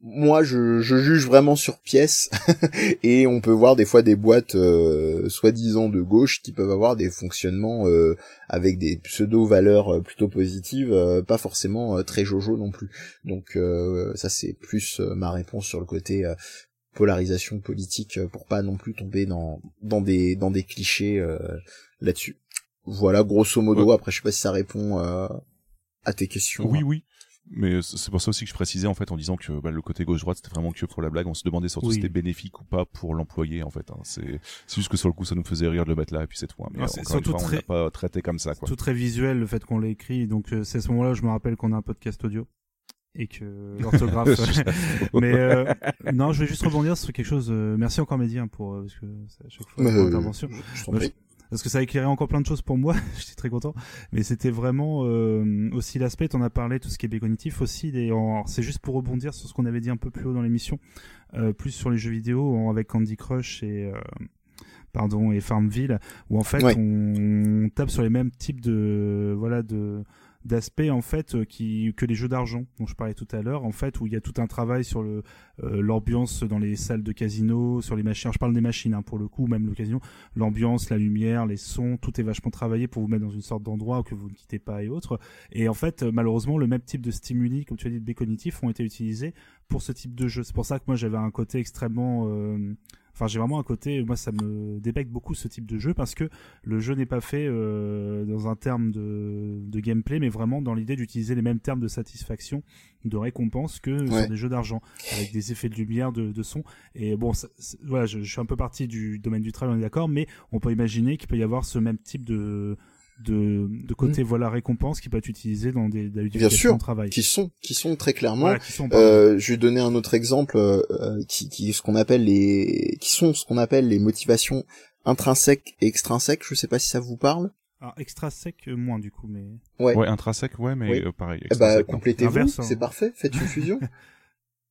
moi je, juge vraiment sur pièce. (laughs) Et on peut voir des fois des boîtes euh, soi-disant de gauche qui peuvent avoir des fonctionnements euh, avec des pseudo valeurs plutôt positives pas forcément très jojo non plus. Donc ça c'est plus ma réponse sur le côté polarisation politique euh, pour pas non plus tomber dans dans des dans des clichés euh, là-dessus voilà grosso modo après je sais pas si ça répond euh, à tes questions Oui, oui. Mais c'est pour ça aussi que je précisais en fait en disant que bah, le côté gauche-droite c'était vraiment que pour la blague. On se demandait surtout Oui. si c'était bénéfique ou pas pour l'employé en fait. hein. C'est juste que sur le coup ça nous faisait rire de le mettre là et puis c'est tout. hein. Mais Ah, c'est encore une fois, on très- l'a pas traité comme ça quoi. tout très visuel le fait qu'on l'ait écrit donc euh, c'est à ce moment-là je me rappelle qu'on a un podcast audio et que l'orthographe (laughs) mais euh, non je vais juste rebondir sur quelque chose euh, merci encore Mehdi hein, pour euh, parce que à chaque fois euh, je, prie. parce que ça a éclairé encore plein de choses pour moi. (laughs) J'étais très content, mais c'était vraiment euh, aussi l'aspect. On a parlé tout ce qui est cognitif aussi. C'est juste pour rebondir sur ce qu'on avait dit un peu plus haut dans l'émission, euh, plus sur les jeux vidéo avec Candy Crush et euh, pardon et Farmville, où en fait on tape sur les mêmes types de voilà de d'aspects en fait euh, qui que les jeux d'argent dont je parlais tout à l'heure en fait où il y a tout un travail sur le euh, l'ambiance dans les salles de casino sur les machines. Je parle des machines hein, pour le coup même le casino l'ambiance la lumière les sons tout est vachement travaillé pour vous mettre dans une sorte d'endroit que vous ne quittez pas et autres. Et en fait euh, malheureusement le même type de stimuli comme tu as dit de cognitifs ont été utilisés pour ce type de jeu. C'est pour ça que moi j'avais un côté extrêmement Enfin, j'ai vraiment un côté, moi, ça me débecte beaucoup ce type de jeu parce que le jeu n'est pas fait euh, dans un terme de, de, gameplay, mais vraiment dans l'idée d'utiliser les mêmes termes de satisfaction, de récompense que sur des jeux d'argent, avec des effets de lumière, de, de son. Et bon, voilà, je, je, suis un peu parti du domaine du travail, on est d'accord, mais on peut imaginer qu'il peut y avoir ce même type de de, de côté mm. voilà récompense qui peut être utilisé dans des, des bien sûr travail. qui sont qui sont très clairement euh, je vais donner un autre exemple euh, qui qui ce qu'on appelle les qui sont ce qu'on appelle les motivations intrinsèques et extrinsèques. Je sais pas si ça vous parle. Alors extrinsèque euh, moins du coup mais ouais, ouais intrinsèque ouais mais euh, pareil eh bah complétez-vous hein. c'est parfait faites une fusion (laughs)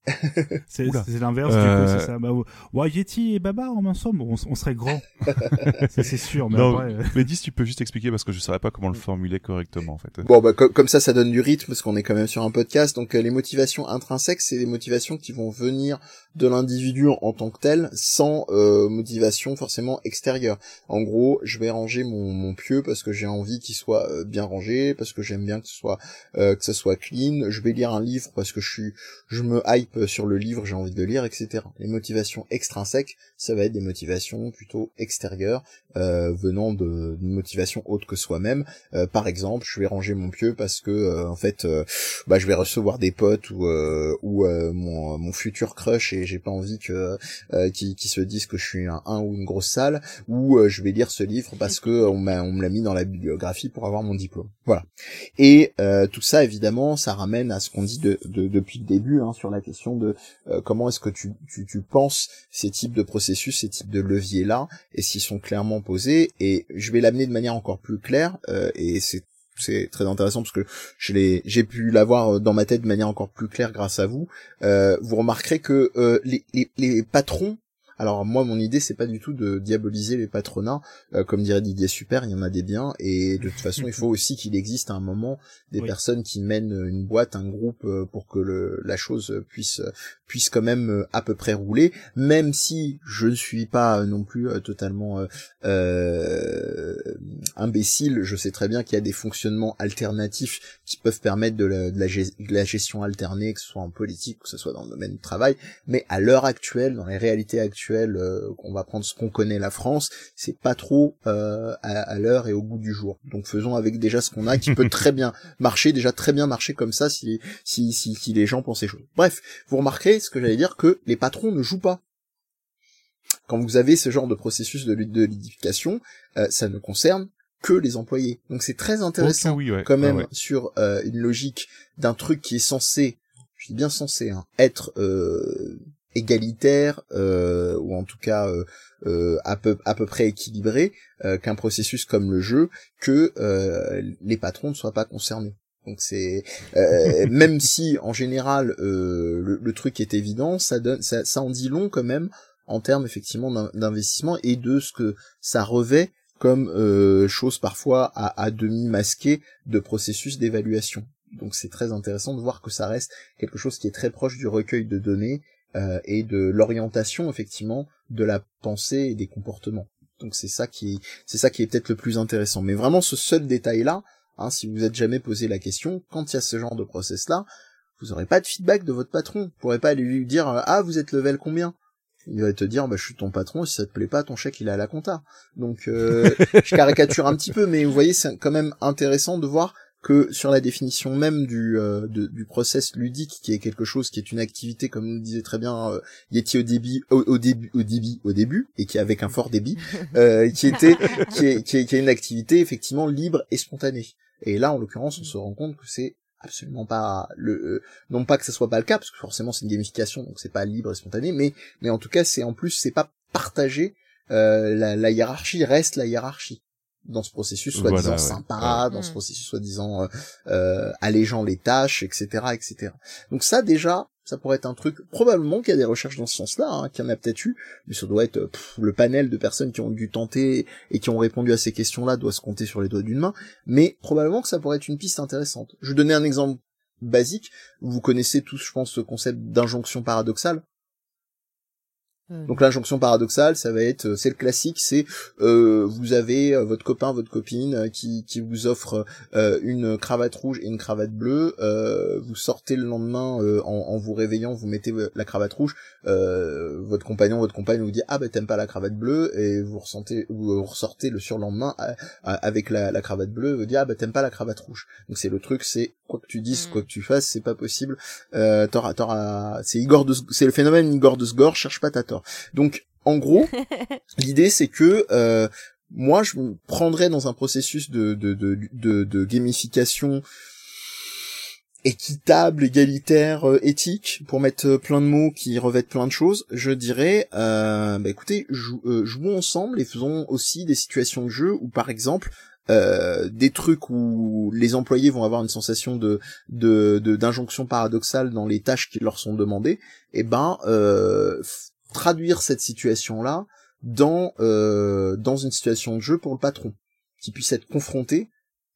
(laughs) c'est l'inverse du coup, c'est euh. ça. Bah, ouais, Yeti et Baba, en ensemble, on, on serait grand. (laughs) c'est sûr, mais non, après... Euh. Mais dis, tu peux juste expliquer parce que je saurais pas comment le formuler correctement, en fait. Bon, bah, comme ça, ça donne du rythme parce qu'on est quand même sur un podcast. Donc, euh, les motivations intrinsèques, c'est des motivations qui vont venir de l'individu en tant que tel, sans motivation forcément extérieure. En gros, je vais ranger mon, pieu parce que j'ai envie qu'il soit bien rangé, parce que j'aime bien que ce soit que ce soit clean. Je vais lire un livre parce que je suis, je me hype euh, sur le livre, j'ai envie de lire, etc. Les motivations extrinsèques, ça va être des motivations plutôt extérieures, euh, venant de, motivations autres que soi-même. Euh, par exemple, je vais ranger mon pieu parce que en fait, bah, je vais recevoir des potes ou ou mon, mon futur crush et j'ai pas envie que qu'ils se disent que je suis un, un ou une grosse salle. Ou je vais lire ce livre parce que on m'a on me l'a mis dans la bibliographie pour avoir mon diplôme. Voilà. Et tout ça, évidemment, ça ramène à ce qu'on dit de, de, depuis le début hein, sur la question de euh, comment est-ce que tu, tu, tu, penses ces types de processus, ces types de leviers-là, et s'ils sont clairement posés. Et je vais l'amener de manière encore plus claire, euh, et c'est c'est très intéressant parce que j'ai pu l'avoir dans ma tête de manière encore plus claire grâce à vous. Euh, vous remarquerez que les, les, patrons alors moi, mon idée, c'est pas du tout de diaboliser les patronats, euh, comme dirait Didier Super, il y en a des biens, et de toute façon, il faut aussi qu'il existe à un moment des personnes qui mènent une boîte, un groupe, euh, pour que le, la chose puisse puisse quand même euh, à peu près rouler, même si je ne suis pas non plus totalement imbécile, je sais très bien qu'il y a des fonctionnements alternatifs qui peuvent permettre de la, de la gestion alternée, que ce soit en politique, que ce soit dans le domaine du travail, mais à l'heure actuelle, dans les réalités actuelles, euh, on va prendre ce qu'on connaît la France, c'est pas trop euh, à, l'heure et au bout du jour. Donc faisons avec déjà ce qu'on a, qui peut (laughs) très bien marcher, déjà très bien marcher comme ça si si si, si les gens pensent les choses. Bref, vous remarquerez ce que j'allais dire que les patrons ne jouent pas quand vous avez ce genre de processus de, de l'édification, euh, ça ne concerne que les employés. Donc c'est très intéressant quand même sur une logique d'un truc qui est censé, je dis bien censé, hein, être euh, égalitaire euh, ou en tout cas euh, euh, à peu à peu près équilibré qu'un processus comme le jeu que les patrons ne soient pas concernés. Donc c'est (laughs) même si en général le, truc est évident, ça donne ça, ça en dit long quand même en termes effectivement d'investissement et de ce que ça revêt comme chose parfois à, à demi masquée de processus d'évaluation. Donc c'est très intéressant de voir que ça reste quelque chose qui est très proche du recueil de données euh, et de l'orientation effectivement de la pensée et des comportements. Donc c'est ça qui c'est ça qui est peut-être le plus intéressant. Mais vraiment ce seul détail là, hein, si vous êtes jamais posé la question, quand il y a ce genre de process là, vous aurez pas de feedback de votre patron. Vous pourrez pas lui dire ah vous êtes level combien? Il va te dire bah je suis ton patron si ça te plaît pas ton chèque il est à la compta donc euh, je caricature un petit peu mais vous voyez c'est quand même intéressant de voir que sur la définition même du, euh, du process ludique, qui est quelque chose qui est une activité, comme nous disait très bien euh, Yeti au début, au, début, au début, au début, et qui avec un fort débit, (laughs) euh, qui était, qui est, qui est, qui est une activité effectivement libre et spontanée. Et là, en l'occurrence, on se rend compte que c'est absolument pas le euh, non pas que ce soit pas le cas parce que forcément c'est une gamification donc c'est pas libre et spontané mais mais en tout cas c'est en plus c'est pas partagé euh, la, la, hiérarchie reste la hiérarchie dans ce processus soi-disant Voilà, ouais. sympa, dans ce Mm. processus soi-disant euh, euh, allégeant les tâches, etc., etc. Donc ça déjà, ça pourrait être un truc probablement qu'il y a des recherches dans ce sens-là, hein, qu'il y en a peut-être eu, mais ça doit être pff, le panel de personnes qui ont dû tenter et qui ont répondu à ces questions-là doit se compter sur les doigts d'une main, mais probablement que ça pourrait être une piste intéressante. Je vais donner un exemple basique. Vous connaissez tous, je pense, ce concept d'injonction paradoxale. Euh, Donc l'injonction paradoxale, ça va être, euh, c'est le classique, c'est euh, vous avez euh, votre copain, votre copine qui, qui vous offre euh, une cravate rouge et une cravate bleue. euh, vous sortez le lendemain euh, en, en vous réveillant, vous mettez la cravate rouge. euh, votre compagnon, votre compagne vous dit ah ben t'aimes pas la cravate bleue et vous ressentez, vous ressortez le surlendemain à- à- avec la, la cravate bleue, vous dit ah ben t'aimes pas la cravate rouge. Donc c'est le truc, c'est quoi que tu dises, Mm. quoi que tu fasses, c'est pas possible. Euh, t'auras, t'auras, c'est Igor de, c'est le phénomène Igor de Sgor, cherche pas ta tort. Donc, en gros, (laughs) l'idée c'est que euh, moi, je me prendrais dans un processus de de de de, de gamification équitable, égalitaire, euh, éthique, pour mettre euh, plein de mots qui revêtent plein de choses, je dirais, euh, bah écoutez, jou- euh, jouons ensemble et faisons aussi des situations de jeu où, par exemple, euh, des trucs où les employés vont avoir une sensation de de de- d'injonction paradoxale dans les tâches qui leur sont demandées, et ben euh, f- traduire cette situation là dans euh, dans une situation de jeu pour le patron, qui puisse être confronté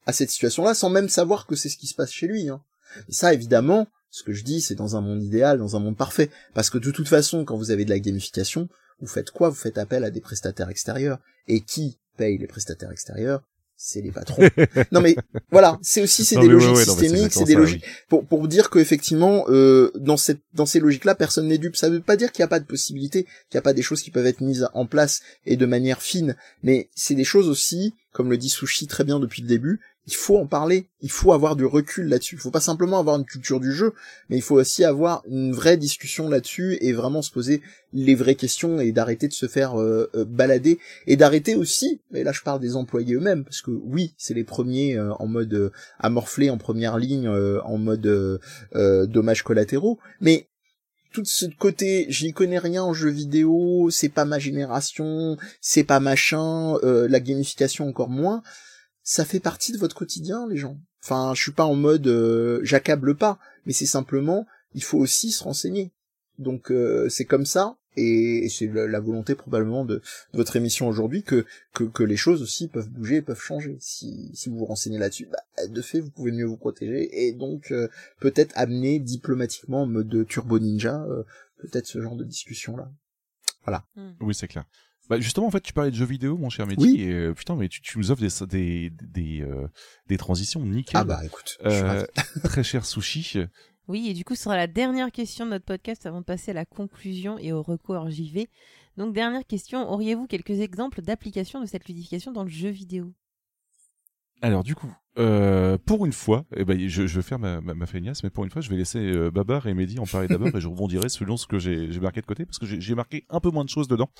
à cette situation là sans même savoir que c'est ce qui se passe chez lui. Hein. Ça évidemment, ce que je dis, c'est dans un monde idéal, dans un monde parfait, parce que de toute façon, quand vous avez de la gamification, vous faites quoi? Vous faites appel à des prestataires extérieurs. Et qui paye les prestataires extérieurs? C'est les patrons. non mais voilà, c'est aussi c'est des ouais, logiques ouais, systémiques, c'est des logiques oui. pour pour dire qu'effectivement euh, dans cette dans ces logiques-là, personne n'est dupe. Ça veut pas dire qu'il n'y a pas de possibilités, qu'il n'y a pas des choses qui peuvent être mises en place et de manière fine, mais c'est des choses aussi, comme le dit Sushi très bien depuis le début, il faut en parler, il faut avoir du recul là-dessus. Il faut pas simplement avoir une culture du jeu, mais il faut aussi avoir une vraie discussion là-dessus et vraiment se poser les vraies questions et d'arrêter de se faire euh, euh, balader et d'arrêter aussi, et là je parle des employés eux-mêmes, parce que oui, c'est les premiers euh, en mode euh, à morfler en première ligne, euh, en mode dommages collatéraux, mais tout ce côté, j'y connais rien en jeu vidéo, c'est pas ma génération, c'est pas machin, la gamification encore moins, ça fait partie de votre quotidien, les gens. Enfin, je suis pas en mode euh, j'accable pas, mais c'est simplement, il faut aussi se renseigner. Donc euh, c'est comme ça, et c'est la, volonté probablement de, de votre émission aujourd'hui que, que que les choses aussi peuvent bouger, peuvent changer. Si si vous vous renseignez là-dessus, bah, de fait vous pouvez mieux vous protéger et donc euh, peut-être amener diplomatiquement en mode turbo ninja euh, peut-être ce genre de discussion là. Oui, c'est clair. Bah justement, en fait, tu parlais de jeux vidéo, mon cher Mehdi, Oui. et euh, putain, mais tu, tu nous offres des des des, euh, des transitions nickel. Ah bah écoute, je suis Euh, (laughs) très cher sushi. Oui, et du coup, ce sera la dernière question de notre podcast avant de passer à la conclusion et au recours JV. Donc, dernière question, auriez-vous quelques exemples d'application de cette ludification dans le jeu vidéo? Alors du coup, euh, pour une fois, eh ben, je, je vais faire ma, ma, ma feignasse, mais pour une fois, je vais laisser euh, Babar et Mehdi en parler d'abord et je rebondirai selon ce que j'ai marqué de côté parce que j'ai j'ai marqué un peu moins de choses dedans.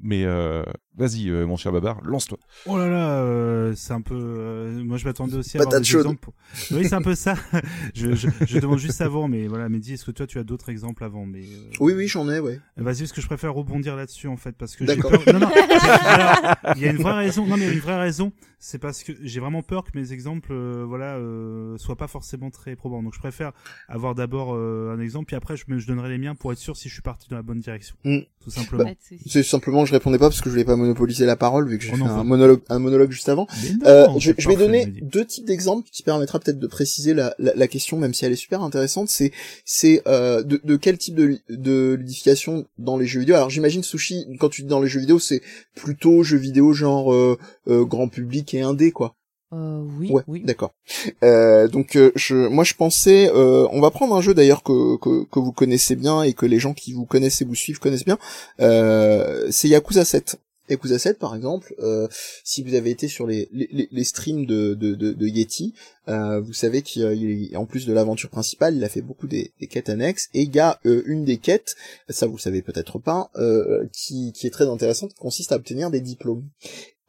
Mais euh, vas-y, euh, mon cher Babar, lance-toi. Oh là là, euh, c'est un peu. euh, moi, je m'attendais aussi à avoir Patate des exemples. pour- Oui, c'est un peu ça. (laughs) je, je, je demande juste avant, mais voilà, Mehdi, est-ce que toi, tu as d'autres exemples avant mais euh, Oui oui j'en ai ouais. Vas-y, parce que je préfère rebondir là-dessus en fait, parce que j'ai D'accord. peur. Non, non. (laughs) alors, il y a une vraie raison. Non, mais il y a une vraie raison. C'est parce que j'ai vraiment peur que mes exemples, euh, voilà, euh, soient pas forcément très probants. Donc, je préfère avoir d'abord euh, un exemple, puis après, je, me, je donnerai les miens pour être sûr si je suis parti dans la bonne direction. Mm. Tout simplement. Souci. C'est simplement je répondais pas parce que je voulais pas monopoliser la parole vu que j'ai Oh fait un monologue un monologue juste avant. Non, Euh, je, vais donner deux types d'exemples qui permettra peut-être de préciser la, la, la question, même si elle est super intéressante. C'est c'est euh, de, de quel type de, de ludification dans les jeux vidéo? Alors j'imagine Sushi, quand tu dis dans les jeux vidéo, c'est plutôt jeux vidéo genre euh, euh, grand public et indé quoi. Euh, oui, Ouais, oui. d'accord. Euh, donc euh, je, moi je pensais, euh, on va prendre un jeu d'ailleurs que, que que vous connaissez bien et que les gens qui vous connaissent et vous suivent connaissent bien. Euh, c'est Yakuza 7. Yakuza 7 par exemple, euh, si vous avez été sur les, les, les streams de, de, de, de Yeti, euh, vous savez qu'en plus de l'aventure principale, il a fait beaucoup des, des quêtes annexes, et il y a euh, une des quêtes, ça vous le savez peut-être pas, euh, qui, qui est très intéressante, qui consiste à obtenir des diplômes.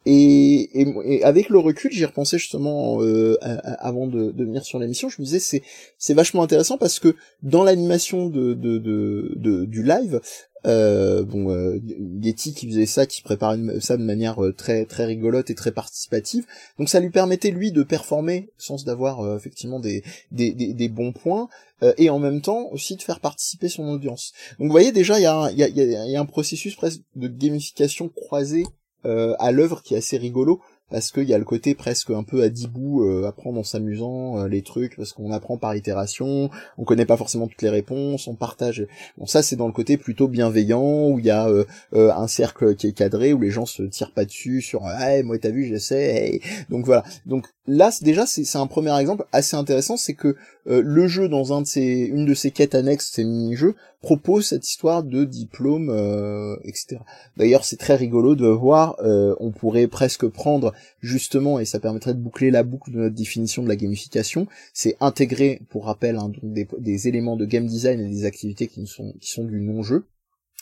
Et, et, et avec le recul, j'y repensais justement euh, avant de, de venir sur l'émission. Je me disais c'est c'est vachement intéressant parce que dans l'animation de, de, de, du live, Euh, bon, euh, Getty qui faisait ça, qui préparait ça de manière euh, très très rigolote et très participative. Donc ça lui permettait lui de performer, sens d'avoir euh, effectivement des, des, des, bons points. et en même temps aussi de faire participer son audience. Donc vous voyez déjà il y a, y, a, y a un processus presque de gamification croisé à l'œuvre qui est assez rigolo parce qu'il y a le côté presque un peu à dix bouts, euh, apprendre en s'amusant euh, les trucs, parce qu'on apprend par itération, on connaît pas forcément toutes les réponses, on partage. Bon, ça c'est dans le côté plutôt bienveillant, où il y a euh, euh, un cercle qui est cadré, où les gens se tirent pas dessus sur hey, moi t'as vu, je sais. Donc voilà. Donc là déjà c'est un premier exemple assez intéressant, c'est que le jeu dans un de ses, une de ses quêtes annexes, ses mini-jeux, propose cette histoire de diplôme, euh, etc. D'ailleurs, c'est très rigolo de voir, euh, on pourrait presque prendre justement, et ça permettrait de boucler la boucle de notre définition de la gamification, c'est intégrer, pour rappel, hein, des, éléments de game design et des activités qui sont, qui sont du non-jeu.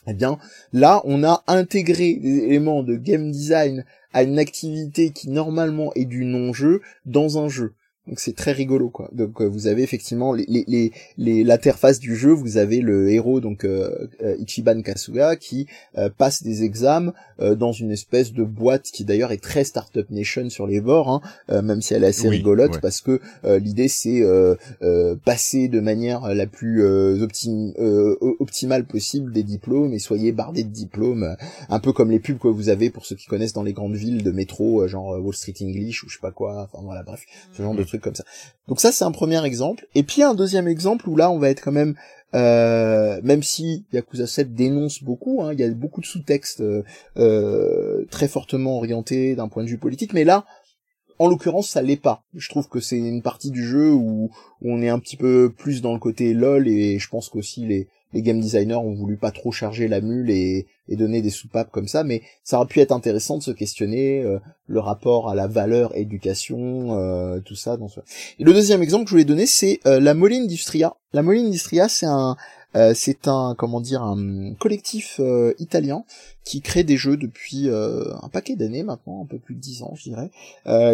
Eh bien, là, on a intégré des éléments de game design à une activité qui normalement est du non-jeu dans un jeu. Donc c'est très rigolo quoi. Donc euh, vous avez effectivement les les les l'interface du jeu, vous avez le héros donc euh, euh, Ichiban Kasuga qui passe des examens dans une espèce de boîte qui d'ailleurs est très Startup Nation sur les bords hein, même si elle est assez rigolote parce que l'idée c'est passer de manière la plus optimale possible des diplômes et soyez bardé de diplômes un peu comme les pubs que vous avez pour ceux qui connaissent dans les grandes villes de métro genre Wall Street English ou je sais pas quoi enfin voilà bref ce genre de comme ça. Donc ça c'est un premier exemple. Et puis un deuxième exemple où là on va être quand même euh, même si Yakuza 7 dénonce beaucoup, hein, il y a beaucoup de sous-textes euh, euh, très fortement orientés d'un point de vue politique, mais là, en l'occurrence, ça l'est pas. Je trouve que c'est une partie du jeu où, on est un petit peu plus dans le côté lol et je pense qu'aussi les, les game designers ont voulu pas trop charger la mule et, donner des soupapes comme ça, mais ça aurait pu être intéressant de se questionner euh, le rapport à la valeur éducation, euh, tout ça. Dans ce... Et le deuxième exemple que je voulais donner, c'est euh, la Moline Industria. La Moline Industria, c'est un, euh, c'est un comment dire un collectif euh, italien qui crée des jeux depuis euh, un paquet d'années maintenant, un peu plus de dix ans, je dirais,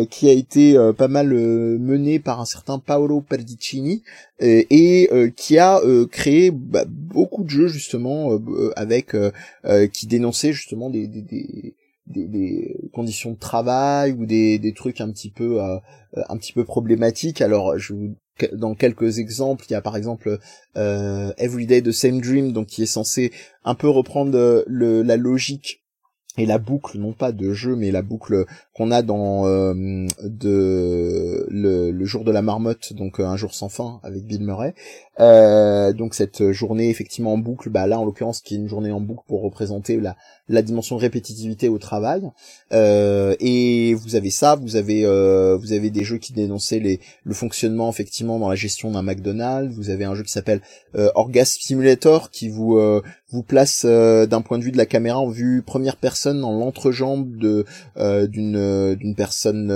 qui a été pas mal mené par un certain Paolo Perdicini et, qui a créé bah, beaucoup de jeux justement avec qui dénonçaient justement des, des, des des, conditions de travail ou des, des trucs un petit peu un petit peu problématiques. Alors je vous dans quelques exemples, il y a par exemple euh, Everyday the Same Dream, donc qui est censé un peu reprendre euh, la logique et la boucle, non pas de jeu, mais la boucle qu'on a dans euh, le, jour de la marmotte, donc un jour sans fin avec Bill Murray. Donc cette journée effectivement en boucle, bah là en l'occurrence qui est une journée en boucle pour représenter la, la dimension répétitivité au travail. Euh, et vous avez ça, vous avez euh, vous avez des jeux qui dénonçaient les le fonctionnement effectivement dans la gestion d'un McDonald's. Vous avez un jeu qui s'appelle euh, Orgasm Simulator qui vous vous place d'un point de vue de la caméra en vue première personne dans l'entrejambe de d'une d'une personne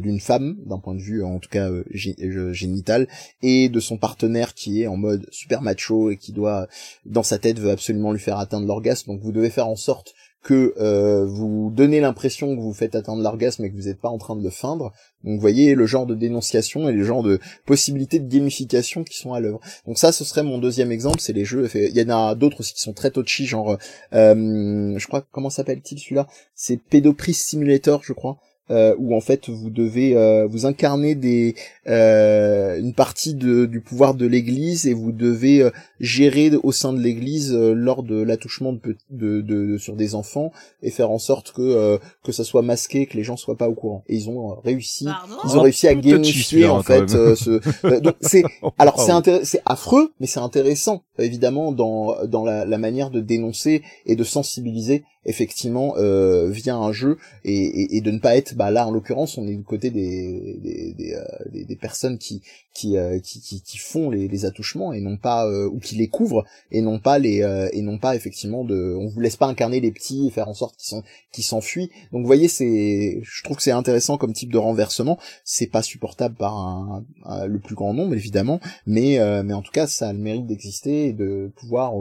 d'une femme d'un point de vue en tout cas génital et de son partenaire qui est en mode super macho et qui doit, dans sa tête, veut absolument lui faire atteindre l'orgasme. Donc vous devez faire en sorte que euh, vous donnez l'impression que vous faites atteindre l'orgasme et que vous n'êtes pas en train de le feindre. Donc vous voyez le genre de dénonciation et le genre de possibilités de gamification qui sont à l'œuvre. Donc ça, ce serait mon deuxième exemple, c'est les jeux. Il y en a d'autres aussi qui sont très touchy, genre, euh, je crois comment s'appelle-t-il celui-là? C'est Pedopris Simulator, je crois euh, où en fait vous devez euh, vous incarner des euh, une partie de, du pouvoir de l'Église et vous devez euh, gérer au sein de l'Église euh, lors de l'attouchement de, de, de, sur des enfants et faire en sorte que que ça soit masqué, que les gens soient pas au courant. Et ils ont réussi, ils ont réussi à gamifier en fait ce. donc c'est (laughs) alors c'est c'est affreux, mais c'est intéressant évidemment dans dans la, la manière de dénoncer et de sensibiliser effectivement euh, via un jeu et, et, et, de ne pas être bah là en l'occurrence on est du côté des des, des, euh, des, personnes qui qui, euh, qui, qui, qui font les, les attouchements et non pas euh, ou qui les couvrent et non pas les et non pas effectivement de on vous laisse pas incarner les petits et faire en sorte qu'ils sont qu'ils s'enfuient. Donc vous voyez c'est je trouve que c'est intéressant comme type de renversement. C'est pas supportable par un, le plus grand nombre évidemment mais mais en tout cas ça a le mérite d'exister et de pouvoir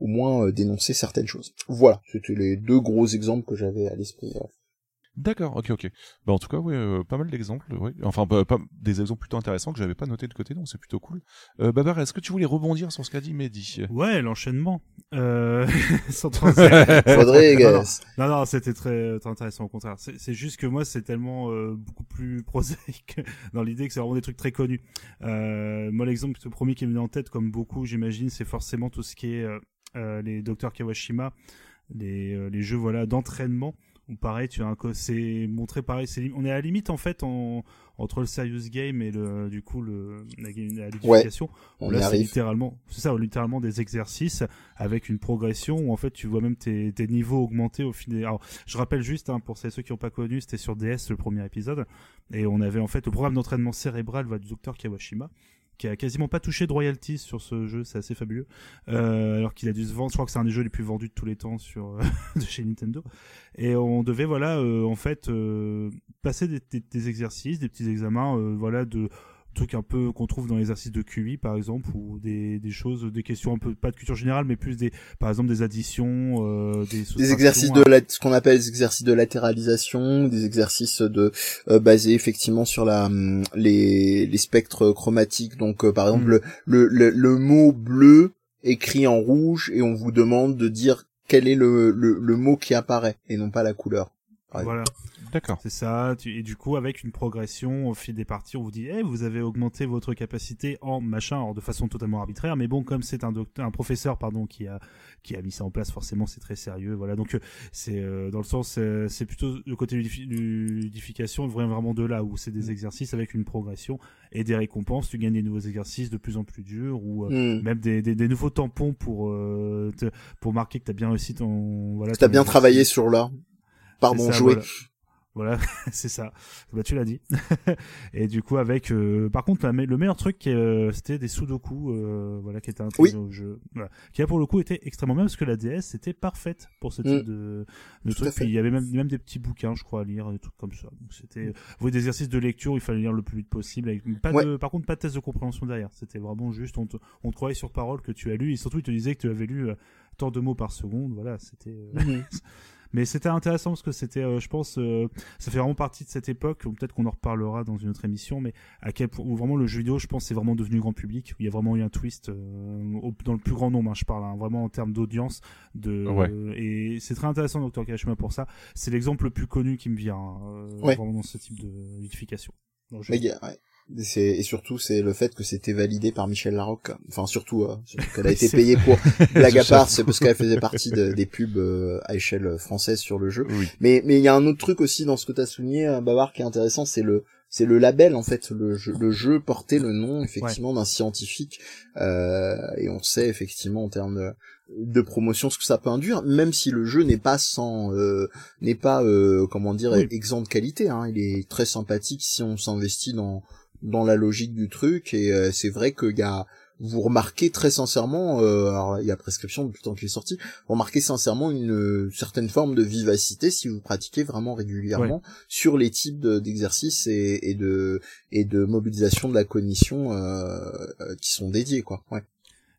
au moins euh, dénoncer certaines choses. Voilà, c'était les deux gros exemples que j'avais à l'esprit. D'accord, ok, ok. Bah, en tout cas, oui, euh, pas mal d'exemples, oui. Enfin, pas, pas- des exemples plutôt intéressants que j'avais pas notés de côté, donc c'est plutôt cool. Euh, Babar, est-ce que tu voulais rebondir sur ce qu'a dit Mehdi? Ouais, l'enchaînement. Euh... (laughs) sans. Faudrait, (laughs) Non, non. Non, non, c'était très, très intéressant au contraire. C'est c'est juste que moi, c'est tellement euh, beaucoup plus (laughs) prosaïque dans l'idée que c'est vraiment des trucs très connus. Euh, moi, l'exemple le premier qui me vient en tête, comme beaucoup, j'imagine, c'est forcément tout ce qui est euh, les docteurs Kawashima, les, euh, les jeux voilà d'entraînement. Où pareil, tu as un c'est montré pareil. C'est on est à la limite en fait en, entre le serious game et le du coup le la, game- la ludification. On Là, c'est littéralement, c'est ça, littéralement des exercices avec une progression où en fait tu vois même tes, tes niveaux augmenter au fil des. Alors, je rappelle juste hein, pour celles- ceux qui n'ont pas connu, c'était sur DS le premier épisode et on avait en fait le programme d'entraînement cérébral va du docteur Kawashima qui a quasiment pas touché de royalties sur ce jeu, c'est assez fabuleux. Euh, alors qu'il a dû se vendre, je crois que c'est un des jeux les plus vendus de tous les temps sur euh, (laughs) de chez Nintendo. Et on devait voilà euh, en fait passer des, des- exercices, des petits examens, voilà de trucs un peu qu'on trouve dans l'exercice de QI par exemple ou des, des choses des questions un peu pas de culture générale mais plus des par exemple des additions euh, des Des exercices de la, ce qu'on appelle les exercices de latéralisation, des exercices de euh, basés effectivement sur la hum, les, les spectres chromatiques. Donc euh, par exemple Mm. le, le, le le mot bleu écrit en rouge et on vous demande de dire quel est le, le, le mot qui apparaît et non pas la couleur. Ouais. voilà D'accord. C'est ça. tu- Et du coup, avec une progression au fil des parties, on vous dit, eh, vous avez augmenté votre capacité en machin, alors de façon totalement arbitraire. Mais bon, comme c'est un docteur, un professeur, pardon, qui a qui a mis ça en place, forcément, c'est très sérieux. Voilà. Donc euh, c'est euh, dans le sens, euh, c'est plutôt le côté ludifi- ludification, vraiment vraiment de là où c'est des exercices avec une progression et des récompenses. Tu gagnes des nouveaux exercices de plus en plus durs ou euh, Hmm. même des, des, des nouveaux tampons pour euh, te- pour marquer que t'as bien réussi ton voilà. T'as bien exercice. travaillé sur là. Jouer. Voilà, Voilà, (laughs) c'est ça. Bah tu l'as dit. (laughs) et du coup avec, euh, par contre la le meilleur truc euh, c'était des sudoku, euh, voilà qui était intégré Oui. au jeu, voilà, qui a pour le coup été extrêmement bien parce que la DS était parfaite pour ce type Mm. de, de à truc. Puis il y avait même même des petits bouquins je crois à lire, des trucs comme ça. Donc c'était, vous des exercices de lecture, il fallait lire le plus vite possible. Avec pas Ouais. de, par contre pas de test de compréhension derrière. C'était vraiment juste on te, on te croyait sur parole que tu as lu et surtout il te disait que tu avais lu euh, tant de mots par seconde. Voilà, c'était. euh, Mhm. (laughs) mais c'était intéressant parce que c'était, euh, je pense, euh, ça fait vraiment partie de cette époque, ou peut-être qu'on en reparlera dans une autre émission, mais à quel point, où vraiment le jeu vidéo, je pense, c'est vraiment devenu grand public, où il y a vraiment eu un twist euh, au- dans le plus grand nombre, hein, je parle, hein, vraiment en termes d'audience, de, Ouais. et c'est très intéressant, Dr. Kashima, pour ça. C'est l'exemple le plus connu qui me vient, hein, euh, Ouais. vraiment dans ce type de y a-. C'est, et surtout, c'est le fait que c'était validé par Michel Larocque. Enfin, surtout, euh, surtout (laughs) qu'elle a été payée pour blague à part, c'est parce qu'elle faisait partie de- des pubs euh, à échelle française sur le jeu. Oui. Mais, mais il y a un autre truc aussi dans ce que t'as souligné, euh, Bavard, qui est intéressant, c'est le, c'est le label, en fait. Le jeu, le jeu portait le nom, effectivement, d'un scientifique. Euh, et on sait, effectivement, en termes de, de promotion, ce que ça peut induire, même si le jeu n'est pas sans, euh, n'est pas, euh, comment dire, Oui. exempt de qualité, hein. Il est très sympathique si on s'investit dans, dans la logique du truc et euh, c'est vrai qu'il y a vous remarquez très sincèrement euh, alors il y a prescription depuis le temps qu'il est sorti vous remarquez sincèrement une euh, certaine forme de vivacité si vous pratiquez vraiment régulièrement sur les types de- d'exercices et, et de et de mobilisation de la cognition euh, euh, qui sont dédiés quoi. Ouais.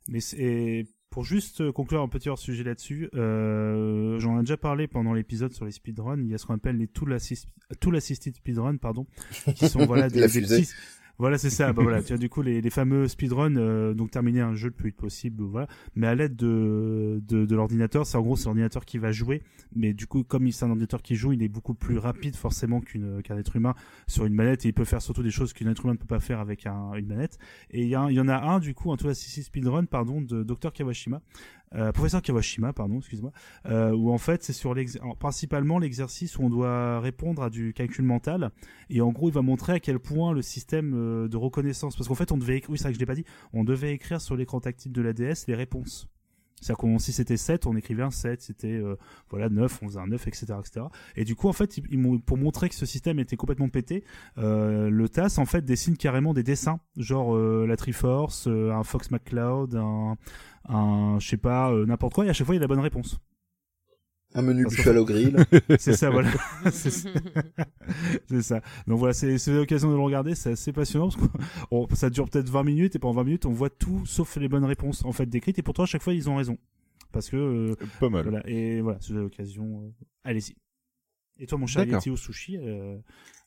Mais c'est pour juste conclure un petit hors sujet là-dessus, euh, j'en ai déjà parlé pendant l'épisode sur les speedruns. Il y a ce qu'on appelle les tool, assist, tool assisted speedrun, pardon, qui sont voilà (laughs) des, petits. Voilà, c'est ça. Bah voilà, (laughs) tu as du coup les, les fameux speedruns, euh, donc terminer un jeu le plus vite possible, voilà. Mais à l'aide de de, de l'ordinateur, c'est en gros c'est l'ordinateur qui va jouer. Mais du coup, comme il- c'est un ordinateur qui joue, il est beaucoup plus rapide forcément qu'une qu'un être humain sur une manette et il peut faire surtout des choses qu'un être humain ne peut pas faire avec un, une manette. Et il y, a y en a un, du coup, un assisted speedrun, pardon, de Dr Kawashima, euh, professeur Kawashima, pardon, excuse-moi, euh, où en fait c'est sur l'ex- principalement l'exercice où on doit répondre à du calcul mental, et en gros il va montrer à quel point le système euh, de reconnaissance, parce qu'en fait on devait, oui c'est vrai que je l'ai pas dit, on devait écrire sur l'écran tactile de la DS les réponses. C'est-à-dire qu'on, si c'était 7, on écrivait un 7, c'était euh, voilà 9, on faisait un 9, etc., etc. Et du coup, en fait, ils, pour montrer que ce système était complètement pété, euh, le TAS en fait dessine carrément des dessins, genre euh, la Triforce, euh, un Fox McCloud, un, un je sais pas, euh, n'importe quoi, et à chaque fois il y a la bonne réponse. Un menu Buffalo Grill (laughs) C'est ça, voilà. (laughs) c'est ça. C'est. Donc voilà, c'est c'est l'occasion de le regarder, c'est assez passionnant parce que on- ça dure peut-être 20 minutes et pendant 20 minutes on voit tout sauf les bonnes réponses en fait décrites et pourtant à chaque fois ils ont raison. Parce que euh, Pas mal. voilà et voilà, avez l'occasion, euh, allez-y. Et toi, mon cher. Yeti au sushi, euh,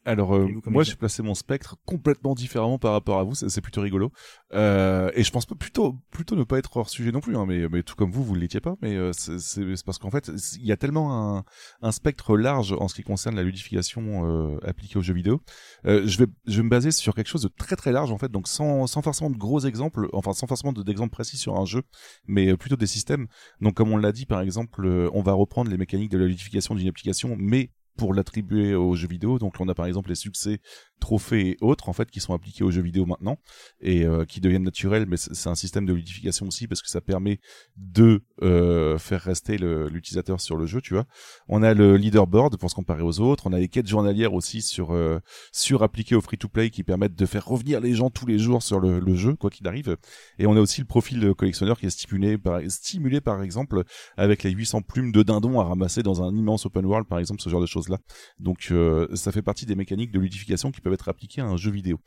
Alors euh, moi j'ai placé mon spectre complètement différemment par rapport à vous, c'est plutôt rigolo. Euh, et je pense plutôt plutôt ne pas être hors sujet non plus, hein, mais mais tout comme vous vous l'étiez pas, mais euh, c'est parce qu'en fait il y a tellement un, un spectre large en ce qui concerne la ludification euh, appliquée aux jeux vidéo. Euh, je vais je vais me baser sur quelque chose de très très large en fait, donc sans sans forcément de gros exemples, enfin sans forcément de- d'exemples précis sur un jeu, mais plutôt des systèmes. Donc comme on l'a dit par exemple, on va reprendre les mécaniques de la ludification d'une application, mais pour l'attribuer aux jeux vidéo. Donc on a par exemple les succès, trophées et autres en fait qui sont appliqués aux jeux vidéo maintenant et euh, qui deviennent naturels. Mais c'est un système de ludification aussi parce que ça permet de euh, faire rester l'utilisateur sur le jeu. Tu vois. On a le leaderboard pour se comparer aux autres. On a les quêtes journalières aussi sur euh, sur appliquées au free-to-play qui permettent de faire revenir les gens tous les jours sur le, le jeu quoi qu'il arrive. Et on a aussi le profil collectionneur qui est stimulé par stimulé par exemple avec les 800 plumes de dindon à ramasser dans un immense open world par exemple ce genre de choses là donc euh, ça fait partie des mécaniques de ludification qui peuvent être appliquées à un jeu vidéo.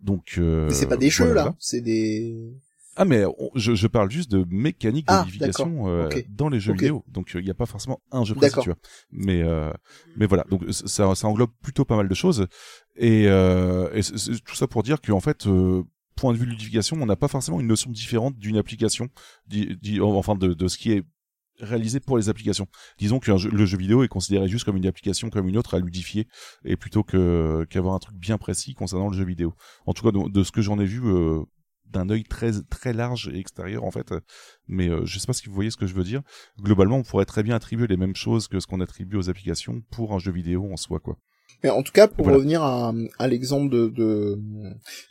Donc euh, c'est pas des jeux voilà. là, c'est des. ah mais on- je, je parle juste de mécaniques de Ah, euh, dans les jeux vidéo. Donc il n'y a pas forcément un jeu précis tu vois. Mais euh, mais voilà. Donc ça, ça englobe plutôt pas mal de choses. Et, euh, tout ça pour dire qu'en fait euh, point de vue ludification on n'a pas forcément une notion différente d'une application enfin de, de ce qui est réalisé pour les applications. Disons que le jeu vidéo est considéré juste comme une application comme une autre à ludifier et plutôt que qu'avoir un truc bien précis concernant le jeu vidéo. En tout cas de, de ce que j'en ai vu euh, d'un œil très très large et extérieur en fait, mais euh, je sais pas si vous voyez ce que je veux dire. Globalement, on pourrait très bien attribuer les mêmes choses que ce qu'on attribue aux applications pour un jeu vidéo en soi quoi. Mais en tout cas, pour Voilà. revenir à, à l'exemple de, de,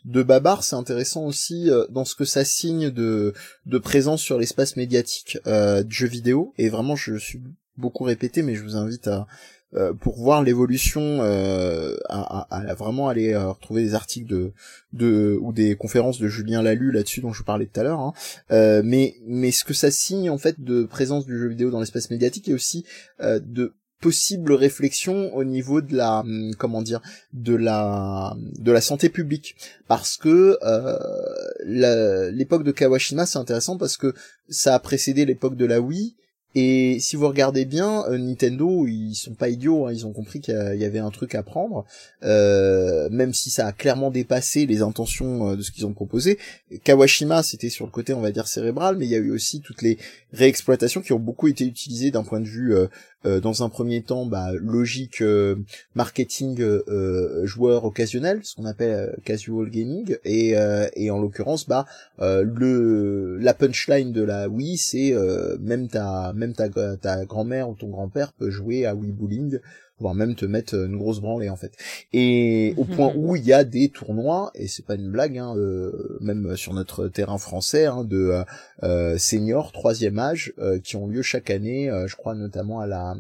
de Babar, c'est intéressant aussi euh, dans ce que ça signe de, de présence sur l'espace médiatique euh, de jeux vidéo. Et vraiment, je suis beaucoup répété, mais je vous invite à euh, pour voir l'évolution, euh, à, à- à vraiment aller euh, retrouver des articles de, de ou des conférences de Julien Lalu là-dessus dont je vous parlais tout à l'heure. hein. Euh, mais mais ce que ça signe en fait de présence du jeu vidéo dans l'espace médiatique et aussi euh, de possibles réflexions au niveau de la hum, comment dire de la de la santé publique. Parce que euh, l'époque de Kawashima c'est intéressant parce que ça a précédé l'époque de la Wii. Et si vous regardez bien euh, Nintendo ils sont pas idiots hein, ils ont compris qu'il y avait un truc à prendre. Euh, même si ça a clairement dépassé les intentions euh, de ce qu'ils ont proposé. Kawashima c'était sur le côté on va dire cérébral mais il y a eu aussi toutes les réexploitations qui ont beaucoup été utilisées d'un point de vue euh, dans un premier temps bah, logique euh, marketing euh, joueur occasionnel ce qu'on appelle casual gaming. Et et en l'occurrence bah le la punchline de la Wii c'est même ta même ta ta grand-mère ou ton grand-père peut jouer à Wii bowling voire même te mettre une grosse branlée en fait. Et (laughs) au point où il y a des tournois et c'est pas une blague hein, euh, même sur notre terrain français hein, de euh, euh, seniors troisième âge euh, qui ont lieu chaque année euh, je crois notamment à la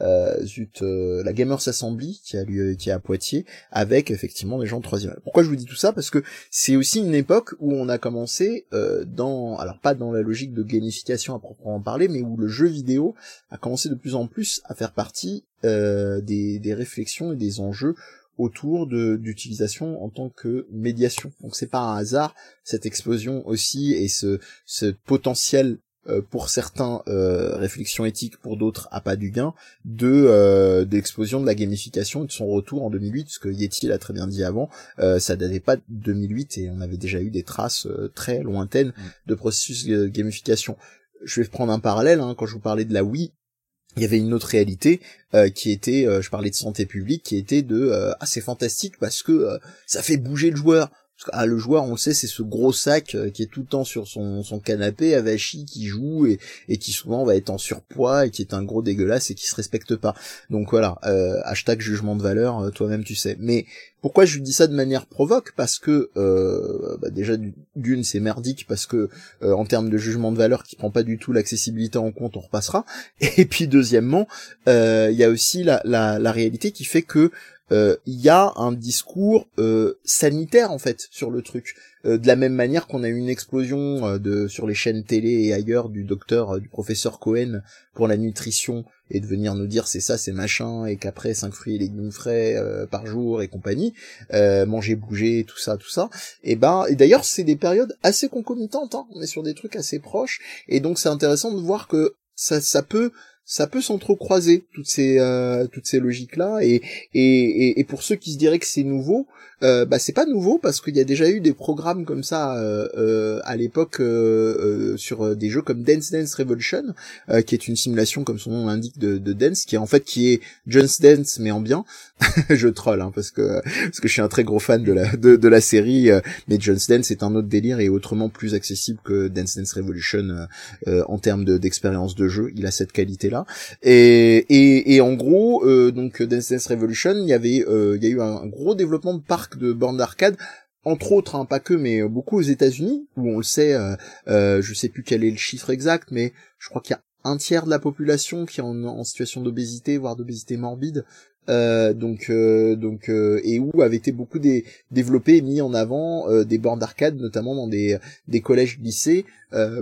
euh, zut, euh, la Gamers Assembly qui a lieu qui est à Poitiers avec effectivement des gens de troisième. Pourquoi je vous dis tout ça? Parce que c'est aussi une époque où on a commencé euh, dans alors pas dans la logique de gamification à proprement parler, mais où le jeu vidéo a commencé de plus en plus à faire partie euh, des, des réflexions et des enjeux autour de d'utilisation en tant que médiation. Donc c'est pas un hasard cette explosion aussi et ce ce potentiel pour certains euh, réflexions éthiques, pour d'autres à pas du gain, de euh, d'explosion de la gamification et de son retour en 2008, parce que Yeti l'a très bien dit avant, euh, ça datait pas de 2008 et on avait déjà eu des traces euh, très lointaines de processus de gamification. Je vais prendre un parallèle, hein, quand je vous parlais de la Wii, il y avait une autre réalité euh, qui était, euh, je parlais de santé publique, qui était de euh, ah c'est fantastique parce que euh, ça fait bouger le joueur. Ah, le joueur, on le sait, c'est ce gros sac euh, qui est tout le temps sur son, son canapé, avachi, qui joue et, qui souvent va être en surpoids et qui est un gros dégueulasse et qui se respecte pas. Donc voilà, euh, hashtag jugement de valeur, euh, toi-même tu sais. Mais pourquoi je dis ça de manière provoque? Parce que euh, bah, déjà d'une c'est merdique parce que en termes de jugement de valeur qui prend pas du tout l'accessibilité en compte, on repassera. (laughs) Et puis deuxièmement, il y a aussi la réalité qui fait que euh, il y a un discours euh, sanitaire en fait sur le truc. Euh, de la même manière qu'on a eu une explosion euh, de sur les chaînes télé et ailleurs du docteur, euh, du professeur Cohen pour la nutrition et de venir nous dire c'est ça, c'est machin et qu'après cinq fruits et légumes frais euh, par jour et compagnie, euh, manger, bouger, tout ça, tout ça. Et ben et d'ailleurs c'est des périodes assez concomitantes. Hein, on est sur des trucs assez proches et donc c'est intéressant de voir que ça, ça peut ça peut s'entrecroiser toutes ces euh, toutes ces logiques là et, et et pour ceux qui se diraient que c'est nouveau euh, bah c'est pas nouveau parce qu'il y a déjà eu des programmes comme ça euh, euh à l'époque euh, sur des jeux comme Dance Dance Revolution qui est une simulation comme son nom l'indique de, de, dance qui est en fait qui est Just Dance mais en bien (laughs) je troll hein, parce que parce que je suis un très gros fan de la de, de la série mais Just Dance est un autre délire et autrement plus accessible que Dance Dance Revolution en termes d'expérience de, jeu il a cette qualité là et et, et en gros donc Dance Dance Revolution il y avait il y a eu un, gros développement de parc de bornes d'arcade entre autres, hein, pas que, mais beaucoup aux États-Unis, où on le sait, euh, euh, je sais plus quel est le chiffre exact, mais je crois qu'il y a un tiers de la population qui est en, situation d'obésité, voire d'obésité morbide. Euh, donc, euh, donc, et où avait été beaucoup des, développé et mis en avant des bornes d'arcade, notamment dans des, des collèges, lycées,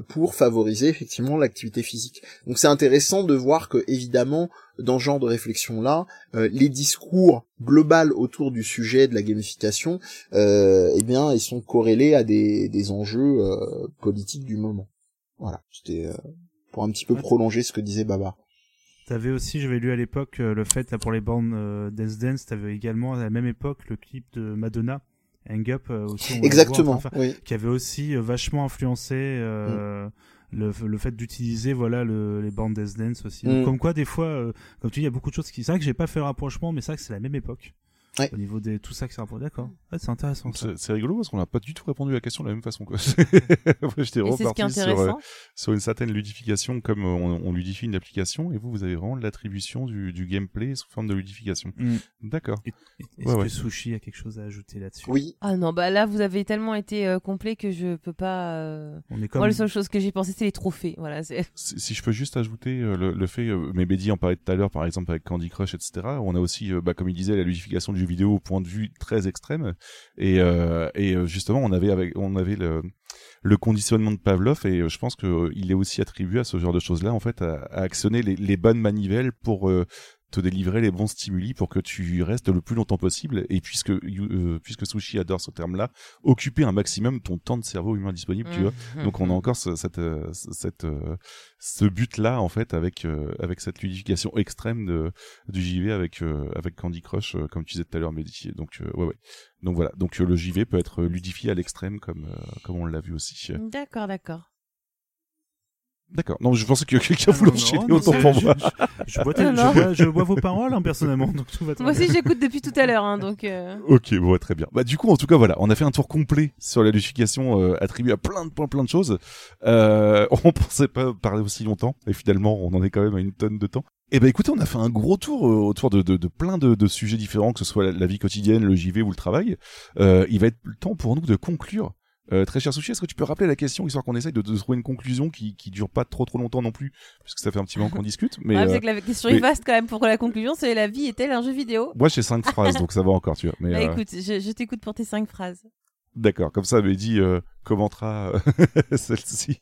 pour favoriser effectivement l'activité physique. Donc, c'est intéressant de voir que évidemment dans ce genre de réflexion là, euh, les discours globaux autour du sujet de la gamification, euh, eh bien, ils sont corrélés à des, des enjeux euh, politiques du moment. Voilà, c'était euh, pour un petit peu prolonger ce que disait Baba. T'avais aussi, j'avais lu à l'époque le fait là, pour les bandes euh, Dance Dance, t'avais également à la même époque le clip de Madonna, Hang Up aussi. Exactement. oui. Qui avait aussi vachement influencé. Mm le, le fait d'utiliser voilà le, les bandes Dance aussi. Mm. comme quoi des fois, euh, comme tu dis, il y a beaucoup de choses qui. C'est vrai que j'ai pas fait le rapprochement, mais c'est vrai que c'est la même époque. Ouais. Au niveau de tout ça rapporté, d'accord. Ouais, c'est intéressant. C'est rigolo parce qu'on n'a pas du tout répondu à la question de la même façon. Quoi. (laughs) J'étais reparti sur, euh, sur une certaine ludification comme euh, on, on ludifie une application et vous, vous avez vraiment l'attribution du, du, gameplay sous forme de ludification. Mm. D'accord. Est-ce ouais, que Sushi a quelque chose à ajouter là-dessus? Oui. Ah non, bah là, vous avez tellement été euh, complet que je peux pas. On est comme... Moi, la seule chose que j'ai pensé, c'est les trophées. Voilà, (laughs) si, si je peux juste ajouter le, le, fait, mais Bédi en parlait tout à l'heure, par exemple avec Candy Crush, etc. On a aussi, bah, comme il disait, la ludification du vidéo au point de vue très extrême. Et, euh, et euh, justement, on avait on avait le, conditionnement de Pavlov et euh, je pense que il est aussi attribué à ce genre de choses-là, en fait, à, actionner les, bonnes manivelles pour te délivrer les bons stimuli pour que tu restes le plus longtemps possible et puisque euh, puisque Sushi adore ce terme-là, occuper un maximum ton temps de cerveau humain disponible, tu vois. Mmh, mmh, Donc on a mmh. encore ce, cette euh, cette euh, ce but-là en fait avec avec cette ludification extrême de du JV avec avec Candy Crush comme tu disais tout à l'heure Mehdi. Donc ouais ouais. Donc voilà. Donc le JV peut être ludifié à l'extrême comme comme on l'a vu aussi. D'accord, d'accord. D'accord. Non, je pensais que quelqu'un voulait enchaîner autant pour moi. Je, vois, je, vois, vos paroles, hein, personnellement, donc tout va Moi aussi, j'écoute depuis tout à l'heure, hein, donc. Euh... Ok, bon, très bien. Bah, du coup, en tout cas, voilà, on a fait un tour complet sur la ludification euh, attribuée à plein de plein, plein de choses. Euh, on (laughs) pensait pas parler aussi longtemps, et finalement, on en est quand même à une tonne de temps. Eh ben écoutez, on a fait un gros tour euh, autour de, de, de plein de, de, sujets différents, que ce soit la, la, vie quotidienne, le JV ou le travail. Euh, il va être le temps pour nous de conclure euh, très cher Sushi, est-ce que tu peux rappeler la question histoire qu'on essaye de, de, trouver une conclusion qui, qui dure pas trop trop longtemps non plus, puisque ça fait un petit moment qu'on discute. Mais c'est que la question est vaste quand même pour la conclusion. C'est la vie est-elle un jeu vidéo? Moi j'ai cinq phrases, donc ça va encore, tu vois. Mais bah, euh, écoute, je, je t'écoute pour tes cinq phrases. D'accord, comme ça, Mehdi euh, commentera (laughs) celle-ci.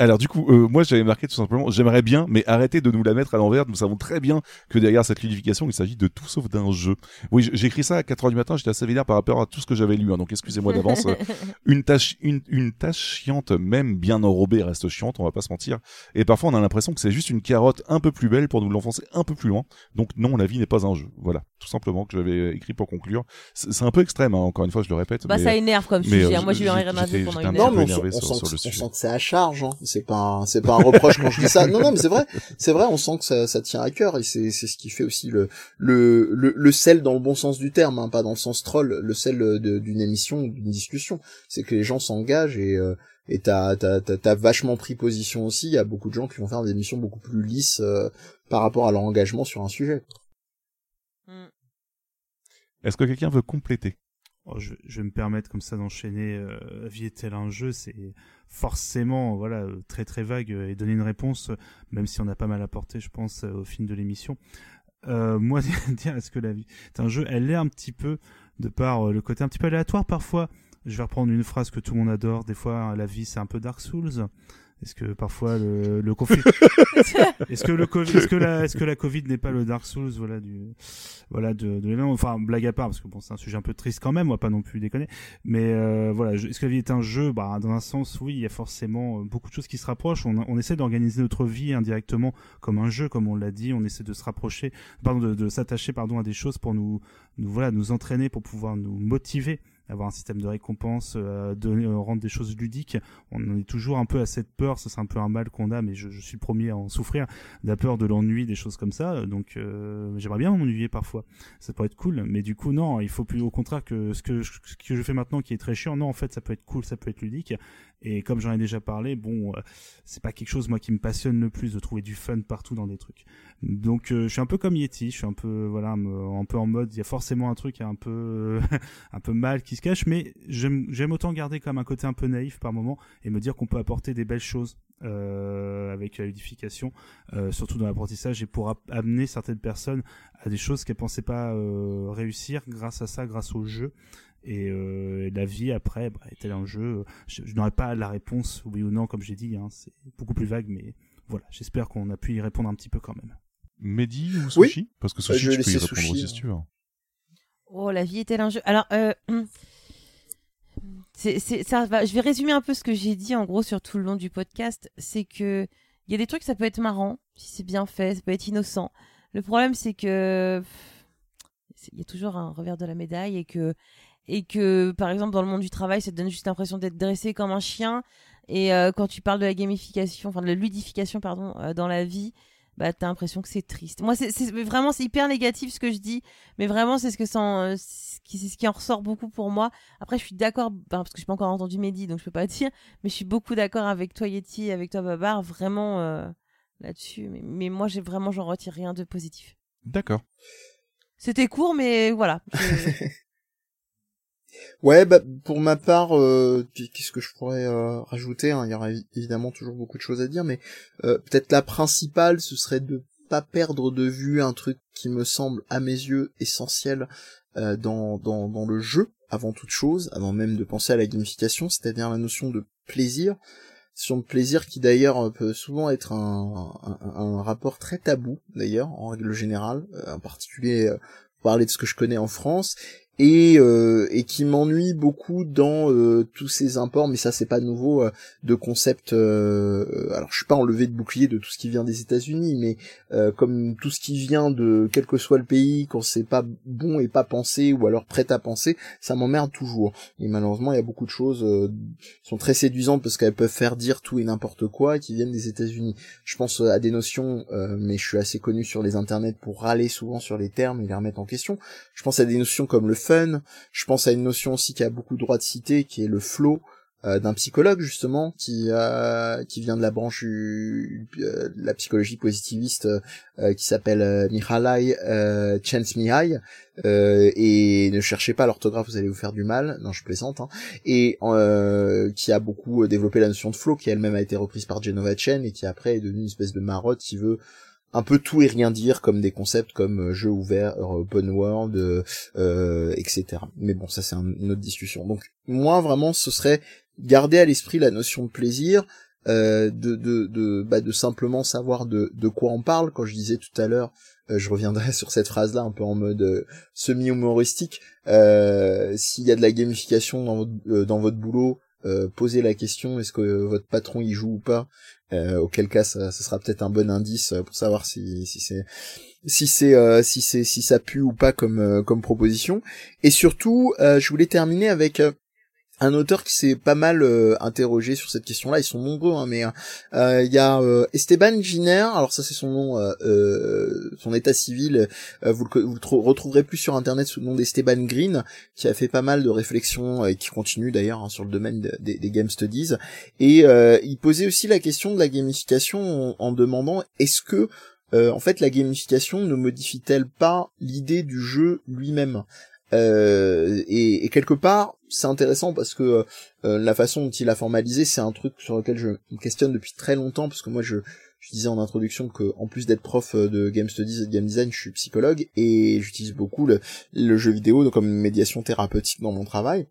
Euh, alors du coup, euh, moi j'avais marqué tout simplement, j'aimerais bien, mais arrêtez de nous la mettre à l'envers. Nous savons très bien que derrière cette ludification, il s'agit de tout sauf d'un jeu. Oui, j'ai écrit ça à 4 heures du matin. J'étais assez vénère par rapport à tout ce que j'avais lu, hein, donc excusez-moi d'avance. (laughs) une tâche, une, une tâche chiante, même bien enrobée, reste chiante. On va pas se mentir. Et parfois, on a l'impression que c'est juste une carotte un peu plus belle pour nous l'enfoncer un peu plus loin. Donc non, la vie n'est pas un jeu. Voilà, tout simplement que j'avais écrit pour conclure. C'est un peu extrême, hein, encore une fois, je le répète. Bah ça énerve comme sujet. Hein. moi j'ai eu rien à dire pendant une heure. Non, mais on, sent que c'est à charge. Hein. C'est pas, c'est pas un reproche quand je dis ça. Non, non, mais c'est vrai, c'est vrai. On sent que ça, ça tient à cœur et c'est, c'est ce qui fait aussi le, le, le, sel dans le bon sens du terme, hein, pas dans le sens troll, le sel d'une émission, d'une discussion. C'est que les gens s'engagent et euh, et t'as, t'as, t'as, vachement pris position aussi. Il y a beaucoup de gens qui vont faire des émissions beaucoup plus lisses euh, par rapport à leur engagement sur un sujet. Mm. Est-ce que quelqu'un veut compléter? Oh, je, je, vais me permettre comme ça d'enchaîner. Euh, vie est-elle un jeu? C'est forcément voilà très très vague et donner une réponse, même si on a pas mal apporté, je pense, au film de l'émission. Euh, (laughs) moi, (laughs) dire est-ce que la vie est un jeu Elle est un petit peu de par euh, le côté un petit peu aléatoire parfois. Je vais reprendre une phrase que tout le monde adore. Des fois, la vie c'est un peu Dark Souls. Est-ce que parfois le, le Covid, (laughs) est-ce que le Covid, est-ce que la, est-ce que la Covid n'est pas le Dark Souls, voilà du, voilà de, de enfin blague à part parce que bon c'est un sujet un peu triste quand même, on va pas non plus déconner, mais euh, voilà, est-ce que la vie est un jeu? Bah dans un sens oui, il y a forcément euh, beaucoup de choses qui se rapprochent. On, on essaie d'organiser notre vie indirectement comme un jeu, comme on l'a dit, on essaie de se rapprocher, pardon, de, de s'attacher pardon à des choses pour nous, nous voilà, nous entraîner pour pouvoir nous motiver avoir un système de récompense, euh, donner, euh, rendre des choses ludiques. On est toujours un peu à cette peur, ça c'est un peu un mal qu'on a, mais je, je, suis le premier à en souffrir, la peur de l'ennui, des choses comme ça. Donc euh, j'aimerais bien m'ennuyer parfois, ça pourrait être cool, mais du coup non, il faut plus au contraire que ce que, ce que je fais maintenant qui est très chiant, non en fait ça peut être cool, ça peut être ludique. Et comme j'en ai déjà parlé, bon, euh, c'est pas quelque chose moi qui me passionne le plus de trouver du fun partout dans des trucs. Donc euh, je suis un peu comme Yeti, je suis un peu voilà un peu en mode il y a forcément un truc un peu (laughs) un peu mal qui se cache, mais j'aime autant garder comme un côté un peu naïf par moment et me dire qu'on peut apporter des belles choses euh, avec la ludification, euh, surtout dans l'apprentissage et pour amener certaines personnes à des choses qu'elles pensaient pas réussir grâce à ça, grâce au jeu. Et, la vie après bah, est-elle un jeu Je, n'aurais pas la réponse oui ou non comme j'ai dit, hein, c'est beaucoup plus vague, mais voilà, j'espère qu'on a pu y répondre un petit peu quand même. Mehdi ou Sushi? Oui. Parce que Sushi, tu peux y répondre aussi si tu veux. Oh, la vie est-elle un jeu? Alors, euh, c'est, ça va. Je vais résumer un peu ce que j'ai dit en gros sur tout le long du podcast. C'est que il y a des trucs, ça peut être marrant si c'est bien fait, ça peut être innocent. Le problème, c'est que il y a toujours un revers de la médaille et que et que par exemple dans le monde du travail, ça te donne juste l'impression d'être dressé comme un chien. Et euh, quand tu parles de la gamification, enfin de la ludification, pardon, euh, dans la vie, bah t'as l'impression que c'est triste. Moi, c'est vraiment c'est hyper négatif ce que je dis, mais vraiment c'est ce que c'est ce qui en ressort beaucoup pour moi. Après, je suis d'accord parce que je n'ai pas encore entendu Mehdi, donc je peux pas (laughs) dire, mais je suis beaucoup d'accord avec toi Yeti, avec toi Babar, vraiment euh, là-dessus. Mais, mais, moi, j'ai vraiment j'en retire rien de positif. D'accord. C'était court, mais voilà. (laughs) Ouais, bah, pour ma part, euh, qu'est-ce que je pourrais euh, rajouter hein, Il y aura évidemment toujours beaucoup de choses à dire, mais euh, peut-être la principale, ce serait de pas perdre de vue un truc qui me semble, à mes yeux, essentiel euh, dans, dans, dans le jeu, avant toute chose, avant même de penser à la gamification, c'est-à-dire la notion de plaisir, notion de plaisir qui d'ailleurs peut souvent être un, un, un, rapport très tabou, d'ailleurs, en règle générale, en particulier parler de ce que je connais en France, et, euh, et qui m'ennuie beaucoup dans euh, tous ces imports, mais ça c'est pas nouveau, euh, de concepts. alors je suis pas enlevé de bouclier de tout ce qui vient des États-Unis, mais comme tout ce qui vient de quel que soit le pays, quand c'est pas bon et pas pensé ou alors prêt à penser, ça m'emmerde toujours. Et malheureusement il y a beaucoup de choses qui sont très séduisantes parce qu'elles peuvent faire dire tout et n'importe quoi qui viennent des États-Unis. Je pense à des notions, mais je suis assez connu sur les internets pour râler souvent sur les termes et les remettre en question. Je pense à des notions comme le je pense à une notion aussi qui a beaucoup de droit de citer, qui est le flow, euh, d'un psychologue justement qui euh, qui vient de la branche euh, de la psychologie positiviste qui s'appelle Mihaly Csikszentmihalyi et ne cherchez pas l'orthographe vous allez vous faire du mal. Non je plaisante hein, et qui a beaucoup développé la notion de flow qui elle-même a été reprise par Genova Chen et qui après est devenue une espèce de marotte qui veut un peu tout et rien dire comme des concepts comme euh, jeu ouvert, euh, open world, euh, etc. Mais bon, ça c'est une autre discussion. Donc moi vraiment, ce serait garder à l'esprit la notion de plaisir, bah, de simplement savoir de quoi on parle. Quand je disais tout à l'heure, je reviendrai (laughs) sur cette phrase-là un peu en mode semi humoristique. S'il y a de la gamification dans votre boulot, posez la question est-ce que votre patron y joue ou pas? Auquel cas ça, ça sera peut-être un bon indice pour savoir si, si c'est si c'est euh, si c'est si ça pue ou pas comme euh, comme proposition. Et surtout je voulais terminer avec un auteur qui s'est pas mal interrogé sur cette question-là, ils sont nombreux, hein, mais il y a Esteban Giner, alors ça c'est son nom, son état civil, vous, le, retrouverez plus sur internet sous le nom d'Esteban Green, qui a fait pas mal de réflexions et qui continue d'ailleurs hein, sur le domaine des, game studies, et il posait aussi la question de la gamification en, en demandant est-ce que en fait la gamification ne modifie-t-elle pas l'idée du jeu lui-même? Euh, et, quelque part, c'est intéressant parce que euh, la façon dont il a formalisé, c'est un truc sur lequel je me questionne depuis très longtemps, parce que moi, je, disais en introduction que en plus d'être prof de game studies et de game design, je suis psychologue et j'utilise beaucoup le, jeu vidéo comme une médiation thérapeutique dans mon travail.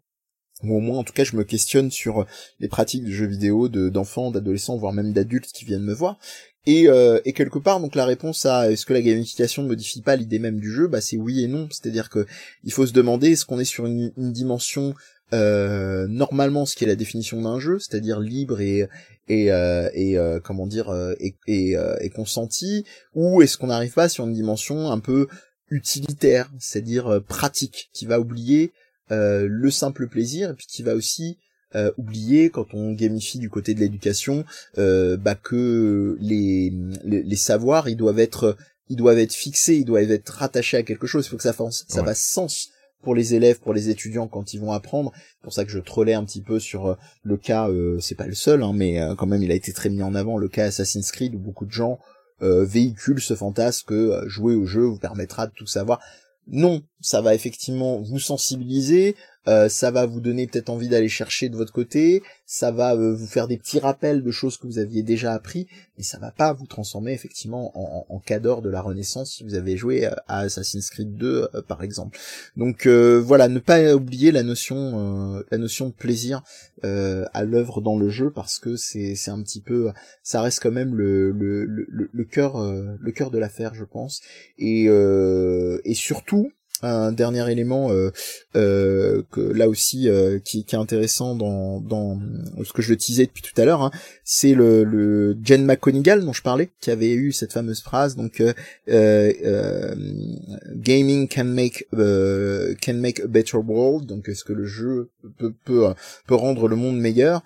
ou au moins en tout cas je me questionne sur les pratiques de jeux vidéo de d'enfants, d'adolescents, voire même d'adultes qui viennent me voir. Et, euh, et quelque part, donc la réponse à est-ce que la gamification ne modifie pas l'idée même du jeu, bah c'est oui et non. C'est-à-dire que il faut se demander est-ce qu'on est sur une, dimension euh, normalement ce qui est la définition d'un jeu, c'est-à-dire libre et et, euh, et euh, comment dire euh, et, et, et consenti, ou est-ce qu'on n'arrive pas sur une dimension un peu utilitaire, c'est-à-dire pratique, qui va oublier le simple plaisir et puis qui va aussi euh, oublier quand on gamifie du côté de l'éducation euh, bah que les, les, savoirs ils doivent être ils doivent être fixés ils doivent être rattachés à quelque chose. Il faut que ça fasse ça fasse sens pour les élèves pour les étudiants quand ils vont apprendre. C'est pour ça que je trollais un petit peu sur euh, le cas euh, c'est pas le seul hein, mais quand même il a été très mis en avant le cas Assassin's Creed où beaucoup de gens véhiculent ce fantasme que jouer au jeu vous permettra de tout savoir. Non, ça va effectivement vous sensibiliser, euh, ça va vous donner peut-être envie d'aller chercher de votre côté, ça va euh, vous faire des petits rappels de choses que vous aviez déjà appris, mais ça va pas vous transformer effectivement en, en, cadre de la Renaissance si vous avez joué euh, à Assassin's Creed 2 par exemple. Donc voilà, ne pas oublier la notion, la notion de plaisir à l'œuvre dans le jeu parce que c'est c'est un petit peu, ça reste quand même le le le, le cœur le cœur de l'affaire je pense et et surtout un dernier élément euh, euh, que là aussi euh, qui, qui, est intéressant dans, dans ce que je le disais depuis tout à l'heure, hein, c'est le, le Jen McConigal dont je parlais, qui avait eu cette fameuse phrase donc gaming can make can make a better world, donc est-ce que le jeu peut, peut peut rendre le monde meilleur.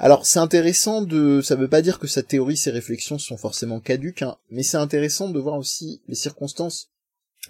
Alors c'est intéressant de, ça veut pas dire que sa théorie, ses réflexions sont forcément caduques, hein, mais c'est intéressant de voir aussi les circonstances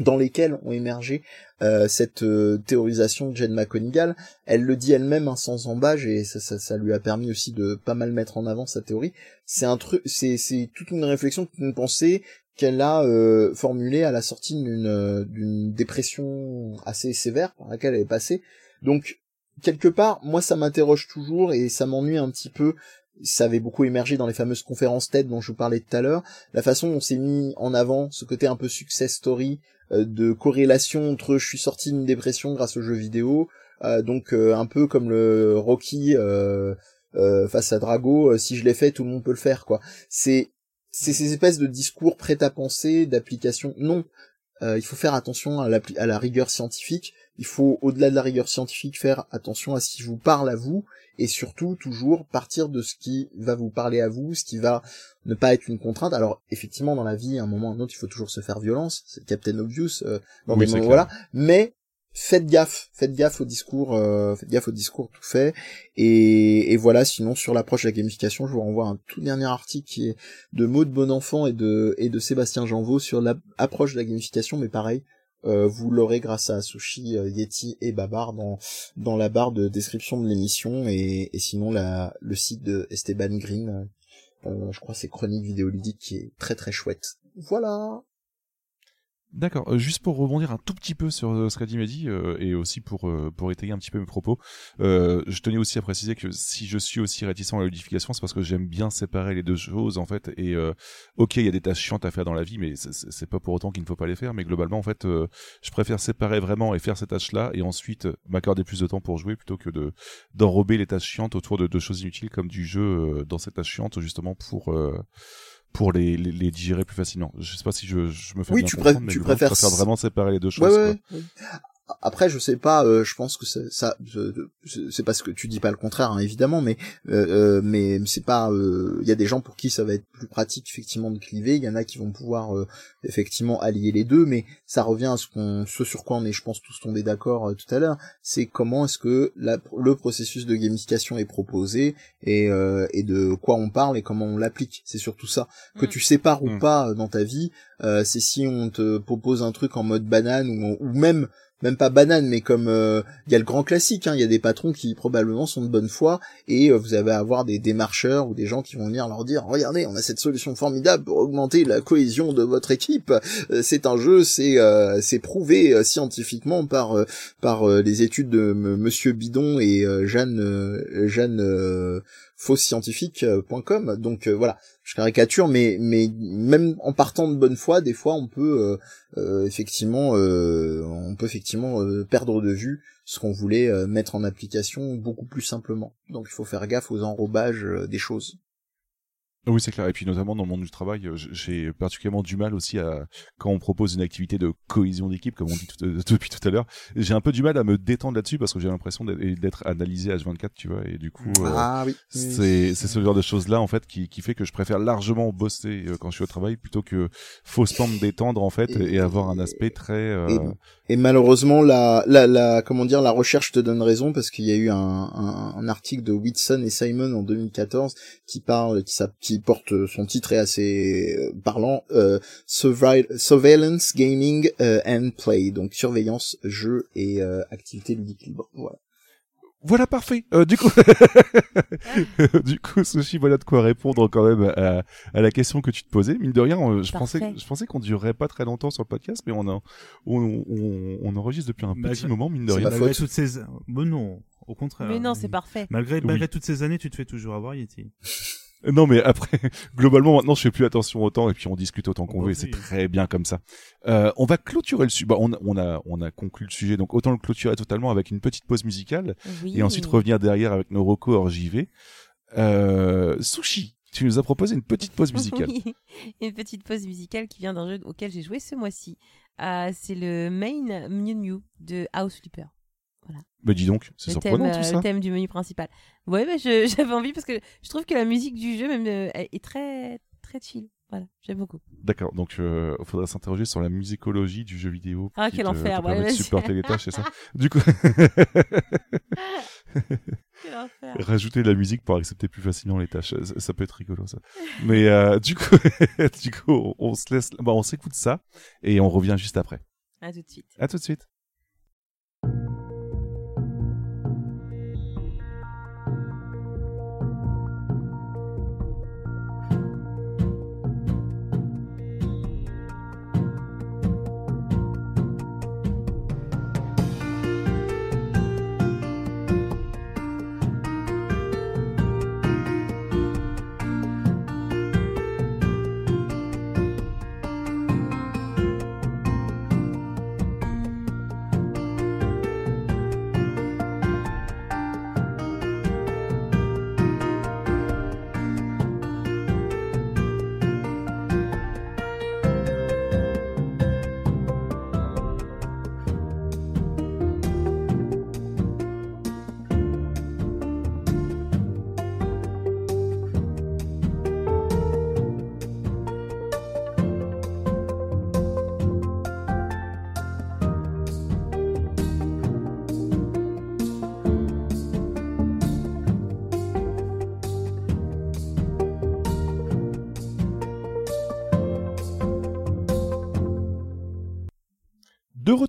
dans lesquelles ont émergé euh, cette euh, théorisation de Jen McConigal. Elle le dit elle-même hein, sans embâge et ça, ça, lui a permis aussi de pas mal mettre en avant sa théorie. C'est un truc, c'est c'est toute une réflexion, toute une pensée qu'elle a euh, formulée à la sortie d'une d'une dépression assez sévère par laquelle elle est passée. Donc quelque part, moi ça m'interroge toujours et ça m'ennuie un petit peu ça avait beaucoup émergé dans les fameuses conférences TED dont je vous parlais tout à l'heure, la façon dont on s'est mis en avant ce côté un peu success story, euh, de corrélation entre je suis sorti d'une dépression grâce aux jeux vidéo, euh, donc euh, un peu comme le Rocky face à Drago, si je l'ai fait, tout le monde peut le faire, quoi. C'est c'est ces espèces de discours prêts à penser, d'application. Non, il faut faire attention à la, à la rigueur scientifique. Il faut, au-delà de la rigueur scientifique, faire attention à ce qui vous parle à vous et surtout toujours partir de ce qui va vous parler à vous, ce qui va ne pas être une contrainte. Alors effectivement dans la vie, à un moment ou à un autre, il faut toujours se faire violence, c'est Captain Obvious euh, dans des moments voilà, mais faites gaffe, faites gaffe au discours, euh, faites gaffe au discours tout fait. Et, et voilà, sinon sur l'approche de la gamification, je vous renvoie un tout dernier article qui est de Maud Bonenfant et de et de Sébastien Janvaux sur l'approche de la gamification, mais pareil, euh, vous l'aurez grâce à Sushi, euh, Yeti et Babar dans dans la barre de description de l'émission et, et sinon la, le site de Esteban Green, euh, je crois c'est Chronique vidéoludique qui est très très chouette. Voilà. D'accord. Euh, juste pour rebondir un tout petit peu sur euh, ce qu'a dit Mehdi euh, et aussi pour pour étayer un petit peu mes propos, je tenais aussi à préciser que si je suis aussi réticent à la c'est parce que j'aime bien séparer les deux choses en fait. Et ok, il y a des tâches chiantes à faire dans la vie, mais c'est pas pour autant qu'il ne faut pas les faire. Mais globalement, en fait, je préfère séparer vraiment et faire ces tâches-là et ensuite m'accorder plus de temps pour jouer plutôt que de d'enrober les tâches chiantes autour de, de choses inutiles comme du jeu dans ces tâches chiantes justement pour pour les, les, les, digérer plus facilement. Je sais pas si je, je me fais oui, bien tu comprendre, mais tu préfères... je préfère vraiment séparer les deux choses. Ouais, ouais, après, je sais pas. Euh, je pense que ça, c'est parce que tu dis pas le contraire, hein, évidemment, mais euh, euh mais c'est pas. Il euh, y a des gens pour qui ça va être plus pratique effectivement de cliver. Il y en a qui vont pouvoir effectivement allier les deux, mais ça revient à ce qu'on, ce sur quoi on est, je pense, tous tombés d'accord tout à l'heure. C'est comment est-ce que la, le processus de gamification est proposé et et de quoi on parle et comment on l'applique. C'est surtout ça que mm. tu sépares ou mm. pas dans ta vie. c'est si on te propose un truc en mode banane ou, ou même même pas banane, mais comme euh, il y a le grand classique, hein, il y a des patrons qui probablement sont de bonne foi et euh, vous allez avoir des démarcheurs ou des gens qui vont venir leur dire regardez, on a cette solution formidable pour augmenter la cohésion de votre équipe. Euh, c'est un jeu, c'est c'est prouvé scientifiquement par par les études de Monsieur Bidon et Jeanne Jeanne. Donc voilà, je caricature, mais mais même en partant de bonne foi, des fois on peut effectivement on peut effectivement perdre de vue ce qu'on voulait mettre en application beaucoup plus simplement. Donc il faut faire gaffe aux enrobages des choses. Oui, c'est clair. Et puis notamment dans le monde du travail, euh, j'ai particulièrement du mal aussi à quand on propose une activité de cohésion d'équipe, comme on dit euh, (laughs) depuis tout à l'heure. J'ai un peu du mal à me détendre là-dessus parce que j'ai l'impression d'être analysé H24, tu vois. Et du coup, euh, ah, oui. c'est ce genre de choses là en fait qui qui fait que je préfère largement bosser quand je suis au travail plutôt que faussement me détendre en fait et, avoir un aspect très. Et, malheureusement, la, la la comment dire, la recherche te donne raison parce qu'il y a eu un, un, un article de Whitson et Simon en 2014 qui parle qui porte euh, son titre est assez euh, parlant, euh, Surveillance Gaming and Play, donc surveillance, jeu et activité ludique libre. Voilà. Voilà parfait. du coup, (laughs) du coup, Sushi, voilà de quoi répondre quand même à, la question que tu te posais. Mine de rien, je pensais, je pensais qu'on durerait pas très longtemps sur le podcast, mais on a, on, on, enregistre depuis un petit moment, mine de rien. Toutes ces... non, au contraire. Mais non, c'est parfait. Malgré, malgré toutes ces années, tu te fais toujours avoir, Yeti. Non, mais après, (laughs) globalement, maintenant, je fais plus attention autant et puis on discute autant qu'on veut. C'est très bien comme ça. Euh, on va clôturer le sujet. Bah, on, on, a, on a conclu le sujet, donc autant le clôturer totalement avec une petite pause musicale et ensuite revenir derrière avec nos recos hors JV. Euh, Sushi, tu nous as proposé une petite pause musicale. (laughs) oui, une petite pause musicale qui vient d'un jeu auquel j'ai joué ce mois-ci. Euh, c'est le Main Mew Mew de House Flipper. Voilà. Bah dis donc, c'est surprenant tout euh, ça. Le thème du menu principal. Ouais, mais (laughs) j'avais envie parce que je trouve que la musique du jeu même euh, est très très chill. Voilà, j'aime beaucoup. D'accord, donc il euh, faudrait s'interroger sur la musicologie du jeu vidéo. Ah, quel enfer, ouais, de supporter les tâches, c'est ça (laughs) Du coup. (laughs) quel enfer. Rajouter de la musique pour accepter plus facilement les tâches, ça, peut être rigolo ça. Mais euh, du coup, du coup, on, se laisse, bon, on s'écoute ça et on revient juste après. À tout de suite. À tout de suite.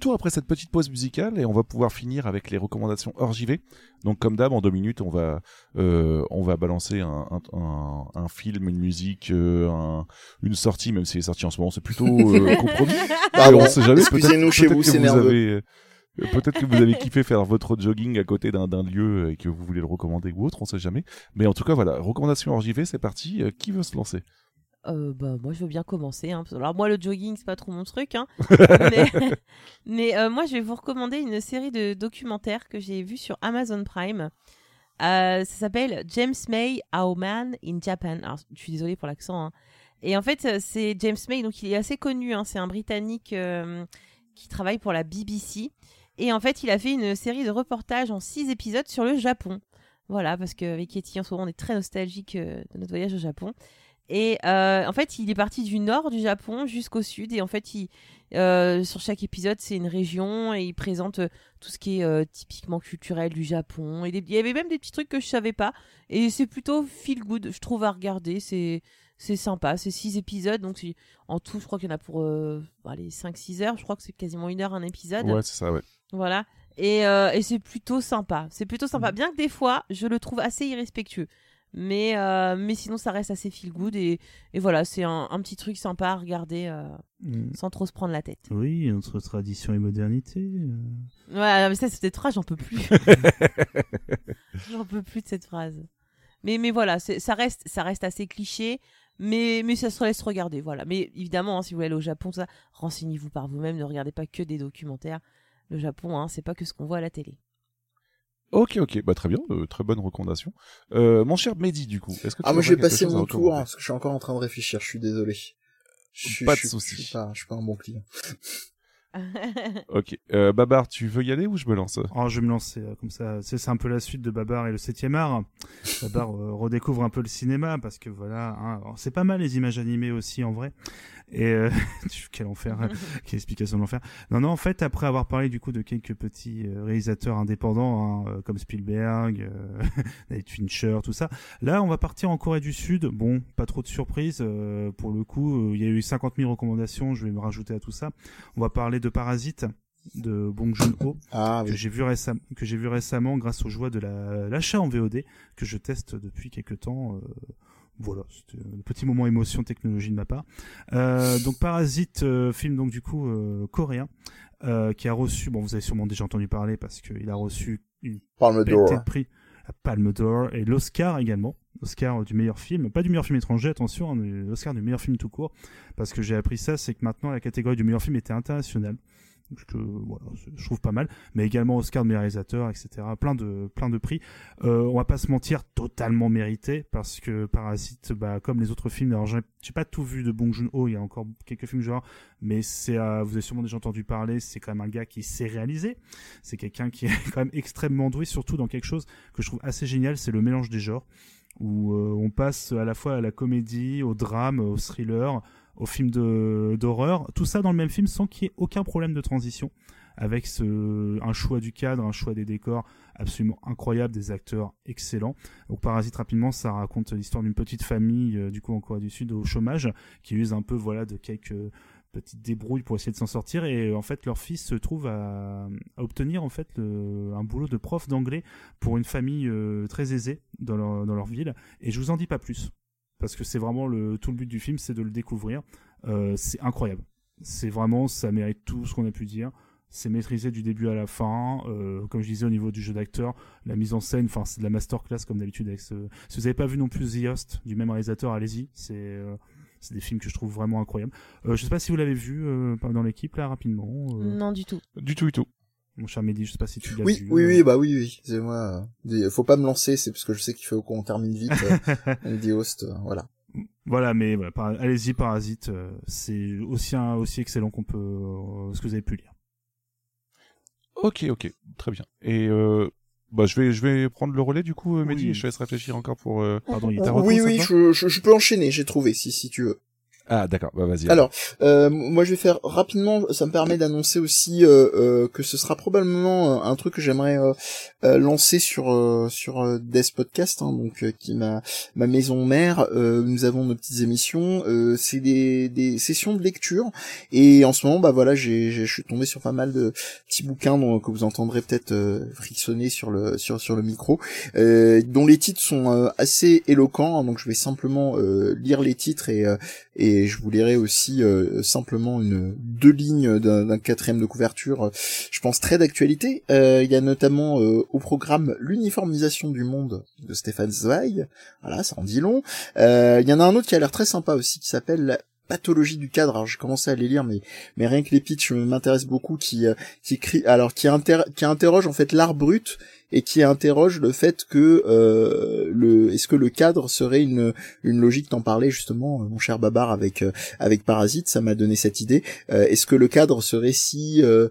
Retour après cette petite pause musicale et on va pouvoir finir avec les recommandations hors JV. Donc comme d'hab, en deux minutes, on va euh, on va balancer un, un, un, film, une musique, euh, un, une sortie, même si les sorties en ce moment c'est plutôt euh, (laughs) compromis. Ah bon, Excusez-nous chez vous, c'est nerveux. Avez, Peut-être que vous avez kiffé faire votre jogging à côté d'un lieu et que vous voulez le recommander ou autre, on sait jamais. Mais en tout cas, voilà, recommandation hors JV, c'est parti. Qui veut se lancer? Euh, bah, moi, je veux bien commencer. Hein. Alors, moi, le jogging, c'est pas trop mon truc. Hein. (laughs) (laughs) mais, euh, moi, je vais vous recommander une série de documentaires que j'ai vu sur Amazon Prime. Euh, ça s'appelle James May, Our Man in Japan. Alors, je suis désolée pour l'accent. Hein. Et en fait, c'est James May, donc il est assez connu. C'est un Britannique qui travaille pour la BBC. Et en fait, il a fait une série de reportages en six épisodes sur le Japon. Voilà, parce qu'avec Katie, en ce moment, on est très nostalgique de notre voyage au Japon. Et euh, en fait, il est parti du nord du Japon jusqu'au sud. Et en fait, il, euh, sur chaque épisode, c'est une région et il présente euh, tout ce qui est typiquement culturel du Japon. Et il y avait même des petits trucs que je savais pas. Et c'est plutôt feel good, je trouve, à regarder. C'est c'est sympa. C'est six épisodes. Donc, en tout, je crois qu'il y en a pour les 5-6 heures. Je crois que c'est quasiment une heure un épisode. Ouais, c'est ça, ouais. Voilà. Et, et c'est plutôt sympa. C'est plutôt sympa. Mm. Bien que des fois, je le trouve assez irrespectueux. Mais, euh, mais sinon, ça reste assez feel good. Et, et voilà, c'est un, un, petit truc sympa à regarder euh, mm. sans trop se prendre la tête. Oui, entre tradition et modernité. Euh. Ouais, mais ça, cette phrase, j'en peux plus. (laughs) j'en peux plus de cette phrase. Mais, mais voilà, ça reste, ça reste assez cliché. Mais, mais ça se laisse regarder, voilà. Mais évidemment, hein, si vous voulez aller au Japon, ça, renseignez-vous par vous-même, ne regardez pas que des documentaires. Le Japon, hein, c'est pas que ce qu'on voit à la télé. Ok, ok, bah très bien, euh, très bonne recommandation. Euh, mon cher Mehdi, du coup, est-ce que tu Ah, moi, j'ai passé mon tour, recommander parce que je suis encore en train de réfléchir, je suis désolé. Je suis- Pas de je suis- souci. Je suis pas, je suis pas un bon client. (laughs) Ok, euh, Babar, tu veux y aller ou je me lance? Oh, je vais me lancer euh, comme ça. C'est un peu la suite de Babar et le 7 art. Babar euh, redécouvre un peu le cinéma parce que voilà, hein, c'est pas mal les images animées aussi en vrai. Et euh, (laughs) quel enfer, (laughs) quelle explication de l'enfer. Non, non, en fait, après avoir parlé du coup de quelques petits euh, réalisateurs indépendants hein, euh, comme Spielberg, euh, David Fincher, tout ça, là, on va partir en Corée du Sud. Bon, pas trop de surprises euh, pour le coup. euh, Il y a eu 50 000 recommandations. Je vais me rajouter à tout ça. On va parler de Parasite de Bong Joon-ho Ah, que oui. j'ai vu récemment que j'ai vu récemment grâce aux joies de la l'achat en VOD que je teste depuis quelques temps euh, voilà c'était un petit moment émotion technologie de ma part euh, donc Parasite euh, film donc du coup euh, coréen qui a reçu bon vous avez sûrement déjà entendu parler parce qu'il a reçu une Palme d'or. prix la Palme d'Or et l'Oscar également l'Oscar du meilleur film pas du meilleur film étranger attention hein, mais l'Oscar du meilleur film tout court parce que j'ai appris ça c'est que maintenant la catégorie du meilleur film était internationale que voilà, je trouve pas mal, mais également Oscar de meilleur réalisateur, etc. Plein de plein de prix. Euh, on va pas se mentir, totalement mérité parce que Parasite, bah comme les autres films, alors j'ai pas tout vu de Bong Joon-ho, il y a encore quelques films genre, mais c'est euh, vous avez sûrement déjà entendu parler, c'est quand même un gars qui sait réaliser. C'est quelqu'un qui est (laughs) quand même extrêmement doué, surtout dans quelque chose que je trouve assez génial, c'est le mélange des genres où euh, on passe à la fois à la comédie, au drame, au thriller, au film d'horreur, tout ça dans le même film sans qu'il y ait aucun problème de transition, avec un choix du cadre, un choix des décors absolument incroyable, des acteurs excellents. Donc Parasite rapidement, ça raconte l'histoire d'une petite famille euh, du coup en Corée du Sud au chômage qui use un peu voilà de quelques petites débrouilles pour essayer de s'en sortir et en fait leur fils se trouve à, obtenir en fait un boulot de prof d'anglais pour une famille euh, très aisée dans leur, ville. Et je vous en dis pas plus parce que c'est vraiment le tout le but du film c'est de le découvrir. Euh, c'est incroyable. C'est vraiment ça mérite tout ce qu'on a pu dire. C'est maîtrisé du début à la fin. Euh, comme je disais au niveau du jeu d'acteur la mise en scène enfin c'est de la masterclass comme d'habitude si vous avez pas vu non plus The Host du même réalisateur allez-y. C'est c'est des films que je trouve vraiment incroyables euh, je sais pas si vous l'avez vu euh, dans l'équipe là rapidement euh, Non, du tout. Du tout, du tout. mon cher Mehdi je sais pas si tu l'as Oui, vu oui, euh. oui, bah oui, oui. C'est moi. euh, Faut pas me lancer, c'est parce que je sais qu'il faut qu'on termine vite. (laughs) Euh, Andy Host, euh, voilà. Voilà, mais voilà, par- allez-y, Parasite, euh, c'est aussi un, aussi excellent qu'on peut, euh, ce que vous avez pu lire. Ok, ok, très bien. Et euh, bah, je vais, je vais prendre le relais du coup, euh, Mehdi, Oui. et je te laisse réfléchir encore pour. euh, Pardon, il recours, oui, oui, je, je, je peux enchaîner. J'ai trouvé, si, si tu veux. Ah, d'accord, bah vas-y. Alors, euh, moi je vais faire rapidement, ça me permet d'annoncer aussi euh, euh, que ce sera probablement euh, un truc que j'aimerais lancer sur sur Death Podcast, hein, donc qui ma ma maison mère. Nous avons nos petites émissions, c'est des sessions de lecture et en ce moment bah voilà j'ai je suis tombé sur pas mal de petits bouquins dont, que vous entendrez peut-être frictionner sur le sur sur le micro, dont les titres sont assez éloquents, hein, donc je vais simplement lire les titres et et je vous lirai aussi euh, simplement une deux lignes d'un quatrième de couverture, euh, je pense très d'actualité. Euh, Il y a notamment euh, au programme l'uniformisation du monde de Stéphane Zweig. Voilà, ça en dit long. Euh, Il y en a un autre qui a l'air très sympa aussi, qui s'appelle pathologie du cadre. Alors j'ai commencé à les lire, mais mais rien que les pitchs m'intéressent beaucoup. Qui euh, qui écrit, alors qui inter qui interroge en fait l'art brut et qui interroge le fait que euh, le est-ce que le cadre serait une une logique t'en parlais justement euh, mon cher Babar avec euh, avec Parasite ça m'a donné cette idée Euh, est-ce que le cadre serait si euh,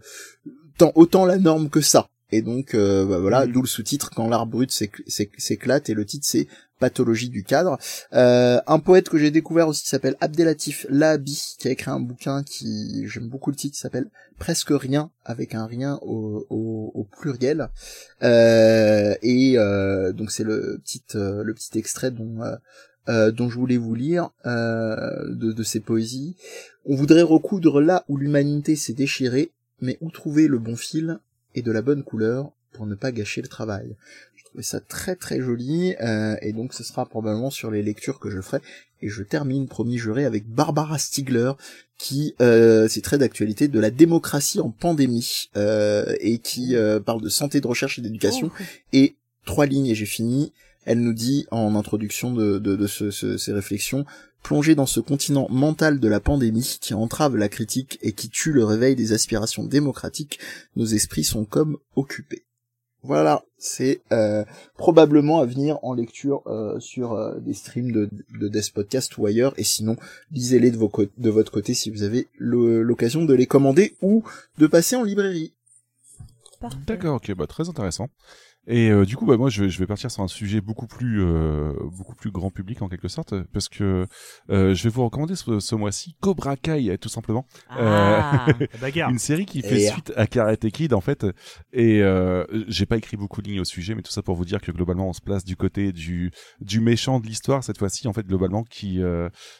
tant autant la norme que ça? Et donc euh, bah voilà Mhm. d'où le sous-titre quand l'art brut s'éc- s'éc- s'éclate et le titre c'est pathologie du cadre Euh, un poète que j'ai découvert aussi s'appelle Abdelatif Lahabi qui a écrit un bouquin qui j'aime beaucoup le titre qui s'appelle presque rien avec un rien au, au, au pluriel euh, et euh, donc c'est le petit euh, le petit extrait dont euh, euh, dont je voulais vous lire de, de ses poésies. On voudrait recoudre là où l'humanité s'est déchirée, mais où trouver le bon fil et de la bonne couleur pour ne pas gâcher le travail? Je trouvais ça très très joli, euh, et donc ce sera probablement sur les lectures que je ferai. Et je termine, promis juré, avec Barbara Stiegler, qui, euh, c'est très d'actualité, de la démocratie en pandémie, euh, et qui euh, parle de santé, de recherche et d'éducation. Oh. Et trois lignes et j'ai fini. Elle nous dit en introduction de, de, de ce, ce, ces réflexions, plongée dans ce continent mental de la pandémie qui entrave la critique et qui tue le réveil des aspirations démocratiques, nos esprits sont comme occupés. Voilà, c'est euh, probablement à venir en lecture euh, sur euh, des streams de, de Death Podcast ou ailleurs, et sinon lisez-les de, vos de votre côté si vous avez l'occasion de les commander ou de passer en librairie. D'accord, ok, bah très intéressant. Et euh, du coup, bah, moi, je, je, vais partir sur un sujet beaucoup plus, euh, beaucoup plus grand public en quelque sorte, parce que euh, je vais vous recommander ce, ce mois-ci Cobra Kai, tout simplement. Ah. (laughs) une série qui fait suite à Karate Kid, en fait. Et j'ai pas écrit beaucoup de lignes au sujet, mais tout ça pour vous dire que globalement, on se place du côté du du méchant de l'histoire cette fois-ci, en fait, globalement, qui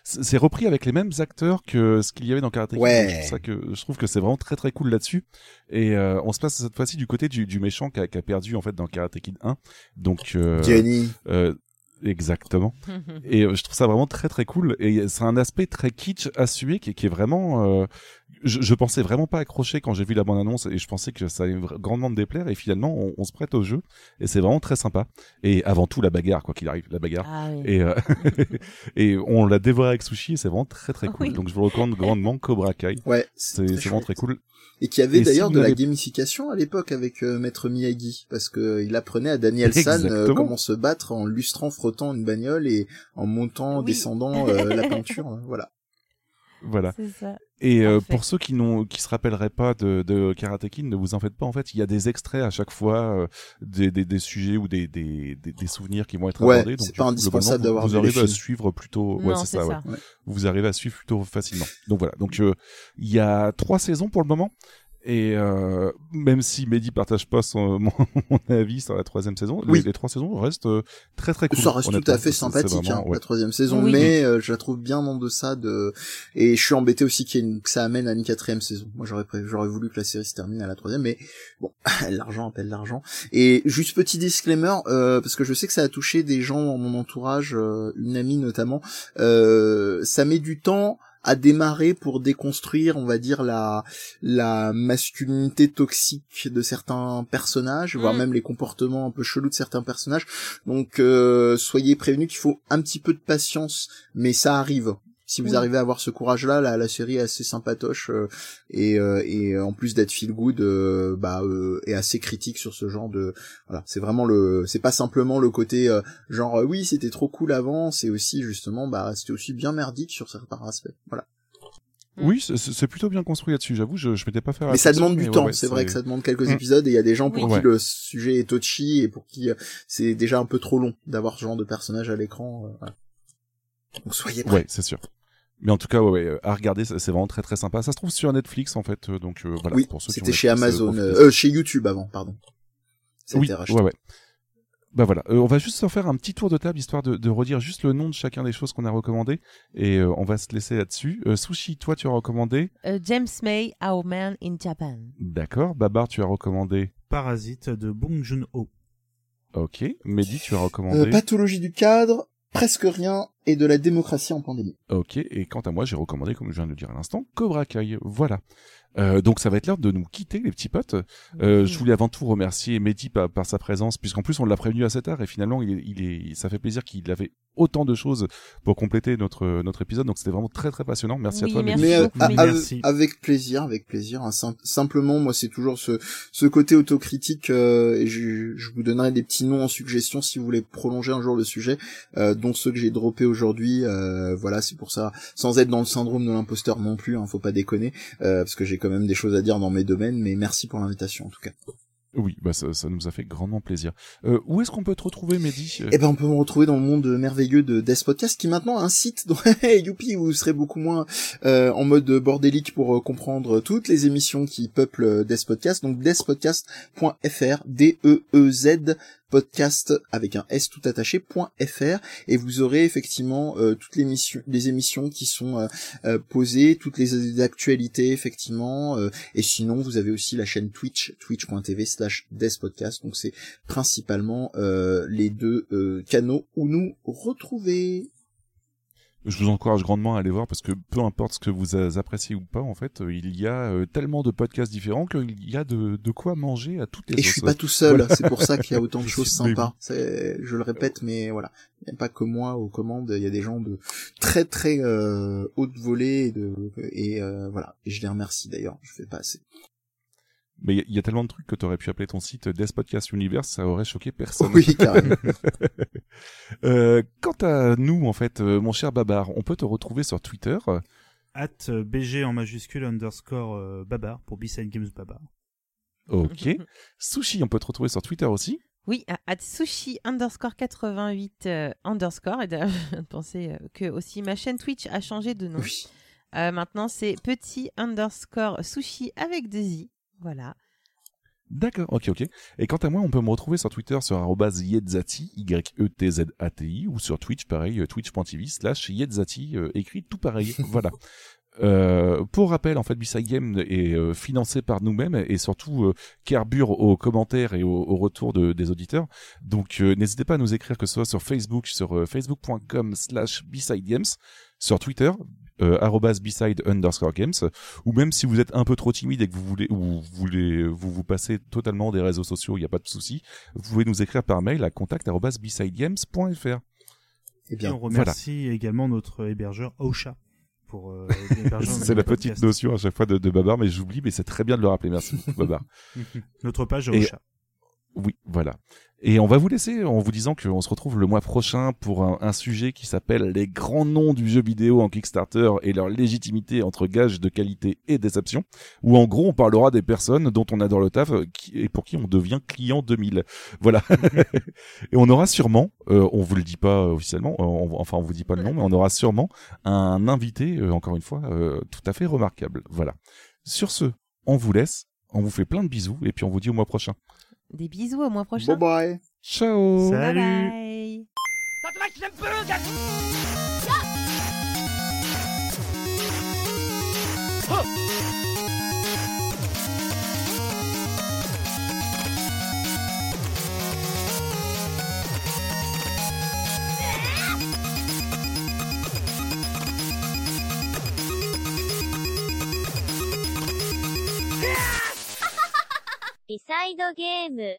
c'est repris avec les mêmes acteurs que ce qu'il y avait dans Karate Kid. Ouais. C'est ça que je trouve que c'est vraiment très très cool là-dessus. Et on se place cette fois-ci du côté du, du méchant qui a, qui a perdu en fait dans Karate Kid 1. Donc euh, Johnny. Euh, exactement. (laughs) et euh, je trouve ça vraiment très très cool. Et c'est un aspect très kitsch assumé qui, qui est vraiment. Euh, je, je pensais vraiment pas accrocher quand j'ai vu la bande annonce et je pensais que ça allait grandement me déplaire. Et finalement, on, on se prête au jeu et c'est vraiment très sympa. Et avant tout la bagarre, quoi qu'il arrive, la bagarre. Ah, oui. Et euh, (laughs) et on l'a dévoré avec sushi et c'est vraiment très très cool. Oui. Donc je vous recommande grandement Cobra Kai. Ouais, C'est vraiment très cool. Et qui avait d'ailleurs si de la gamification à l'époque avec euh, Maître Miyagi, parce que euh, il apprenait à Daniel San euh, comment se battre en lustrant, frottant une bagnole et en montant, Oui. descendant euh, la peinture. hein, Voilà. Voilà. C'est ça. Et euh, pour ceux qui n'ont qui se rappelleraient pas de, de Karate Kid, ne vous en faites pas. En fait, il y a des extraits à chaque fois, euh, des, des, des sujets ou des, des, des, des souvenirs qui vont être Ouais, abordés. Donc, c'est pas coup, indispensable d'avoir vous, vous arrivez à suivre plutôt. Ouais, non, c'est ça. Ouais. Ouais. Vous arrivez à suivre plutôt facilement. Donc voilà. Donc euh, il y a trois saisons pour le moment. Et euh, même si Mehdi partage pas son, (laughs) mon, mon avis sur la troisième saison, les- Oui. les, trois saisons restent euh, très très cool. ça reste tout à fait sympathique, vraiment- hein, ouais. la troisième saison, Oui. mais euh, je la trouve bien en deçà de. Et je suis embêté aussi qu'il y ait une... que ça amène à une quatrième saison. Moi, j'aurais pré- j'aurais voulu que la série se termine à la troisième, mais bon, (laughs) l'argent appelle l'argent. Et juste petit disclaimer, euh, parce que je sais que ça a touché des gens dans mon entourage, euh, une amie notamment. Euh, ça met du temps à démarrer pour déconstruire, on va dire la la masculinité toxique de certains personnages, voire Mm. même les comportements un peu chelous de certains personnages. Donc euh, soyez prévenus qu'il faut un petit peu de patience, mais ça arrive. Si vous Oui. arrivez à avoir ce courage-là, la, la série est assez sympatoche euh, et, euh, et euh, en plus d'être feel good, euh, bah euh, est assez critique sur ce genre de. Voilà, c'est vraiment le, c'est pas simplement le côté euh, genre euh, oui c'était trop cool avant, c'est aussi justement bah c'était aussi bien merdique sur certains aspects. Voilà. Oui, c'est- plutôt bien construit là-dessus. J'avoue, je, je m'étais pas fait. Mais ça demande du ouais, temps, ouais, c'est vrai que ça demande quelques Mm. épisodes et il y a des gens pour Oui. qui le sujet est touchy et pour qui euh, c'est déjà un peu trop long d'avoir ce genre de personnage à l'écran. euh, voilà. Donc soyez prêts. Ouais, c'est sûr. Mais en tout cas, ouais, ouais, euh, à regarder, c'est vraiment très très sympa. Ça se trouve sur Netflix en fait, euh, donc euh, voilà. oui, pour ceux qui ont c'était chez Netflix, Amazon, euh, euh, chez YouTube avant, pardon. Oui, racheté. ouais, ouais. Bah voilà, Euh, on va juste se faire un petit tour de table histoire de, de redire juste le nom de chacun des choses qu'on a recommandées et euh, on va se laisser là-dessus. Euh, Sushi, toi tu as recommandé, James May, Our Man in Japan. d'accord. Babar, tu as recommandé, Parasite de Bong Joon-ho. ok. Mehdi, tu as Euh, recommandé, pathologie du cadre, presque rien et de la démocratie en pandémie. ok. Et quant à moi, j'ai recommandé, comme je viens de le dire à l'instant, Cobra. Voilà. Euh, donc ça va être l'heure de nous quitter les petits potes. Euh, je voulais avant tout remercier Mehdi par, par sa présence, puisqu'en plus on l'a prévenu assez tard et finalement il est, il est, ça fait plaisir qu'il avait autant de choses pour compléter notre notre épisode. Donc c'était vraiment très très passionnant. Merci Oui, à toi. merci Mehdi. Mais euh, beaucoup, Merci. avec plaisir, avec plaisir. hein. Sim- simplement, moi, c'est toujours ce, ce côté autocritique. euh, et je, je vous donnerai des petits noms en suggestion si vous voulez prolonger un jour le sujet, euh, dont ceux que j'ai droppés aujourd'hui. euh, voilà, c'est pour ça, sans être dans le syndrome de l'imposteur non plus. Hein, faut pas déconner, euh, parce que j'ai quand même des choses à dire dans mes domaines. Mais merci pour l'invitation en tout cas. Oui, bah ça, ça nous a fait grandement plaisir. Euh, où est-ce qu'on peut te retrouver, Mehdi? Eh ben, on peut me retrouver dans le monde merveilleux de Death Podcast, qui maintenant a un site, dont, (laughs) youpi, où vous serez beaucoup moins euh, en mode bordélique pour euh, comprendre toutes les émissions qui peuplent Death Podcast. Donc, deathpodcast.fr, D-E-E-Z, podcast avec un S tout attaché, .fr, et vous aurez effectivement euh, toutes les, émissions, les émissions qui sont euh, euh, posées, toutes les actualités, effectivement, et sinon, vous avez aussi la chaîne Twitch, twitch.tv slash deathpodcast, donc c'est principalement les deux canaux où nous retrouver. Je vous encourage grandement à aller voir parce que peu importe ce que vous appréciez ou pas, en fait, euh, il y a euh, tellement de podcasts différents qu'il y a de, de quoi manger à toutes les Et je suis pas tout seul, c'est pour ça qu'il y a autant de (laughs) choses sympas. Je le répète, mais voilà, il n'y a pas que moi aux commandes, il y a des gens de très très euh, haute volée et, de, et euh, voilà. Et je les remercie d'ailleurs, je fais pas assez. Mais il y, a tellement de trucs que tu aurais pu appeler ton site Death Podcast Universe, ça aurait choqué personne. Oui, carrément. (laughs) euh, quant à nous, en fait, euh, mon cher Babar, on peut te retrouver sur Twitter. At euh, BG en majuscule underscore euh, Babar pour B-Side Games Babar. Ok. (laughs) Sushi, on peut te retrouver sur Twitter aussi. Oui, at sushi underscore 88 underscore. Et d'ailleurs, (laughs) je viens de penser que aussi ma chaîne Twitch a changé de nom. Oui. maintenant, c'est petit underscore sushi avec deux i. Voilà. D'accord, ok, ok. Et quant à moi, on peut me retrouver sur Twitter sur @yedzati, Y-E-T-Z-A-T-I, ou sur Twitch, pareil, twitch.tv slash yedzati, euh, écrit tout pareil. (laughs) voilà. Euh, pour rappel, en fait, Beside Game est euh, financé par nous-mêmes et surtout euh, carbure aux commentaires et aux, retours de, des auditeurs. Donc, n'hésitez pas à nous écrire que ce soit sur Facebook, sur facebook.com slash Beside Games, sur Twitter, euh, beside underscore games ou même si vous êtes un peu trop timide et que vous voulez ou vous voulez vous vous passez totalement des réseaux sociaux il n'y a pas de souci vous pouvez nous écrire par mail à contact contact@besidegames.fr et bien on remercie également notre hébergeur Ocha pour euh, (laughs) c'est la petite notion à chaque fois de, de Babar mais j'oublie mais c'est très bien de le rappeler. Merci Babar. (laughs) Notre page Ocha. oui, voilà. Et on va vous laisser en vous disant qu'on se retrouve le mois prochain pour un, sujet qui s'appelle les grands noms du jeu vidéo en Kickstarter et leur légitimité entre gages de qualité et déception. Où en gros on parlera des personnes dont on adore le taf et pour qui on devient client 2000. Voilà. (laughs) et on aura sûrement, euh, on vous le dit pas officiellement, euh, enfin on vous dit pas le nom, mais on aura sûrement un invité, euh, encore une fois, tout à fait remarquable. Voilà. Sur ce, on vous laisse, on vous fait plein de bisous et puis on vous dit au mois prochain. Des bisous au mois prochain. Bye bye. Ciao. Salut. Bye bye. ビサイドゲーム。